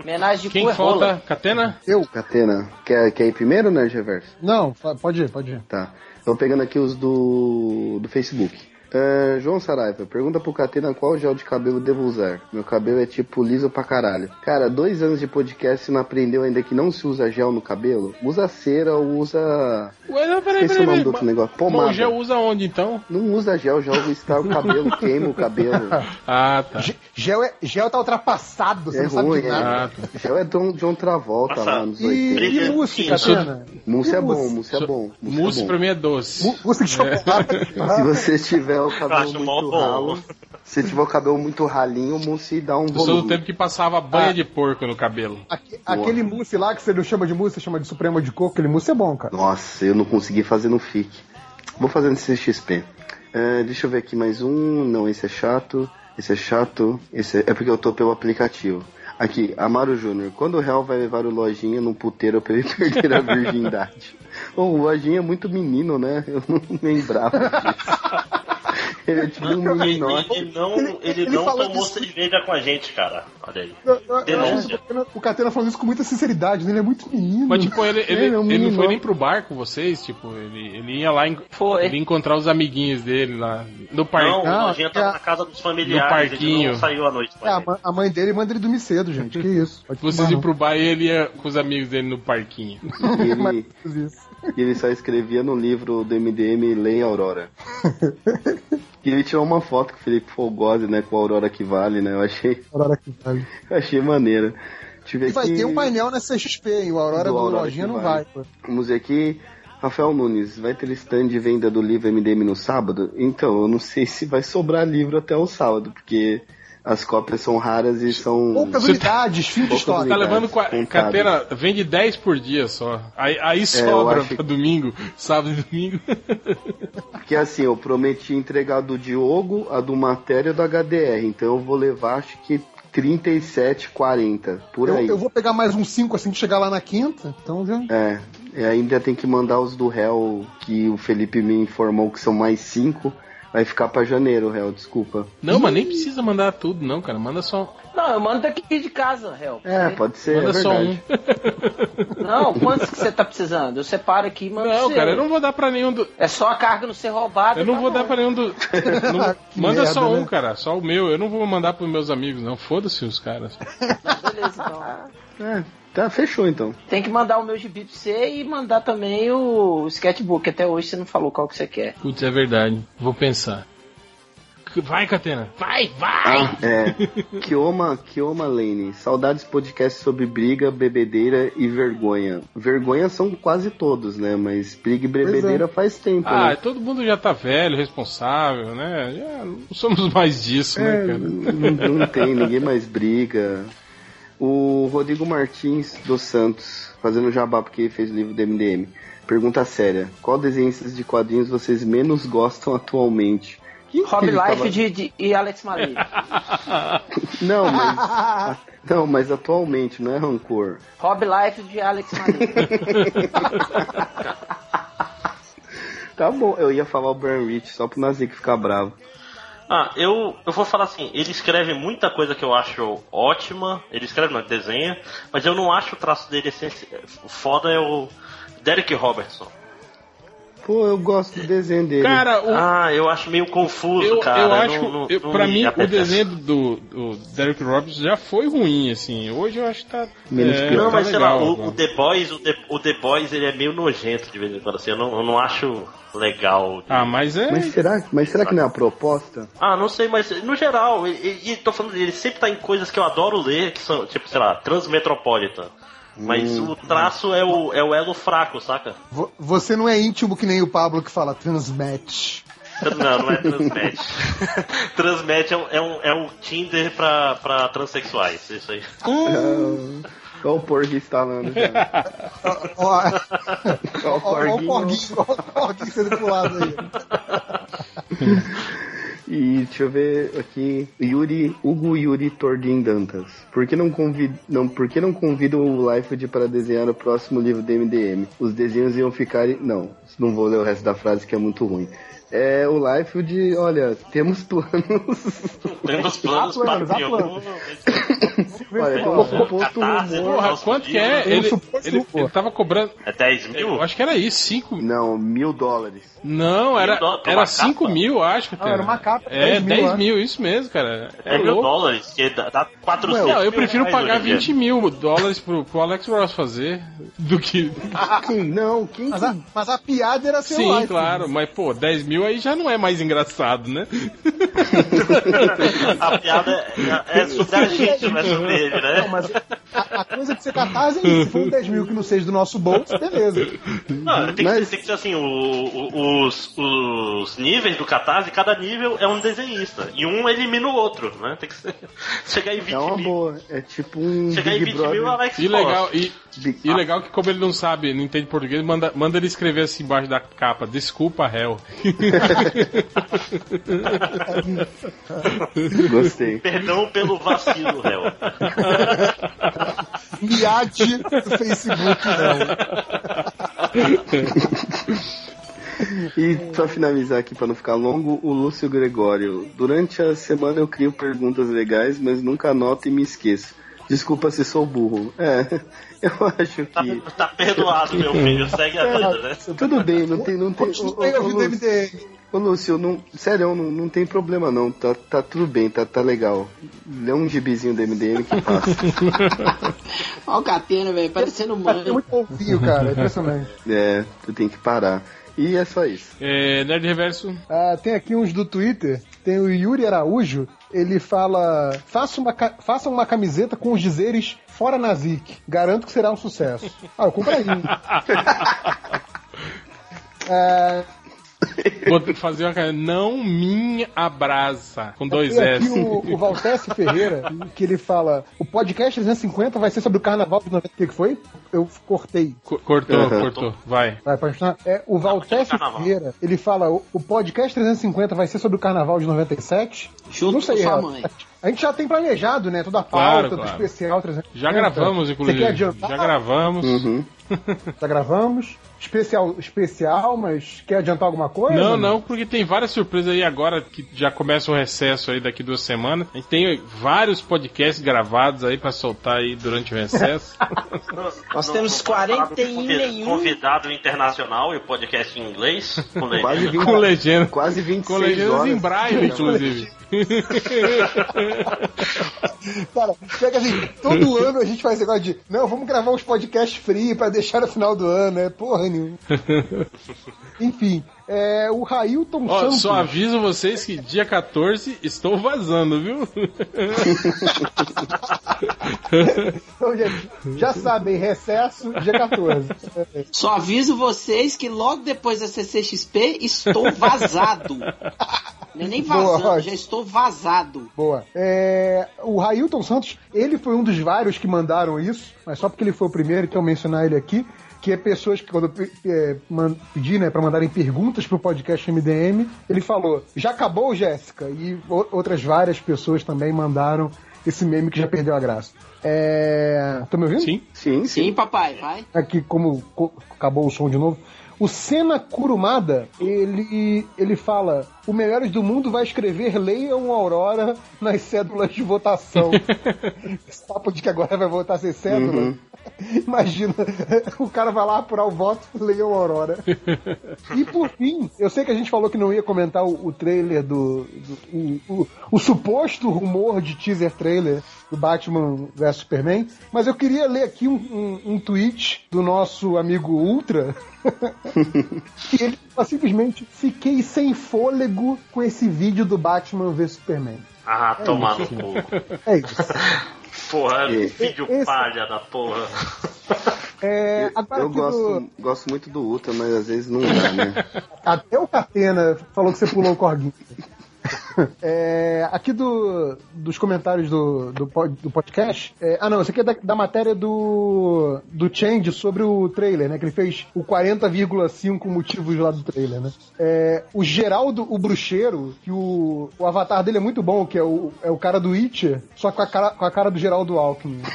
Speaker 9: homenagem de
Speaker 3: quem
Speaker 9: é rola.
Speaker 3: falta? Catena?
Speaker 4: Eu?
Speaker 2: Catena, quer, quer ir primeiro, né, Reverso?
Speaker 4: Não, pode ir, pode ir.
Speaker 2: Tá. Tô pegando aqui os do, do Facebook. É, João Saraiva, pergunta pro Catena qual gel de cabelo devo usar. Meu cabelo é tipo liso pra caralho. Cara, dois anos de podcast e não aprendeu ainda que não se usa gel no cabelo? Usa cera ou usa.
Speaker 3: Ué, não, peraí,
Speaker 2: Esqueci o
Speaker 3: peraí.
Speaker 2: nome
Speaker 3: peraí.
Speaker 2: do outro negócio. Pomada.
Speaker 3: o gel usa onde então?
Speaker 2: Não usa gel, joga estraga o cabelo, queima o cabelo.
Speaker 3: Ah, tá.
Speaker 4: Ge- Gel, é, gel tá ultrapassado, você
Speaker 2: É
Speaker 4: não sabe
Speaker 2: ruim,
Speaker 4: de
Speaker 2: é.
Speaker 4: nada.
Speaker 3: Ah, tá.
Speaker 2: Gel é John, John Travolta
Speaker 1: Nossa,
Speaker 2: lá nos
Speaker 4: E,
Speaker 2: 80.
Speaker 4: e
Speaker 1: Brilha-
Speaker 4: mousse, Catena?
Speaker 2: Mousse é
Speaker 4: E
Speaker 2: bom, mousse é bom. Mousse,
Speaker 3: Mousse
Speaker 2: é bom.
Speaker 3: pra mim é doce.
Speaker 4: Mousse de chocolate.
Speaker 2: Se você tiver o cabelo muito ralo, se tiver o cabelo muito ralinho, o mousse dá um
Speaker 3: Eu sou do
Speaker 2: volume.
Speaker 3: tempo que passava banha
Speaker 4: Ah.
Speaker 3: de porco no cabelo.
Speaker 4: Aque- Aquele mousse lá que você não chama de mousse, você chama de suprema de coco, aquele mousse é bom, cara.
Speaker 2: Nossa, eu não consegui fazer no FIC. Vou fazer no CXP. É, deixa eu ver aqui mais um. Não, esse é chato. Esse é chato. Esse é, é porque eu tô pelo aplicativo. Aqui, Amaro Júnior. Quando o réu vai levar o Lojinha num puteiro pra ele perder a virgindade? O Lojinha é muito menino, né? Eu não lembrava disso. Ele é tipo um
Speaker 1: Ele,
Speaker 2: meninote.
Speaker 1: ele não, ele
Speaker 4: ele
Speaker 1: não tomou
Speaker 4: disso.
Speaker 1: cerveja com a gente, cara. Olha aí.
Speaker 4: Eu- eu-
Speaker 1: Denúncia.
Speaker 4: o Catena- o Catena falando isso com muita sinceridade, né? Ele é muito menino.
Speaker 3: Mas tipo, ele, ele,
Speaker 2: Ele é um
Speaker 3: ele não foi nem pro bar com vocês, tipo, ele, ele ia lá,
Speaker 9: Foi.
Speaker 3: ele ia encontrar os amiguinhos dele lá no
Speaker 1: Não,
Speaker 3: parque.
Speaker 1: o
Speaker 4: Não,
Speaker 1: Lojinha tava
Speaker 4: é-
Speaker 1: na casa dos familiares.
Speaker 3: No parquinho.
Speaker 1: Ele não saiu à noite
Speaker 4: É,
Speaker 1: a
Speaker 4: a,
Speaker 1: gente.
Speaker 4: a mãe dele manda ele dormir cedo, gente. Que isso? Pode
Speaker 3: Vocês iam pro bar e ele ia com os amigos dele no parquinho.
Speaker 2: Ele. E ele só escrevia no livro do MDM Lei Aurora. e ele tirou uma foto com o Felipe Fogose, né? Com a Aurora que vale, né? Eu achei,
Speaker 4: Aurora que vale.
Speaker 2: eu achei maneiro. Deixa eu ver
Speaker 4: E vai
Speaker 2: aqui.
Speaker 4: ter um painel na CXP, hein? O Aurora
Speaker 2: Do
Speaker 4: do,
Speaker 2: Aurora
Speaker 4: Lojinha não
Speaker 2: vale.
Speaker 4: vai. pô.
Speaker 2: Vamos ver aqui. Rafael Nunes, vai ter stand de venda do livro MDM no sábado? Então, eu não sei se vai sobrar livro até o sábado, porque as cópias são raras e são.
Speaker 4: Poucas
Speaker 3: Você
Speaker 4: unidades, fim de estoque.
Speaker 3: Tá levando carteira, vende 10 por dia só. Aí, aí sobra
Speaker 2: acho
Speaker 3: pra
Speaker 2: que-
Speaker 3: domingo, sábado e domingo.
Speaker 2: Porque assim, eu prometi entregar do Diogo, a do Matéria e do HDR. Então eu vou levar, acho que 37, 40, por
Speaker 4: Eu,
Speaker 2: aí.
Speaker 4: eu vou pegar mais uns 5 assim que chegar lá na quinta. Então já.
Speaker 2: É, e ainda tem que mandar os do réu, que o Felipe me informou que são mais cinco. Vai ficar pra janeiro, réu, desculpa.
Speaker 3: Não, mas nem precisa mandar tudo, não, cara. Manda só,
Speaker 9: Não, eu mando daqui de casa, réu.
Speaker 2: É, pode ser,
Speaker 3: manda
Speaker 2: é
Speaker 3: só um.
Speaker 9: Não, quantos que você tá precisando? Eu separo aqui e mando
Speaker 3: Não, cara, eu não vou dar pra nenhum do.
Speaker 9: É só a carga não ser roubada.
Speaker 3: Eu não
Speaker 9: tá
Speaker 3: vou
Speaker 9: bom.
Speaker 3: dar pra nenhum do. não- manda
Speaker 4: merda,
Speaker 3: só um,
Speaker 4: né?
Speaker 3: cara. Só o meu. Eu não vou mandar pros meus amigos, não. Foda-se os caras.
Speaker 9: Beleza, então.
Speaker 2: É, tá, fechou então.
Speaker 9: Tem que mandar o meu gibi pra você e mandar também o sketchbook. Até hoje você não falou qual que você quer.
Speaker 3: Putz, é verdade. Vou pensar. Vai, Catena. Vai, vai!
Speaker 2: Ah, é. Kioma, Kioma Lane. Saudades podcast sobre briga, bebedeira e vergonha. Vergonha são quase todos, né? Mas briga e bebedeira faz tempo,
Speaker 3: Ah,
Speaker 2: né?
Speaker 3: todo mundo já tá velho, responsável, né? Já não somos mais disso, né,
Speaker 2: É,
Speaker 3: cara?
Speaker 2: não, não tem, ninguém mais briga. O Rodrigo Martins dos Santos, fazendo jabá porque fez o livro do MDM. Pergunta séria: qual desenhistas de quadrinhos vocês menos gostam atualmente? Que
Speaker 9: Rob Life de, de- e Alex Malik.
Speaker 2: Não, mas. não, mas atualmente, não é rancor.
Speaker 9: Rob Life de Alex Malik.
Speaker 2: Tá bom, eu ia falar o Brian Rich só pro Nazik ficar bravo.
Speaker 1: Ah, eu, eu vou falar assim, ele escreve muita coisa que eu acho ótima, ele escreve, não, ele desenha, mas eu não acho o traço dele foda é o Derek Robertson.
Speaker 2: Pô, eu gosto do desenho dele.
Speaker 3: Cara, o,
Speaker 1: Ah, eu acho meio confuso,
Speaker 3: eu,
Speaker 1: cara.
Speaker 3: eu acho.
Speaker 1: não-
Speaker 3: eu,
Speaker 1: não
Speaker 3: pra
Speaker 1: me
Speaker 3: mim, o
Speaker 1: apetece.
Speaker 3: desenho do, do Derek Roberts já foi ruim, assim. Hoje eu acho que tá.
Speaker 2: Menos
Speaker 3: é,
Speaker 2: pior.
Speaker 1: Não,
Speaker 3: tá
Speaker 1: mas sei lá,
Speaker 3: legal
Speaker 1: o,
Speaker 3: agora.
Speaker 1: o The Boys, o The, o The Boys, ele é meio nojento de vez em quando, assim, eu não, eu não acho legal.
Speaker 3: Ah, mas é.
Speaker 2: Mas será, mas será que não é a proposta?
Speaker 1: Ah, não sei, mas no geral, e, tô falando dele, ele sempre tá em coisas que eu adoro ler, que são, tipo, sei lá, Transmetropolitan. Mas
Speaker 2: Hum.
Speaker 1: o traço é o, é o elo fraco, saca?
Speaker 4: Vo- Você não é íntimo que nem o Pablo que fala transmatch.
Speaker 1: Não, não é Transmet. Transmet é um, é um, é um Tinder pra, pra transexuais, isso aí.
Speaker 2: Olha o Porg instalando Olha o
Speaker 4: ó o
Speaker 2: Porguinho.
Speaker 4: porguinho, ó o porguinho sendo pulado aí.
Speaker 2: E deixa eu ver aqui. Yuri, Hugo Yuri Tordin Dantas. Por que não convida, não, por que não convida o Liefeld para desenhar o próximo livro do MDM? Os desenhos iam ficar. Não, não vou ler o resto da frase que é muito ruim. É o Liefeld, olha, temos planos.
Speaker 1: Temos planos
Speaker 4: Há planos, há
Speaker 1: para
Speaker 4: planos.
Speaker 2: Olha, um suposto.
Speaker 3: Porra, quanto que é?
Speaker 4: Um
Speaker 3: Ele, ele, ele tava cobrando.
Speaker 1: É 10 mil?
Speaker 3: Eu acho que era isso, 5
Speaker 2: Não, mil dólares.
Speaker 3: Não, era,
Speaker 1: Mil
Speaker 3: era
Speaker 1: uma
Speaker 3: 5
Speaker 1: capa?
Speaker 3: mil, acho.
Speaker 4: Não,
Speaker 3: cara.
Speaker 4: era uma capa,
Speaker 3: É,
Speaker 4: 10 mil,
Speaker 3: 10
Speaker 4: né?
Speaker 3: mil, isso mesmo, cara.
Speaker 1: É mil
Speaker 3: louco.
Speaker 1: dólares, que dá, dá 400
Speaker 3: Não, eu
Speaker 1: mil
Speaker 3: prefiro pagar
Speaker 1: hoje em dia.
Speaker 3: 20 mil dólares pro, pro Alex Ross fazer do que.
Speaker 2: Quem? Não, quem
Speaker 4: Mas a,
Speaker 2: que...
Speaker 4: mas a piada era ser o
Speaker 3: Sim, claro, mas pô, 10 mil aí já não é mais engraçado, né?
Speaker 1: A piada é, é sobre a gente, não é sobre ele,
Speaker 4: Não,
Speaker 1: né?
Speaker 4: mas a, a coisa que você catarse é isso. Se for um 10 mil que não seja do nosso bolso, beleza.
Speaker 1: Não, tem, que
Speaker 2: Mas-
Speaker 1: ser, tem que ser assim, o- o- os, os níveis do Catarse, cada nível é um desenhista. E um elimina o outro, né? Tem que ser, chegar em 20
Speaker 2: É uma
Speaker 1: mil.
Speaker 2: boa. É tipo um
Speaker 1: Chegar em
Speaker 2: Big
Speaker 1: 20 mil,
Speaker 2: Brother.
Speaker 1: Alex
Speaker 3: E legal, e,
Speaker 2: Big-
Speaker 3: e legal que como ele não sabe, não entende português, manda, manda ele escrever assim embaixo da capa, desculpa, réu.
Speaker 2: Gostei.
Speaker 1: Perdão pelo vacilo, réu.
Speaker 4: Miade do Facebook, não.
Speaker 2: E pra finalizar aqui, pra não ficar longo, o Lúcio Gregório. Durante a semana eu crio perguntas legais, mas nunca anoto e me esqueço. Desculpa se sou burro. É, eu acho
Speaker 1: Tá,
Speaker 2: que.
Speaker 1: tá perdoado, meu filho. Segue a vida, né?
Speaker 2: Tudo bem, não tem. Não tem ô, ô,
Speaker 4: ouvindo
Speaker 2: Lúcio,
Speaker 4: MDM.
Speaker 2: ô, Lúcio, não, sério, não, não tem problema não. Tá, tá tudo bem, tá, tá legal. Lê um gibizinho do MDM que passa.
Speaker 9: Olha o Catena, velho, parecendo
Speaker 4: É
Speaker 9: mãe.
Speaker 4: muito fofinho, cara. É impressionante.
Speaker 2: é, tu tem que parar. E é só isso.
Speaker 3: É, Nerd Reverso.
Speaker 4: Ah, tem aqui uns do Twitter. Tem o Yuri Araújo. Ele fala: faça uma, faça uma camiseta com os dizeres fora Nazik. Garanto que será um sucesso. Ah, eu compraria. Ah,
Speaker 3: Vou fazer uma cara. Não me abraça. Com dois
Speaker 4: aqui
Speaker 3: S.
Speaker 4: o, o Valtesse Ferreira, que ele fala: o podcast 350 vai ser sobre o carnaval de 90. O que que foi? Eu cortei.
Speaker 3: Co- Cortou,
Speaker 2: Uhum.
Speaker 3: cortou. Vai.
Speaker 4: Vai, pode continuar? É, o Valtesse. Ferreira, ele fala: o, o podcast 350 vai ser sobre o carnaval de 97.
Speaker 9: Junto
Speaker 4: Não sei,
Speaker 9: com sua
Speaker 4: Renato.
Speaker 9: mãe.
Speaker 4: A gente já tem planejado, né? Toda a pauta
Speaker 3: Claro,
Speaker 4: do
Speaker 3: claro.
Speaker 4: especial 350.
Speaker 3: Já gravamos, inclusive.
Speaker 4: Você quer adiantar?
Speaker 3: Já gravamos.
Speaker 2: Uhum.
Speaker 4: Já gravamos. Especial, especial, mas quer adiantar alguma coisa?
Speaker 3: Não, não, porque tem várias surpresas aí agora que já começa o recesso aí daqui duas semanas. A gente tem vários podcasts gravados aí pra soltar aí durante o recesso.
Speaker 9: Nós temos
Speaker 1: não pode falar do
Speaker 9: 40 e
Speaker 1: convi-
Speaker 9: nenhum.
Speaker 1: Convidado internacional e o podcast em inglês. Com
Speaker 2: Quase
Speaker 1: legenda.
Speaker 2: 20,
Speaker 3: com legenda.
Speaker 2: quase 26
Speaker 3: Com legendas
Speaker 2: horas.
Speaker 3: em braille, inclusive.
Speaker 4: Cara, pega assim, todo ano a gente faz esse negócio de, não, vamos gravar uns podcasts free pra deixar no final do ano, é porra nenhuma. Enfim, é, o Railton
Speaker 3: Ó,
Speaker 4: Santos.
Speaker 3: só aviso vocês que dia 14 estou vazando, viu?
Speaker 4: Então, gente, já sabem, recesso, dia 14.
Speaker 9: Só aviso vocês que logo depois da CCXP estou vazado. Não é nem vazando,
Speaker 4: Boa.
Speaker 9: já estou vazado.
Speaker 4: Boa. É, o Railton Santos, ele foi um dos vários que mandaram isso, mas só porque ele foi o primeiro, então mencionar ele aqui. Que é pessoas que, quando eu é, pedi né, para mandarem perguntas pro podcast MDM, ele falou: Já acabou, Jéssica? E outras várias pessoas também mandaram esse meme que já perdeu a graça. É. Tá me ouvindo?
Speaker 3: Sim.
Speaker 2: Sim, sim.
Speaker 9: Sim, papai, vai.
Speaker 4: aqui como co- acabou o som de novo. O Senna Kurumada, ele, ele fala: o Melhores do Mundo vai escrever Leiam Aurora nas cédulas de votação. Esse papo de que agora vai votar sem cédula. Imagina, o cara vai lá apurar o voto, Leiam Aurora. E por fim, eu sei que a gente falou que não ia comentar o, o trailer do. do- o, o- o suposto rumor de teaser trailer do Batman vs Superman, mas eu queria ler aqui um, um, um tweet do nosso amigo Ultra. que ele fala simplesmente fiquei sem fôlego com esse vídeo do Batman vs Superman.
Speaker 1: Ah, tomar no cu.
Speaker 4: É isso.
Speaker 1: Porra,
Speaker 2: E-
Speaker 1: vídeo
Speaker 4: esse-
Speaker 1: palha da porra.
Speaker 4: É,
Speaker 2: Eu, eu
Speaker 4: aqui do-
Speaker 2: gosto, gosto muito do Ultra, mas às vezes não dá, né?
Speaker 4: Até o Catena falou que você pulou o corguinho. É, aqui do, dos comentários do, do, do podcast. é, ah, não, isso aqui é da, da matéria do, do Change sobre o trailer, né? Que ele fez o 40,5 motivos lá do trailer, né? É, o Geraldo, o bruxeiro, que o, o avatar dele é muito bom, que é o, é o cara do Witcher, só com a cara, com a cara do Geraldo Alckmin.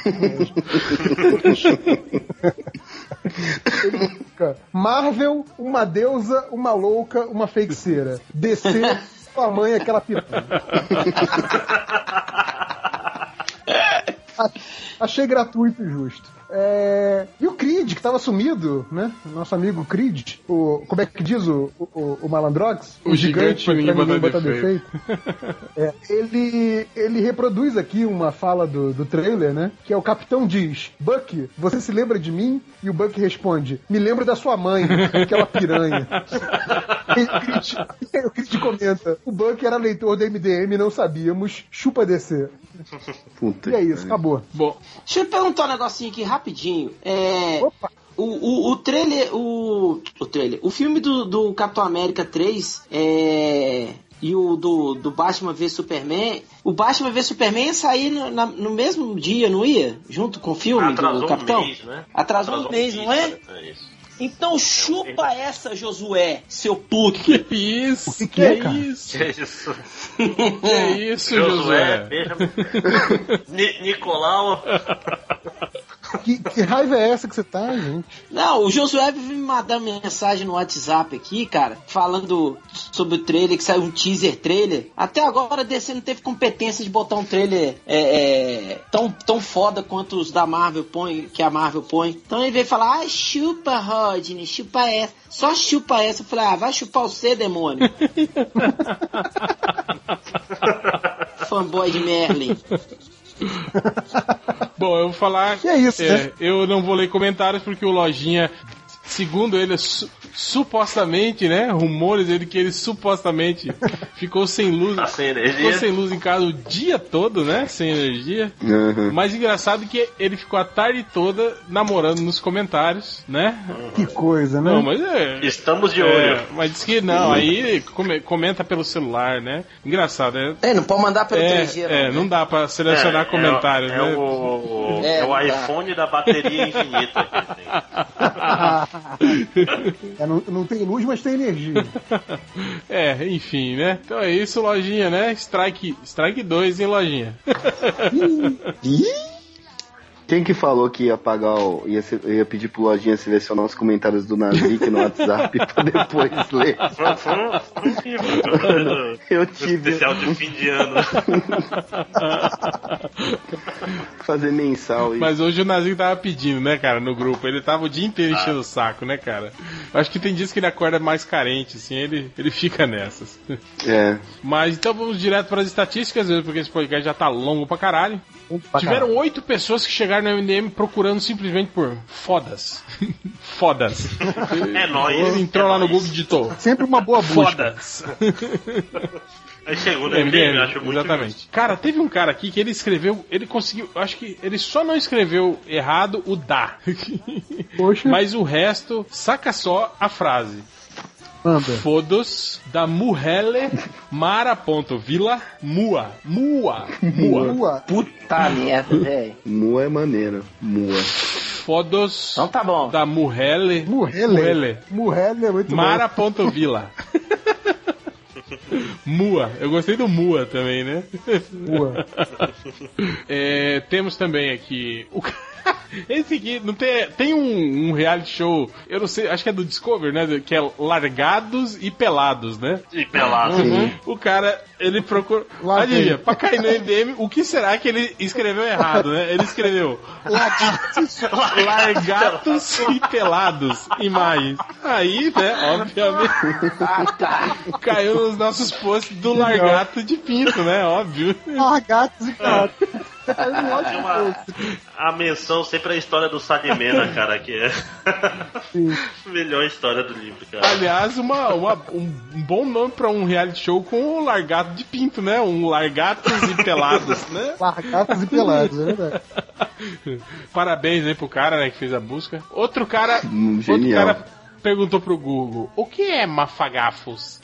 Speaker 4: Marvel, uma deusa, uma louca, uma feiticeira. DC, sua mãe, aquela piranha. Achei gratuito e justo. É, E o Creed, que tava sumido, né? Nosso amigo Creed, o, como é que diz o, o, o Malandrox?
Speaker 3: O gigante pra ninguém botar
Speaker 4: botar
Speaker 3: defeito.
Speaker 4: É, ele, ele reproduz aqui uma fala do, do trailer, né? Que é o capitão diz: Buck, você se lembra de mim? E o Buck responde: Me lembro da sua mãe, aquela piranha. E o Creed, o Creed comenta: O Buck era leitor do MDM, não sabíamos. Chupa descer.
Speaker 2: Puta
Speaker 4: E é isso, acabou.
Speaker 3: Bom,
Speaker 9: Deixa eu perguntar um negocinho aqui rapidinho. É.
Speaker 4: Opa!
Speaker 9: O, o, o trailer. O, o trailer. O filme do, do Capitão América 3 é. E o do, do Batman v Superman. O Batman v Superman ia sair no, na- no mesmo dia, não ia? Junto com o filme
Speaker 1: Atrasou
Speaker 9: do
Speaker 1: um
Speaker 9: Capitão?
Speaker 1: mês, né?
Speaker 9: Atrasou, um mês, não é?
Speaker 1: cara, é isso.
Speaker 9: Então chupa essa, Josué, seu puto.
Speaker 3: que isso?
Speaker 4: que
Speaker 3: Que,
Speaker 4: é, cara?
Speaker 3: isso?
Speaker 1: Que isso?
Speaker 3: Que isso,
Speaker 1: Josué,
Speaker 3: Josué?
Speaker 1: Nicolau.
Speaker 4: Que, que raiva é essa que você tá, gente?
Speaker 9: Não, o Josué vive me mandando mensagem no WhatsApp aqui, cara, falando sobre o trailer, que saiu um teaser trailer. Até agora a DC não teve competência de botar um trailer é, é, tão, tão foda quanto os da Marvel põe, que a Marvel põe. Então ele veio falar, ah, chupa, Rodney, chupa essa. Só chupa essa. Eu falei, ah, vai chupar você, demônio. Fanboy de Merlin.
Speaker 3: Bom, eu vou falar.
Speaker 4: Que é isso, né?
Speaker 3: Eu não vou ler comentários porque o Lojinha, segundo ele, su- supostamente, né? Rumores ele que ele supostamente ficou sem luz.
Speaker 1: Tá sem energia.
Speaker 3: Ficou sem luz em casa o dia todo, né? Sem energia.
Speaker 2: Aham.
Speaker 3: Mas engraçado que ele ficou a tarde toda namorando nos comentários, né?
Speaker 4: Que coisa, né?
Speaker 3: Não, mas é.
Speaker 1: Estamos de
Speaker 3: é,
Speaker 1: olho.
Speaker 3: mas diz que não, aí come- comenta pelo celular, né? Engraçado, é.
Speaker 9: É, não pode mandar pelo
Speaker 3: É,
Speaker 9: 3G,
Speaker 3: é,
Speaker 9: né?
Speaker 3: não dá pra selecionar
Speaker 1: É,
Speaker 3: comentários,
Speaker 1: é,
Speaker 3: né?
Speaker 1: É o,
Speaker 9: É,
Speaker 1: é o
Speaker 9: não dá.
Speaker 1: iPhone da bateria infinita.
Speaker 4: É, não, não tem luz, mas tem energia.
Speaker 3: É, enfim, né? Então é isso, lojinha, né? Strike, strike 2 em lojinha.
Speaker 2: Quem que falou que ia pagar o. ia, se- ia pedir pro Lojinha selecionar os comentários do Nazik no WhatsApp pra depois ler?
Speaker 1: Foi, foi foi filme, cara,
Speaker 2: Eu tive
Speaker 1: especial de fim de ano.
Speaker 2: fazer mensal isso.
Speaker 3: Mas hoje o Nazinho tava pedindo, né, cara, no grupo. Ele tava o dia inteiro enchendo o saco, né, cara? Acho que tem dias que ele acorda mais carente, assim, ele, ele fica nessas.
Speaker 2: É.
Speaker 3: Mas então vamos direto para as estatísticas, porque esse podcast já tá longo pra caralho. Tiveram oito pessoas que chegaram no MDM procurando simplesmente por fodas. fodas.
Speaker 1: É nóis.
Speaker 3: Ele entrou
Speaker 1: é
Speaker 3: lá no
Speaker 1: nóis.
Speaker 3: Google e digitou.
Speaker 4: Sempre uma boa busca.
Speaker 3: Fodas.
Speaker 1: Aí chegou no
Speaker 3: É,
Speaker 1: MDM,
Speaker 3: é,
Speaker 1: acho muito
Speaker 3: exatamente. Cara, teve um cara aqui que ele escreveu, ele conseguiu, eu acho que ele só não escreveu errado o da.
Speaker 4: Poxa,
Speaker 3: Mas o resto, saca só a frase. Fodos da Muhele Mara.vila Mua. Mua. Mua.
Speaker 4: Ua.
Speaker 9: Puta merda, velho.
Speaker 2: Mua é maneiro. Mua.
Speaker 3: Fodos
Speaker 9: Então tá bom.
Speaker 3: da Muhele
Speaker 4: Murrele.
Speaker 3: Muhele
Speaker 4: Murrele é muito bom.
Speaker 3: Mara.vila. Mua. Eu gostei do Mua também, né?
Speaker 4: Ua.
Speaker 3: É, temos também aqui. O... Esse aqui não tem. Tem um, um reality show, eu não sei, acho que é do Discovery, né? Que é Largados e Pelados, né?
Speaker 1: E pelado.
Speaker 3: Uhum. O cara, ele procura. Adivinha, pra cair no MDM, o que será que ele escreveu errado, né? Ele escreveu Largatos e Pelados, imagens. Aí, né, obviamente,
Speaker 9: Ah, tá.
Speaker 3: caiu nos nossos posts do Largato de Pinto, né? Óbvio.
Speaker 4: Largatos e gatos.
Speaker 1: Tem uma, a menção sempre à história do Sadimena, cara, que é a melhor história do livro, cara.
Speaker 3: Aliás, uma, uma- um bom nome pra um reality show com o Largato de Pinto, né? Um Largatos e Pelados, né?
Speaker 4: Largatos e pelados, é verdade.
Speaker 3: Parabéns aí pro cara né, que fez a busca. Outro cara,
Speaker 2: Hum,
Speaker 3: outro
Speaker 2: genial.
Speaker 3: cara perguntou pro Google: o que é mafagafos?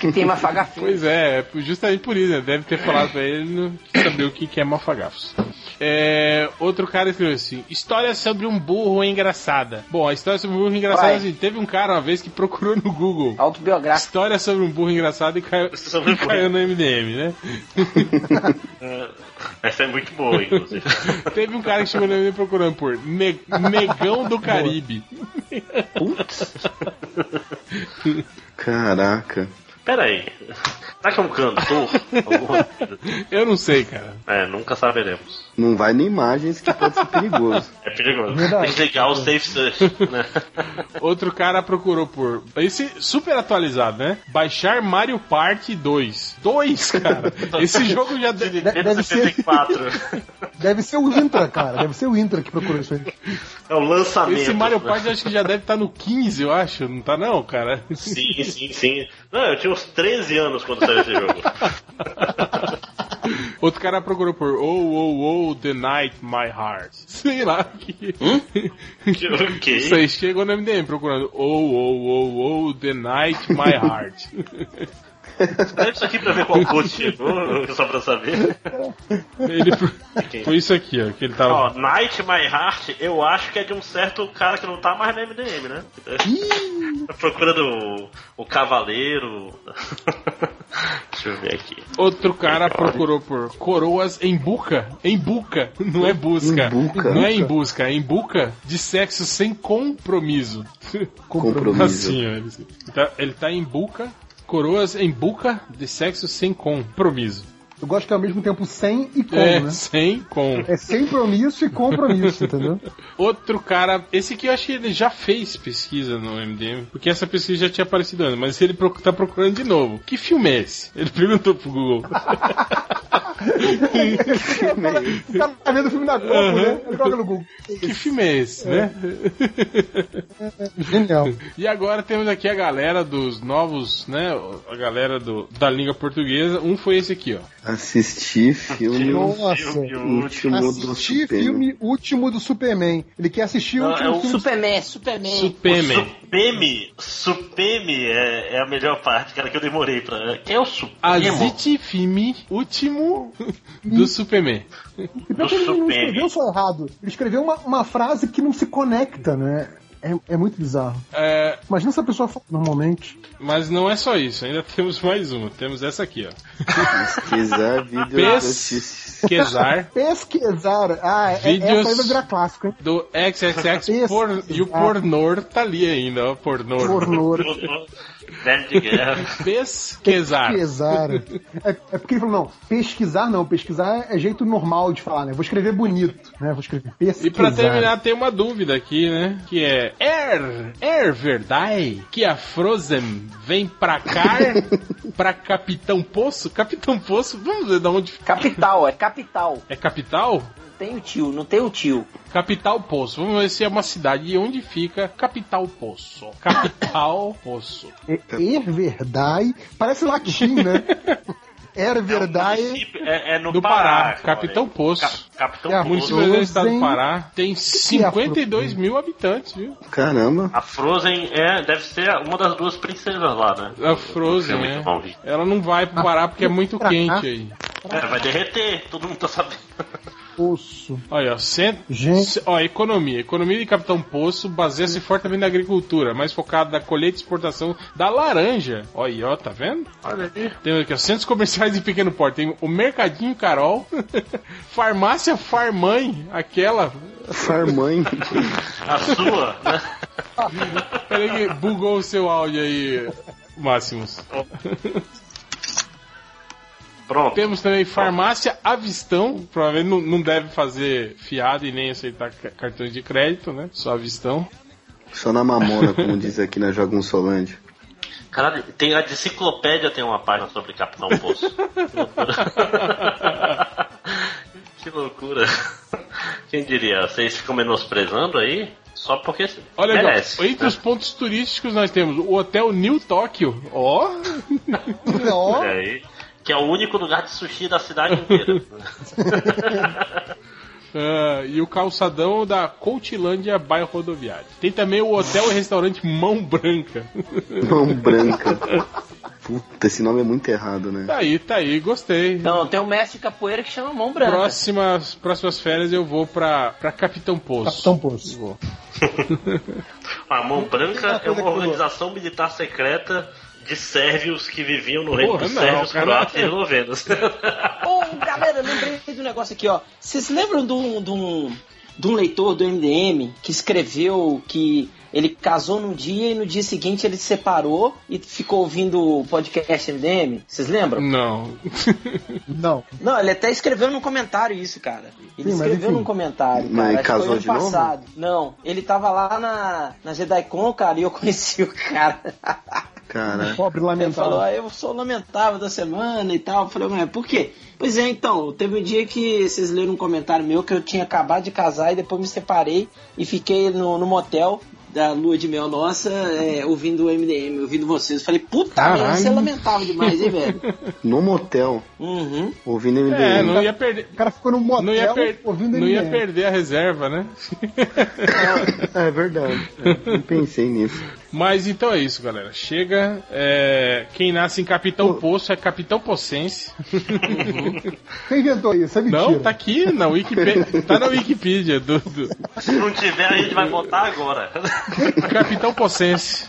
Speaker 9: Que tem uma fagafinha.
Speaker 3: pois é, justamente por isso, né? Deve ter falado pra ele não saber o que que é mafagafos. É, outro cara escreveu assim: História sobre um burro engraçada. Bom, a história sobre um burro engraçado é
Speaker 9: Vai.
Speaker 3: assim: teve um cara uma vez que procurou no Google.
Speaker 9: Autobiográfico.
Speaker 3: História sobre um burro engraçado e caiu,
Speaker 1: Sobre
Speaker 3: e caiu no MDM, né?
Speaker 1: Essa é muito boa, inclusive.
Speaker 3: Teve um cara que chegou na MDM procurando por Ne- Negão do Caribe.
Speaker 2: Caraca.
Speaker 1: Pera aí. Será que é um cantor?
Speaker 3: Eu não sei, cara.
Speaker 1: É, nunca saberemos.
Speaker 2: Não vai nem imagens que pode ser perigoso.
Speaker 1: É perigoso.
Speaker 4: Verdade.
Speaker 1: Tem que ligar o safe search, né?
Speaker 3: Outro cara procurou por. Esse super atualizado, né? Baixar Mario Party 2. 2, cara. Esse jogo já deve.
Speaker 4: Deve ser-
Speaker 1: 74.
Speaker 4: Deve ser o Intra, cara. Deve ser o Intra que procurou isso aí.
Speaker 1: É o lançamento.
Speaker 3: Esse Mario
Speaker 1: né?
Speaker 3: Party acho que já deve estar no 15, eu acho. Não tá não, cara?
Speaker 1: Sim, sim, sim. Não, eu tinha uns 13 anos quando saiu esse jogo.
Speaker 3: Outro cara procurou por Oh, oh, oh, The Night My Heart. Sei lá que.
Speaker 1: Que- ok.
Speaker 3: Isso aí chegou no MDM procurando Oh, oh, oh, oh, The Night My Heart.
Speaker 1: Escreve isso aqui pra ver qual code chegou, só pra saber.
Speaker 3: Ele Foi isso aqui, ó, que ele tava.
Speaker 1: Ó, Night My Heart, eu acho que é de um certo cara que não tá mais no MDM, né? Tá procurando o, o Cavaleiro. Deixa eu ver aqui.
Speaker 3: Outro cara procurou por coroas em buca. Em buca, não é busca.
Speaker 2: Em buca?
Speaker 3: Não é em busca, é em buca de sexo sem compromisso.
Speaker 2: Compromisso.
Speaker 3: Assim, ó, ele, tá, ele tá em buca, coroas em buca de sexo sem compromisso.
Speaker 4: Eu gosto que é ao mesmo tempo sem e com,
Speaker 3: é,
Speaker 4: né?
Speaker 3: sem com.
Speaker 4: É sem promisso e compromisso, entendeu?
Speaker 3: Outro cara, esse aqui eu acho que ele já fez pesquisa no MDM, porque essa pesquisa já tinha aparecido antes, mas ele tá procurando de novo. Que filme é esse? Ele perguntou pro Google.
Speaker 4: O cara tá vendo o filme da Globo, né? Ele joga no Google.
Speaker 3: que filme é esse, né?
Speaker 4: Genial.
Speaker 3: E agora temos aqui a galera dos novos, né? A galera do, da língua portuguesa. Um foi esse aqui, ó.
Speaker 2: Assistir filme
Speaker 4: Nossa.
Speaker 2: Último do
Speaker 4: Assistir
Speaker 2: Superman.
Speaker 4: filme último do Superman. Ele quer assistir o
Speaker 1: Não,
Speaker 4: último
Speaker 1: é o
Speaker 4: filme.
Speaker 9: Superman, Superman.
Speaker 3: Superman.
Speaker 1: Supeme, Supeme é, é a melhor parte, cara, que eu demorei pra. Quem é o Supremo?
Speaker 3: Azite filme último do Superman.
Speaker 4: E pior que ele não escreveu só errado. Ele escreveu uma, uma frase que não se conecta, né? É, é muito bizarro.
Speaker 3: É,
Speaker 4: Imagina se a pessoa fala normalmente.
Speaker 3: mas não é só isso, ainda temos mais uma. Temos essa aqui, ó.
Speaker 2: Pesquisar vídeo
Speaker 3: Pes- Pesquisar
Speaker 4: Pesquisar. Ah, é,
Speaker 3: Vídeos-
Speaker 4: essa aí vai virar clássico, hein?
Speaker 3: do XXX por, e o pornor tá ali ainda, ó. Pornor.
Speaker 4: Pornô.
Speaker 1: Velho de guerra.
Speaker 3: Pesquisar.
Speaker 4: Pesquisar. É, é porque ele falou, não, pesquisar não, pesquisar é jeito normal de falar, né? Vou escrever bonito, né? Vou escrever pesquisar.
Speaker 3: E pra terminar, tem uma dúvida aqui, né? Que é: É, é verdade que a Frozen vem pra cá, pra Capitão Poço? Capitão Poço, vamos ver de onde.
Speaker 9: Capital, é capital.
Speaker 3: É capital?
Speaker 9: Não tem o tio, não tem o tio.
Speaker 3: Capital Poço. Vamos ver se é uma cidade. E onde fica Capital Poço? Capital Poço.
Speaker 4: É, é verdade. Parece latim, né? É verdade.
Speaker 1: Município- É, é no
Speaker 3: Do
Speaker 1: Pará.
Speaker 3: Pará. Capitão Poço.
Speaker 1: Ca- Capitão
Speaker 4: É a
Speaker 1: Poço.
Speaker 3: Município do estado do. Pará tem 52 mil habitantes, viu?
Speaker 2: Caramba.
Speaker 1: A Frozen é, deve ser uma das duas princesas lá, né?
Speaker 3: A Frozen, né?
Speaker 1: Vídeo.
Speaker 3: Ela não vai pro Pará porque é muito quente aí.
Speaker 1: É, vai derreter, todo mundo tá sabendo.
Speaker 4: Poço.
Speaker 3: Olha, ó, cent...
Speaker 4: Gente.
Speaker 3: Ó, economia. Economia de Capitão Poço baseia-se fortemente na agricultura, mais focada na colheita e exportação da laranja. Olha aí, ó, tá vendo?
Speaker 1: Olha aí.
Speaker 3: Tem aqui, ó, centros comerciais de pequeno porte. Tem o Mercadinho Carol, Farmácia Farmãe, aquela.
Speaker 2: Farmãe.
Speaker 1: A sua, né?
Speaker 3: Peraí que bugou o seu áudio aí, Máximos.
Speaker 1: Pronto.
Speaker 3: Temos também Farmácia Avistão, provavelmente não, não deve fazer fiado e nem aceitar ca- cartões de crédito, né? Só Avistão.
Speaker 2: Só na mamona, como diz aqui na Joga um Solândia.
Speaker 1: Caralho, tem a enciclopédia tem uma página sobre Capitão Poço. Que loucura. que loucura. Quem diria? Vocês ficam menosprezando aí? Só porque
Speaker 3: Olha
Speaker 1: merece.
Speaker 3: entre os pontos turísticos nós temos o Hotel New Tóquio. Ó,
Speaker 4: Ó,
Speaker 1: É que é o único lugar de sushi da cidade inteira.
Speaker 3: ah, e o calçadão da Coutilândia Bairro Rodoviário. Tem também o hotel e restaurante Mão Branca.
Speaker 2: Mão branca. Puta, esse nome é muito errado, né?
Speaker 3: Tá aí, tá aí, gostei.
Speaker 9: Então, tem um mestre de capoeira que chama Mão Branca.
Speaker 3: Próximas, próximas férias eu vou pra, pra Capitão Poço.
Speaker 4: Capitão Poço.
Speaker 3: Vou.
Speaker 1: A Mão Branca é uma organização militar secreta de sérvios que viviam no reino dos sérvios, croatas e eslovenos.
Speaker 9: Onga Galera, lembrei do negócio aqui, ó. Vocês lembram de um, de um, de um leitor do MDM que escreveu que ele casou num dia e no dia seguinte ele se separou e ficou ouvindo o podcast MDM? Vocês lembram?
Speaker 3: Não.
Speaker 4: Não.
Speaker 9: Não, ele até escreveu num comentário isso, cara. Ele
Speaker 4: Sim,
Speaker 9: escreveu num comentário,
Speaker 2: Mas
Speaker 9: cara.
Speaker 2: Casou de novo?
Speaker 9: passado. Não, ele tava lá na, na JediCon, cara, e eu conheci o cara.
Speaker 2: Cara,
Speaker 4: Pobre
Speaker 9: Ele
Speaker 4: lamentável.
Speaker 9: falou, ah, eu sou o lamentável da semana e tal. Eu falei, mas por quê? Pois é, então, teve um dia que vocês leram um comentário meu que eu tinha acabado de casar e depois me separei e fiquei no, no motel da lua de mel nossa, é, ouvindo o MDM, ouvindo vocês. Eu falei, puta
Speaker 3: Caralho.
Speaker 9: merda, você é lamentável demais, hein, velho?
Speaker 2: no motel,
Speaker 9: Uhum.
Speaker 2: ouvindo MDM.
Speaker 3: É, não ia perder.
Speaker 4: O cara ficou num motel
Speaker 3: Não ia, per-
Speaker 4: ouvindo
Speaker 3: não ia
Speaker 4: MDM.
Speaker 3: perder a reserva, né?
Speaker 2: É verdade. Eu não pensei nisso.
Speaker 3: Mas então é isso, galera. Chega. é, Quem nasce em Capitão Poço é Capitão Pocense.
Speaker 4: Quem inventou isso? É mentira.
Speaker 3: Não, tá aqui na Wikipedia. Tá na Wikipedia do, do
Speaker 1: Se não tiver, a gente vai botar agora.
Speaker 3: Capitão Pocense.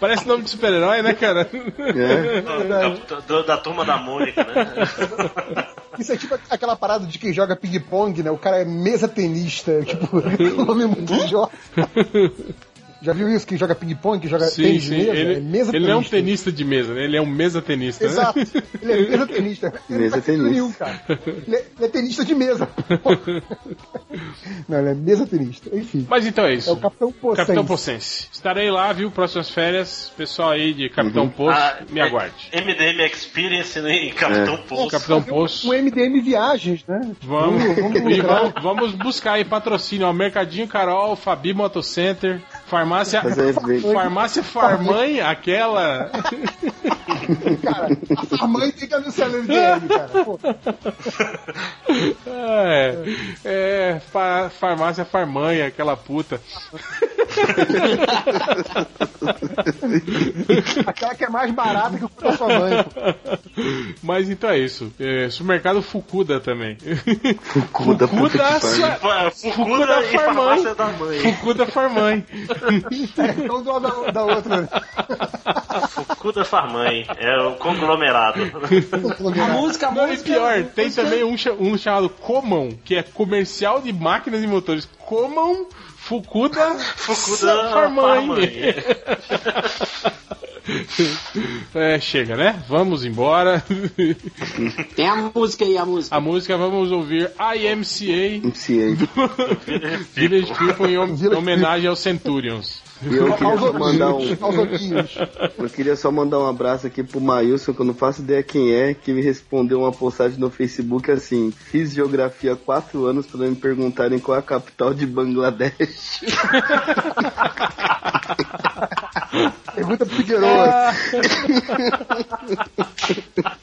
Speaker 3: Parece nome de super-herói, né, cara?
Speaker 2: É.
Speaker 1: Da, da- da turma da Mônica, né?
Speaker 4: Isso é tipo aquela parada de quem joga ping-pong, né? O cara é mesa tenista, tipo, o nome é muito idiota. Já viu isso? Quem joga ping-pong, que joga
Speaker 3: Sim,
Speaker 4: tênis
Speaker 3: sim.
Speaker 4: de mesa?
Speaker 3: Ele,
Speaker 4: é mesa
Speaker 3: ele não é um
Speaker 4: tenista.
Speaker 3: de mesa, né? Ele é um mesa tenista. né?
Speaker 4: Exato. Ele é mesa tenista. Ele
Speaker 2: Mesa
Speaker 4: não faz sentido
Speaker 2: tenista.
Speaker 4: nenhum, cara. Ele é, ele é tenista de mesa. não, ele é mesa tenista. Enfim.
Speaker 3: Mas então é isso.
Speaker 4: É o Capitão Pocense.
Speaker 3: Capitão Pocense. Estarei lá, viu? Próximas férias. Pessoal aí de Capitão Poço,
Speaker 1: Ah,
Speaker 3: me
Speaker 1: é-
Speaker 3: aguarde.
Speaker 1: MDM Experience né, em Capitão Poço.
Speaker 3: Capitão Poço.
Speaker 4: Um MDM Viagens, né?
Speaker 3: Vamos,
Speaker 4: Vamos
Speaker 3: vamos, vamos buscar aí patrocínio, ó, Mercadinho Carol, Fabi Motocenter, Farmácia, farmácia Farmãe, aquela.
Speaker 4: Cara, a mãe tem que anunciar no MDM, cara. Pô,
Speaker 3: É, é fa- farmácia Farmãe, aquela puta.
Speaker 4: aquela que é mais barata que o cu da sua mãe.
Speaker 3: Mas então é isso. É, supermercado Fukuda também.
Speaker 2: Fukuda, puta pariu.
Speaker 1: Fa- Fukuda
Speaker 3: da
Speaker 1: e farmácia da mãe.
Speaker 3: Fukuda Farmãe.
Speaker 4: É, então do lado da, da outra. né?
Speaker 1: Fukuda Farmãe. É o conglomerado.
Speaker 9: A música, a
Speaker 3: Não, e
Speaker 9: música.
Speaker 3: pior,
Speaker 9: a
Speaker 3: tem
Speaker 9: música-
Speaker 3: também um, um chamado Comon, que é comercial de máquinas e motores. Comon Fukuda,
Speaker 1: Fukuda.
Speaker 3: Farmãe. É, chega, né? Vamos embora.
Speaker 9: Tem a música aí, a música.
Speaker 3: A música vamos ouvir IMCA
Speaker 2: MCA.
Speaker 3: Village People em homenagem aos Centurions.
Speaker 2: E eu queria
Speaker 4: Aos
Speaker 2: só mandar um. Eu queria só mandar um abraço aqui pro Maílson, que eu não faço ideia quem é, que me respondeu uma postagem no Facebook assim: Fiz geografia há quatro anos para me perguntarem qual é a capital de Bangladesh.
Speaker 4: Pergunta pro Figueiredo.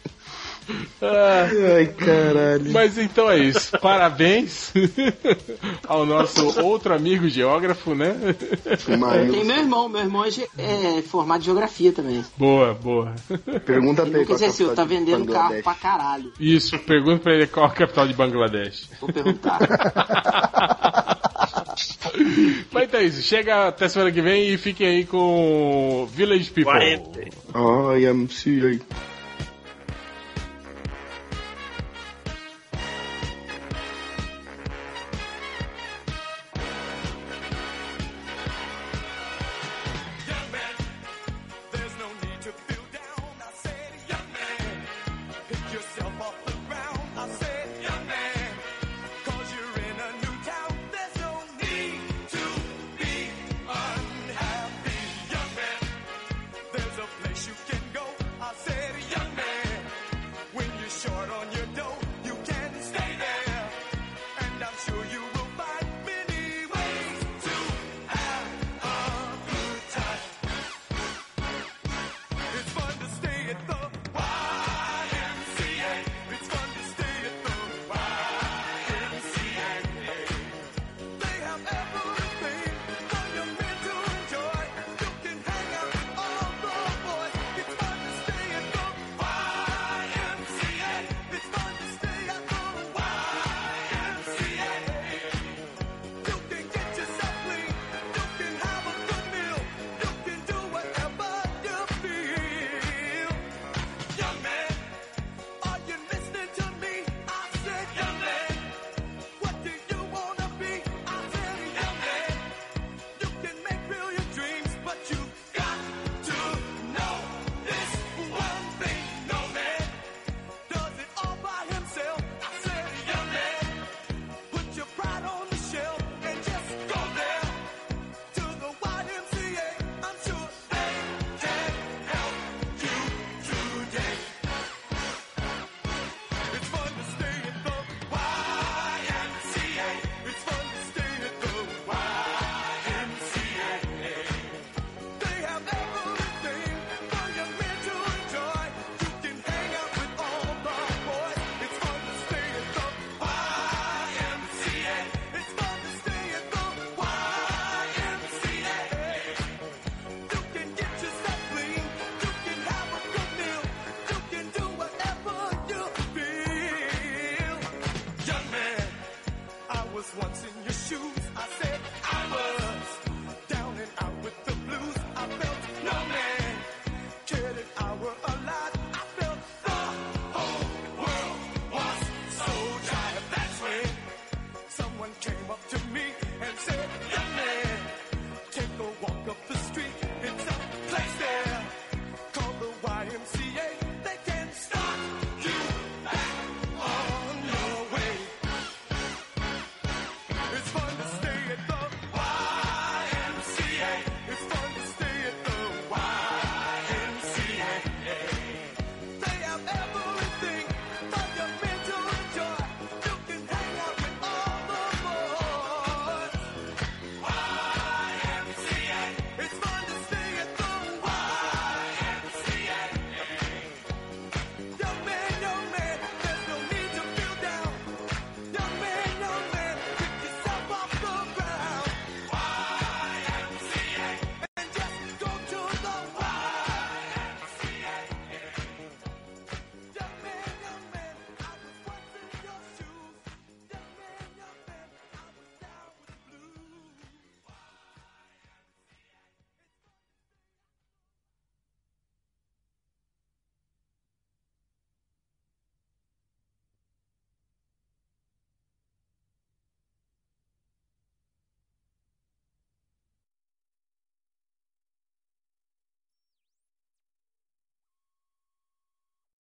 Speaker 2: Ai, caralho.
Speaker 3: Mas então é isso. Parabéns ao nosso outro amigo geógrafo, né?
Speaker 9: Tem
Speaker 2: Maílson.
Speaker 9: meu irmão, meu irmão é, é formado em geografia também.
Speaker 3: Boa, boa.
Speaker 2: Pergunta
Speaker 9: Ele
Speaker 2: pra ele é capital
Speaker 9: tá
Speaker 2: de
Speaker 9: vendendo carro
Speaker 2: Bangladesh.
Speaker 9: pra caralho.
Speaker 3: Isso, pergunta pra ele qual a capital de Bangladesh.
Speaker 9: Vou perguntar.
Speaker 3: Mas então é isso. Chega até semana que vem e fiquem aí com Village People.
Speaker 1: 40.
Speaker 2: Ai, MCA.